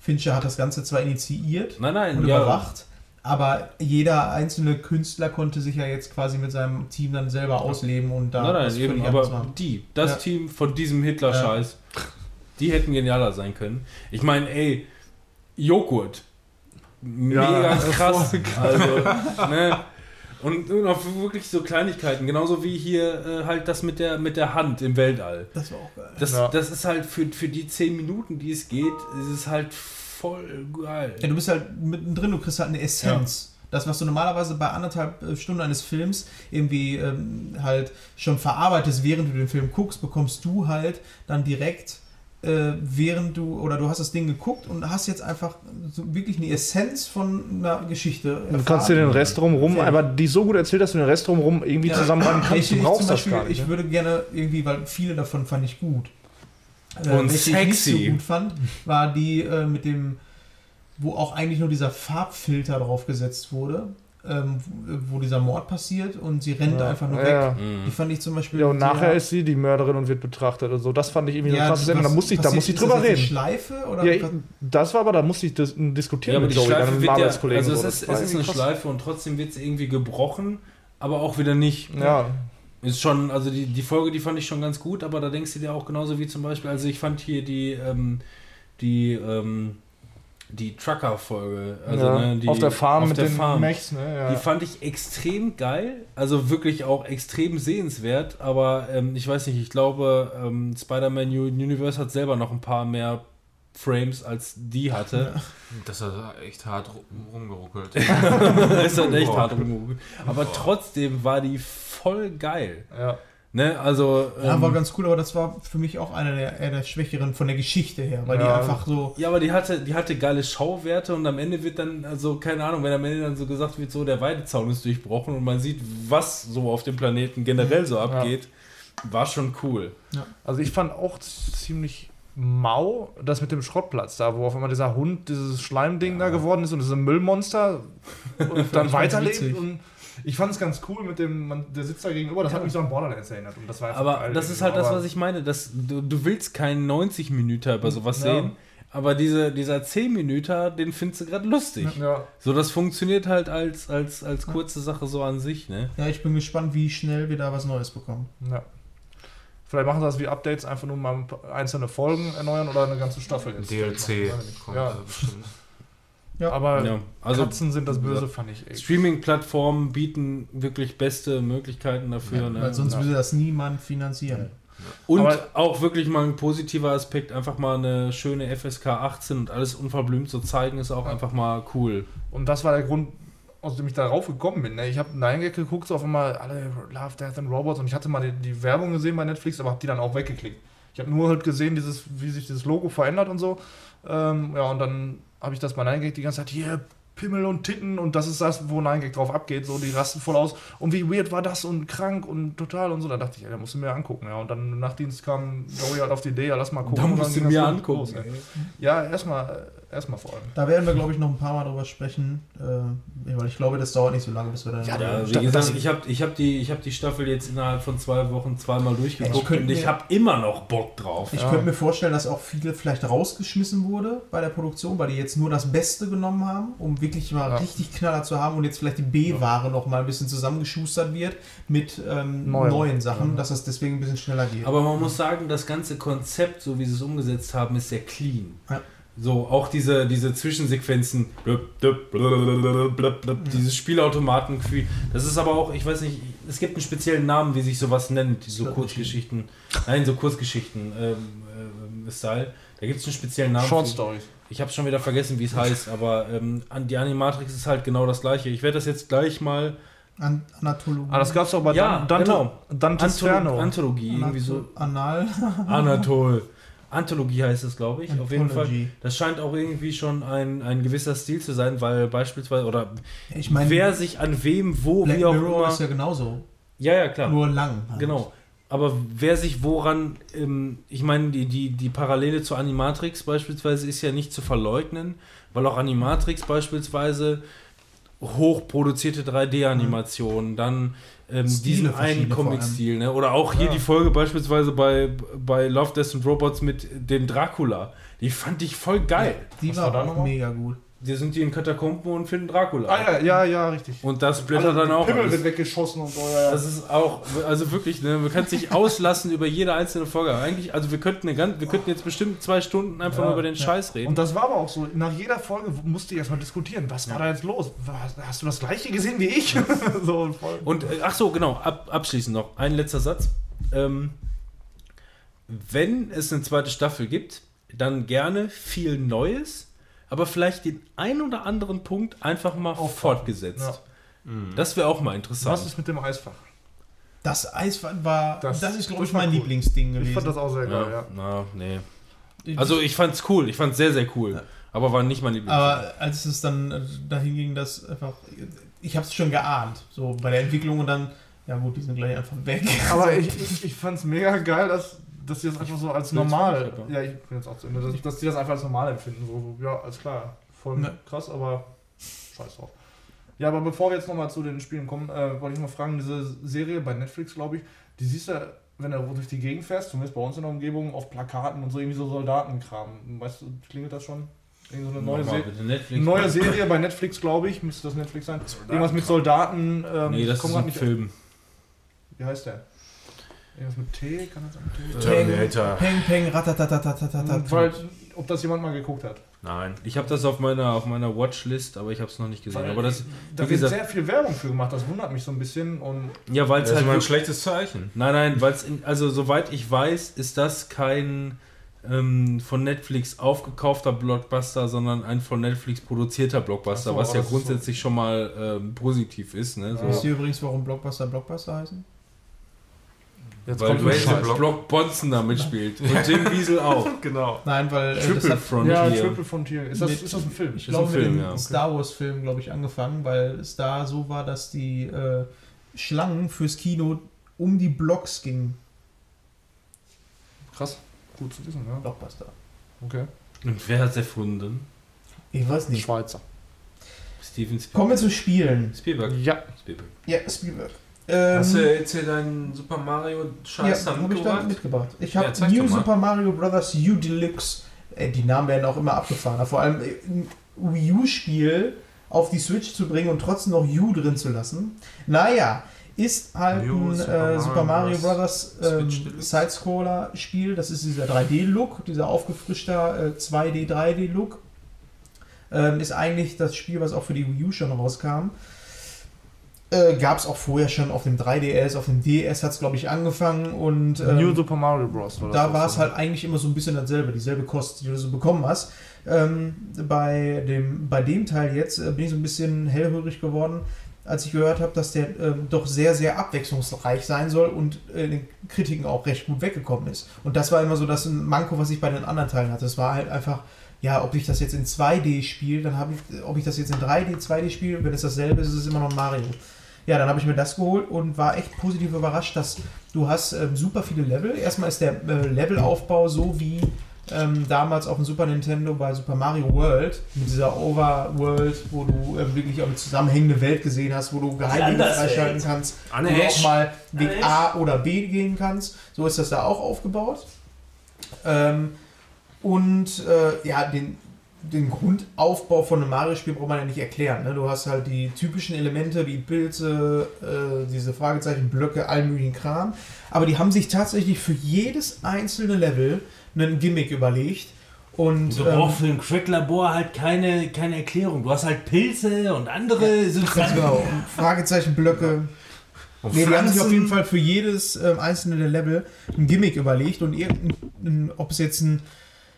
Fincher hat das Ganze zwar initiiert Nein, nein, und ja. überwacht, aber jeder einzelne Künstler konnte sich ja jetzt quasi mit seinem Team dann selber ausleben und da Nein, nein, eben, aber machen. die, das Ja. Team von diesem Hitler-Scheiß, die hätten genialer sein können. Ich meine, ey, Joghurt. Mega Ja, krass. Also, ne? Und, und auch wirklich so Kleinigkeiten, genauso wie hier äh, halt das mit der, mit der Hand im Weltall. Das war auch geil. Das, Ja. das ist halt für, für die 10 Minuten, die es geht, ist es halt voll geil. Ja, du bist halt mittendrin, du kriegst halt eine Essenz. Das, was du normalerweise bei anderthalb äh, Stunden eines Films irgendwie ähm, halt schon verarbeitest, während du den Film guckst, bekommst du halt dann direkt, äh, während du, oder du hast das Ding geguckt und hast jetzt einfach so wirklich eine Essenz von einer Geschichte. Du kannst dir den Rest drumherum, Ja. aber die so gut erzählt, dass du den Rest drumherum irgendwie Ja. zusammenbauen kannst. Ich, Du ich, brauchst zum das Beispiel, gar nicht. ich ne? würde gerne irgendwie, weil viele davon fand ich gut. Äh, Und welche ich nicht sexy. so gut fand, war die äh, mit dem, wo auch eigentlich nur dieser Farbfilter drauf gesetzt wurde, ähm, wo dieser Mord passiert und sie rennt Ja. einfach nur Ja, weg. ja. Mhm. Die fand ich zum Beispiel. Ja, und nachher ist sie die Mörderin und wird betrachtet und so. Das fand ich irgendwie Ja, eine krasse Sendung. Da was musste ich, da musste ich ist das drüber reden. Schleife oder Ja, das war aber, da musste ich dis diskutieren Ja, aber mit die Joey, Schleife deinem wird ja, Arbeitskollegen. also es so. ist, Das es ist eine krass. Schleife und trotzdem wird es irgendwie gebrochen, aber auch wieder nicht. Ja, Ist schon, also die, die Folge, die fand ich schon ganz gut, aber da denkst du dir auch genauso wie zum Beispiel, also ich fand hier die, ähm, die, ähm, die Trucker-Folge, also ja. ne, die, auf der Farm auf mit der den Farm. Mechs, ne? Ja. Die fand ich extrem geil, also wirklich auch extrem sehenswert, aber ähm, ich weiß nicht, ich glaube, ähm, Spider-Man Universe hat selber noch ein paar mehr Frames als die hatte. [laughs] Das hat echt hart ru- rumgeruckelt. [laughs] ist halt echt hart rumgeguckt. Aber trotzdem war die voll geil. ja. Ne, also. Ja, ähm, war ganz cool, aber das war für mich auch einer der, eher der Schwächeren von der Geschichte her, weil Ja. die einfach so. Ja, aber die hatte, die hatte geile Schauwerte und am Ende wird dann, also keine Ahnung, wenn am Ende dann so gesagt wird, so der Weidezaun ist durchbrochen und man sieht, was so auf dem Planeten generell so abgeht, war schon cool. Also ich fand auch ziemlich mau das mit dem Schrottplatz da, wo auf einmal dieser Hund, dieses Schleimding da geworden ist und dieses Müllmonster und [laughs] dann weiterlebt. Und ich fand es ganz cool mit dem, man, der sitzt da gegenüber, das hat mich so an Borderlands erinnert. Und das war einfach Aber geil das ist halt das, was ich meine. Dass du, du willst keinen 90 Minuten über sowas Ja. sehen, aber diese, dieser 10 Minuten, den findest du gerade lustig. Ja. So, das funktioniert halt als, als, als kurze Sache so an sich, ne? Ja, ich bin gespannt, wie schnell wir da was Neues bekommen. Ja. Vielleicht machen sie das wie Updates, einfach nur mal einzelne Folgen erneuern oder eine ganze Staffel jetzt. DLC kommt Ja. bestimmt. [laughs] Aber Ja, also Katzen sind das Böse, fand ich echt. Streaming-Plattformen bieten wirklich beste Möglichkeiten dafür. ne? Weil sonst Ja. würde das niemand finanzieren. Und Aber- auch wirklich mal ein positiver Aspekt, einfach mal eine schöne FSK 18 und alles unverblümt zu zeigen, ist auch einfach mal cool. Und das war der Grund, aus dem ich darauf gekommen bin. Ne? Ich habe Gag geguckt, so auf einmal alle Love, Death and Robots und ich hatte mal die, die Werbung gesehen bei Netflix, aber habe die dann auch weggeklickt. Ich habe nur halt gesehen, dieses, wie sich dieses Logo verändert und so. Ähm, ja, und dann habe ich das bei Nine Gag die ganze Zeit, hier, Pimmel und Titten und das ist das, wo Nine Gag drauf abgeht. So, die rasten voll aus. Und wie weird war das und krank und total und so. Da dachte ich, ja, da musst du mir angucken. Ja, und dann im Nachtdienst kam Joey halt auf die Idee, ja, lass mal gucken. Da musst du mir angucken. los, ey. Ja, erstmal Erstmal vor allem. Da werden wir, glaube ich, noch ein paar Mal drüber sprechen, äh, weil ich glaube, das dauert nicht so lange, bis wir dann. Ja, äh, wie gesagt, ich habe ich hab die, ich hab die Staffel jetzt innerhalb von zwei Wochen zweimal durchgeguckt und ich habe immer noch Bock drauf. Ich Ja. könnte mir vorstellen, dass auch viele vielleicht rausgeschmissen wurde bei der Produktion, weil die jetzt nur das Beste genommen haben, um wirklich mal Ja. richtig Knaller zu haben und jetzt vielleicht die B-Ware noch mal ein bisschen zusammengeschustert wird mit ähm, Neuem. neuen Sachen, Ja. dass das deswegen ein bisschen schneller geht. Aber man muss sagen, das ganze Konzept, so wie sie es umgesetzt haben, ist sehr clean. Ja. So, auch diese, diese Zwischensequenzen, blub, blub, blub, blub, blub, dieses Spielautomatengefühl. Das ist aber auch, ich weiß nicht, es gibt einen speziellen Namen, wie sich sowas nennt, so Kurzgeschichten. Nein, so Kurzgeschichten ähm, ähm, Style. Da gibt es einen speziellen Namen. Short für. Stories. Ich habe schon wieder vergessen, wie es heißt, aber ähm, die Animatrix ist halt genau das gleiche. Ich werde das jetzt gleich mal An Anatologie. Ah, das gab's doch bei Ja, Dan- Dante, genau. Dantes Inferno. Anthologie, irgendwie so. Anal. Anatol. Anthologie heißt es, glaube ich. Auf jeden Fall. Anthology. Das scheint auch irgendwie schon ein, ein gewisser Stil zu sein, weil beispielsweise, oder Ich meine, wer sich an wem, wo, Black wie auch Mirror immer. ist ja genauso. ja, ja, klar. Nur lang. halt. Genau. Aber wer sich woran, ähm, ich meine, die, die, die Parallele zu Animatrix beispielsweise ist ja nicht zu verleugnen, weil auch Animatrix beispielsweise hochproduzierte 3D-Animationen, dann ähm, diesen einen. Comic-Stil, ne? oder auch hier Ja. die Folge beispielsweise bei, bei Love, Death and Robots mit dem Dracula. Die fand ich voll geil. Die Was war war da auch mega gut. Die sind die in Katakomben und finden Dracula. Ah ja, ja, ja, richtig. Und das blättert dann auch. Pimmel wird weggeschossen und so. Ja, ja. Das ist auch, also wirklich, ne, man kann sich [laughs] auslassen über jede einzelne Folge. Eigentlich, also wir könnten, eine ganz, wir könnten jetzt bestimmt zwei Stunden einfach Ja, nur über den ja. Scheiß reden. Und das war aber auch so. Nach jeder Folge musste ich erstmal diskutieren. Was war da jetzt los? Hast du das gleiche gesehen wie ich? [laughs] so voll. Und, äh, ach so, genau, ab, abschließend noch ein letzter Satz. Ähm, wenn es eine zweite Staffel gibt, dann gerne viel Neues, aber vielleicht den ein oder anderen Punkt einfach mal fortgesetzt. Das wäre auch mal interessant. Was ist mit dem Eisfach? Das Eis war, das, Das- ist, glaube ich, mein cool. Lieblingsding gewesen. Ich fand das auch sehr geil, ja, ja. na, nee. Also ich fand's cool, ich fand's sehr, sehr cool. Aber war nicht mein Lieblings. Aber als es dann dahin ging, dass einfach, ich habe es schon geahnt, so bei der Entwicklung und dann, ja gut, die sind gleich einfach weg. Aber [laughs] ich, ich, ich fand es mega geil, dass, dass die das einfach so als normal. Ja, ich bin jetzt auch zu Ende. Dass, dass die das einfach als normal empfinden. So, ja, alles klar. Voll Ne. krass, aber scheiß drauf. Ja, aber bevor wir jetzt nochmal zu den Spielen kommen, äh, wollte ich mal fragen, diese Serie bei Netflix, glaube ich, die siehst du, wenn du durch die Gegend fährst, zumindest bei uns in der Umgebung, auf Plakaten und so irgendwie so Soldatenkram. Weißt du, klingelt das schon? Irgendwie so eine neue, Nochmal Se neue Serie bei Netflix, glaube ich, müsste das Netflix sein. Irgendwas mit Soldaten. Ähm, Nee, das ist ein nicht- Film. Wie heißt der? Irgendwas mit T, kann das sein? T? Terminator. Peng, peng, ratatatatatatat. Weil, ob das jemand mal geguckt hat. Nein. Ich habe das auf meiner, auf meiner Watchlist, aber ich habe es noch nicht gesehen. Weil Aber das, da wie wird gesagt- sehr viel Werbung für gemacht, das wundert mich so ein bisschen. Und ja, weil Das es ist halt immer ein wirklich- schlechtes Zeichen. Nein, nein, weil es, also soweit ich weiß, ist das kein ähm, von Netflix aufgekaufter Blockbuster, sondern ein von Netflix produzierter Blockbuster, Ach so, was ja aber das ist so- grundsätzlich schon mal ähm, positiv ist. Ne? So. Wisst ihr übrigens, warum Blockbuster Blockbuster heißen? Jetzt Weil kommt Bescheid. Block, Block Bonzen da mitspielt. Und Jim Wiesel auch. [laughs] Genau. Nein, weil äh, das Triple hat Frontier. Ja, Triple Frontier. Ist das, Mit- ist das ein Film? Ich ein glaube, mit Film, dem ja. Star Wars-Film, glaube ich, angefangen, weil es da so war, dass die äh, Schlangen fürs Kino um die Blocks gingen. Krass. Gut zu wissen, ja. Blockbuster. Okay. Und wer hat es erfunden? Ich weiß nicht. Schweizer. Steven Spielberg. Kommen wir zu Spielen. Spielberg. Ja. Spielberg. Ja, Spielberg. Ähm, Hast du jetzt hier deinen Super Mario ja, Scheiß habe ich da mitgebracht? mitgebracht. Ich Ja, habe zeig New. Super Mario Bros. U Deluxe. Äh, die Namen werden auch immer abgefahren. Vor allem äh, ein Wii U-Spiel auf die Switch zu bringen und trotzdem noch U drin zu lassen. Naja, ist halt New ein Super äh, Super Mario Mario Bros. Ähm. Sidescroller-Spiel. Das ist dieser 3D-Look, dieser aufgefrischter äh, 2D, 3D-Look. Ähm, ist eigentlich das Spiel, was auch für die Wii U schon rauskam. Äh, Gab es auch vorher schon auf dem 3DS, auf dem DS hat es, glaube ich, angefangen und ähm, New Super Mario Bros. war da war es so. halt eigentlich immer so ein bisschen dasselbe, dieselbe Kost, die du so bekommen hast. Ähm, bei, dem, bei dem Teil jetzt äh, bin ich so ein bisschen hellhörig geworden, als ich gehört habe, dass der ähm, doch sehr, sehr abwechslungsreich sein soll und äh, den Kritiken auch recht gut weggekommen ist. Und das war immer so das Manko, was ich bei den anderen Teilen hatte. Es war halt einfach, ja, ob ich das jetzt in 2D spiele, dann habe ich, ob ich das jetzt in 3D, 2D spiele, wenn es dasselbe ist, ist es immer noch Mario. Ja, dann habe ich mir das geholt und war echt positiv überrascht, dass du hast ähm, super viele Level. Erstmal ist der äh, Levelaufbau so wie ähm, damals auf dem Super Nintendo bei Super Mario World, mit dieser Overworld, wo du äh, wirklich auch eine zusammenhängende Welt gesehen hast, wo du Geheimnisse freischalten kannst, Anne wo du Hesch. auch mal Weg. A oder B gehen kannst. So ist das da auch aufgebaut. Ähm, und äh, ja, den, den Grundaufbau von einem Mario-Spiel braucht man ja nicht erklären. Ne? Du hast halt die typischen Elemente wie Pilze, äh, diese Fragezeichen, Blöcke, allen möglichen Kram. Aber die haben sich tatsächlich für jedes einzelne Level einen Gimmick überlegt. Und Du ähm, brauchst für ein Crack-Labor halt keine, keine Erklärung. Du hast halt Pilze und andere ganz Substanzen. genau, und Fragezeichenblöcke. Und Nee, die haben sich auf jeden Fall für jedes ähm, einzelne Level ein Gimmick überlegt und irgendein, ob es jetzt ein,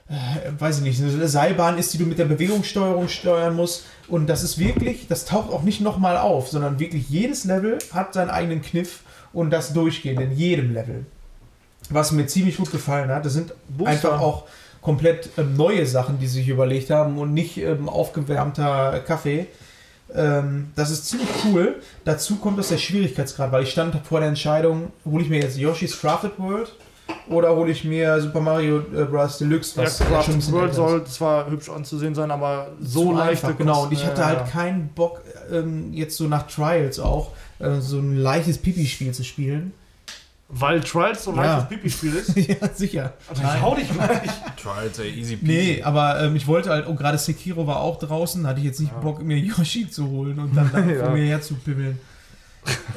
äh, weiß ich nicht, eine Seilbahn ist, die du mit der Bewegungssteuerung steuern musst. Und das ist wirklich, das taucht auch nicht nochmal auf, sondern wirklich jedes Level hat seinen eigenen Kniff und das durchgehend in jedem Level. Was mir ziemlich gut gefallen hat, das sind Booster. einfach auch komplett ähm, neue Sachen, die sie sich überlegt haben und nicht ähm, aufgewärmter Kaffee. Ähm, das ist ziemlich cool. Dazu kommt das der Schwierigkeitsgrad, weil ich stand vor der Entscheidung, hole ich mir jetzt Yoshi's Crafted World oder hole ich mir Super Mario äh, Bros. Deluxe, Ja, was ja schon ein World soll zwar hübsch anzusehen sein, aber so Zu einfach, genau. Und ich hatte ja, halt ja. keinen Bock, ähm, jetzt so nach Trials auch, äh, so ein leichtes Pipi-Spiel zu spielen. Weil Trials so ein Ja. leichtes Pipi-Spiel ist. [laughs] ja, sicher. Also ich hau dich mal. [laughs] Trials, ey, easy peasy. Nee, aber ähm, ich wollte halt, oh, gerade Sekiro war auch draußen, hatte ich jetzt nicht Bock, mir Yoshi zu holen und dann, [laughs] dann Ja. vor mir herzupimmeln.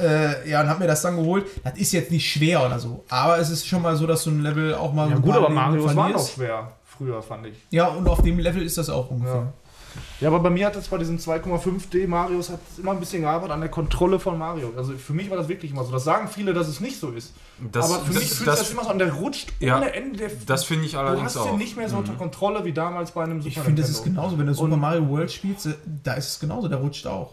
Äh, ja, und hab mir das dann geholt. Das ist jetzt nicht schwer oder so, aber es ist schon mal so, dass du ein Level auch mal ja ein gut, aber Leben Marios waren auch schwer. Früher, fand ich. Ja, und auf dem Level ist das auch ungefähr. Ja. Ja, aber bei mir hat es bei diesen 2,5D Marios hat immer ein bisschen gearbeitet an der Kontrolle von Mario. Also für mich war das wirklich immer so. Das sagen viele, dass es nicht so ist. Das, aber für mich das, fühlt sich das das, immer so an, der rutscht Ja, ohne Ende. Der, das finde ich du allerdings hast auch. den nicht mehr so unter Kontrolle wie damals bei einem Super Ich finde, das ist genauso, wenn du Super Mario World spielst, äh, da ist es genauso, der rutscht auch.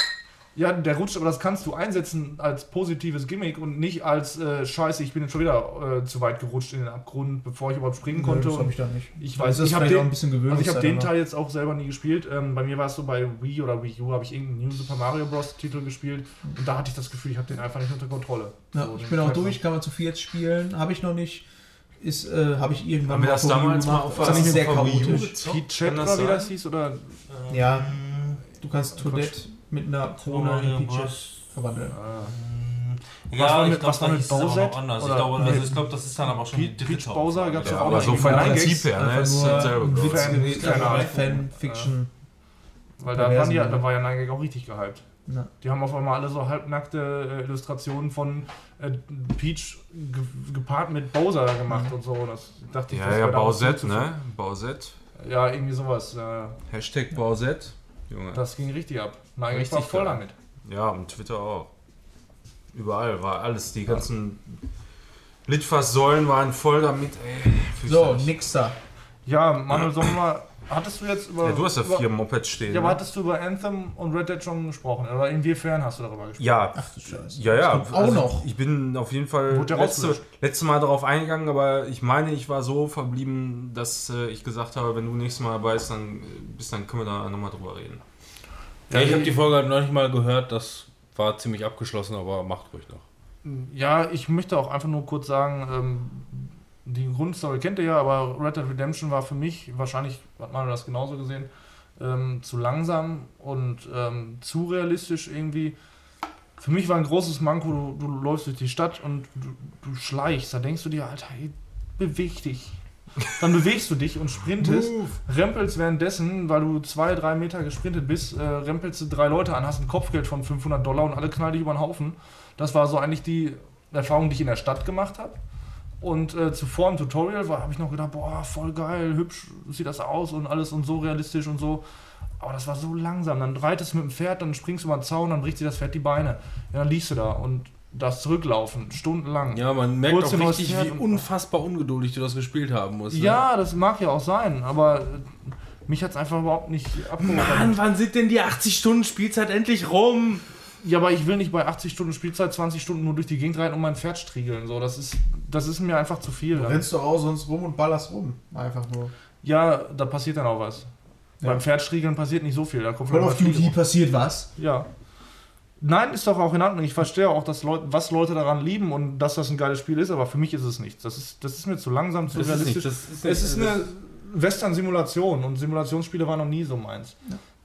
Ja, der rutscht, aber das kannst du einsetzen als positives Gimmick und nicht als äh, Scheiße, ich bin jetzt schon wieder äh, zu weit gerutscht in den Abgrund, bevor ich überhaupt springen konnte. das und habe ich da nicht. ich Also weiß, das ich habe den, ein bisschen also ich habe Gewöhnungszeit den. Teil jetzt auch selber nie gespielt. Ähm, bei mir war es so bei Wii oder Wii U habe ich irgendeinen New Super Mario Bros. Titel gespielt und da hatte ich das Gefühl, ich habe den einfach nicht unter Kontrolle. Ja, So, ich bin auch durch, kann man zu viert spielen, habe ich noch nicht. Ist, äh, habe ich irgendwann Haben wir das damals mal auf das ist sehr auf Wii U chaotisch. gezockt? Pete Chat Kann oder das wie das hieß oder Ja, du kannst Tourette mit einer Krone in Peaches verwandeln. Was Ja, war ich mit- glaube, was war da mit hieß es Bowser? noch anders. Ich Oder- glaube, also ich glaube, das ist dann aber schon Peach- die Peach Bowser Hauptsache. gab's ja Ja, auch aber so Nine Prinzip her, ne? Ist nur dasselbe, ein glaube ich. Witz Fan- Fanfiction. Weil da, waren die, da war ja Nine auch richtig gehypt. Ja. Die haben auf einmal alle so halbnackte äh, Illustrationen von äh, Peach ge gepaart mit Bowser gemacht und so. Das dachte ich, Ja, das ja, was zuzufügen. ne? Bausett. Ja, irgendwie sowas. Äh, Hashtag Bausett. Junge. das ging richtig ab. Gag Richtig war voll damit. Ja, und Twitter auch. Überall war alles, die ganzen Litfaßsäulen waren voll damit, ey. So, nix da. Ja, Manuel, mal. Hattest du jetzt über. Ja, du hast ja über, vier Mopeds stehen. Ja, aber ne? hattest du über Anthem und Red Dead schon gesprochen? Oder inwiefern hast du darüber gesprochen? Ja, Ach du Scheiße. ja, ja. Kommt auch noch. Ich bin auf jeden Fall letzte, letzte Mal darauf eingegangen, aber ich meine, ich war so verblieben, dass äh, ich gesagt habe, wenn du nächstes Mal dabei bist, dann, äh, bist, dann können wir da nochmal drüber reden. Ja, ich habe die Folge halt noch nicht mal gehört, das war ziemlich abgeschlossen, aber macht ruhig noch. Ja, ich möchte auch einfach nur kurz sagen, ähm, die Grundstory kennt ihr ja, aber Red Dead Redemption war für mich, wahrscheinlich hat man das genauso gesehen, ähm, zu langsam und ähm, zu realistisch irgendwie. Für mich war ein großes Manko, du, du läufst durch die Stadt und du, du schleichst. Da denkst du dir, Alter, ey, beweg dich. Dann bewegst du dich und sprintest, rempelst währenddessen, weil du zwei, drei Meter gesprintet bist, äh, rempelst du drei Leute an, hast ein Kopfgeld von 500 Dollar und alle knallen dich über den Haufen. Das war so eigentlich die Erfahrung, die ich in der Stadt gemacht habe. Und äh, zuvor im Tutorial habe ich noch gedacht, boah, voll geil, hübsch sieht das aus und alles und so realistisch und so. Aber das war so langsam. Dann reitest du mit dem Pferd, dann springst du über den Zaun, dann bricht dir das Pferd die Beine. Ja, dann liegst du da und darfst zurücklaufen, stundenlang. Ja, man merkt Kurz auch richtig, wie unfassbar ungeduldig du das gespielt haben musst. ne? Ja, das mag ja auch sein, aber äh, mich hat es einfach überhaupt nicht abgeholt. Mann, wann sind denn die 80 Stunden Spielzeit endlich rum? Ja, aber ich will nicht bei 80 Stunden Spielzeit 20 Stunden nur durch die Gegend reiten und mein Pferd striegeln. So, das ist, das ist mir einfach zu viel. Dann. rennst du auch sonst rum und ballerst rum. Einfach nur. Ja, da passiert dann auch was. Ja. Beim Pferdstriegeln passiert nicht so viel. Da kommt Call of Duty passiert was? Ja. Nein, ist doch auch in Ordnung. Ich verstehe auch, dass Leute, was Leute daran lieben und dass das ein geiles Spiel ist, aber für mich ist es nichts. Das ist, das ist mir zu langsam, zu Das ist realistisch. nicht, das ist es ist nicht- eine Western-Simulation und Simulationsspiele waren noch nie so meins.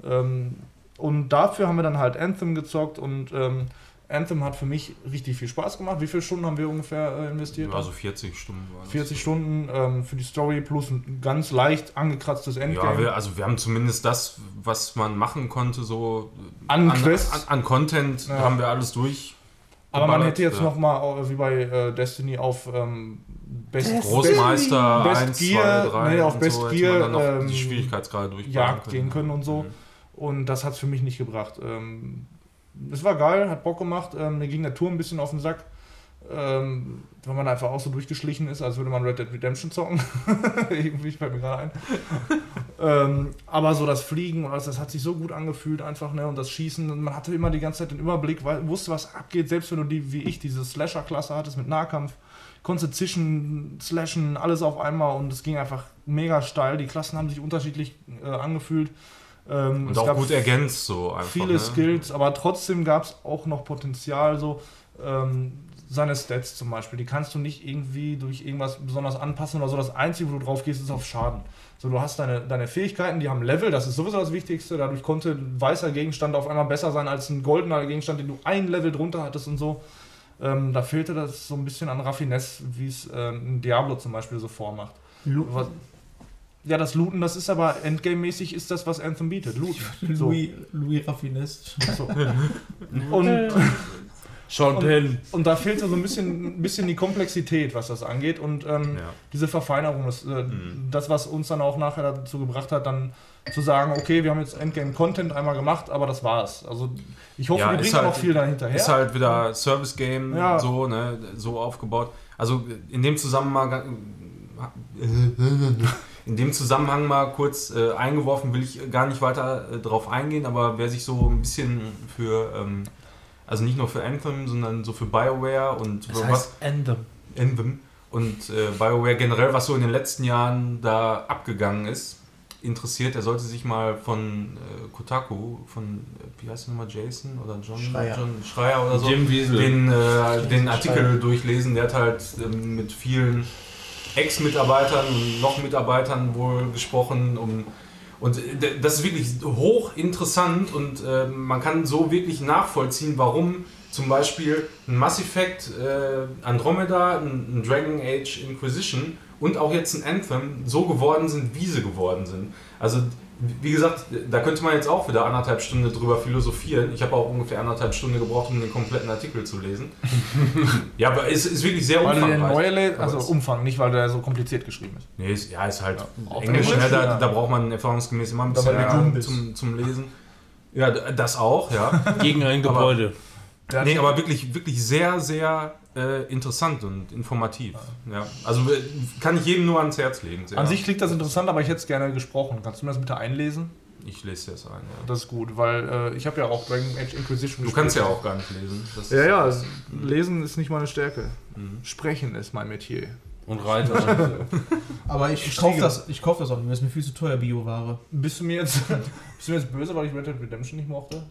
Ähm, und dafür haben wir dann halt Anthem gezockt und ähm, Anthem hat für mich richtig viel Spaß gemacht. Wie viele Stunden haben wir ungefähr äh, investiert? Also 40 Stunden war das. 40 Stunden ähm, für die Story plus ein ganz leicht angekratztes Endgame. Ja, wir, also wir haben zumindest das, was man machen konnte, so An an, Quests. an, an Content Ja. haben wir alles durch. Aber man hätte jetzt ja. noch mal, äh, wie bei äh, Destiny, auf ähm, Best, Großmeister Best 1, Gear, 2, 3 nee, auf und Best so, hätte Gear, man dann noch ähm, die Schwierigkeitsgrade durchballern Jagd gehen können und so. Und das hat es für mich nicht gebracht. Ähm, es war geil, hat Bock gemacht. Ähm, mir ging der Tour ein bisschen auf den Sack. Ähm, weil man einfach auch so durchgeschlichen ist, als würde man Red Dead Redemption zocken. [laughs] Irgendwie fällt mir gerade ein. ähm, aber so das Fliegen und alles, das hat sich so gut angefühlt einfach, ne? Und das Schießen, und man hatte immer die ganze Zeit den Überblick, weil, wusste, was abgeht, selbst wenn du die, wie ich, diese Slasher-Klasse hattest mit Nahkampf, konntest zischen, slashen, alles auf einmal und es ging einfach mega steil. Die Klassen haben sich unterschiedlich äh, angefühlt. Ähm, Und es auch gab gut ergänzt so einfach. viele ne? Skills, aber trotzdem gab es auch noch Potenzial, so ähm, seine Stats zum Beispiel, die kannst du nicht irgendwie durch irgendwas besonders anpassen oder so. Das Einzige, wo du drauf gehst, ist auf Schaden. So, du hast deine, deine Fähigkeiten, die haben Level, das ist sowieso das Wichtigste. Dadurch konnte ein weißer Gegenstand auf einmal besser sein als ein goldener Gegenstand, den du ein Level drunter hattest und so. Ähm, da fehlte das so ein bisschen an Raffinesse, wie es ähm, ein Diablo zum Beispiel so vormacht. Lu Was, ja, das Looten, das ist aber Endgame-mäßig ist das, was Anthem bietet. Looten. So. Louis, Louis Raffinest. So. [laughs] Und, Sean Penn. und da fehlte so ein bisschen, ein bisschen die Komplexität, was das angeht. Und ähm, Ja. diese Verfeinerung, das, äh, Mhm. das, was uns dann auch nachher dazu gebracht hat, dann zu sagen, okay, wir haben jetzt Endgame-Content einmal gemacht, aber das war's. Also ich hoffe, Ja, wir ist bringen halt- noch viel dahinterher. Ist halt wieder Service-Game, Ja. so, ne, so aufgebaut. Also in dem Zusammenhang, in dem Zusammenhang mal kurz äh, eingeworfen, will ich gar nicht weiter äh, drauf eingehen, aber wer sich so ein bisschen für, ähm, also nicht nur für Anthem, sondern so für BioWare und Das was heißt Anthem. Anthem und äh, BioWare generell, was so in den letzten Jahren da abgegangen ist, interessiert, der sollte sich mal von äh, Kotaku, von, äh, wie heißt der nochmal, Jason oder John Schreier. John Schreier oder so, den, äh, den Artikel durchlesen. Der hat halt ähm, mit vielen Ex-Mitarbeitern und noch Mitarbeitern wohl gesprochen. Um, und äh, das ist wirklich hochinteressant und äh, man kann so wirklich nachvollziehen, warum zum Beispiel ein Mass Effect äh, Andromeda, ein, ein Dragon Age Inquisition und auch jetzt ein Anthem so geworden sind, wie sie geworden sind. Also wie gesagt, da könnte man jetzt auch wieder anderthalb Stunden drüber philosophieren. Ich habe auch ungefähr anderthalb Stunden gebraucht, um den kompletten Artikel zu lesen. [laughs] ja, aber es ist wirklich sehr weil umfangreich. neue lädst, also Aber Umfang, nicht weil der so kompliziert geschrieben ist. Nee, ist, ja, ist halt Auf Englisch, ne, da, ja. da braucht man erfahrungsgemäß immer ein bisschen weil bist. zum, zum Lesen. Ja, das auch, ja. [laughs] Gegen ein Aber- Gebäude. Der hat nee, aber wirklich, wirklich sehr, sehr äh, interessant und informativ. Ja. Also äh, kann ich jedem nur ans Herz legen. Sehr. An sich klingt das interessant, aber ich hätte es gerne gesprochen. Kannst du mir das bitte einlesen? Ich lese dir das ein, ja. Das ist gut, weil äh, ich habe ja auch Dragon Age Inquisition Du kannst ja auch gar nicht lesen. Das Ja, ist- ja, also lesen ist nicht meine Stärke. Mhm. Sprechen ist mein Metier. Und Reiter. [laughs] Aber ich, Ich kaufe das, ich kauf das auch nicht mehr. Das ist mir viel zu teuer, Bioware. Bist du mir jetzt, [laughs] bist du mir jetzt böse, weil ich Red Dead Redemption nicht mochte?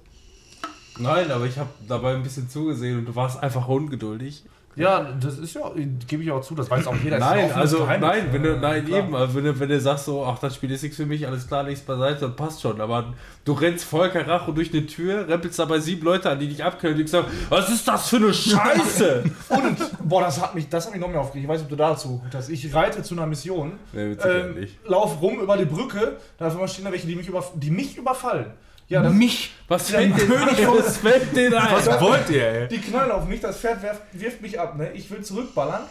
Nein, aber ich habe dabei ein bisschen zugesehen und du warst einfach ungeduldig. Ja, das ist ja, gebe ich auch zu, das weiß auch jeder. Nein, also nein, wenn du, nein, klar. eben, also wenn du, wenn du sagst so, ach, das Spiel ist nichts für mich, alles klar, leg's beiseite, dann passt schon. Aber du rennst voll Karacho durch eine Tür, rempelst dabei sieben Leute an, die dich abkühlen und sagen, was ist das für eine Scheiße? [laughs] Und, boah, das hat mich, das hat mich noch mehr aufgeregt. Ich weiß nicht, ob du dazu hast. Ich reite zu einer Mission, nee, ähm, lauf rum über die Brücke, da auf einmal stehen da welche, die mich, über, die mich überfallen. Ja, das, Mich! Was fällt dir König ein? Was fällt dir ein? Was wollt ihr, ey? Die knallen auf mich, das Pferd werft, wirft mich ab. Ne? Ich will zurückballern,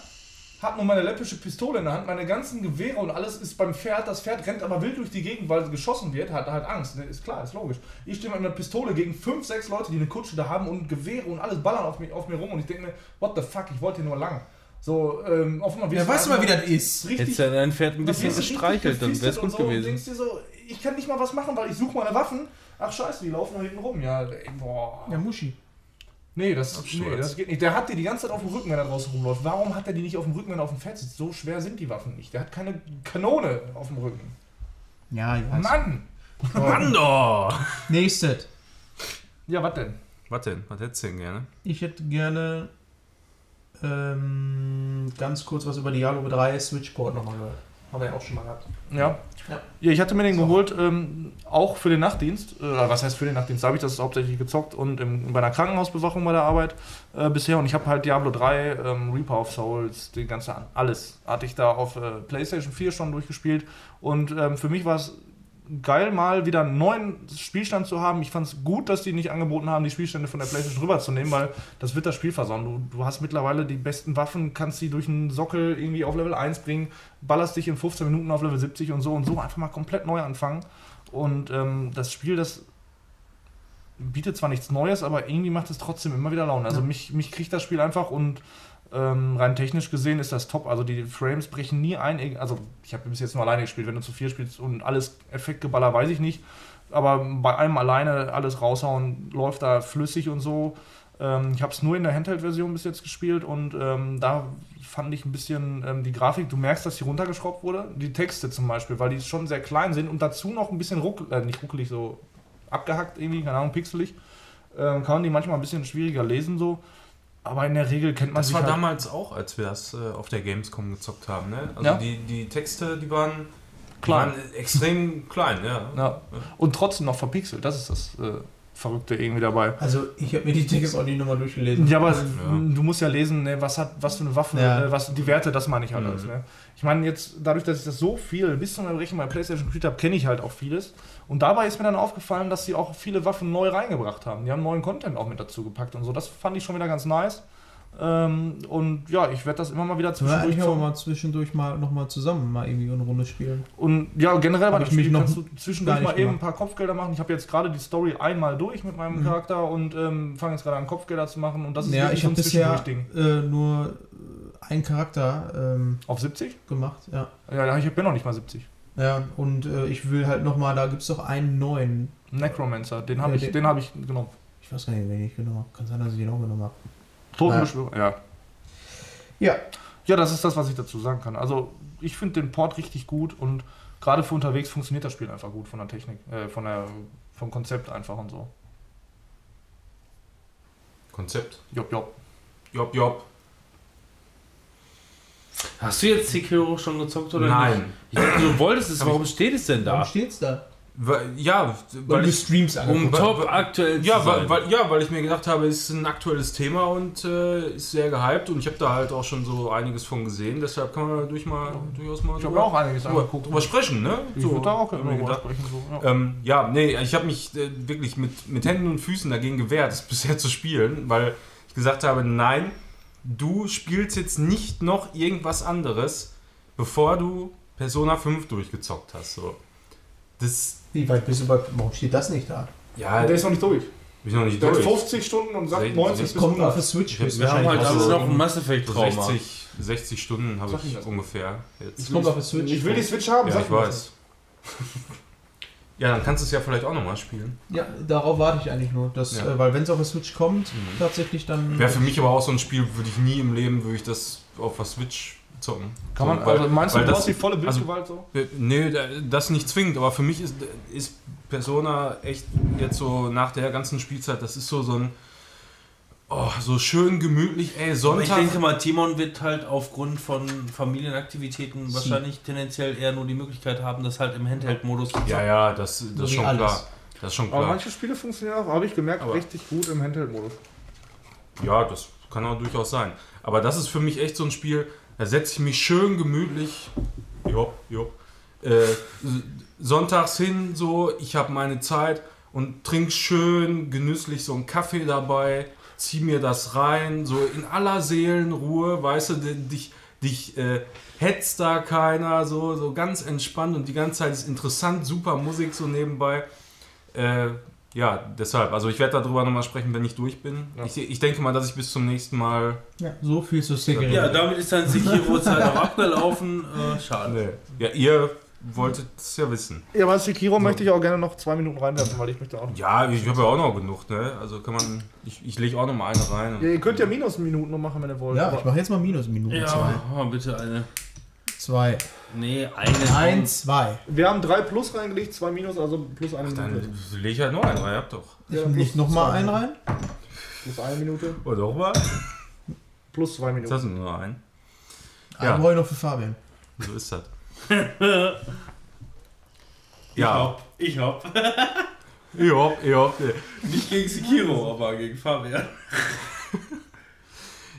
hab nur meine läppische Pistole in der Hand, meine ganzen Gewehre und alles ist beim Pferd. Das Pferd rennt aber wild durch die Gegend, weil geschossen wird, hat halt Angst. Ne? Ist klar, ist logisch. Ich stehe mit einer Pistole gegen fünf, sechs Leute, die eine Kutsche da haben und Gewehre und alles ballern auf, mich, auf mir rum und ich denke mir, what the fuck, ich wollte hier nur lang. So, ähm, auf einmal Ja, weißt du mal, wie das ist? Richtig Hättest du dein Pferd ein bisschen gestreichelt, dann wär's und gut so und gewesen. denkst dir so, ich kann nicht mal was machen, weil ich suche meine Waffen. Ach scheiße, die laufen da hinten rum. Ja, ey, boah. Ja, Muschi. Nee, das, nee, das geht nicht. Der hat die die ganze Zeit auf dem Rücken, wenn er draußen rumläuft. Warum hat er die nicht auf dem Rücken, wenn er auf dem Pferd sitzt? So schwer sind die Waffen nicht. Der hat keine Kanone auf dem Rücken. Ja, ja. Mann! Mann doch! Nächstes. Ja, was denn? Was denn? Was hättest du denn gerne? Ich hätte gerne ähm, ganz kurz was über Diablo 3 Switchport nochmal gehört. Haben wir ja auch schon mal gehabt. Ja. Ja. Ja, ich hatte mir den geholt, ähm, auch für den Nachtdienst. Äh, was heißt für den Nachtdienst? Da habe ich das hauptsächlich gezockt und im, bei einer Krankenhausbewachung bei der Arbeit äh, bisher. Und ich habe halt Diablo 3, ähm, Reaper of Souls, die ganze, alles hatte ich da auf äh, PlayStation 4 schon durchgespielt. Und ähm, für mich war es geil, mal wieder einen neuen Spielstand zu haben. Ich fand es gut, dass die nicht angeboten haben, die Spielstände von der PlayStation rüberzunehmen, weil das wird das Spiel versauen. Du, du hast mittlerweile die besten Waffen, kannst die durch einen Sockel irgendwie auf Level 1 bringen, ballerst dich in 15 Minuten auf Level 70 und so und so einfach mal komplett neu anfangen. Und ähm, das Spiel, das bietet zwar nichts Neues, aber irgendwie macht es trotzdem immer wieder Laune. Also mich, mich kriegt das Spiel einfach und ähm, rein technisch gesehen ist das top. Also die Frames brechen nie ein. Also ich habe bis jetzt nur alleine gespielt. Wenn du zu vier spielst und alles Effektgeballer, weiß ich nicht. Aber bei einem alleine alles raushauen, läuft da flüssig und so. Ähm, ich habe es nur in der Handheld-Version bis jetzt gespielt und ähm, da fand ich ein bisschen ähm, die Grafik, du merkst, dass sie runtergeschraubt wurde. Die Texte zum Beispiel, weil die schon sehr klein sind und dazu noch ein bisschen ruckelig, äh, nicht ruckelig, so abgehackt irgendwie, keine Ahnung, pixelig. Ähm, kann man die manchmal ein bisschen schwieriger lesen so. Aber in der Regel kennt man Das war halt damals auch, als wir das äh, auf der Gamescom gezockt haben. Ne? Also Ja. die, die Texte, die waren, die Klein. waren extrem [laughs] klein. Ja. Ja. Und trotzdem noch verpixelt, das ist das äh, Verrückte irgendwie dabei. Also, ich habe mir die Texte auch nicht nochmal durchgelesen. Ja, aber du musst ja lesen, ne, was hat, was für eine Waffe, Ja. äh, was die Werte, das meine ich halt Mhm. alles. Ne? Ich meine jetzt, dadurch, dass ich das so viel bis zum Erbrechen bei PlayStation gespielt habe, kenne ich halt auch vieles. Und dabei ist mir dann aufgefallen, dass sie auch viele Waffen neu reingebracht haben. Die haben neuen Content auch mit dazu gepackt und so. Das fand ich schon wieder ganz nice. Ähm, und ja, ich werde das immer mal wieder zwischendurch auch zocken. mal zwischendurch mal nochmal zusammen mal irgendwie eine Runde spielen? Und ja, generell bei dem ich mich Spiel noch kannst du zwischendurch mal eben ein paar Kopfgelder machen. Ich habe jetzt gerade die Story einmal durch mit meinem Mhm. Charakter und ähm, fange jetzt gerade an, Kopfgelder zu machen. Und das ist ja, ich so ein bisher äh, nur äh, einen Charakter ähm, Auf 70? gemacht, ja. Ja, ich bin noch nicht mal 70. Ja, und äh, ich will halt nochmal, da gibt es doch einen neuen. Necromancer, den habe Ja, ich, den- den hab ich genommen. Ich weiß gar nicht, wen ich genommen habe. Kann sein, dass ich den auch genommen habe. Totenbeschwörer, ja. Ja. Ja, das ist das, was ich dazu sagen kann. Also, ich finde den Port richtig gut und gerade für unterwegs funktioniert das Spiel einfach gut von der Technik, äh, von der, vom Konzept einfach und so. Konzept. Jopp, jopp. Job, job. Hast du jetzt Sekiro schon gezockt oder Nein. nicht? Ich dachte, du wolltest es, warum steht es denn Warum da? steht's da? Weil, ja, Weil ich, Streams Um top aktuell ja, weil, weil, ja, weil ich mir gedacht habe, es ist ein aktuelles Thema und äh, ist sehr gehypt und ich habe da halt auch schon so einiges von gesehen. Deshalb kann man durch mal, durchaus mal Ich habe auch einiges drüber, angeguckt. drüber sprechen, ne? Ich würde da auch immer gedacht. sprechen. So, ja. Ähm, ja, nee, ich habe mich äh, wirklich mit, mit Händen und Füßen dagegen gewehrt, es [laughs] bisher zu spielen, weil ich gesagt habe, nein, du spielst jetzt nicht noch irgendwas anderes, bevor du Persona 5 durchgezockt hast. So. Das, Wie weit bist du bei. Warum steht das nicht da? ja, Der ist noch nicht durch. bin ich noch nicht Der hat durch. 50 Stunden und sagt Sech- 90 das bis Kommt auf 100. der Switch Ich Wir haben halt wahrscheinlich alle so- noch ein Mass So Effect-Trauma. 60, 60 Stunden habe ich ich ungefähr jetzt. Es kommt auf der Switch. Ich will die Switch haben, Ja, sag ich weiß. Ja, dann kannst du es ja vielleicht auch nochmal spielen. Ja, darauf warte ich eigentlich nur. Dass, Ja. Mhm. äh, weil wenn es auf der Switch kommt, tatsächlich dann. Wäre für mich aber auch so ein Spiel, würde ich nie im Leben, würde ich das auf der Switch zocken. Kann so, man, weil, also meinst du, weil du das- brauchst die volle also- Bildgewalt so? Äh, Nee, da- das nicht zwingend, aber für mich ist, ist Persona echt jetzt so nach der ganzen Spielzeit, das ist so so ein oh, so schön gemütlich, ey, Aber Sonntag. ich denke mal, Timon wird halt aufgrund von Familienaktivitäten wahrscheinlich tendenziell eher nur die Möglichkeit haben, das halt im Handheld-Modus zu ja, ja, das, das ist schon alles. klar. Das ist schon Aber klar. manche Spiele funktionieren auch, habe ich gemerkt, Aber- richtig gut im Handheld-Modus. Ja, das kann auch durchaus sein. Aber das ist für mich echt so ein Spiel, da setze ich mich schön gemütlich, jo, jo, äh, sonntags hin, so, ich habe meine Zeit und trink schön genüsslich so einen Kaffee dabei, zieh mir das rein, so in aller Seelenruhe, weißt du, di- dich, dich äh, hetzt da keiner, so, so ganz entspannt und die ganze Zeit ist interessant, super Musik so nebenbei. Äh, ja, deshalb. Also ich werde darüber nochmal sprechen, wenn ich durch bin. Ja. Ich, ich denke mal, dass ich bis zum nächsten Mal. Ja, so viel zu Sekiro. Ja, damit ist dann Sekiro-Zeit auch abgelaufen. Äh, schade. Ja, ihr wolltet es ja wissen. Ja, aber Sekiro möchte ich auch gerne noch zwei Minuten reinwerfen, weil ich möchte auch noch. Ja, ich habe ja auch noch genug, ne? Also kann man. Ich, ich lege auch noch mal eine rein. Ja, ihr könnt ja Minusminuten noch machen, wenn ihr wollt. Ja, aber- ich mache jetzt mal Minusminuten. Ja, Zwei. oh, bitte eine. Zwei. Nee, eine. Ein, zwei. Wir haben drei Plus reingelegt, zwei Minus, also plus eine Minute. Dann lege ich halt noch eine rein, habt doch. Ja, Ich plus nicht nochmal einen rein? Plus eine Minute, Oder doch mal? plus zwei Minuten. hast du nur noch einen. Einen Ja. brauche ich noch für Fabian. So ist das. [laughs] Ja, Ich hab. ja, ja. Nicht gegen Sekiro, aber gegen Fabian.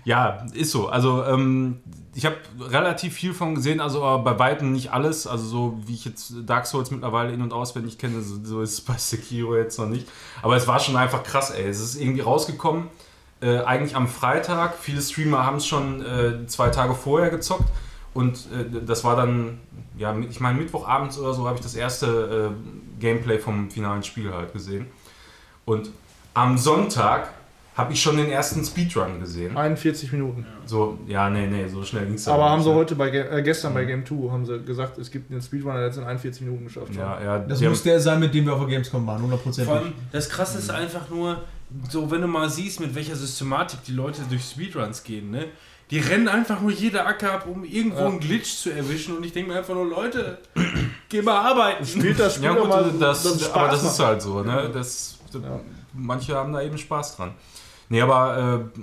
Ja, ist so. Also ähm, ich habe relativ viel von gesehen, also aber bei weitem nicht alles. Also so wie ich jetzt Dark Souls mittlerweile in- und auswendig kenne, so, so ist es bei Sekiro jetzt noch nicht. Aber es war schon einfach krass, ey. Es ist irgendwie rausgekommen, äh, eigentlich am Freitag. Viele Streamer haben es schon äh, zwei Tage vorher gezockt. Und äh, das war dann, ja, ich meine, Mittwochabends oder so habe ich das erste äh, Gameplay vom finalen Spiel halt gesehen. Und am Sonntag habe ich schon den ersten Speedrun gesehen. 41 Minuten. So, ja, nee, nee, so schnell ging es Aber haben sie heute bei äh, gestern bei Game 2 haben sie gesagt, es gibt einen Speedrunner, der hat es in 41 Minuten geschafft. Ja, ja, Das muss der sein, mit dem wir auf der Gamescom waren, 100%. Vor allem, das Krasse ist einfach nur, so wenn du mal siehst, mit welcher Systematik die Leute durch Speedruns gehen, ne? Die rennen einfach nur jede Acker ab, um irgendwo Ja. einen Glitch zu erwischen und ich denke mir einfach nur, Leute, geh mal arbeiten. Spielt das Spiel ja, gut, mal, das, Spaß aber das ist macht. halt so, ne? Das, das, Ja. Manche haben da eben Spaß dran. Nee, aber äh,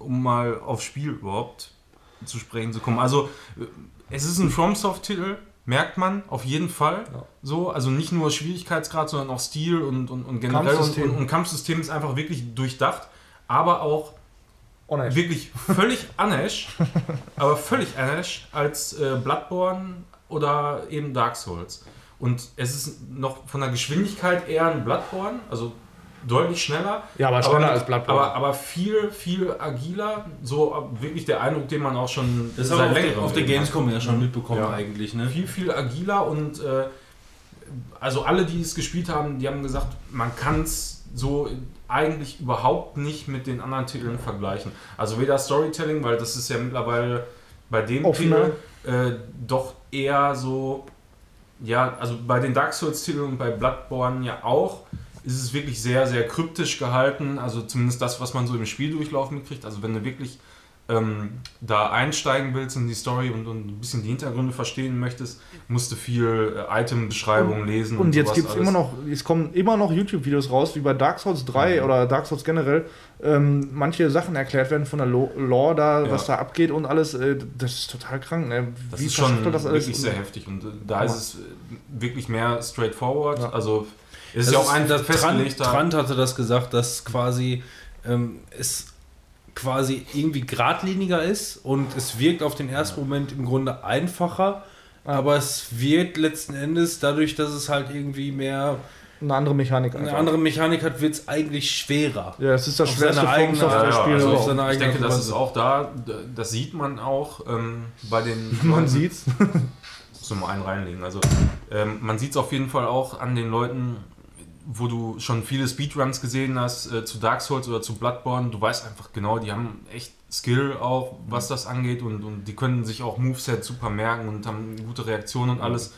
um mal aufs Spiel überhaupt zu sprechen zu kommen. Also, äh, es ist ein FromSoft-Titel, merkt man auf jeden Fall. Ja. So, also nicht nur Schwierigkeitsgrad, sondern auch Stil und, und, und generell. Und, Kampfsystem. und, und Kampfsystem ist einfach wirklich durchdacht, aber auch nein. wirklich völlig [laughs] anders, aber völlig anders als äh, Bloodborne oder eben Dark Souls. Und es ist noch von der Geschwindigkeit eher ein Bloodborne, also deutlich schneller. Ja, aber schneller mit- als Bloodborne. Aber, aber viel, viel agiler. So wirklich der Eindruck, den man auch schon Das wir auf, der, auf der. Gamescom ja schon mitbekommen Ja. eigentlich, ne? Viel, viel agiler und äh, also alle, die es gespielt haben, die haben gesagt, man kann es so eigentlich überhaupt nicht mit den anderen Titeln vergleichen. Also weder Storytelling, weil das ist ja mittlerweile bei dem Offener. Titel äh, doch eher so, ja, also bei den Dark Souls-Titeln und bei Bloodborne ja auch, ist es wirklich sehr, sehr kryptisch gehalten. Also zumindest das, was man so im Spieldurchlauf mitkriegt. Also wenn du wirklich ähm, da einsteigen willst in die Story und, und ein bisschen die Hintergründe verstehen möchtest, musst du viel äh, Item-Beschreibungen lesen. Und jetzt sowas gibt es immer noch, es kommen immer noch YouTube-Videos raus, wie bei Dark Souls 3 Mhm. oder Dark Souls generell, ähm, manche Sachen erklärt werden von der Lo Lore da, Ja. was da abgeht und alles. Äh, das ist total krank, ne? Das Wie ist schon das wirklich sehr heftig und äh, da ist es äh, wirklich mehr straightforward. Ja. Also es ist Das ja auch ein das Trant. Trant hatte das gesagt, dass quasi ähm, es quasi irgendwie geradliniger ist und es wirkt auf den ersten Moment im Grunde einfacher, aber es wird letzten Endes dadurch, dass es halt irgendwie mehr Eine andere Mechanik. eine einfach. andere Mechanik hat, wird es eigentlich schwerer. ja, das ist das auf schwerste eigene- Ja, ja, From-Software-Spiel. also ich denke, das Weise. ist auch da, das sieht man auch ähm, bei den [laughs] Man sieht's. mal einen reinlegen. Also ähm, man sieht es auf jeden Fall auch an den Leuten, wo du schon viele Speedruns gesehen hast äh, zu Dark Souls oder zu Bloodborne. Du weißt einfach genau, die haben echt Skill auch, was das angeht und, und die können sich auch Moveset super merken und haben gute Reaktionen und alles.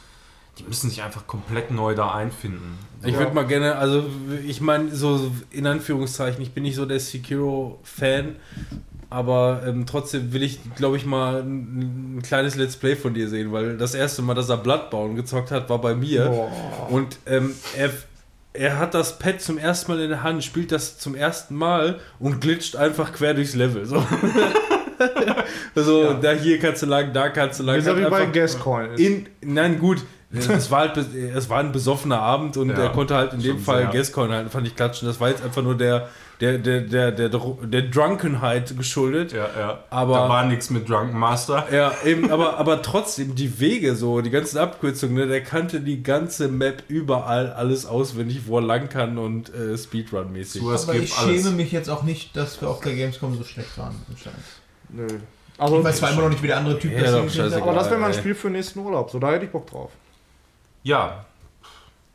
Die müssen sich einfach komplett neu da einfinden. Ich Ja. würde mal gerne, also ich meine, so in Anführungszeichen, ich bin nicht so der Sekiro-Fan, aber ähm, trotzdem will ich, glaube ich, mal ein, ein kleines Let's Play von dir sehen, weil das erste Mal, dass er Bloodborne gezockt hat, war bei mir. Boah. Und ähm, er, er hat das Pad zum ersten Mal in der Hand, spielt das zum ersten Mal und glitscht einfach quer durchs Level. So, [laughs] also da hier kannst du lang, da kannst du lang. Ist ja Hat wie bei einfach- Gascoin. ist. in, nein, gut. [laughs] Es war, halt, es war ein besoffener Abend und Ja, er konnte halt in dem Fall sehr. Gascoin halten, fand ich klatschen. Das war jetzt einfach nur der, der, der, der, der, der Drunkenheit geschuldet. Ja, ja. Aber- da war nichts mit Drunken Master. Ja, eben, aber, aber trotzdem, die Wege so, die ganzen Abkürzungen, ne, der kannte die ganze Map überall alles auswendig, wo er lang kann und äh, Speedrun-mäßig. Aber ich alles. schäme mich jetzt auch nicht, dass wir auf der Gamescom so schlecht waren. anscheinend. Nö. Also, Ich weiß zwar immer noch nicht, wie der andere Typ Ja, das scheißegal. aber das wäre mal ein. Spiel für den nächsten Urlaub. So, da hätte ich Bock drauf. Ja,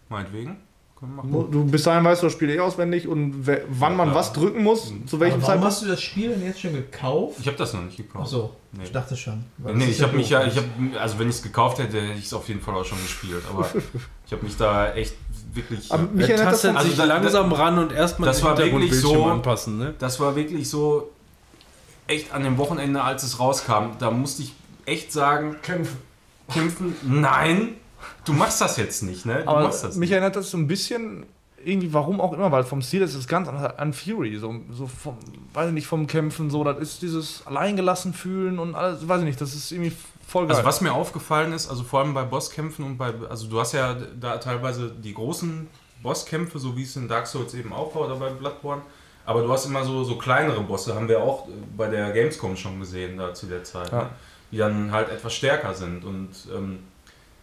meinetwegen. Du bis dahin weißt du das Spiel eh auswendig und wann man Ja. was drücken muss, zu welchem Zeitpunkt. hast du das Spiel denn jetzt schon gekauft? Ich habe das noch nicht gekauft. Ach so, Nee. ich dachte schon. Nee, das ich habe mich ja, ich habe, also wenn ich es gekauft hätte, hätte ich es auf jeden Fall auch schon gespielt. Aber [laughs] ich habe mich da echt wirklich. Aber mich Er erinnert das Also sich da- langsam ran und erstmal das war wirklich so- anpassen, ne? Das war wirklich so echt an dem Wochenende, als es rauskam. Da musste ich echt sagen, Kämpfen. kämpfen. Nein, du machst das jetzt nicht, ne? Du Aber machst das mich nicht. erinnert das so ein bisschen, irgendwie, warum auch immer, weil vom Stil ist es ganz anders an Fury. So, so vom, weiß ich nicht, vom Kämpfen, so, das ist dieses Alleingelassen fühlen und alles, weiß ich nicht, das ist irgendwie Voll geil. Also was mir aufgefallen ist, also vor allem bei Bosskämpfen und bei, also du hast ja da teilweise die großen Bosskämpfe, so wie es in Dark Souls eben auch war oder bei Bloodborne, aber du hast immer so, so kleinere Bosse, haben wir auch bei der Gamescom schon gesehen da zu der Zeit, Ja. ne? die dann halt etwas stärker sind und ähm,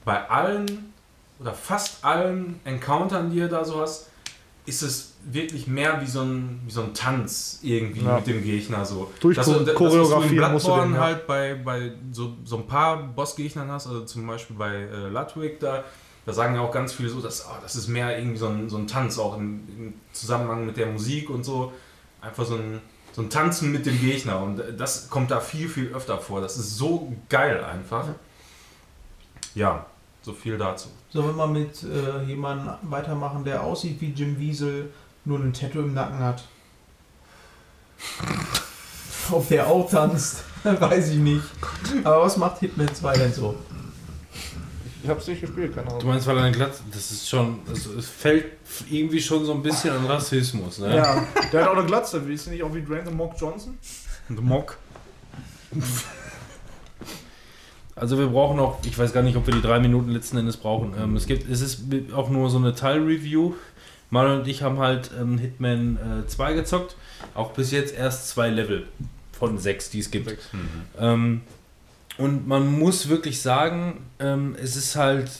bei allen oder fast allen Encountern, die ihr da so hast, ist es wirklich mehr wie so ein, wie so ein Tanz irgendwie Ja. mit dem Gegner so. Durch Das- das, was du in Bloodborne den, ja. halt bei, bei so, so ein paar Bossgegnern hast, also zum Beispiel bei äh, Ludwig da, da sagen ja auch ganz viele so, dass, oh, das ist mehr irgendwie so ein, so ein Tanz, auch im, im Zusammenhang mit der Musik und so. Einfach so ein, so ein Tanzen mit dem Gegner und das kommt da viel, viel öfter vor. Das ist so geil einfach. Ja, so viel dazu. Sollen wir mal mit äh, jemandem weitermachen, der aussieht wie Jim Wiesel, nur ein Tattoo im Nacken hat? [laughs] Ob der auch tanzt, [laughs] weiß ich nicht. Aber was macht Hitman 2 denn so? Ich hab's nicht gespielt, keine Du Ahnung. meinst, weil er eine Glatze. Das ist schon. Also es fällt irgendwie schon so ein bisschen an Rassismus, ne? Ja, der hat auch eine Glatze. Wie ist der nicht auch wie Dwayne The Mock Johnson? The Mock. [laughs] Also wir brauchen noch, ich weiß gar nicht, ob wir die drei Minuten letzten Endes brauchen. Ähm, es gibt, es ist auch nur so eine Teilreview. Manuel und ich haben halt ähm, Hitman äh, 2 gezockt. Auch bis jetzt erst zwei Level von sechs, die es gibt. Ähm, und man muss wirklich sagen, ähm, es ist halt,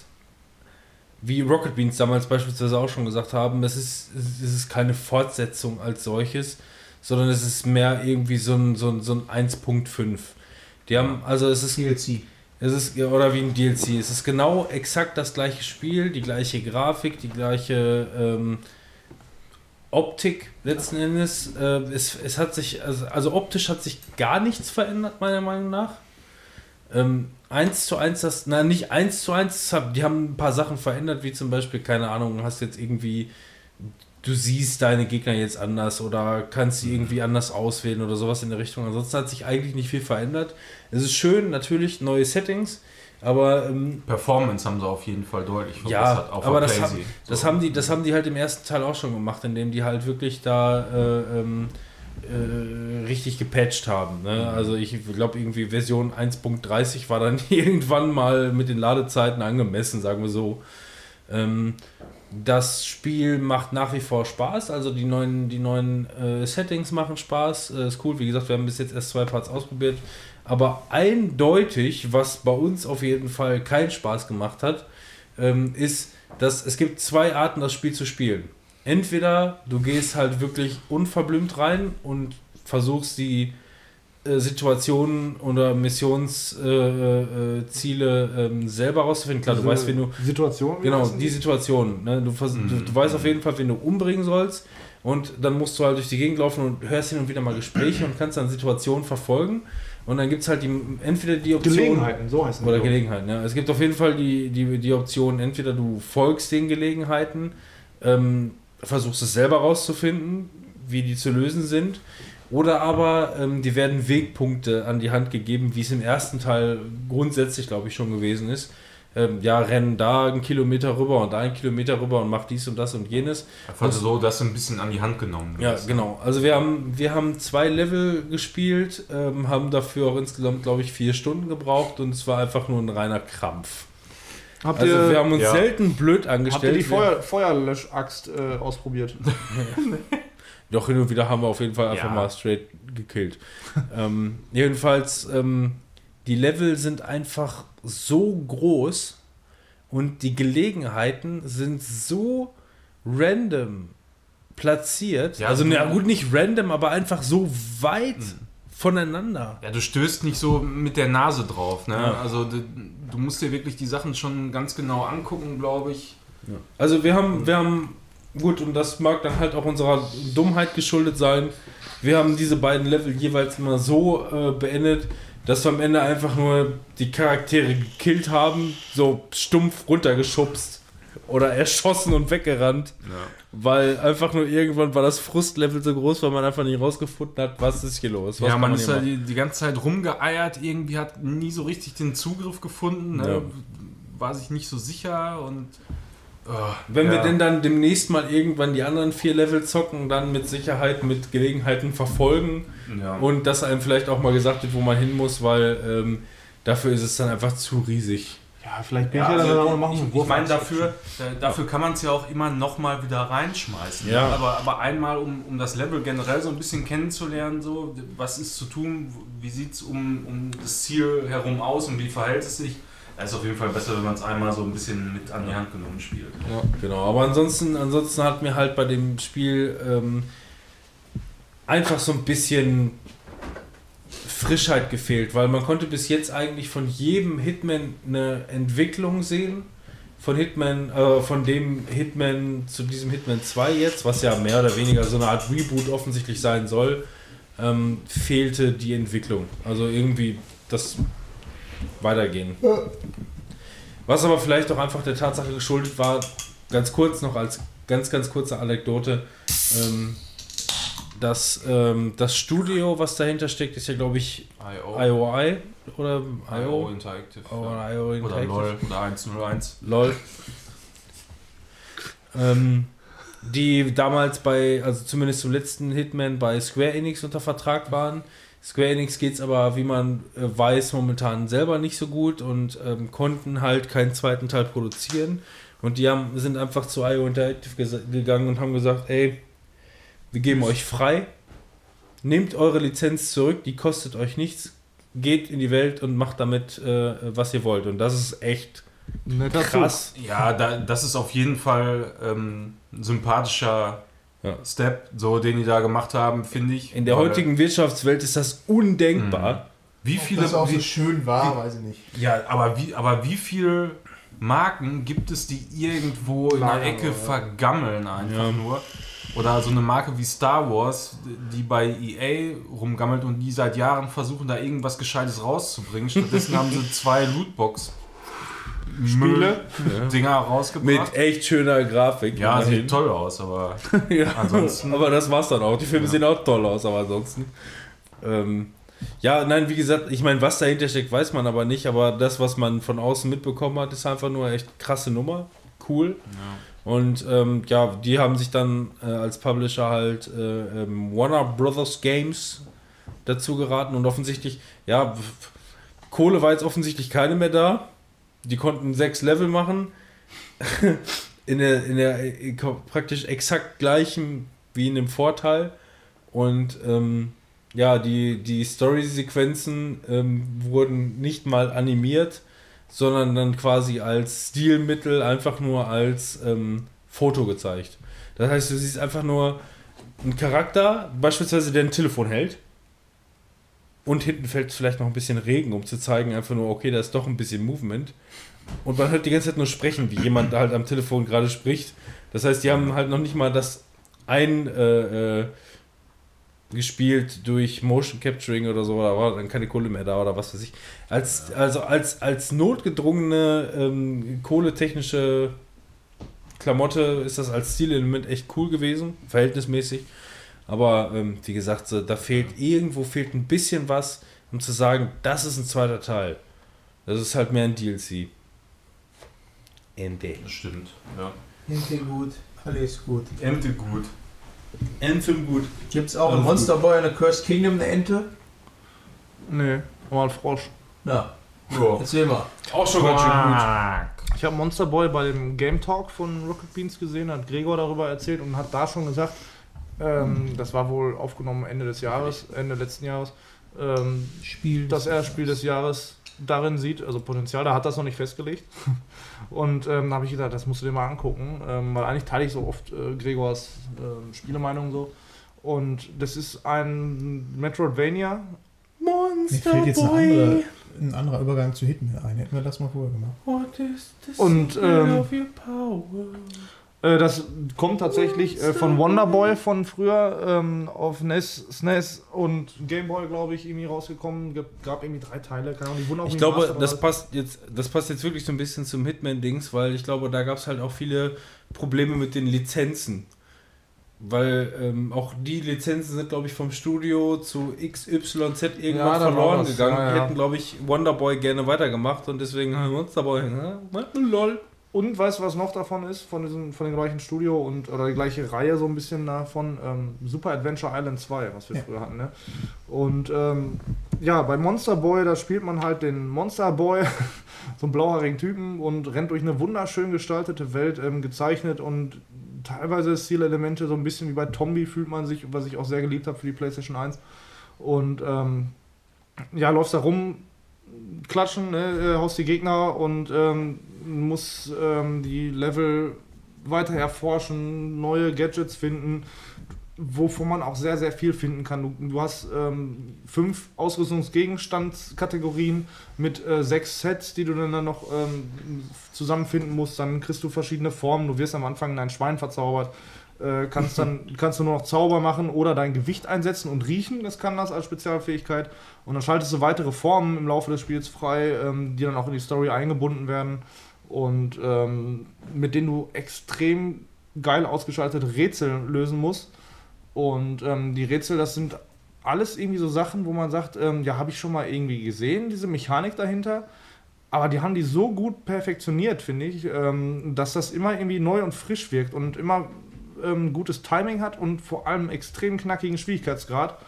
wie Rocket Beans damals beispielsweise auch schon gesagt haben, es ist, es ist keine Fortsetzung als solches, sondern es ist mehr irgendwie so ein, so ein, so ein 1.5. Die haben, also es ist DLC. Es ist, oder wie ein DLC. Es ist genau exakt das gleiche Spiel, die gleiche Grafik, die gleiche ähm, Optik letzten Endes. Äh, es, es hat sich, also, also optisch hat sich gar nichts verändert, meiner Meinung nach. Ähm, eins zu eins, das, na nicht eins zu eins, die haben ein paar Sachen verändert, wie zum Beispiel, keine Ahnung, hast jetzt irgendwie, du siehst deine Gegner jetzt anders oder kannst sie irgendwie anders auswählen oder sowas in der Richtung. Ansonsten hat sich eigentlich nicht viel verändert. Es ist schön, natürlich neue Settings, aber ähm, Performance haben sie auf jeden Fall deutlich ja, verbessert. auf aber das, haben, das, So. haben die, das haben die halt im ersten Teil auch schon gemacht, indem die halt wirklich da äh, ähm, äh, richtig gepatcht haben. Ne? Also ich glaube irgendwie Version 1.30 war dann [laughs] irgendwann mal mit den Ladezeiten angemessen, sagen wir so. Ähm, das Spiel macht nach wie vor Spaß, also die neuen, die neuen äh, Settings machen Spaß, äh, ist cool. Wie gesagt, wir haben bis jetzt erst zwei Parts ausprobiert, aber eindeutig, was bei uns auf jeden Fall keinen Spaß gemacht hat, ähm, ist, dass es gibt zwei Arten, das Spiel zu spielen. Entweder du gehst halt wirklich unverblümt rein und versuchst die Situationen oder Missionsziele äh, äh, ähm, selber rauszufinden. Klar, du Diese weißt, wenn du Situation? Genau, die Situation. Ne? Du, du, du weißt auf jeden Fall, wen du umbringen sollst. Und dann musst du halt durch die Gegend laufen und hörst hin und wieder mal Gespräche und kannst dann Situationen verfolgen. Und dann gibt es halt die, entweder die Option. Gelegenheiten, so heißen Oder die. Gelegenheiten, ja. Es gibt auf jeden Fall die, die, die Option, entweder du folgst den Gelegenheiten, ähm, versuchst es selber rauszufinden, wie die zu lösen sind. Oder aber ähm, die werden Wegpunkte an die Hand gegeben, wie es im ersten Teil grundsätzlich, glaube ich, schon gewesen ist. Ähm, ja, rennen da einen Kilometer rüber und da einen Kilometer rüber und mach dies und das und jenes. Einfach so, dass du ein bisschen an die Hand genommen Ja, wirst. genau. Also wir haben, wir haben zwei Level gespielt, ähm, haben dafür auch insgesamt, glaube ich, vier Stunden gebraucht und es war einfach nur ein reiner Krampf. Habt Also ihr, wir haben uns ja. selten blöd habt ihr angestellt. die Feuer, Feuerlöschaxt äh, ausprobiert? [laughs] [laughs] Doch hin und wieder haben wir auf jeden Fall einfach Ja. mal straight gekillt. [laughs] ähm, jedenfalls, ähm, die Level sind einfach so groß und die Gelegenheiten sind so random platziert. Ja, also, na gut, nicht random, aber einfach so weit voneinander. Ja, du stößt nicht so mit der Nase drauf. Ne? Ja. Also du, du musst dir wirklich die Sachen schon ganz genau angucken, glaube ich. Also wir haben, wir haben, gut, und das mag dann halt auch unserer Dummheit geschuldet sein, wir haben diese beiden Level jeweils immer so äh, beendet, dass wir am Ende einfach nur die Charaktere gekillt haben, so stumpf runtergeschubst oder erschossen und weggerannt, weil einfach nur irgendwann war das Frustlevel so groß, weil man einfach nicht rausgefunden hat, was ist hier los. Was ja, man ist da machen? die, die ganze Zeit rumgeeiert, irgendwie hat nie so richtig den Zugriff gefunden, ne? Ja. war sich nicht so sicher und oh, Wenn wir ja. denn dann demnächst mal irgendwann die anderen vier Level zocken, dann mit Sicherheit mit Gelegenheiten verfolgen ja. und dass einem vielleicht auch mal gesagt wird, wo man hin muss, weil ähm, dafür ist es dann einfach zu riesig. Ja, vielleicht bin Ja, ich ja dann also auch machen. ich, ich meine, dafür, äh, dafür kann man es ja auch immer nochmal wieder reinschmeißen. Ja. Aber, aber einmal, um, um das Level generell so ein bisschen kennenzulernen, so, was ist zu tun, wie sieht es um, um das Ziel herum aus und wie verhält es sich, da ist auf jeden Fall besser, wenn man es einmal so ein bisschen mit an die Hand genommen spielt. Ja, genau. Aber ansonsten, ansonsten hat mir halt bei dem Spiel ähm, einfach so ein bisschen Frischheit gefehlt, weil man konnte bis jetzt eigentlich von jedem Hitman eine Entwicklung sehen. Von Hitman, äh, von dem Hitman zu diesem Hitman 2 jetzt, was ja mehr oder weniger so eine Art Reboot offensichtlich sein soll, ähm, fehlte die Entwicklung. Also irgendwie das Weitergehen. Was aber vielleicht auch einfach der Tatsache geschuldet war, ganz kurz noch als ganz, ganz kurze Anekdote, ähm, dass ähm, das Studio, was dahinter steckt, ist ja glaube ich IO. IOI oder IO IO Interactive. oder IO Oder Interactive. LOL oder 101. LOL. ähm, die damals bei, also zumindest zum letzten Hitman bei Square Enix unter Vertrag waren. Square Enix geht es aber, wie man äh, weiß, momentan selber nicht so gut und ähm, konnten halt keinen zweiten Teil produzieren. Und die haben, sind einfach zu IO Interactive gegangen und haben gesagt, ey, wir geben euch frei, nehmt eure Lizenz zurück, die kostet euch nichts, geht in die Welt und macht damit, äh, was ihr wollt. Und das ist echt Netter krass. Ja, da, das ist auf jeden Fall ähm, ein sympathischer Ja. Step, so den die da gemacht haben, finde ich. In der heutigen Wirtschaftswelt ist das undenkbar. Wie viele. das auch wie, so schön war, weiß ich nicht. ja, aber wie, aber wie viele Marken gibt es, die irgendwo in der Ecke vergammeln einfach Ja. nur? Oder so eine Marke wie Star Wars, die bei EA rumgammelt und die seit Jahren versuchen, da irgendwas Gescheites rauszubringen. Stattdessen haben sie zwei Lootbox Spiele. Dinger rausgebracht. Mit echt schöner Grafik. ja, immerhin. sieht toll aus, aber [laughs] ja. ansonsten- Aber das war's dann auch. Die Filme Ja. sehen auch toll aus, aber ansonsten. Ähm, ja, nein, wie gesagt, ich meine, was dahinter steckt, weiß man aber nicht. Aber das, was man von außen mitbekommen hat, ist einfach nur echt krasse Nummer. Cool. Und ähm, ja, die haben sich dann äh, als Publisher halt äh, ähm, Warner Brothers Games dazu geraten und offensichtlich, ja, Kohle war jetzt offensichtlich keine mehr da. Die konnten sechs Level machen. [laughs] in der, in der äh, praktisch exakt gleichen wie in dem Vorteil. Und ähm, ja, die, die Story-Sequenzen ähm, wurden nicht mal animiert, sondern dann quasi als Stilmittel einfach nur als ähm, Foto gezeigt. Das heißt, du siehst einfach nur einen Charakter, beispielsweise der ein Telefon hält. Und hinten fällt vielleicht noch ein bisschen Regen, um zu zeigen, einfach nur, okay, da ist doch ein bisschen Movement. Und man hört die ganze Zeit nur sprechen, wie jemand halt am Telefon gerade spricht. Das heißt, die haben halt noch nicht mal das ein äh, äh, gespielt durch Motion Capturing oder so, da war dann keine Kohle mehr da oder was weiß ich. Als, also als, als notgedrungene ähm, kohletechnische Klamotte ist das als Stilelement echt cool gewesen, verhältnismäßig. Aber ähm, wie gesagt, so, da fehlt irgendwo fehlt ein bisschen was, um zu sagen, das ist ein zweiter Teil. Das ist halt mehr ein DLC. Ende. das stimmt. Ja. Ente gut, alles gut. Ente gut. Anthem gut. Gibt's auch Alles in Monster Boy eine Cursed Kingdom eine Ente? Nee, mal ein Frosch. Ja, Ja. erzähl mal. Auch schon ganz schön gut. Ich habe Monster Boy bei dem Game Talk von Rocket Beans gesehen, hat Gregor darüber erzählt und hat da schon gesagt, ähm, das war wohl aufgenommen Ende des Jahres, Ende letzten Jahres, ähm, Spiel. dass er Spiel des Jahres darin sieht, also Potenzial, da hat das noch nicht festgelegt. [laughs] Und ähm, da habe ich gesagt, das musst du dir mal angucken, ähm, weil eigentlich teile ich so oft äh, Gregors ähm, Spielemeinung so. Und das ist ein Metroidvania. Mir Monster fällt jetzt ein, Boy. andere, ein anderer Übergang zu Hitman ein. Hätten wir das mal vorher gemacht. What is the Und, ähm, of your power? Äh, das kommt tatsächlich äh, von Wonderboy von früher ähm, auf NES, SNES und Gameboy, glaube ich, irgendwie rausgekommen. Gab, gab irgendwie drei Teile. Keine Ahnung, die wurden auch Ich glaube, das passt jetzt, das passt jetzt wirklich so ein bisschen zum Hitman-Dings, weil ich glaube, da gab es halt auch viele Probleme mit den Lizenzen. Weil ähm, auch die Lizenzen sind, glaube ich, vom Studio zu XYZ irgendwann Ja, verloren gegangen. Ja, Die ja. hätten, glaube ich, Wonderboy gerne weitergemacht und deswegen Monsterboy, hm, lol. Und weißt du, was noch davon ist, von, diesem, von dem gleichen Studio und oder die gleiche Reihe so ein bisschen davon? Ähm, Super Adventure Island 2, was wir Ja. früher hatten, ne? Und ähm, ja, bei Monster Boy, da spielt man halt den Monster Boy, [laughs] so einen blauhaarigen Typen und rennt durch eine wunderschön gestaltete Welt, ähm, gezeichnet und teilweise Stilelemente, so ein bisschen wie bei Tombi fühlt man sich, was ich auch sehr geliebt habe für die PlayStation 1. Und ähm, ja, läufst da rum, klatschen, ne, äh, haust die Gegner und ähm, muss ähm, die Level weiter erforschen, neue Gadgets finden, wovon man auch sehr, sehr viel finden kann. Du, du hast ähm, fünf Ausrüstungsgegenstandskategorien mit äh, sechs Sets, die du dann noch ähm, zusammenfinden musst. Dann kriegst du verschiedene Formen. Du wirst am Anfang in ein Schwein verzaubert. Äh, kannst dann [laughs] kannst du nur noch Zauber machen oder dein Gewicht einsetzen und riechen, das kann das als Spezialfähigkeit. Und dann schaltest du weitere Formen im Laufe des Spiels frei, ähm, die dann auch in die Story eingebunden werden und ähm, mit denen du extrem geil ausgeschaltete Rätsel lösen musst. Und ähm, die Rätsel, das sind alles irgendwie so Sachen, wo man sagt, ähm, ja, habe ich schon mal irgendwie gesehen, diese Mechanik dahinter. Aber die haben die so gut perfektioniert, finde ich, ähm, dass das immer irgendwie neu und frisch wirkt und immer ähm, gutes Timing hat und vor allem extrem knackigen Schwierigkeitsgrad.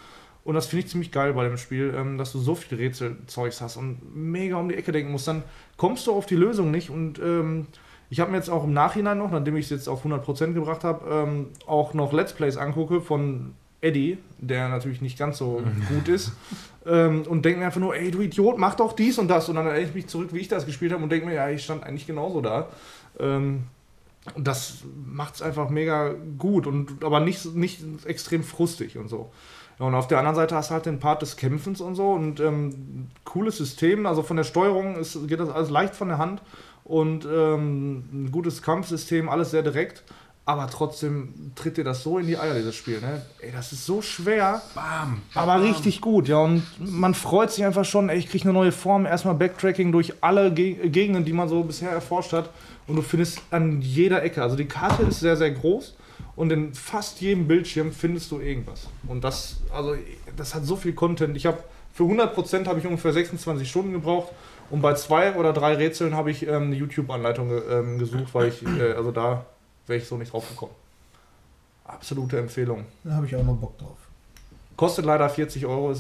Und das finde ich ziemlich geil bei dem Spiel, ähm, dass du so viel Rätselzeugs hast und mega um die Ecke denken musst. Dann kommst du auf die Lösung nicht. Und ähm, ich habe mir jetzt auch im Nachhinein noch, nachdem ich es jetzt auf 100% gebracht habe, ähm, auch noch Let's Plays angucke von Eddie, der natürlich nicht ganz so [laughs] gut ist. Ähm, und denke mir einfach nur, ey, du Idiot, mach doch dies und das. Und dann erinnere ich mich zurück, wie ich das gespielt habe und denke mir, ja, ich stand eigentlich genauso da. Ähm, und das macht es einfach mega gut, und, aber nicht, nicht extrem frustig und so. Ja, und auf der anderen Seite hast du halt den Part des Kämpfens und so und ähm, cooles System. Also von der Steuerung ist, geht das alles leicht von der Hand und ähm, ein gutes Kampfsystem, alles sehr direkt. Aber trotzdem tritt dir das so in die Eier, dieses Spiel. Ne? Ey, das ist so schwer, Bam. aber richtig gut. Ja, und man freut sich einfach schon, ey, ich kriege eine neue Form. Erstmal Backtracking durch alle Ge Gegenden, die man so bisher erforscht hat. Und du findest an jeder Ecke. Also die Karte ist sehr, sehr groß. Und in fast jedem Bildschirm findest du irgendwas. Und das, also, das hat so viel Content. Ich habe für 100% habe ich ungefähr 26 Stunden gebraucht. Und bei zwei oder drei Rätseln habe ich ähm, eine YouTube-Anleitung ähm, gesucht, weil ich, äh, also da wäre ich so nicht drauf gekommen. Absolute Empfehlung. Da habe ich auch noch Bock drauf. Kostet leider 40 Euro,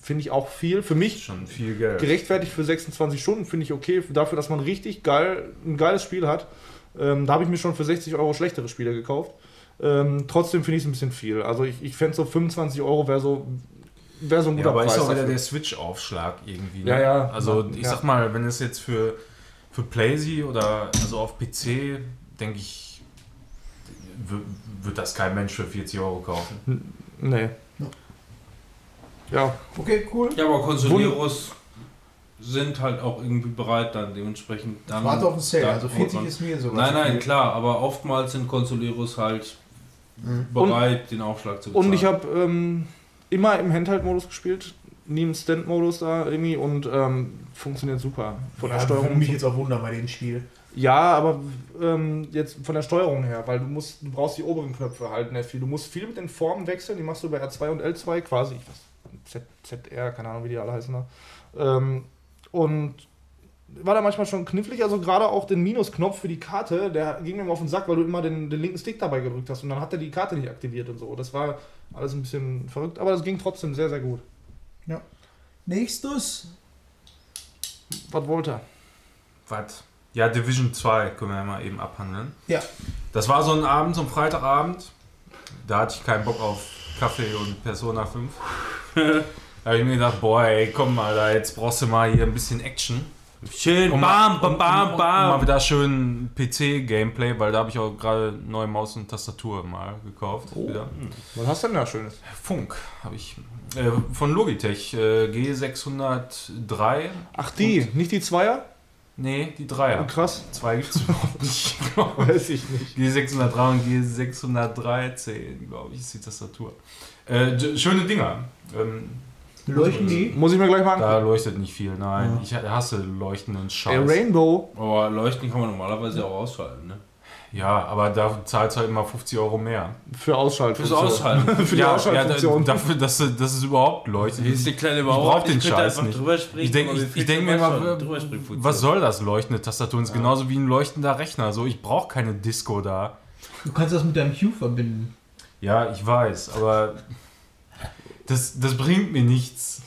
finde ich auch viel. Für mich Schon viel Geld. gerechtfertigt für 26 Stunden, finde ich okay. Dafür, dass man richtig geil, ein geiles Spiel hat. Ähm, da habe ich mir schon für 60 Euro schlechtere Spiele gekauft. Ähm, trotzdem finde ich es ein bisschen viel. Also ich, ich fände so 25 Euro wäre so, wär so ein Ja, guter aber ist Preis. auch wieder der Switch-Aufschlag irgendwie. Ne? Ja, ja. Also ich Ja. sag mal, wenn es jetzt für, für PlayStation oder also auf PC, denke ich, wird das kein Mensch für 40 Euro kaufen. Nee. Ja, Okay, cool. Ja, aber Consoleros sind halt auch irgendwie bereit, dann dementsprechend dann. Warte auf den Sale, also 40 ist mir sogar. Nein, nein, klar, aber oftmals sind Consoleros halt Mhm. bereit, den Aufschlag zu bezahlen. und ich habe ähm, immer im Handheld-Modus gespielt, nie im Stand-Modus da irgendwie und ähm, funktioniert super. Von der ja, Steuerung würde mich jetzt auch wundern bei dem Spiel. Ja, aber ähm, jetzt von der Steuerung her, weil du musst, du brauchst die oberen Knöpfe halt nicht viel. Du musst viel mit den Formen wechseln, die machst du bei R2 und L2 quasi. Ich weiß, Z, ZR, keine Ahnung, wie die alle heißen. Ne? Ähm, und war da manchmal schon knifflig, also gerade auch den Minusknopf für die Karte, der ging mir immer auf den Sack, weil du immer den, den linken Stick dabei gedrückt hast und dann hat er die Karte nicht aktiviert und so. Das war alles ein bisschen verrückt, aber das ging trotzdem sehr, sehr gut. Nächstes. Was wollte er? Was? Ja, Division 2 können wir ja mal eben abhandeln. Ja. Das war so ein Abend, so ein Freitagabend. Da hatte ich keinen Bock auf Kaffee und Persona 5. [laughs] da habe ich mir gedacht, boah, ey, komm mal, da jetzt brauchst du mal hier ein bisschen Action. Schön, Und bam, bam, bam, bam. Mal wieder schön PC-Gameplay, weil da habe ich auch gerade neue Maus und Tastatur mal gekauft. Oh. Wieder. Was hast du denn da Schönes? Funk habe ich. Äh, von Logitech, äh, G603. Ach, die, nicht die Zweier? Nee, die Dreier. Oh, krass. Zwei gibt es überhaupt nicht. [laughs] Weiß ich nicht. G603 und G613, glaube ich, ist die Tastatur. Äh, schöne Dinger. Ähm, Leuchten die? Muss ich mir gleich mal da angucken. leuchtet nicht viel, nein. Ich hasse leuchtenden Ey, Scheiß. Rainbow. Aber Leuchten kann man normalerweise auch ausschalten, ne? Ja, aber da zahlst du halt immer 50 Euro mehr. Für Ausschalten. Fürs Ausschalten. [laughs] Für die ja, Ausschaltfunktion. da, dafür, dass, dass es überhaupt leuchtet. Ist die kleine Ich brauch den könnte Scheiß nicht. Drüber springen, Ich denke ich, mir ich denk mir immer, was soll das leuchtende Tastatur? Das ist genauso wie ein leuchtender Rechner. So, ich brauche keine Disco da. Du kannst das mit deinem Hue verbinden. Ja, ich weiß, aber das, das bringt mir nichts.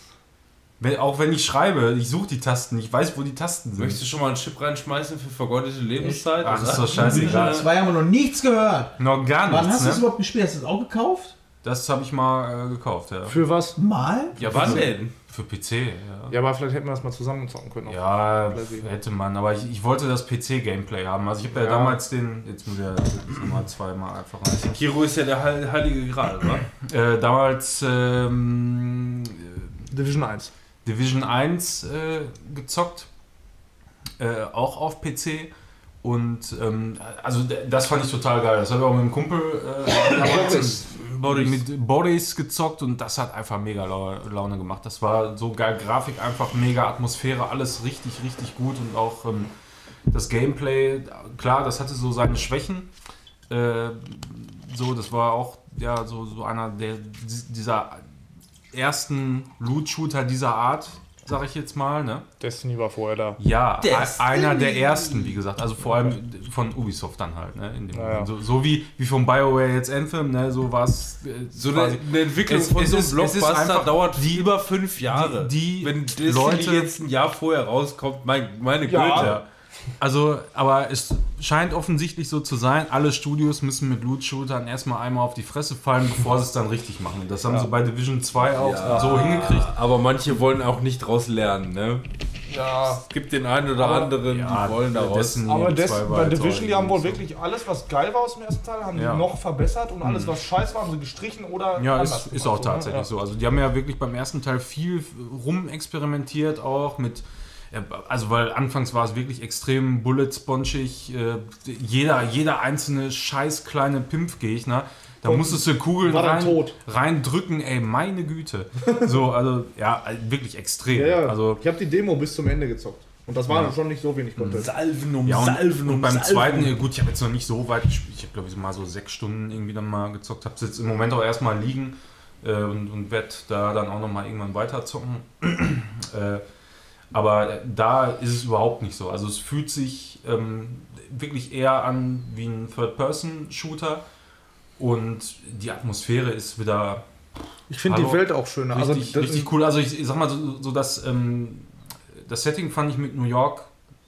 Wenn, auch wenn ich schreibe, ich suche die Tasten, ich weiß, wo die Tasten sind. Möchtest du schon mal einen Chip reinschmeißen für vergeudete Lebenszeit? Ach, oder? ist doch scheißegal. Zwei haben wir noch nichts gehört. Noch gar Wann nichts, hast du es ne? überhaupt gespielt? Hast du es auch gekauft? Das habe ich mal äh, gekauft, ja. Für was? Mal? ja Wann denn? Für PC, ja. Ja, aber vielleicht hätten wir das mal zusammen zocken können. Ja, hätte man, aber ich, ich wollte das PC-Gameplay haben. Also ich habe ja, Ja. damals den, jetzt muss ich ja nochmal zweimal einfach rein. [laughs] Kiro ist ja der heil- heilige Gral, wa? Äh, damals ähm, Division 1. Division 1 äh, gezockt, äh, auch auf PC. Und ähm, also das fand ich total geil. Das habe ich auch mit einem Kumpel äh, [laughs] damals Boris. mit Boris gezockt und das hat einfach mega Lau- Laune gemacht. Das war so geil, Grafik einfach mega, Atmosphäre, alles richtig, richtig gut und auch ähm, das Gameplay, klar, das hatte so seine Schwächen. Äh, so, das war auch ja so, so einer der dieser ersten Loot-Shooter dieser Art, sag ich jetzt mal, ne? Destiny war vorher da. Ja, Destiny. einer der ersten, wie gesagt. Also vor allem von Ubisoft dann halt. Ne? In dem Ja, ja. So, so wie, wie von BioWare jetzt Anthem, ne? so war es. äh, So eine, Entwicklung Es- von es so einem ist- es ist Blockbuster einfach dauert die- über fünf Jahre. die- die Wenn Destiny Leute- jetzt ein Jahr vorher rauskommt, mein, meine Ja. Güte. Ja. Also, aber es scheint offensichtlich so zu sein, alle Studios müssen mit Loot-Shootern erstmal einmal auf die Fresse fallen, bevor sie es dann richtig machen. Das haben sie bei Division 2 auch so hingekriegt. Aber manche wollen auch nicht draus lernen, ne? Ja. Es gibt den einen oder Aber- anderen, Ja, die wollen daraus. Aber 2 Des bei Division, die haben wohl so. wirklich alles, was geil war aus dem ersten Teil, haben Ja. die noch verbessert und alles, was scheiß war, haben sie gestrichen oder Ja, anders ist, ist auch so, ne? tatsächlich Ja. so. Also die haben ja wirklich beim ersten Teil viel rumexperimentiert auch mit, also weil anfangs war es wirklich extrem bullet-spongig, äh, jeder, jeder einzelne scheiß kleine Pimpfgegner, da Und musstest du Kugeln rein, reindrücken, ey, meine Güte. [laughs] So, also ja, wirklich extrem. Ja, ja. Also, ich habe die Demo bis zum Ende gezockt. Und das war schon nicht so wenig Content. Salven um ja, und, Salven um und beim Salven. zweiten, ja, gut, ich habe jetzt noch nicht so weit gespielt. Ich habe, glaube ich, mal so sechs Stunden irgendwie dann mal gezockt. Habe es jetzt im Moment auch erstmal liegen äh, und, und werde da dann auch noch mal irgendwann weiter zocken. [clears throat] äh, aber da ist es überhaupt nicht so. Also es fühlt sich ähm, wirklich eher an wie ein Third-Person-Shooter und die Atmosphäre ist wieder Ich finde die. Welt auch schöner. richtig, also, das- richtig cool. Also ich, ich sag mal so, so das, ähm, das Setting fand ich mit New York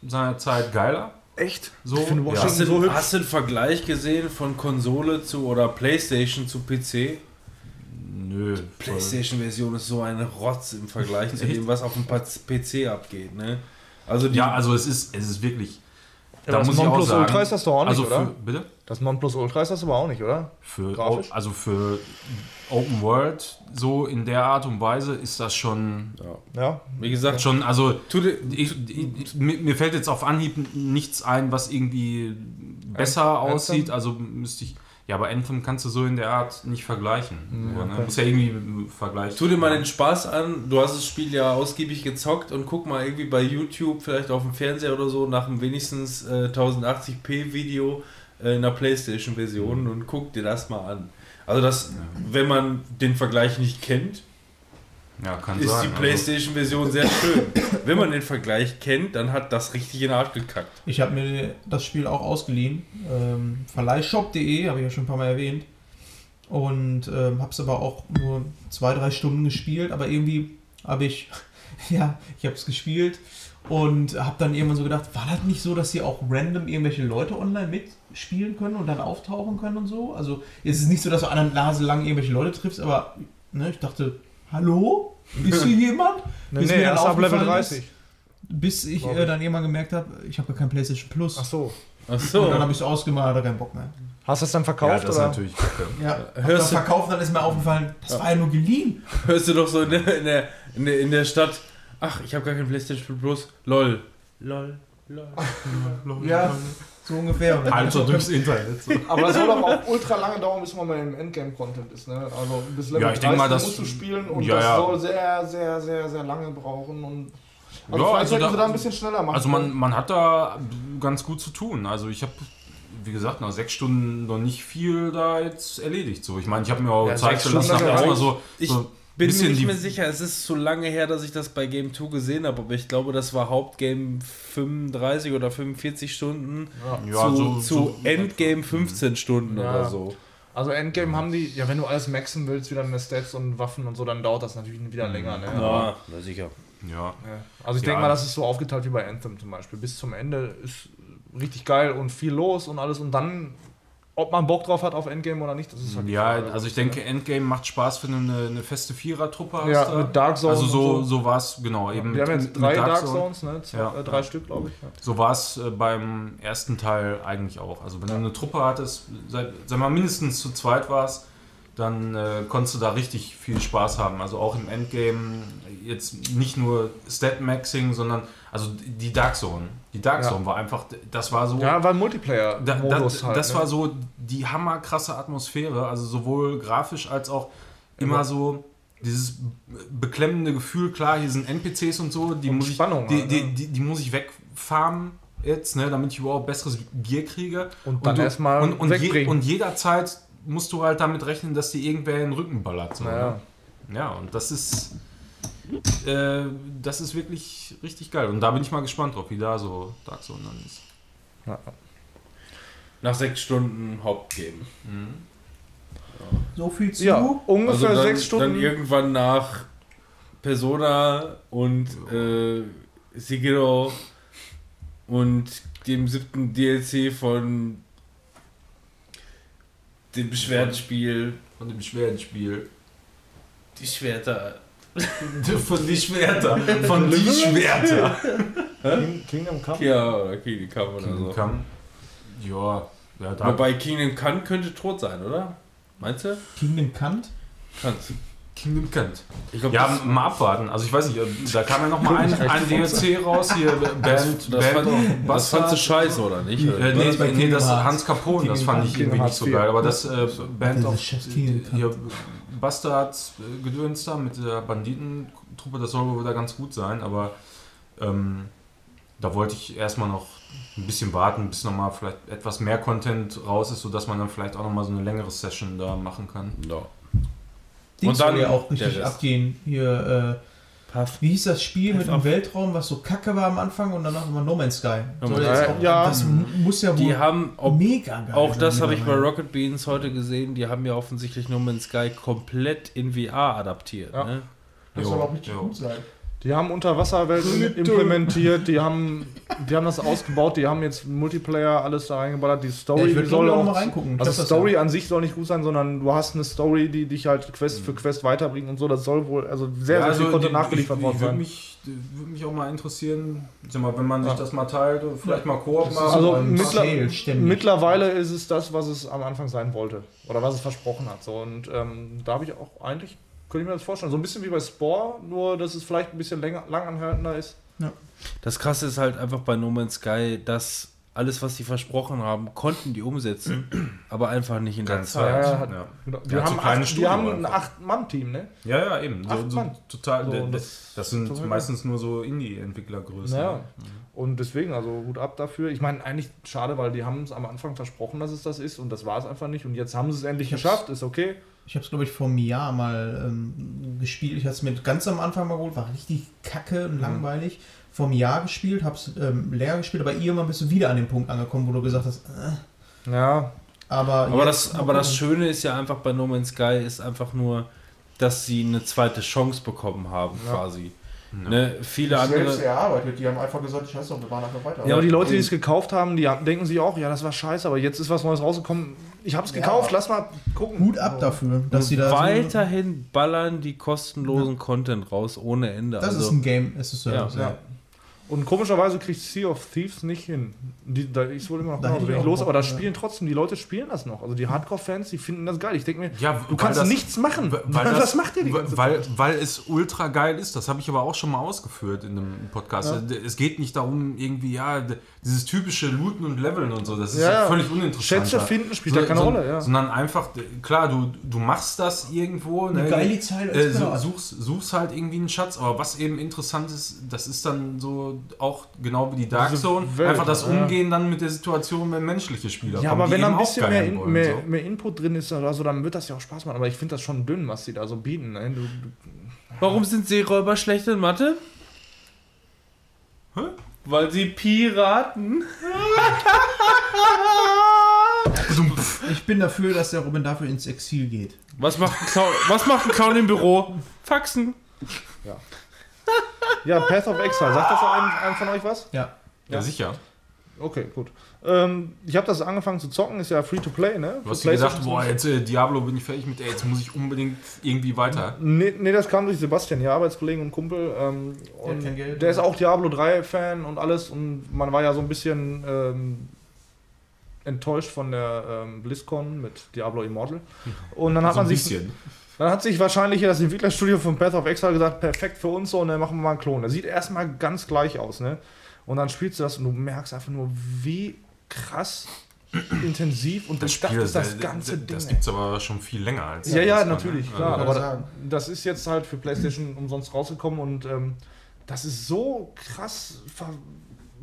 seinerzeit geiler. Echt? So, Ich finde ja. Washington Hast du, so hast du einen Vergleich gesehen von Konsole zu oder Playstation zu PC? Nö. Playstation-Version ist so ein Rotz im Vergleich [laughs] zu dem, was auf dem PC abgeht. Ne? Also die, Ja, also es ist, es ist wirklich. Ja, da das muss ich auch sagen. ist das doch auch nicht, also oder? für, bitte? Das Nonplusultra ist das aber auch nicht, oder? Für, Grafisch? also für Open World so in der Art und Weise ist das schon Ja. wie gesagt, schon also tu ich, ich, mir fällt jetzt auf Anhieb nichts ein, was irgendwie besser aussieht. Also müsste ich. Ja, aber Anthem kannst du so in der Art nicht vergleichen. so, ne? Muss ja irgendwie vergleichen. tu dir mal den Spaß an. Du hast das Spiel ja ausgiebig gezockt und guck mal irgendwie bei YouTube, vielleicht auf dem Fernseher oder so, nach einem wenigstens äh, 1080p Video äh, in der Playstation-Version und guck dir das mal an. Also das, wenn man den Vergleich nicht kennt, Ja, kann ist sein. die also- Playstation-Version sehr schön. Wenn man den Vergleich kennt, dann hat das richtig in den Arsch gekackt. Ich habe mir das Spiel auch ausgeliehen. Ähm, Verleihshop.de, habe ich ja schon ein paar Mal erwähnt. Und ähm, habe es aber auch nur zwei, drei Stunden gespielt. Aber irgendwie habe ich, [laughs] ja, ich habe es gespielt und habe dann irgendwann so gedacht, war das nicht so, dass hier auch random irgendwelche Leute online mitspielen können und dann auftauchen können und so? Also ist es nicht so, dass du an der Nase lang irgendwelche Leute triffst, aber ne, ich dachte, hallo? Ist hier [laughs] jemand? Nee, Bis nee, erst ab Level aufgefallen ist, 30. Bis ich äh, dann irgendwann gemerkt habe, ich habe ja kein PlayStation Plus. Ach so. Ach Und so. dann habe ich es ausgemacht, hatte keinen Bock mehr. Hast du es dann Ja, verkauft? das ist oder? natürlich kacke. Ja, Hörst hörst du- verkauft, dann ist mir aufgefallen, das war ja nur geliehen. Hörst du doch so in der, in der, in der, in der Stadt, ach, ich habe gar kein PlayStation Plus, lol. Lol. Lol. Ja, so ungefähr. [laughs] Also durchs Internet. So. Aber das soll doch auch ultra lange dauern, bis man mal im Endgame-Content ist. Ne? Also bis Level Ja, ich denk mal, 30 das- musst du spielen und ja, das ja. soll sehr, sehr, sehr, sehr lange brauchen. Und also Ja, vielleicht also sollten da- da ein bisschen schneller machen. Also man, man hat da ganz gut zu tun. Also ich habe wie gesagt, nach sechs Stunden noch nicht viel da jetzt erledigt. So, ich meine, ich habe mir auch Ja, Zeit gelassen, habe erstmal so, so bin mir nicht mehr sicher, es ist zu lange her, dass ich das bei Game 2 gesehen habe, aber ich glaube, das war Hauptgame 35 oder 45 Stunden Ja, zu, so- zu so- Endgame 15 Stunden Ja. oder so. Also Endgame haben die, ja wenn du alles maxen willst, wieder eine Stats und Waffen und so, dann dauert das natürlich wieder länger. Ne? Ja, na sicher. Ja, Ja. Also ich Ja. denke mal, das ist so aufgeteilt wie bei Anthem zum Beispiel. Bis zum Ende ist richtig geil und viel los und alles und dann, ob man Bock drauf hat auf Endgame oder nicht, das ist halt ja Frage. also ich denke, Endgame macht Spaß, wenn du eine, eine feste Vierer-Truppe hast. Ja, da. mit Dark Zone Also so, so. so war es, genau. Eben Wir haben jetzt drei Dark, Zone. Zones, ne? Zwei, Ja. äh, drei Stück, glaube ich. Ja. So war es äh, beim ersten Teil eigentlich auch. Also wenn du eine Truppe hattest, sag, sag mal mindestens zu zweit warst, dann äh, konntest du da richtig viel Spaß haben. Also auch im Endgame jetzt nicht nur Stat-Maxing, sondern also die Dark Zone. Die Dark Ja. Zone war einfach, das war so... Ja, war ein Da, Multiplayer-Modus da, halt. das ne? war so die hammerkrasse Atmosphäre, also sowohl grafisch als auch immer so dieses beklemmende Gefühl, klar, hier sind NPCs und so, die, Und muss, Spannung ich, die, halt, die, ne? die, die muss ich wegfarmen jetzt, ne, damit ich überhaupt besseres Gear kriege. Und dann erstmal und, und, je, und jederzeit musst du halt damit rechnen, dass dir irgendwer in den Rücken ballert. So, Naja. ne? Ja, und das ist äh, das ist wirklich richtig geil. Und da bin ich mal gespannt drauf, wie da so Dark Zone dann ist. Nach sechs Stunden Hauptgame. So viel zu. Ja, ungefähr Also dann, sechs Stunden. Dann irgendwann nach Persona und äh, Sekiro und dem siebten DLC von dem Beschwerdenspiel. Von dem Schwertspiel. Die Schwerter. [laughs] Von die Schwerter. Von die [laughs] Schwerter. King, Kingdom Come. Ja, oder Kingdom Come oder so. Kam. Ja, ja. Wobei Kingdom Come könnte tot sein, oder? Meinst du? Kingdom Kant. Kannst. Kingdom Kant. Ich glaube, Ja, mal abwarten. Also ich weiß nicht, da kam ja noch mal ein, [laughs] ein DLC raus hier. Band, das, das, fand, das fandst du scheiße, oder nicht? Äh, nee, das nee, das? Hans Capone, das Kingdom fand ich irgendwie nicht so geil. Aber das äh, Band of hier, Bastards äh, Gedöns da mit der Banditentruppe, das soll wohl wieder ganz gut sein, aber ähm, da wollte ich erstmal noch ein bisschen warten, bis nochmal vielleicht etwas mehr Content raus ist, sodass man dann vielleicht auch nochmal so eine längere Session da machen kann. Ja. Dings Und dann soll ja auch richtig abgehen. Hier, äh, wie hieß das Spiel mit dem Weltraum, was so kacke war am Anfang und danach immer No Man's Sky? Soll Man's jetzt Sky. auch, Ja. Das mu- muss ja wohl Die haben, ob, mega geil auch das habe ich bei. Rocket Beans heute gesehen, die haben ja offensichtlich No Man's Sky komplett in VR adaptiert. Ja. Ne? Das Jo, soll auch richtig jo. gut sein. Die haben Unterwasserwelten implementiert, die haben, die haben das ausgebaut, die haben jetzt Multiplayer alles da reingeballert. Die Ja, Story ich die soll auch mal reingucken. Ich Also das Story ja. an sich soll nicht gut sein, sondern du hast eine Story, die dich halt Quest für Quest weiterbringt und so. Das soll wohl also sehr, sehr viel Content die- nachgeliefert worden sein. mich, würde mich auch mal interessieren, sag mal, wenn man sich Ja. das mal teilt vielleicht mal Koop ist Also mittler ständig. mittlerweile ist es das, was es am Anfang sein wollte. Oder was es versprochen hat. So, und ähm, da habe ich auch eigentlich, könnte ich mir das vorstellen, so ein bisschen wie bei Spore, nur dass es vielleicht ein bisschen länger, langanhaltender ist. Das krasse ist halt einfach bei No Man's Sky, dass alles, was sie versprochen haben, konnten die umsetzen, [clears throat] aber einfach nicht in der Ganz Zeit. Ja, ja. ja. Genau. Ja, Wir, haben acht, Studio wir haben ein. Acht-Mann-Team, ne? Ja, ja, eben. So, Acht so Mann. total. So, das, das- sind meistens nur so Indie-Entwicklergrößen. Ja. Und deswegen, also Hut ab dafür. Ich meine, eigentlich schade, weil die haben es am Anfang versprochen, dass es das ist und das war es einfach nicht. Und jetzt haben sie es endlich geschafft, ist okay. Ich habe es, glaube ich, vor einem Jahr mal ähm, gespielt. Ich hatte es mir ganz am Anfang mal geholt, war richtig kacke Mhm. und langweilig. Vor einem Jahr gespielt, habe es ähm, leer gespielt, aber irgendwann bist du wieder an den Punkt angekommen, wo du gesagt hast, äh, Ja, aber. Aber, das, aber das Schöne ist ja einfach bei No Man's Sky ist einfach nur, dass sie eine zweite Chance bekommen haben, Ja. quasi. Ne, viele andere. erarbeitet, die haben einfach gesagt, scheiße, und wir waren einfach weiter. Ja, aber die Leute, die es gekauft haben, die denken sich auch, ja, das war scheiße, aber jetzt ist was Neues rausgekommen. Ich habe es Ja. gekauft, lass mal gucken. Hut ab dafür, dass sie da. so- Weiterhin ballern die kostenlosen Content raus ohne Ende. Das also, ist ein Game, es ist Service. Ja, Ja. Und komischerweise kriegt Sea of Thieves nicht hin. Die, da ist wohl immer noch genauso ich los, aber da ja. spielen trotzdem, die Leute spielen das noch. Also die Hardcore-Fans, die finden das geil. Ich denke mir, Ja, du kannst das- nichts machen. Weil [laughs] das, Was macht ihr die ganze weil, Zeit? weil es ultra geil ist. Das habe ich aber auch schon mal ausgeführt in einem Podcast. Es geht nicht darum, irgendwie, ja, dieses typische Looten und Leveln und so. Das ist Ja, ja, ja. völlig uninteressant. Schätze finden spielt da keine Rolle, ja. Sondern einfach, klar, du, du machst das irgendwo. Eine ne, geile Zahl äh, ist so, klar. suchst, suchst halt irgendwie einen Schatz. Aber was eben interessant ist, das ist dann so so auch genau wie die Dark Diese Zone, Welt, einfach das ja. Umgehen dann mit der Situation, wenn menschliche Spieler Ja, kommen, aber wenn da ein bisschen mehr, in, mehr, so. mehr Input drin ist oder so, dann wird das ja auch Spaß machen. Aber ich finde das schon dünn, was die da so bieten. Ne? Du, du, Warum sind Seeräuber schlecht in Mathe? Hä? Weil sie Piraten. [laughs] Ich bin dafür, dass der Robin dafür ins Exil geht. Was macht ein Clown, was macht ein Clown im Büro? Faxen. ja, Path of Exile. Sagt das einem, einem von euch was? Ja. Ja, sicher. Okay, gut. Ähm, ich habe das angefangen zu zocken, ist ja free to play, ne? Du hast Für dir gedacht, PlayStation boah, jetzt äh, Diablo bin ich fertig mit, ey, jetzt muss ich unbedingt irgendwie weiter. Nee, nee, das kam durch Sebastian, ja, Arbeitskollegen und Kumpel. Ähm, und kein Geld, der ist auch Diablo 3-Fan und alles. Und man war ja so ein bisschen ähm, enttäuscht von der ähm, BlizzCon mit Diablo Immortal. Und dann hat so man ein sich. bisschen. Dann hat sich wahrscheinlich hier das Entwicklerstudio von Path of Exile gesagt, perfekt für uns so, und dann machen wir mal einen Klon. Der sieht erstmal ganz gleich aus, ne? Und dann spielst du das und du merkst einfach nur, wie krass intensiv und Das Spiel, ist das ganze das, Ding. das gibt es aber schon viel länger als Ja, ja, als- natürlich, ne? klar. Also, Aber sagen. da, das ist jetzt halt für PlayStation umsonst rausgekommen und ähm, das ist so krass, ver,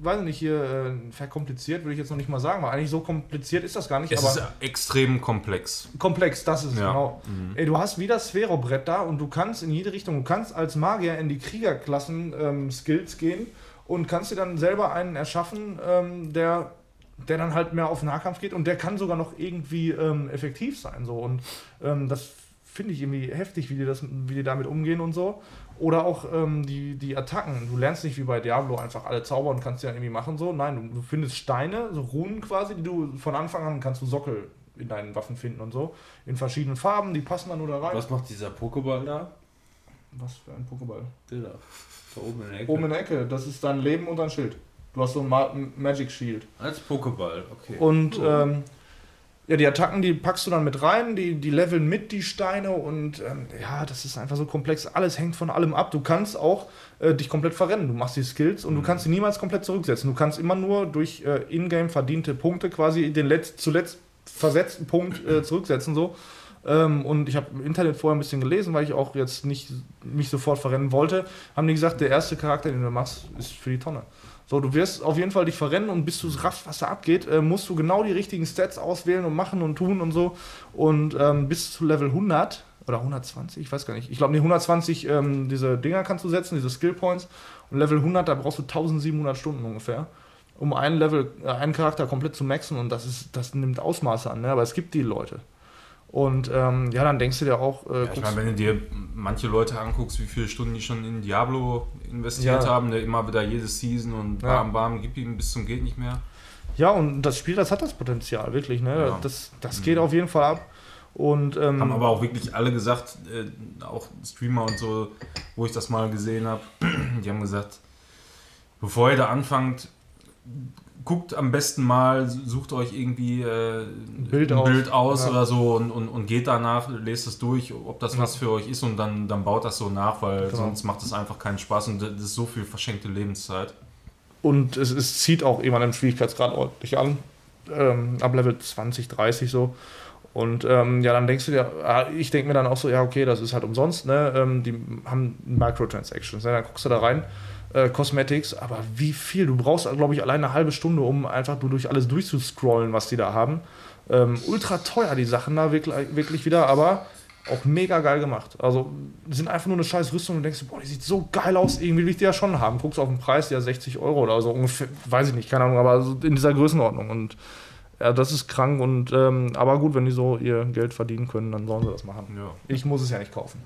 weiß ich nicht, hier äh, verkompliziert, würde ich jetzt noch nicht mal sagen, weil eigentlich so kompliziert ist das gar nicht, es ist extrem komplex. komplex, das ist es Ja. genau. Mhm. Ey, du hast wieder Sphärobrett da und du kannst in jede Richtung, du kannst als Magier in die Kriegerklassen ähm, Skills gehen und kannst dir dann selber einen erschaffen, ähm, der, der dann halt mehr auf Nahkampf geht und der kann sogar noch irgendwie ähm, effektiv sein. So. Und ähm, das finde ich irgendwie heftig, wie die, das, wie die damit umgehen und so. Oder auch ähm, die, die Attacken. Du lernst nicht wie bei Diablo einfach alle Zauber und kannst die dann irgendwie machen. So. Nein, du, du findest Steine, so Runen quasi, die du von Anfang an kannst du Sockel in deinen Waffen finden und so. In verschiedenen Farben, die passen dann nur da rein. Was macht dieser Pokéball da? Was für ein Pokéball? Der da. Da oben in der Ecke. Oben in der Ecke, das ist dein Leben und dein Schild. Du hast so ein Ma Magic Shield. Als Pokéball, okay. Und ähm, ja, die Attacken, die packst du dann mit rein, die, die leveln mit die Steine und ähm, ja, das ist einfach so komplex. Alles hängt von allem ab. Du kannst auch äh, dich komplett verrennen. Du machst die Skills und du kannst sie niemals komplett zurücksetzen. Du kannst immer nur durch äh, Ingame verdiente Punkte quasi den letzt, zuletzt versetzten Punkt äh, zurücksetzen. So. Ähm, und ich habe im Internet vorher ein bisschen gelesen, weil ich auch jetzt nicht mich sofort verrennen wollte. Haben die gesagt, der erste Charakter, den du machst, ist für die Tonne. So, du wirst auf jeden Fall dich verrennen und bis du raffst, was da abgeht, äh, musst du genau die richtigen Stats auswählen und machen und tun und so. Und ähm, bis zu Level 100 oder 120, ich weiß gar nicht. Ich glaube, nee, 120 ähm, diese Dinger kannst du setzen, diese Skill Points. Und Level 100, da brauchst du 1700 Stunden ungefähr, um einen Level, äh, einen Charakter komplett zu maxen. Und das ist, das nimmt Ausmaße an, ne? aber es gibt die Leute. Und ähm, ja, dann denkst du dir auch, äh, Ja, ich meine, wenn du dir manche Leute anguckst, wie viele Stunden die schon in Diablo investiert Ja. haben, der immer wieder jede Season und bam, bam, gib ihm bis zum geht nicht mehr. ja, und das Spiel, das hat das Potenzial, wirklich. Ne? Das, das geht auf jeden Fall ab. Und, ähm, Haben aber auch wirklich alle gesagt, äh, auch Streamer und so, wo ich das mal gesehen habe, [clears throat] die haben gesagt, bevor ihr da anfangt, guckt am besten mal, sucht euch irgendwie äh, Bild ein aus. Bild aus Ja. oder so und, und, und geht danach, lest es durch, ob das Ja. was für euch ist und dann, dann baut das so nach, weil Genau. sonst macht es einfach keinen Spaß und das ist so viel verschenkte Lebenszeit. Und es, es zieht auch irgendwann im Schwierigkeitsgrad ordentlich an. Ähm, ab Level 20, 30 so. Und ähm, ja, dann denkst du dir, ah, ich denke mir dann auch so, ja, okay, das ist halt umsonst, ne? Ähm, die haben Microtransactions, ne? Dann guckst du da rein, äh, Cosmetics, aber wie viel? Du brauchst, glaube ich, allein eine halbe Stunde, um einfach nur durch alles durchzuscrollen, was die da haben. Ähm, ultra teuer, die Sachen da wirklich, wirklich wieder, aber auch mega geil gemacht. Also sind einfach nur eine scheiß Rüstung und denkst, du, boah, die sieht so geil aus, irgendwie will ich die ja schon haben. Guckst auf den Preis, ja 60 Euro oder so ungefähr, weiß ich nicht, keine Ahnung, aber in dieser Größenordnung. Und ja, das ist krank und ähm, aber gut, wenn die so ihr Geld verdienen können, dann sollen sie das machen. Ja. Ich muss es ja nicht kaufen.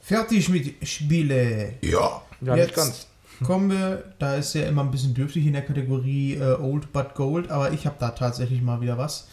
Fertig mit Spiele. Ja. Ja, Jetzt nicht ganz. Kommen wir, da ist ja immer ein bisschen dürftig in der Kategorie äh, Old but Gold, aber ich habe da tatsächlich mal wieder was.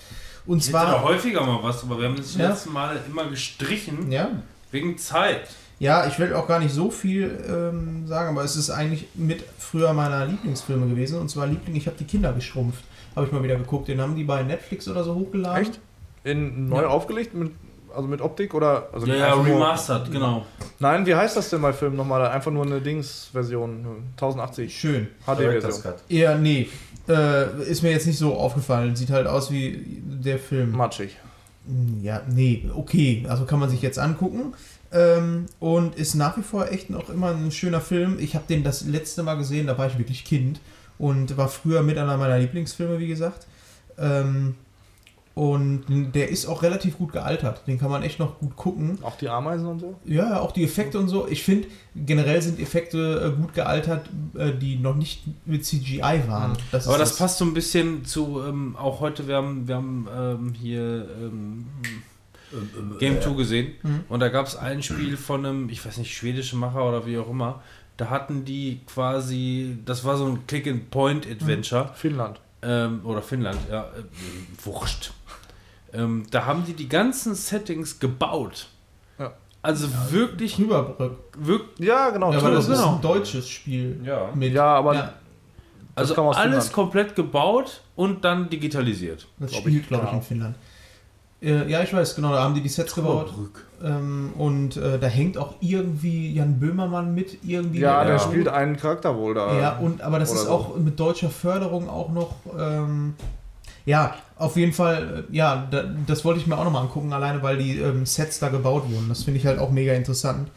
Und Ich hätte da zwar, häufiger mal was, aber wir haben das Ja. letzten Male immer gestrichen, ja, wegen Zeit. ja, ich will auch gar nicht so viel ähm, sagen, aber es ist eigentlich mit früher meiner Lieblingsfilme gewesen. Und zwar Liebling, ich habe die Kinder geschrumpft. Habe ich mal wieder geguckt. Den haben die bei Netflix oder so hochgeladen. Echt? In neu Ja. aufgelegt mit also mit Optik oder also Ja, ja, remastered, genau. Nein, wie heißt das denn bei Film nochmal? Einfach nur eine Dings-Version, 1080 Schön. HD-Version. Eher, nee. Äh, ist mir jetzt nicht so aufgefallen. Sieht halt aus wie der Film. Matschig. Ja, nee, okay. Also kann man sich jetzt angucken. Ähm, und ist nach wie vor echt noch immer ein schöner Film. Ich habe den das letzte Mal gesehen, da war ich wirklich Kind und war früher mit einer meiner Lieblingsfilme, wie gesagt. Ähm, und der ist auch relativ gut gealtert. Den kann man echt noch gut gucken. Auch die Ameisen und so? Ja, auch die Effekte und so. Ich finde, generell sind Effekte äh, gut gealtert, äh, die noch nicht mit CGI waren. Das Aber ist das passt so ein bisschen zu, ähm, auch heute, wir haben, wir haben ähm, hier ähm, Game 2 gesehen Mhm. und da gab es ein Spiel von einem, ich weiß nicht, schwedischen Macher oder wie auch immer. Da hatten die quasi, das war so ein Click-and-Point-Adventure. Finnland. ähm, oder Finnland, ja, äh, wurscht. Ähm, da haben die die ganzen Settings gebaut. Ja. Also wirklich, Trüberbrück. wirklich, Ja, genau. Ja, aber das ist genau. ein deutsches Spiel. ja. Mit, Ja, aber ja, Also kam aus alles Finnland. komplett gebaut und dann digitalisiert. das glaub spielt, glaube ich, in Finnland. Äh, ja, ich weiß, genau, da haben die die Sets gebaut. Ähm, und äh, da hängt auch irgendwie Jan Böhmermann mit. Irgendwie Ja, der Ja. spielt einen Charakter wohl da. Ja, und, aber das ist so. auch mit deutscher Förderung auch noch. Ähm, ja, auf jeden Fall, äh, ja, da, das wollte ich mir auch nochmal angucken, alleine weil die ähm, Sets da gebaut wurden. Das finde ich halt auch mega interessant.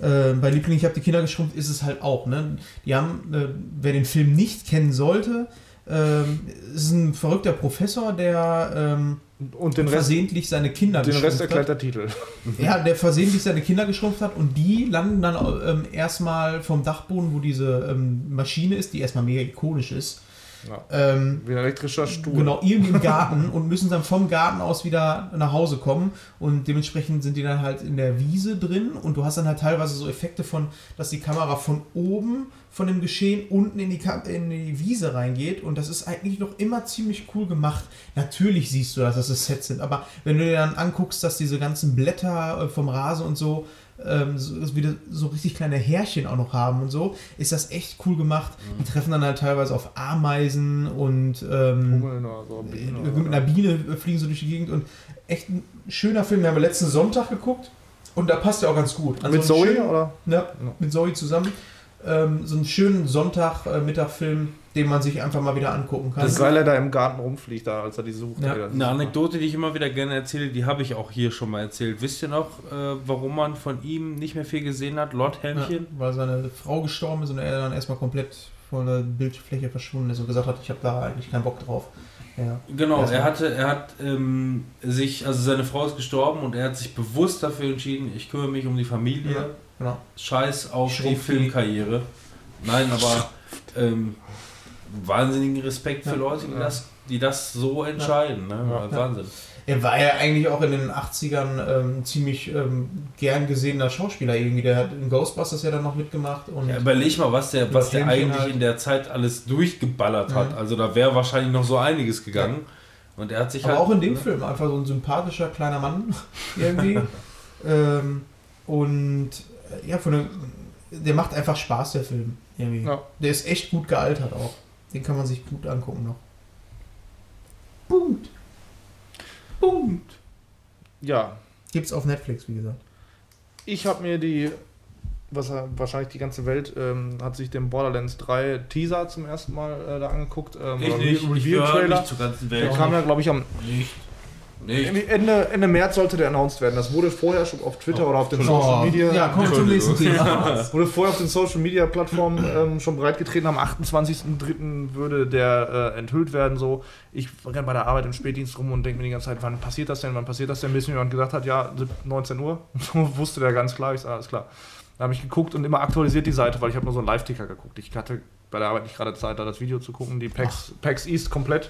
Äh, bei Liebling, ich habe die Kinder geschrumpft, ist es halt auch. Ne? Die haben, äh, wer den Film nicht kennen sollte, ähm, ist ein verrückter Professor, der ähm, Und den Rest, versehentlich seine Kinder den Rest geschrumpft erklärt hat. der Titel. [laughs] Ja, der versehentlich seine Kinder geschrumpft hat und die landen dann ähm, erstmal vom Dachboden, wo diese ähm, Maschine ist, die erstmal mega ikonisch ist. Ja. Ähm, Wie ein elektrischer Stuhl. Genau, irgendwie im Garten und müssen dann vom Garten aus wieder nach Hause kommen und dementsprechend sind die dann halt in der Wiese drin und du hast dann halt teilweise so Effekte von, dass die Kamera von oben von dem Geschehen unten in die, in die Wiese reingeht und das ist eigentlich noch immer ziemlich cool gemacht. Natürlich siehst du, dass das Sets sind, aber wenn du dir dann anguckst, dass diese ganzen Blätter äh, vom Rasen und so ähm, so, wieder so richtig kleine Härchen auch noch haben und so, ist das echt cool gemacht. Die treffen dann halt teilweise auf Ameisen und ähm, oder so. Äh, oder mit einer Biene fliegen so durch die Gegend und echt ein schöner Film. Den haben wir letzten Sonntag geguckt und da passt er auch ganz gut. Also Mit Zoe schönen- oder? Ja, mit Zoe zusammen. Ähm, so einen schönen Sonntag-Mittag-Film, den man sich einfach mal wieder angucken kann. Das ist, weil er da im Garten rumfliegt, da, als er die sucht. Ja. Ey, Eine Anekdote, die ich immer wieder gerne erzähle, die habe ich auch hier schon mal erzählt. Wisst ihr noch, äh, warum man von ihm nicht mehr viel gesehen hat? Lord ja, Helmchen? weil seine Frau gestorben ist und er dann erstmal komplett von der Bildfläche verschwunden ist und gesagt hat, ich habe da eigentlich keinen Bock drauf. Ja. Genau, er hatte, er hat ähm, sich, also seine Frau ist gestorben und er hat sich bewusst dafür entschieden, ich kümmere mich um die Familie. Ja, genau. Scheiß auf Schrumpf die. Filmkarriere. Nein, aber [laughs] ähm, wahnsinnigen Respekt für Ja. Leute, die, Ja. das, die das so entscheiden. Ne? Ja. Wahnsinn. Er war ja eigentlich auch in den 80ern ähm, ziemlich ähm, gern gesehener Schauspieler irgendwie. Der hat in Ghostbusters ja dann noch mitgemacht. Und Ja, überleg mal, was der, was der eigentlich halt. in der Zeit alles durchgeballert hat. Mhm. Also da wäre wahrscheinlich noch so einiges gegangen. Und er hat sich Aber halt. auch in dem Film einfach so ein sympathischer kleiner Mann [laughs] irgendwie. ähm, und äh, ja, von der, der macht einfach Spaß, der Film. Irgendwie. Ja. Der ist echt gut gealtert auch. Den kann man sich gut angucken noch. Punkt. Punkt. Ja, Gibt's auf Netflix, wie gesagt. ich habe mir die, was wahrscheinlich die ganze Welt, ähm, hat sich den Borderlands 3 Teaser zum ersten Mal äh, da angeguckt. Ähm, ich nicht, Review-Trailer. nicht zur ganzen Der Welt. kam ja, glaube ich, am Nicht. Nicht. Ende, Ende März sollte der announced werden. Das wurde vorher schon auf Twitter oder auf den Oh, Social Media. ja, wir zum nächsten Thema. [laughs] Wurde vorher auf den Social Media Plattformen ähm, schon bereitgetreten. Am 28.03. würde der äh, enthüllt werden. So, ich renne bei der Arbeit im Spätdienst rum und denke mir die ganze Zeit, wann passiert das denn? Wann passiert das denn? Bis mir jemand gesagt hat, ja, 19 Uhr. [laughs] So wusste der ganz klar. Ich sage, alles klar. Da habe ich geguckt und immer aktualisiert die Seite, weil ich habe nur so einen Live-Ticker geguckt. Ich hatte bei der Arbeit nicht gerade Zeit, da das Video zu gucken, die PAX, PAX East komplett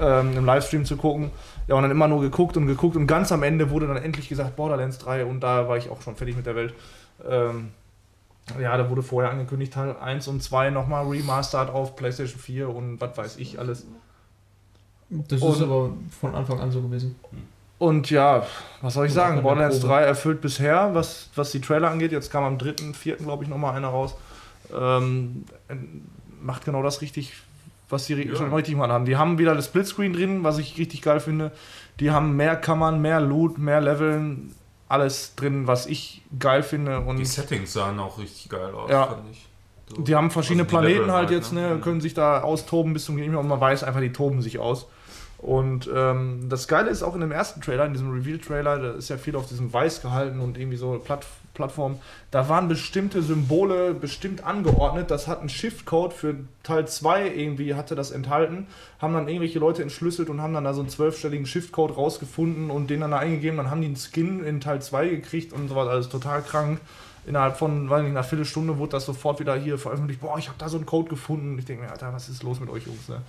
ähm, im Livestream zu gucken. Ja, und dann immer nur geguckt und geguckt und ganz am Ende wurde dann endlich gesagt Borderlands 3 und da war ich auch schon fertig mit der Welt. Ähm, ja, da wurde vorher angekündigt, Teil 1 und 2 nochmal remastered auf PlayStation 4 und was weiß ich alles. Das Und- ist aber von Anfang an so gewesen. Und ja, was soll ich Und sagen? der Borderlands Probe. 3 erfüllt bisher, was, was die Trailer angeht. Jetzt kam am 3.4. glaube ich nochmal einer raus. Ähm, macht genau das richtig, was sie Ja. schon richtig gemacht haben. Die haben wieder das Splitscreen drin, was ich richtig geil finde. Die haben mehr Kammern, mehr Loot, mehr Leveln, alles drin, was ich geil finde. Und Die Settings sahen auch richtig geil aus, Ja. fand ich. So. Die haben verschiedene Also die Planeten Level halt jetzt, ne, ne? können sich da austoben bis zum mehr und man weiß einfach, die toben sich aus. Und ähm, das Geile ist auch in dem ersten Trailer, in diesem Reveal-Trailer, da ist ja viel auf diesem Weiß gehalten und irgendwie so Platt Plattform, da waren bestimmte Symbole bestimmt angeordnet. Das hat einen Shift-Code für Teil 2 irgendwie, hatte das enthalten. Haben dann irgendwelche Leute entschlüsselt und haben dann da so einen zwölfstelligen Shift-Code rausgefunden und den dann da eingegeben. Dann haben die einen Skin in Teil 2 gekriegt und sowas, alles total krank. Innerhalb von, weiß nicht, einer Viertelstunde wurde das sofort wieder hier veröffentlicht. Boah, ich habe da so einen Code gefunden. Ich denke mir, Alter, was ist los mit euch Jungs? Ne?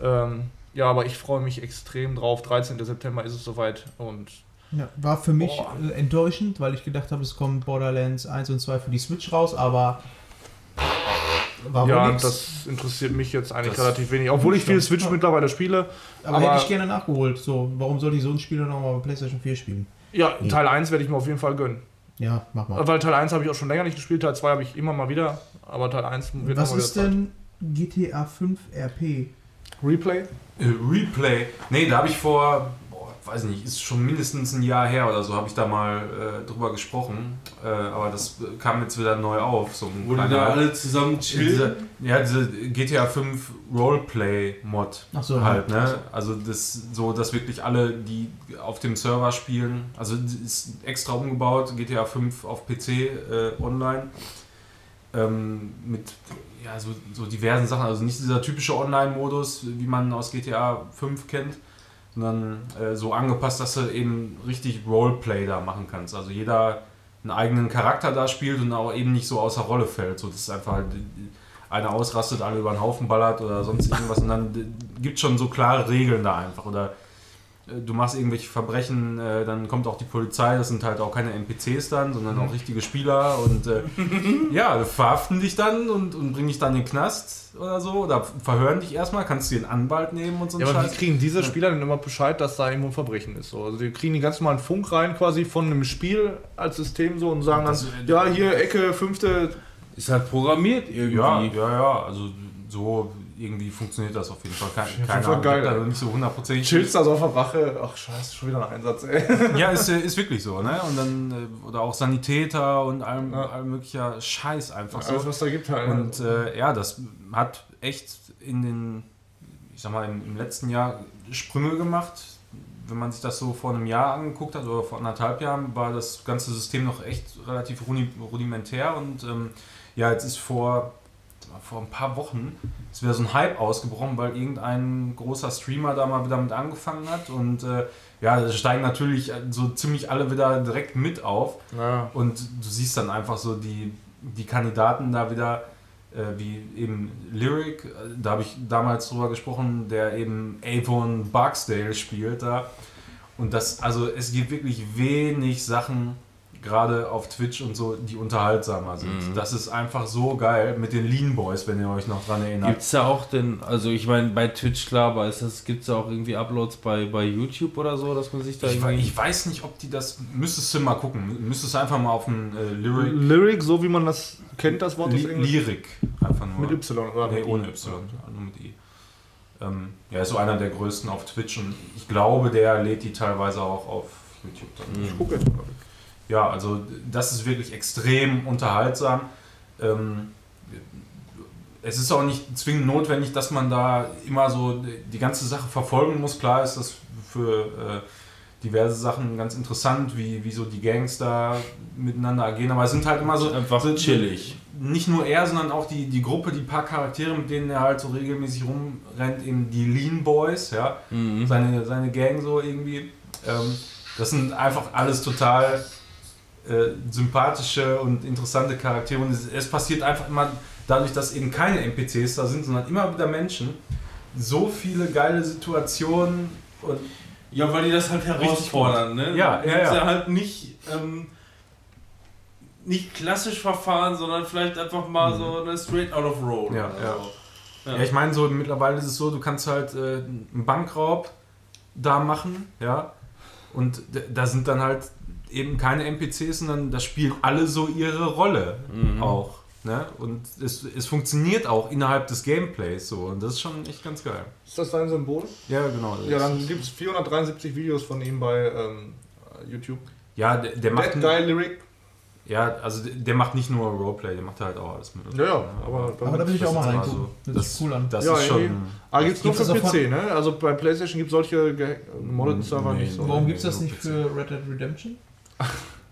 Ähm, ja, aber ich freue mich extrem drauf. 13. September ist es soweit und Ja, war für mich Boah. äh, enttäuschend, weil ich gedacht habe, es kommt Borderlands 1 und 2 für die Switch raus, aber war wohl ja, nix. das interessiert mich jetzt eigentlich Das- relativ wenig. Obwohl ich viel Ja. Switch mittlerweile spiele. aber, aber- hätte ich gerne nachgeholt. So, warum soll ich so ein Spiel dann nochmal bei PlayStation 4 spielen? Ja, Nee. Teil 1 werde ich mir auf jeden Fall gönnen. Ja, mach mal. Weil Teil 1 habe ich auch schon länger nicht gespielt, Teil 2 habe ich immer mal wieder, aber Teil 1 wird Was noch mal ist Zeit. denn GTA 5 RP? Replay? Äh, Replay. Nee, da habe ich vor, weiß nicht, ist schon mindestens ein Jahr her oder so, habe ich da mal äh, drüber gesprochen. Äh, aber das äh, kam jetzt wieder neu auf. So ein Wo die kleiner- da alle zusammen chillen. diese, ja, diese GTA 5 Roleplay-Mod Ach so, halt, ja. ne? Also das so, dass wirklich alle, die auf dem Server spielen, also ist extra umgebaut, GTA 5 auf PC äh, online. Ähm, mit ja, so, so diversen Sachen, also nicht dieser typische Online-Modus, wie man aus GTA 5 kennt, sondern äh, so angepasst, dass du eben richtig Roleplay da machen kannst. Also jeder einen eigenen Charakter da spielt und auch eben nicht so außer Rolle fällt. So, das ist einfach halt, einer ausrastet, alle über den Haufen ballert oder sonst irgendwas und dann gibt schon so klare Regeln da einfach. Oder äh, du machst irgendwelche Verbrechen, äh, dann kommt auch die Polizei, das sind halt auch keine NPCs dann, sondern auch richtige Spieler und äh, [laughs] ja, verhaften dich dann und, und bringen dich dann in den Knast oder so oder verhören dich erstmal, kannst du dir einen Anwalt nehmen und so Ja, aber wie Scheiß. kriegen diese Spieler denn immer Bescheid, dass da irgendwo ein Verbrechen ist? So? Also die kriegen die ganz normalen Funk rein quasi von einem Spiel als System so und sagen dann, Das- ja, hier Ecke, fünfte, Ist halt programmiert irgendwie. Ja, ja, ja, also so irgendwie funktioniert das auf jeden Fall. Keine Fall Ahnung, geil, ey. nicht so hundertprozentig. chillst da so auf der Wache. Ach scheiße, schon wieder ein Einsatz, ey. [laughs] Ja, ist, ist wirklich so, ne? Und dann, äh, oder auch Sanitäter und allem, Ja. allem möglicher Scheiß einfach so. Alles, was da gibt halt. Und äh, ja, das hat echt in den, ich sag mal, im, im letzten Jahr Sprünge gemacht. Wenn man sich das so vor einem Jahr angeguckt hat oder vor anderthalb Jahren, war das ganze System noch echt relativ rudi- rudimentär. Und ähm, ja, jetzt ist vor, vor ein paar Wochen ist wieder so ein Hype ausgebrochen, weil irgendein großer Streamer da mal wieder mit angefangen hat. Und äh, ja, da steigen natürlich so ziemlich alle wieder direkt mit auf. ja. Und du siehst dann einfach so die, die Kandidaten da wieder, äh, wie eben Lyric, äh, da habe ich damals drüber gesprochen, der eben Avon Barksdale spielt da. Und das, also es gibt wirklich wenig Sachen, gerade auf Twitch und so, die unterhaltsamer sind. Mhm. Das ist einfach so geil mit den Lean Boys, wenn ihr euch noch dran erinnert. Gibt es da auch denn, also ich meine bei Twitch klar, aber ist das, gibt es da auch irgendwie Uploads bei, bei YouTube oder so, dass man sich da Ich, irgendwie... ich weiß nicht, ob die das. Müsstest du mal gucken. Müsstest du einfach mal auf den äh, Lyric. Lyric, so wie man das kennt, das Wort Li Englisch. Lyric. Einfach nur. Mit Y oder Nee, mit I? ohne Y, nur mit I. Ähm, ja, ist so einer der größten auf Twitch und ich glaube, der lädt die teilweise auch auf YouTube dann. Ich gucke jetzt mal. Ja, also das ist wirklich extrem unterhaltsam. Ähm, es ist auch nicht zwingend notwendig, dass man da immer so die ganze Sache verfolgen muss. Klar ist das für äh, diverse Sachen ganz interessant, wie, wie so die Gangs da miteinander agieren, aber es sind halt immer so Einfach so, chillig. Nicht nur er, sondern auch die, die Gruppe, die paar Charaktere, mit denen er halt so regelmäßig rumrennt, eben die Lean Boys, ja, Mhm. seine, seine Gang so irgendwie. Ähm, das sind einfach alles total äh, sympathische und interessante Charaktere und es, es passiert einfach immer dadurch, dass eben keine NPCs da sind, sondern immer wieder Menschen, so viele geile Situationen und Ja, weil die das halt herausfordern, ne? Ja, ja, ja. Sie halt nicht, ähm, nicht klassisch verfahren, sondern vielleicht einfach mal so eine straight out of road. Ja, ja. So. Ja, ich meine, so mittlerweile ist es so, du kannst halt äh, einen Bankraub da machen, ja, und da sind dann halt eben keine NPCs, sondern da spielen alle so ihre Rolle Mhm. auch, ne, und es, es funktioniert auch innerhalb des Gameplays so, und das ist schon echt ganz geil. Ist das dein Symbol? Ja, genau. Ja, dann gibt es 473 Videos von ihm bei ähm, YouTube. ja der, der macht That Guy Lyric. Ja, also der- der macht nicht nur Roleplay, der macht halt auch alles mit. Ja, ja, aber, Aber da will ich auch mal ist reingucken. so. Das, Das- sieht cool an. Das Ja, ist schon. irgendwie- Ah, gibt's nur für PC, ne? Also bei PlayStation gibt es solche ge- gemoddeten Server Nee, nicht so. Warum nee, gibt es das nicht PC. für Red Dead Redemption?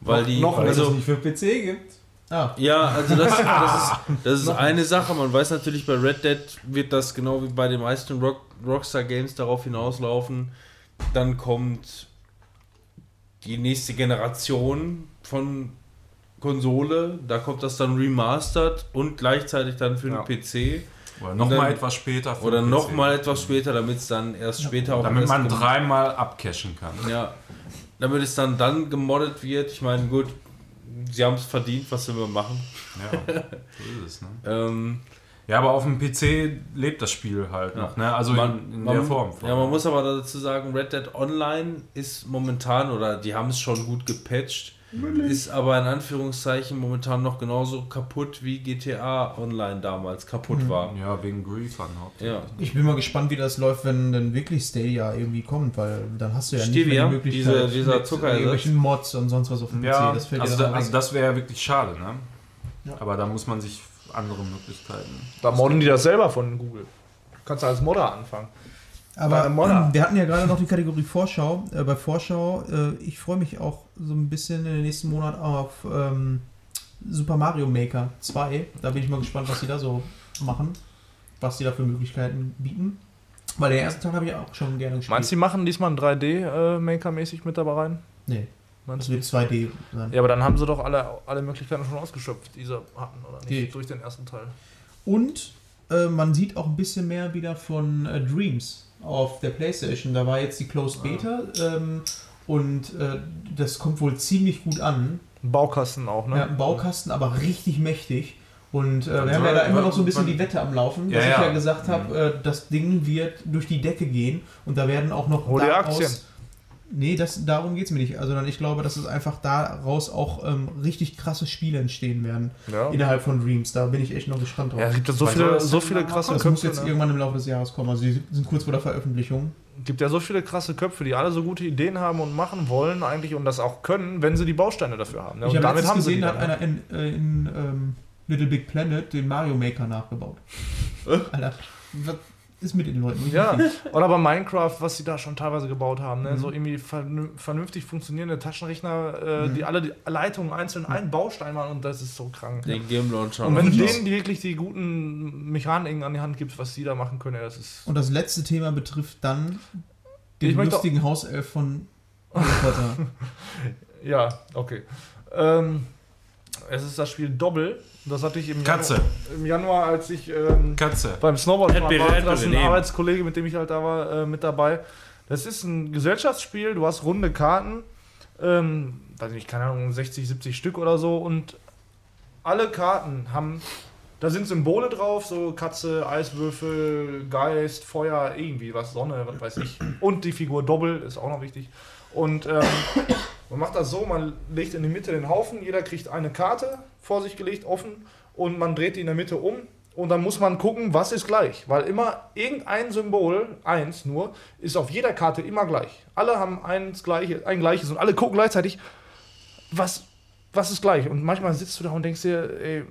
Weil die, noch Weil es das also, nicht für PC gibt. Ah, ja, also das, [laughs] das ist, das ist eine Sache. Man weiß natürlich, bei Red Dead wird das genau wie bei den meisten Rock, Rockstar Games darauf hinauslaufen. Dann kommt die nächste Generation von Konsole. Da kommt das dann remastered und gleichzeitig dann für Ja. den PC. Oder nochmal etwas später. für Oder den noch PC. mal etwas später, damit es dann erst später auch Damit man dreimal abcashen kann. Ja, damit es dann dann gemoddet wird. Ich meine, gut, sie haben es verdient, was sie wir machen. Ja, so ist es. Ne? [laughs] Ähm, Ja, aber auf dem PC lebt das Spiel halt Ja. noch. Ne? Also in, in der Form. Ja, man muss aber dazu sagen, Red Dead Online ist momentan, oder die haben es schon gut gepatcht, ist aber in Anführungszeichen momentan noch genauso kaputt wie GTA Online damals kaputt war. Ja, wegen Griefern. Ja. ich bin mal gespannt, wie das läuft, wenn dann wirklich Stadia irgendwie kommt, weil dann hast du ja nicht Stevia, mehr die Möglichkeit diese- dieser mit Zuckerersatz. irgendwelchen Mods und sonst was auf dem PC. Ja, das fällt also, ja da, also das wäre ja wirklich schade, ne? Ja. Aber da muss man sich andere Möglichkeiten. Da modden die das selber von Google. Du kannst als Modder anfangen. Aber Modder. wir hatten ja gerade noch die Kategorie Vorschau. Äh, bei Vorschau, äh, ich freue mich auch so ein bisschen in den nächsten Monat auf ähm, Super Mario Maker 2. Da bin ich mal gespannt, was sie da so machen. Was sie da für Möglichkeiten bieten. Weil den ersten Teil habe ich auch schon gerne gespielt. Meinst du, die machen diesmal ein 3D-Maker-mäßig mit dabei rein? Nee, Meinst das wird 2D sein. Ja, aber dann haben sie doch alle, alle Möglichkeiten schon ausgeschöpft, die sie hatten, oder nicht? Geht. Durch den ersten Teil. Und äh, man sieht auch ein bisschen mehr wieder von äh, Dreams auf der Playstation. Da war jetzt die Closed Beta ähm, und äh, das kommt wohl ziemlich gut an. Ein Baukasten auch, ne? Ja, ein Baukasten, aber richtig mächtig. Und äh, wir Dann haben ja da immer noch so ein bisschen die Wette am Laufen, Ja, dass ich ja. ja gesagt habe, äh, das Ding wird durch die Decke gehen und da werden auch noch Hol daraus- Aktien. Nee, das, darum geht es mir nicht. Also dann, ich glaube, dass es einfach daraus auch ähm, richtig krasse Spiele entstehen werden Ja. innerhalb von Dreams. Da bin ich echt noch gespannt drauf. Ja, es gibt ja so viele, so viele krasse das muss Köpfe. jetzt Ne? irgendwann im Laufe des Jahres kommen. Also die sind kurz vor der Veröffentlichung. gibt ja so viele krasse Köpfe, die alle so gute Ideen haben und machen wollen eigentlich und das auch können, wenn sie die Bausteine dafür haben. Ne? ich Und habe letztens sie gesehen, da hat einer in, äh, in ähm, Little Big Planet den Mario Maker nachgebaut. Alter, was ist mit den Leuten? Ja, oder bei Minecraft, was sie da schon teilweise gebaut haben. Ne? Mhm. So irgendwie vernü- vernünftig funktionierende Taschenrechner, äh, Mhm. die alle die Leitungen einzeln einen Baustein machen und das ist so krank. Den Game Launcher. Und wenn du denen die wirklich die guten Mechaniken an die Hand gibst, was sie da machen können, ja, das ist. Und das letzte Thema betrifft dann den lustigen Hauself von Harry. [laughs] Ja, okay. Ähm, es ist das Spiel Doppel. Das hatte ich im Katze. Januar, im Januar als ich ähm, Katze. beim Snowboard war, Red das ein. Arbeitskollege, mit dem ich halt da war, äh, mit dabei. Das ist ein Gesellschaftsspiel, du hast runde Karten, ähm, weiß nicht, keine Ahnung, 60, 70 Stück oder so und alle Karten haben, da sind Symbole drauf, so Katze, Eiswürfel, Geist, Feuer, irgendwie was, Sonne, was weiß ich. Und die Figur Doppel ist auch noch wichtig. Und ähm, man macht das so, man legt in die Mitte den Haufen, jeder kriegt eine Karte vor sich gelegt, offen, und man dreht die in der Mitte um. Und dann muss man gucken, was ist gleich. Weil immer irgendein Symbol, eins nur, ist auf jeder Karte immer gleich. Alle haben eins gleiche, ein gleiches und alle gucken gleichzeitig, was, was ist gleich. Und manchmal sitzt du da und denkst dir, ey,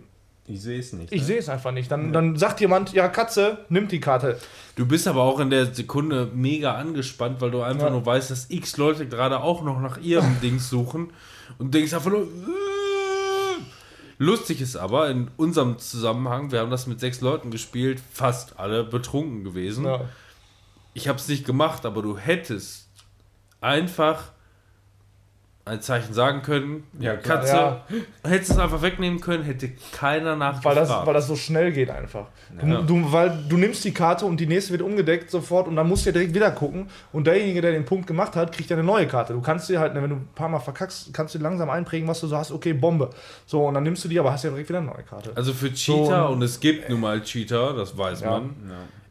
Ich sehe es nicht. ich sehe es einfach nicht. Dann, dann sagt jemand, ja, Katze, nimmt die Karte. Du bist aber auch in der Sekunde mega angespannt, weil du einfach Ja. nur weißt, dass x Leute gerade auch noch nach ihrem [laughs] Dings suchen und denkst einfach nur. Lustig ist aber, in unserem Zusammenhang, wir haben das mit sechs Leuten gespielt, fast alle betrunken gewesen. Ja. Ich habe es nicht gemacht, aber du hättest einfach ein Zeichen sagen können. Ja. Katze. Ja. Hättest es einfach wegnehmen können, hätte keiner Weil nachgefragt. das, weil das so schnell geht einfach. Ja. Du, du, weil du nimmst die Karte und die nächste wird umgedeckt sofort und dann musst du ja direkt wieder gucken und derjenige, der den Punkt gemacht hat, kriegt ja eine neue Karte. Du kannst dir halt, wenn du ein paar Mal verkackst, kannst du langsam einprägen, was du so hast, okay, Bombe. So, und dann nimmst du die, aber hast ja direkt wieder eine neue Karte. also für Cheater, So, und es gibt nun mal Cheater, das weiß Ja. man,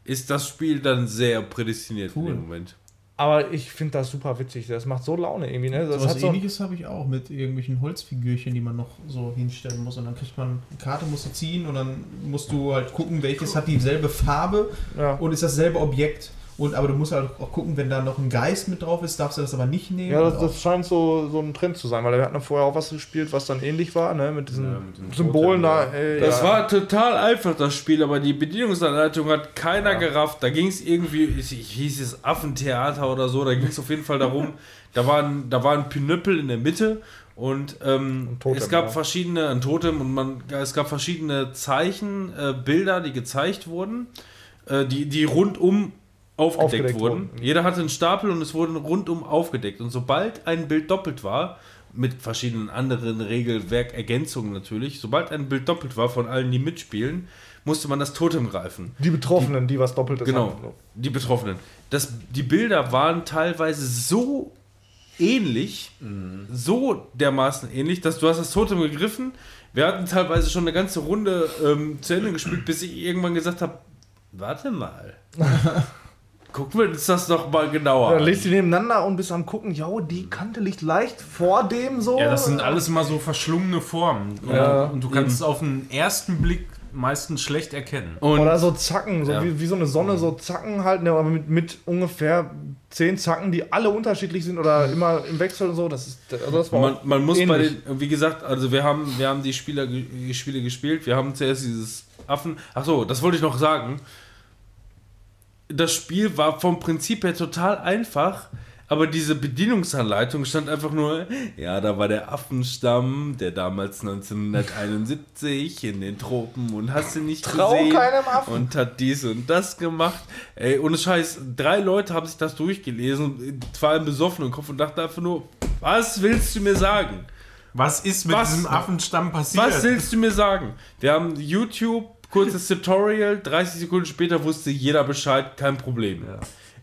ist das Spiel dann sehr prädestiniert Cool. in dem Moment. Aber ich finde das super witzig. Das macht so Laune irgendwie. Ne? Das So was so, ähnliches habe ich auch mit irgendwelchen Holzfigürchen, die man noch so hinstellen muss. Und dann kriegt man eine Karte, musst du ziehen und dann musst du halt gucken, welches hat dieselbe Farbe ja. und ist dasselbe Objekt. Und, aber du musst halt auch gucken, wenn da noch ein Geist mit drauf ist, darfst du das aber nicht nehmen. Ja, das, das scheint so, so ein Trend zu sein, weil wir hatten vorher auch was gespielt, was dann ähnlich war, ne? Mit diesen Ja, mit Symbolen da. Ey, Das ja. war total einfach, das Spiel, aber die Bedienungsanleitung hat keiner gerafft. Da ging es irgendwie, ich, ich hieß es Affentheater oder so, da ging es auf jeden Fall darum, [laughs] da war ein, da war ein Pinöppel in der Mitte und ähm, Totem, es gab ja. verschiedene, ein Totem und man, es gab verschiedene Zeichen, äh, Bilder, die gezeigt wurden, äh, die, die rundum aufgedeckt, Aufgedeckt wurden. wurden. Jeder hatte einen Stapel und es wurden rundum aufgedeckt. Und sobald ein Bild doppelt war, mit verschiedenen anderen Regelwerkergänzungen natürlich, sobald ein Bild doppelt war von allen, die mitspielen, musste man das Totem greifen. Die Betroffenen, die was Doppeltes Genau, hatten. die Betroffenen. Das, die Bilder waren teilweise so ähnlich, so dermaßen ähnlich, dass du hast das Totem gegriffen. Wir hatten teilweise schon eine ganze Runde ähm, zu Ende gespielt, bis ich irgendwann gesagt habe, warte mal. [laughs] Gucken wir uns das doch mal genauer Dann an. legst du die nebeneinander und bist am gucken, ja, die Kante liegt leicht vor dem so. Ja, das sind alles immer so verschlungene Formen. Ja. und du kannst es auf den ersten Blick meistens schlecht erkennen. Und Oder so Zacken, so Ja. wie, wie so eine Sonne, so Zacken halt, ne, aber mit, mit ungefähr zehn Zacken, die alle unterschiedlich sind oder immer im Wechsel und so. Das ist, also das war man, man muss bei ähnlich. den, wie gesagt, also wir haben, wir haben die Spieler, die Spiele gespielt, wir haben zuerst dieses Affen. Ach so, das wollte ich noch sagen. Das Spiel war vom Prinzip her total einfach, aber diese Bedienungsanleitung stand einfach nur, ja, da war der Affenstamm, der damals 1971 in den Tropen und hast du nicht Trau gesehen keinem Affen. und hat dies und das gemacht. Ey, ohne Scheiß, drei Leute haben sich das durchgelesen, vor allem besoffen im Kopf und dachten einfach nur, was willst du mir sagen? Was ist mit Was? diesem Affenstamm passiert? Was willst du mir sagen? Wir haben YouTube, kurzes Tutorial, 30 Sekunden später wusste jeder Bescheid, kein Problem.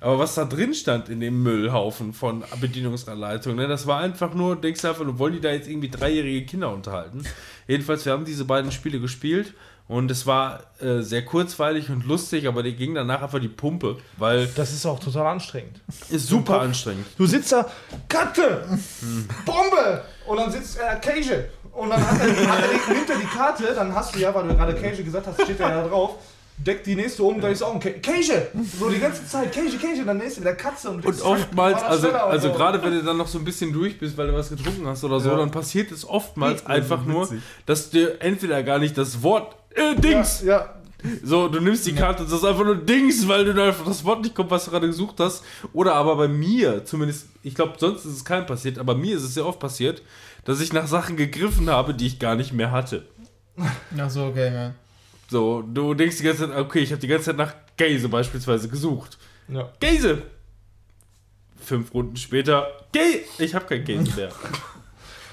Aber was da drin stand in dem Müllhaufen von Bedienungsanleitungen, ne, das war einfach nur, denkst du einfach wollen die da jetzt irgendwie dreijährige Kinder unterhalten? Jedenfalls, wir haben diese beiden Spiele gespielt und es war äh, sehr kurzweilig und lustig, aber die ging danach einfach die Pumpe, weil Das ist auch total anstrengend. ist super anstrengend. Du sitzt da, Karte, Bombe! Und dann sitzt er, Cage. Und dann hat er, hat er die, nimmt er die Karte, dann hast du ja, weil du gerade Cage gesagt hast, steht er ja da drauf, deckt die nächste um, da ist auch ein Cage. So die ganze Zeit, Cage, Cage, und dann nächste wieder Katze. Und, Und oftmals, das also, also so. gerade wenn du dann noch so ein bisschen durch bist, weil du was getrunken hast oder so, Ja. dann passiert es oftmals ist einfach so nur, dass dir entweder gar nicht das Wort äh, Dings, Ja, ja, so, du nimmst die Karte und sagst einfach nur Dings, weil du einfach das Wort nicht kommt, was du gerade gesucht hast. Oder aber bei mir, zumindest, ich glaube, sonst ist es keinem passiert, aber mir ist es sehr oft passiert, dass ich nach Sachen gegriffen habe, die ich gar nicht mehr hatte. Ach so, okay, ja. So, du denkst die ganze Zeit, okay, ich habe die ganze Zeit nach Gaze beispielsweise gesucht. ja. Gaze! Fünf Runden später, Gaze! Ich habe kein Gaze mehr.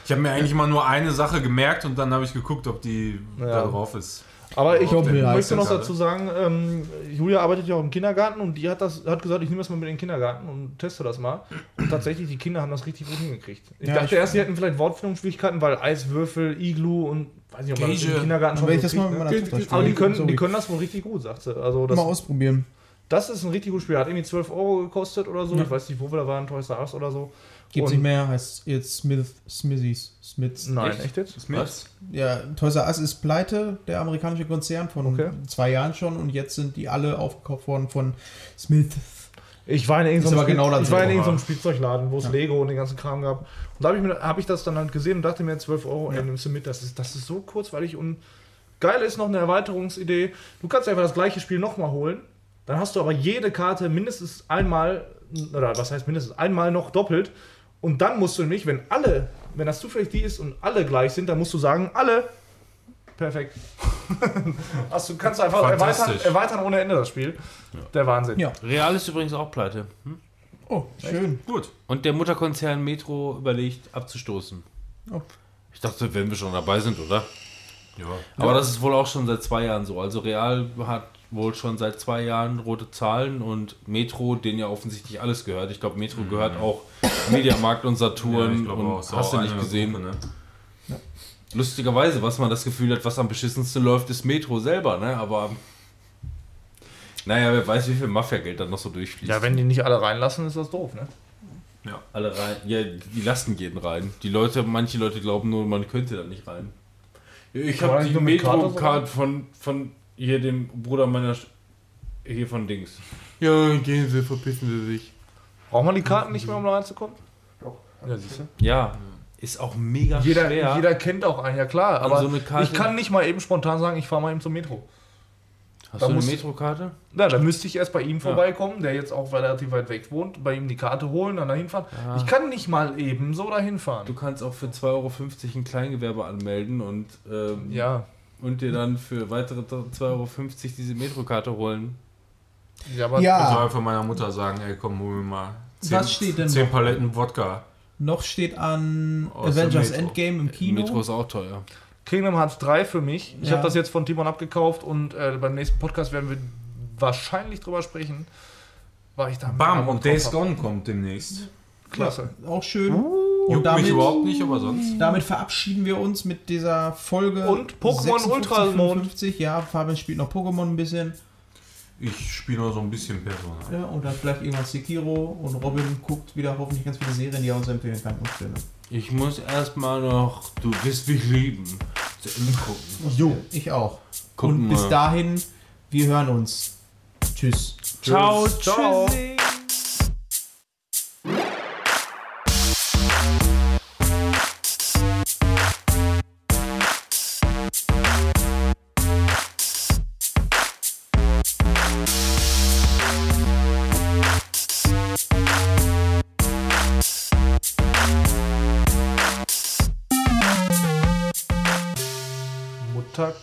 Ich habe mir eigentlich mal nur eine Sache gemerkt und dann habe ich geguckt, ob die Ja. da drauf ist. Aber ich heißt möchte noch dazu sagen, ähm, Julia arbeitet ja auch im Kindergarten und die hat das hat gesagt, ich nehme das mal mit in den Kindergarten und teste das mal. Und tatsächlich, die Kinder haben das richtig gut hingekriegt. Ich Ja, dachte ich- erst, die hätten vielleicht Wortfindungsschwierigkeiten, weil Eiswürfel, Iglu und weiß nicht, ob man das im. Kindergarten schon so das mal kriegt, ne? Aber die können, Sorry. die können das wohl richtig gut, sagt sie. Also das, Mal ausprobieren. das ist ein richtig gutes Spiel. Hat irgendwie 12 Euro gekostet oder so. Ich weiß nicht, wo wir da waren, Toys R Us oder so. Gibt's Und- nicht mehr, heißt jetzt Smith, Smithies, Smiths. Nein, Echt? echt, jetzt? Was? Ja, Toys R Us ist pleite, der amerikanische Konzern von Okay. zwei Jahren schon und jetzt sind die alle aufgekauft worden von Smith. Ich war in irgendeinem, aber genau Spiel- ich war in irgendeinem Spielzeugladen, wo es Lego und den ganzen Kram gab. Und da habe ich, mir- hab ich das dann halt gesehen und dachte mir, 12 Euro, ey, nimmst du mit. Das ist, das ist so kurzweilig und geil ist noch eine Erweiterungsidee. Du kannst einfach das gleiche Spiel nochmal holen. Dann hast du aber jede Karte mindestens einmal, oder was heißt mindestens einmal noch doppelt. Und dann musst du nämlich, wenn alle, wenn das zufällig die ist und alle gleich sind, dann musst du sagen, alle. Perfekt. [laughs] also du kannst einfach erweitern, erweitern ohne Ende das Spiel. Der Wahnsinn. Ja. Real ist übrigens auch pleite. Hm? Oh, schön. Gut. Und der Mutterkonzern Metro überlegt, abzustoßen. Oh. Ich dachte, wenn wir schon dabei sind, oder? Ja. Aber das ist wohl auch schon seit zwei Jahren so. Also Real hat wohl schon seit zwei Jahren rote Zahlen und Metro, denen ja offensichtlich alles gehört. Ich glaube, Metro gehört auch Mediamarkt und Mhm. Ja, Saturn ich glaube und auch. Hast du nicht gesehen. Gruppe, ne? Lustigerweise, was man das Gefühl hat, was am beschissensten läuft, ist Metro selber, ne? Aber naja, wer weiß, wie viel Mafia-Geld dann noch so durchfließt. Ja, wenn die nicht alle reinlassen, ist das doof, ne? alle rein. Ja, die lassen gehen rein. Die Leute, manche Leute glauben nur, man könnte da nicht rein. Ich habe die Metro-Card von, von hier dem Bruder meiner Sch Hier von Dings. Ja, gehen Sie, verpissen Sie sich. Braucht man die Karten nicht mehr, um da reinzukommen? Ja, siehst du. Ja, ist auch mega Jeder, schwer. jeder kennt auch einen, ja klar. Aber so ich kann nicht mal eben spontan sagen, ich fahre mal eben zum Metro. Hast da du eine Metrokarte? Na, dann müsste ich erst bei ihm vorbeikommen, der jetzt auch relativ weit weg wohnt, bei ihm die Karte holen, dann dahin fahren. Ich kann nicht mal eben so dahin fahren. Du kannst auch für 2,50 Euro ein Kleingewerbe anmelden und, ähm, ja. Und dir dann für weitere 2,50 Euro diese Metrokarte holen. Ja, aber Ich Ja, soll einfach meiner Mutter sagen, ey komm, hol mir mal 10, Was steht denn 10 noch? Paletten Wodka. noch steht an Aus Avengers. Endgame im Kino. Metro ist auch teuer. Kingdom Hearts 3 für mich. Ich Ja. habe das jetzt von Timon abgekauft und äh, beim nächsten Podcast werden wir wahrscheinlich drüber sprechen. War ich da Bam, und Days. Gone kommt demnächst. Klasse. Auch schön. Uh. Und Juckt mich überhaupt nicht, aber sonst. Damit verabschieden wir uns mit dieser Folge. Und Pokémon Ultra Mond. 55. Ja, Fabian spielt noch Pokémon ein bisschen. Ich spiele nur so ein bisschen Persona. Ja, und dann vielleicht irgendwann Sekiro. Und Robin guckt wieder hoffentlich ganz viele Serien, die er uns empfehlen kann. Und Filme. Ich muss erstmal noch Du wirst mich lieben zu Ende gucken. Jo, ich auch. Gucken und bis dahin, wir hören uns. Tschüss. Ciao, Ciao. tschüssi.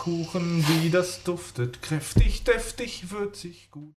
Butterkuchen, wie das duftet, kräftig, deftig, würzig, gut.